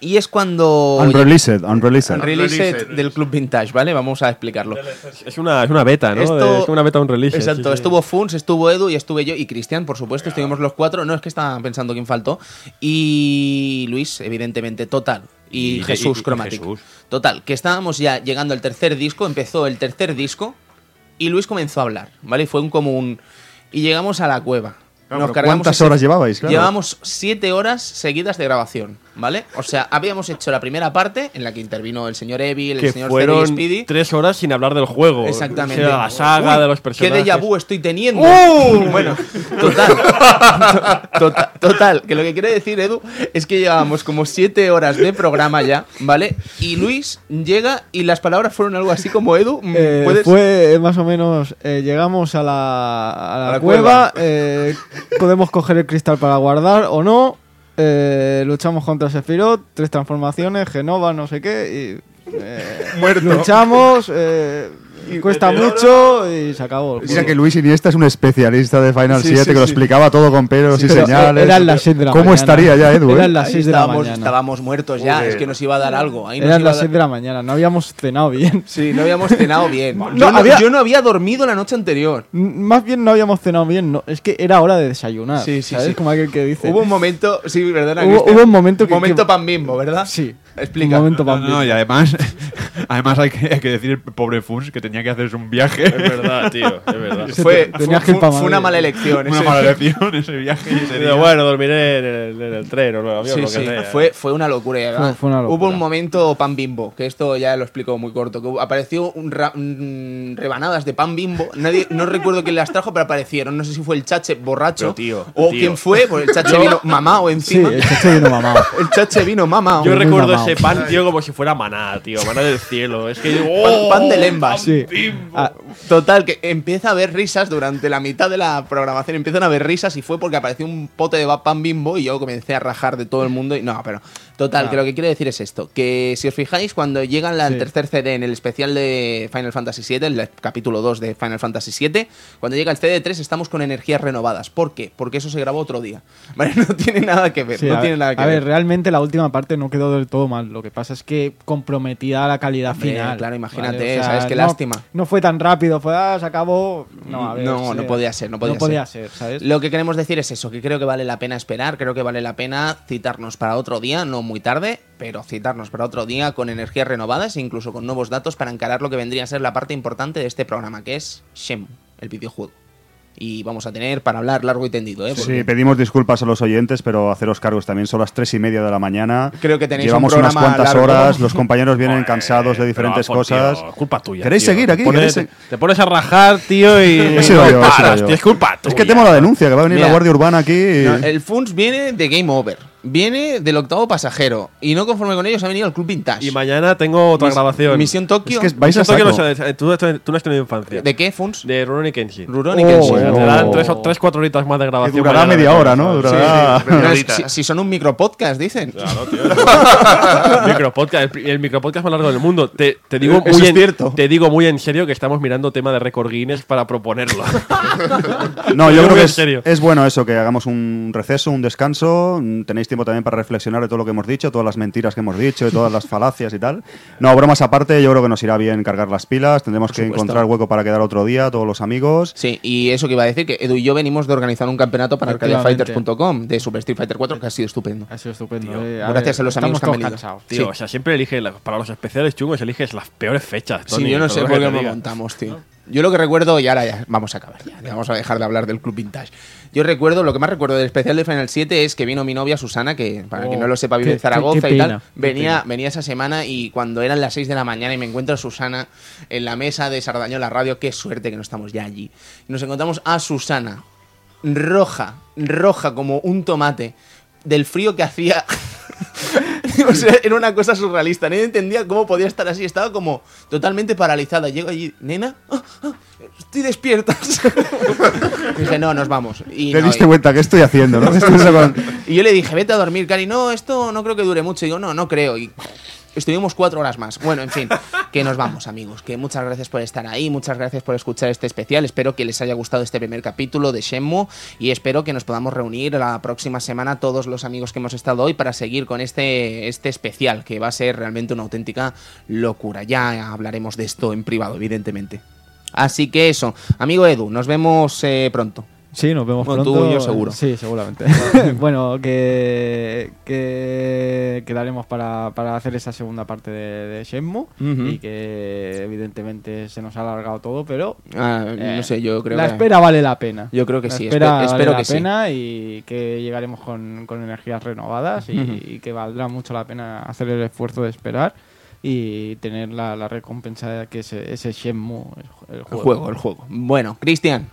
Y es cuando... Unreleased, unreleased. Unreleased Unreleased. del Club Vintage, ¿vale? Vamos a explicarlo. Es una, es una beta, ¿no? Esto- es una beta un release. Exacto, sí, sí. estuvo Funs, estuvo Edu y estuve yo y Cristian, por supuesto, estuvimos los cuatro. No es que estaba pensando quién faltó. Y Luis, evidentemente, total. y, Y- Jesús y- y Chromatic. Jesús. Total, que estábamos ya llegando al tercer disco, empezó el tercer disco y Luis comenzó a hablar, ¿vale? Fue un como un... Y llegamos a la cueva. Claro, pero cargamos ¿cuántas horas llevabais? Claro. Llevábamos siete horas seguidas de grabación, ¿vale? O sea, habíamos hecho la primera parte en la que intervino el señor Evil, el que señor fueron y Speedy. tres horas sin hablar del juego. Exactamente. O sea, la saga Uy, de los personajes. ¿Qué déjà vu estoy teniendo? Bueno, total, total. Total, que lo que quiere decir Edu es que llevamos como siete horas de programa ya, ¿vale? Y Luis llega y las palabras fueron algo así como Edu. mm, Eh, ¿puedes? Fue más o menos, eh, llegamos a la, a la A la cueva, eh, podemos coger el cristal para guardar o no, eh, luchamos contra Sephiroth, tres transformaciones, Genova, no sé qué, y eh, luchamos, eh, y cuesta mucho y se acabó. juego. que Luis Iniesta es un especialista de Final Sí, 7 sí, que lo explicaba todo con pelos y señales. eh, eran las seis de la ¿Cómo mañana. estaría ya Edu? eh? Eran las Ahí 6 de la mañana. estábamos muertos ya, es que nos iba a dar algo. Ahí Eran las dar- 6 de la mañana, no habíamos cenado bien. Sí, no habíamos cenado bien. No, yo, no, había- yo no había dormido la noche anterior. Más bien no habíamos cenado bien, no, es que era hora de desayunar. Sí, sí, ¿sabes? sí. Como aquel que dice. Hubo un momento, sí, ¿verdad? Hubo- hubo un momento que- momento que- pan bimbo, ¿verdad? Sí. Explica. Un momento No, y además, además hay, que, hay que decir el pobre Funs que tenía que hacerse un viaje. Es verdad, tío, es verdad. Fue, Tenías fue- que ir pa' fue una mala elección. Una ese- mala elección ese viaje y ese Pero día. bueno, dormiré en el, en el tren o en el avión, Sí, lo que sí, sea. fue, fue una locura. Fue- fue una Hubo un momento pan bimbo, que esto ya lo explico muy corto, que apareció un ra- un- rebanadas de pan bimbo, nadie, no recuerdo quién las trajo, pero aparecieron, no sé si fue el chache borracho tío, o tío. quién fue, pues el chache vino mamado Sí, encima. el chacho vino mamado. el chache vino mamado. Yo recuerdo. Ese pan, tío, como si fuera maná, tío. Maná del cielo. Es que. Pan, ¡Oh! pan de lembas. Sí. Ah, Total, que empieza a haber risas durante la mitad de la programación. Empiezan a haber risas y fue porque apareció un pote de pan bimbo y yo comencé a rajar de todo el mundo. Y no, pero total, que lo que quiero decir es esto: que si os fijáis, cuando llega la- el Sí. tercer CD en el especial de Final Fantasy VII, el capítulo 2 de Final Fantasy VII, cuando llega el CD3 estamos con energías renovadas. ¿Por qué? Porque eso se grabó otro día. ¿Vale? No tiene nada que ver. sí, no a, tiene nada que a ver. ver, realmente la última parte no quedó del todo mal. Lo que pasa es que comprometía la calidad Hombre, final. claro, imagínate, ¿vale? O sea, ¿sabes? Qué no- lástima. No fue tan rápido, fue, ah, se acabó. No, a ver, No, sí, no podía ser, no podía ser, ¿sabes? Lo que queremos decir es eso, que creo que vale la pena esperar, creo que vale la pena citarnos para otro día, no muy tarde, pero citarnos para otro día con energías renovadas e incluso con nuevos datos para encarar lo que vendría a ser la parte importante de este programa, que es Shenmue, el videojuego. Y vamos a tener para hablar largo y tendido, ¿eh? Porque Sí, pedimos disculpas a los oyentes, pero haceros cargos también. Son las tres y media de la mañana. Creo que tenéis Llevamos un unas cuantas largo. horas. Los compañeros vienen cansados de diferentes pero, tío, cosas. es culpa tuya. ¿Queréis tío. seguir aquí? Te pones, ¿Queréis te pones a rajar, tío, y. He sido no yo, he sido paras, yo. tío, es culpa tuya. Es que temo la denuncia, que va a venir Mira. la Guardia Urbana aquí. y- No, el FUNS viene de Game Over, viene del octavo pasajero, y no conforme con ellos ha venido al Club Vintage. Y mañana tengo otra Mis- grabación. Misión Tokio. Es que vais a Misión Tokio saco. no sé, tú, tú no has tenido infancia. ¿De qué, FUNS? De Rurouni Kenshin. Rurouni Oh, Kenshin. O sea, Oh. te dan tres, o- tres, cuatro horitas más de que grabación. durará mañana, media ¿sabes? hora, ¿no? Durará. es- si, si son un micropodcast, dicen. Claro, tío. micropodcast, el, pri- el micropodcast más largo del mundo. Te, te digo Eso muy es en, cierto. Te digo muy en serio que estamos mirando tema de récord Guinness para proponerlo. No, yo creo que en es, serio. es bueno eso, que hagamos un receso, un descanso. mm, Tenéis tiempo también para reflexionar de todo lo que hemos dicho, todas las mentiras que hemos dicho, y todas las falacias y tal. No, bromas aparte, yo creo que nos irá bien cargar las pilas. Tendremos que supuesto. encontrar hueco para quedar otro día, todos los amigos. Sí, y eso que iba a decir, que Edu y yo venimos de organizar un campeonato para Efectivamente. arcadiafighters.com de Super Street Fighter 4 que ha sido estupendo. Ha sido estupendo. eh. gracias a los amigos estamos que han venido. cansados. Tío, Sí. o sea, siempre eliges, la- para los especiales chungos, eliges las peores fechas. Sí, Tony, yo no sé por qué diga. montamos, tío. Yo lo que recuerdo, y ahora ya vamos a acabar ya, vamos a dejar de hablar del Club Vintage. Yo recuerdo, lo que más recuerdo del especial de Final 7 es que vino mi novia Susana, que para Oh, quien no lo sepa vive en Zaragoza qué- qué y tal. Venía, venía esa semana y cuando eran las 6 de la mañana y me encuentro a Susana en la mesa de Sardañola Radio, qué suerte que no estamos ya allí. Nos encontramos a Susana, roja, roja como un tomate, del frío que hacía. o sea, era una cosa surrealista. Nadie entendía cómo podía estar así. Estaba como totalmente paralizada. Llego allí, nena, ah, ah, estoy despierta. Dije, no, nos vamos. Y, Te no, diste y- cuenta que estoy haciendo, ¿no? Y yo le dije, vete a dormir, Cari. No, esto no creo que dure mucho. Y digo, no, no creo. Y estuvimos cuatro horas más. Bueno, en fin, que nos vamos, amigos. Que muchas gracias por estar ahí. Muchas gracias por escuchar este especial. Espero que les haya gustado este primer capítulo de Shenmue. Y espero que nos podamos reunir la próxima semana todos los amigos que hemos estado hoy para seguir con este, este especial, que va a ser realmente una auténtica locura. Ya hablaremos de esto en privado, evidentemente. Así que eso, amigo Edu, nos vemos eh, pronto. Sí, nos vemos Bueno, pronto. tú y yo seguro. Sí, seguramente. bueno, que, que quedaremos para, para hacer esa segunda parte de, de Shenmue y que evidentemente se nos ha alargado todo, pero Ah, eh, no sé, yo creo la que... espera vale la pena. Yo creo que La sí, espera espe- vale espero la que sí. pena y que llegaremos con, con energías renovadas y, que valdrá mucho la pena hacer el esfuerzo de esperar y tener la, la recompensa que es ese Shenmue, el, el El juego. juego, el juego. Bueno, Cristian,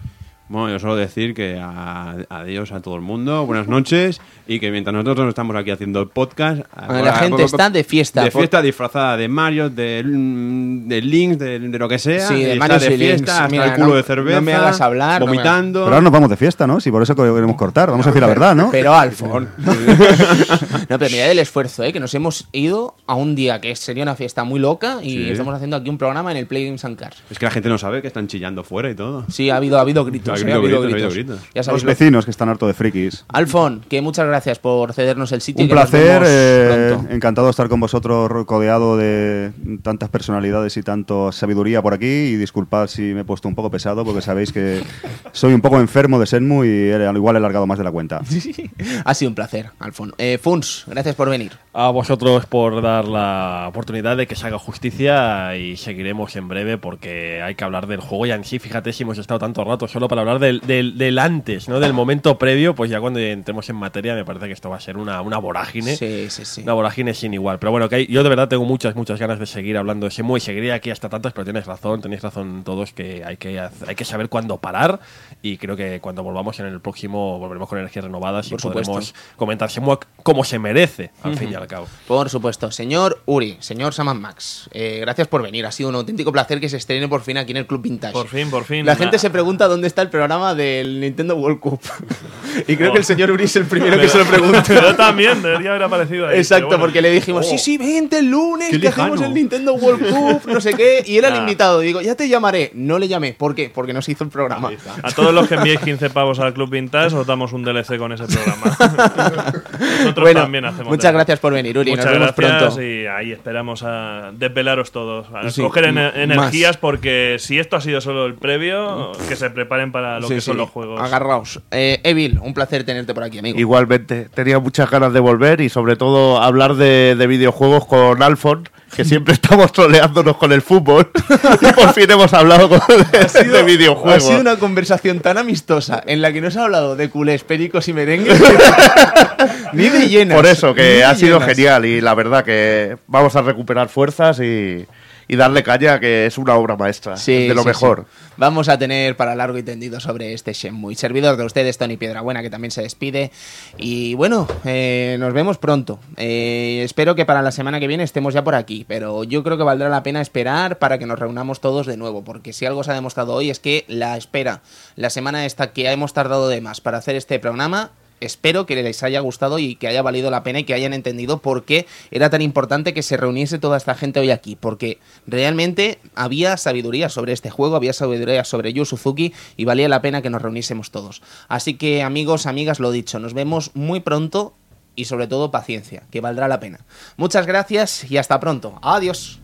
Bueno, yo solo decir que a- adiós a todo el mundo, buenas noches y que mientras nosotros estamos aquí haciendo el podcast, la gente está de fiesta. de por- fiesta disfrazada de Mario, de, de Links, de, de lo que sea, Sí, de Mario de fiesta, hasta Mira, el culo no- de cerveza, no me hagas hablar, no me- vomitando. Pero ahora nos vamos de fiesta, ¿no? Si por eso queremos cortar, vamos a decir la verdad, ¿no? Pero Alfon. no, pero mirad el esfuerzo, ¿eh? Que nos hemos ido a un día que sería una fiesta muy loca y Sí. estamos haciendo aquí un programa en el Play Games and Cars. Es que la gente no sabe que están chillando fuera y todo. Sí, ha habido, ha habido gritos. Ya sabéis Los lo- vecinos que están harto de frikis. Alfon, que muchas gracias por cedernos el sitio. y Un nos placer, vemos eh, encantado de estar con vosotros rodeado de tantas personalidades y tanto sabiduría por aquí y disculpad si me he puesto un poco pesado porque sabéis que soy un poco enfermo de Senmu y al igual he largado más de la cuenta. Ha sido un placer, Alfon. Eh, Funs, gracias por venir. A vosotros por dar la oportunidad de que se haga justicia y seguiremos en breve porque hay que hablar del juego y en sí, fíjate si hemos estado tanto rato solo para hablar del, del, del antes, ¿no? Del momento previo, pues ya cuando entremos en materia me parece que esto va a ser una, una vorágine. Sí, sí, sí. Una vorágine sin igual. Pero bueno, que hay- yo de verdad tengo muchas, muchas ganas de seguir hablando de Shenmue y seguiría aquí hasta tantas, pero tienes razón, tenéis razón todos que hay que, hay que saber cuándo parar y creo que cuando volvamos en el próximo volveremos con energías renovadas y Por supuesto. podremos comentar Shenmue como se merece, al fin y al cabo. Por supuesto, señor Uri, señor Saman Max, eh, gracias por venir. Ha sido un auténtico placer que se estrene por fin aquí en el Club Vintage. Por fin, por fin. La gente se pregunta dónde está el programa del Nintendo World Cup. y creo Oh. que el señor Uri es el primero que se lo pregunta. Yo también, debería haber aparecido ahí. Exacto, bueno. porque le dijimos, Oh. sí, sí, vente el lunes, que hacemos el Nintendo World Cup, no sé qué. Y era el Ah. invitado. Digo, ya te llamaré. No le llamé. ¿Por qué? Porque no se hizo el programa. A todos los que enviéis 15 pavos al Club Vintage os damos un DLC con ese programa. Nosotros Bueno, también hacemos muchas gracias por venir, Uri. Muchas Nos vemos gracias pronto. y ahí esperamos a desvelaros todos, a Sí, coger energías porque si esto ha sido solo el previo, que se preparen para lo Sí, que son sí. los juegos. Agarraos. Eh, Evil, un placer tenerte por aquí, amigo. Igualmente, tenía muchas ganas de volver y sobre todo hablar de, de videojuegos con Alfon, que siempre estamos troleándonos con el fútbol y por fin hemos hablado con- de, de videojuegos. Ha sido una conversación tan amistosa en la que no se ha hablado de culés, pericos y merengues. ni de llenas. Por eso, que ha sido llenas. genial y la verdad que vamos a recuperar fuerzas y, y darle caña, que es una obra maestra, Sí, de lo sí, mejor. sí. Vamos a tener para largo y tendido sobre este Shenmue. Servidor de ustedes, Tony Piedrabuena, que también se despide. Y bueno, eh, nos vemos pronto. Eh, espero que para la semana que viene estemos ya por aquí, pero yo creo que valdrá la pena esperar para que nos reunamos todos de nuevo, porque si algo se ha demostrado hoy es que la espera, la semana esta que hemos tardado de más para hacer este programa, espero que les haya gustado y que haya valido la pena y que hayan entendido por qué era tan importante que se reuniese toda esta gente hoy aquí, porque realmente había sabiduría sobre este juego, había sabiduría sobre Yu Suzuki y valía la pena que nos reuniésemos todos. Así que amigos, amigas, lo dicho, nos vemos muy pronto y sobre todo paciencia, que valdrá la pena. Muchas gracias y hasta pronto. Adiós.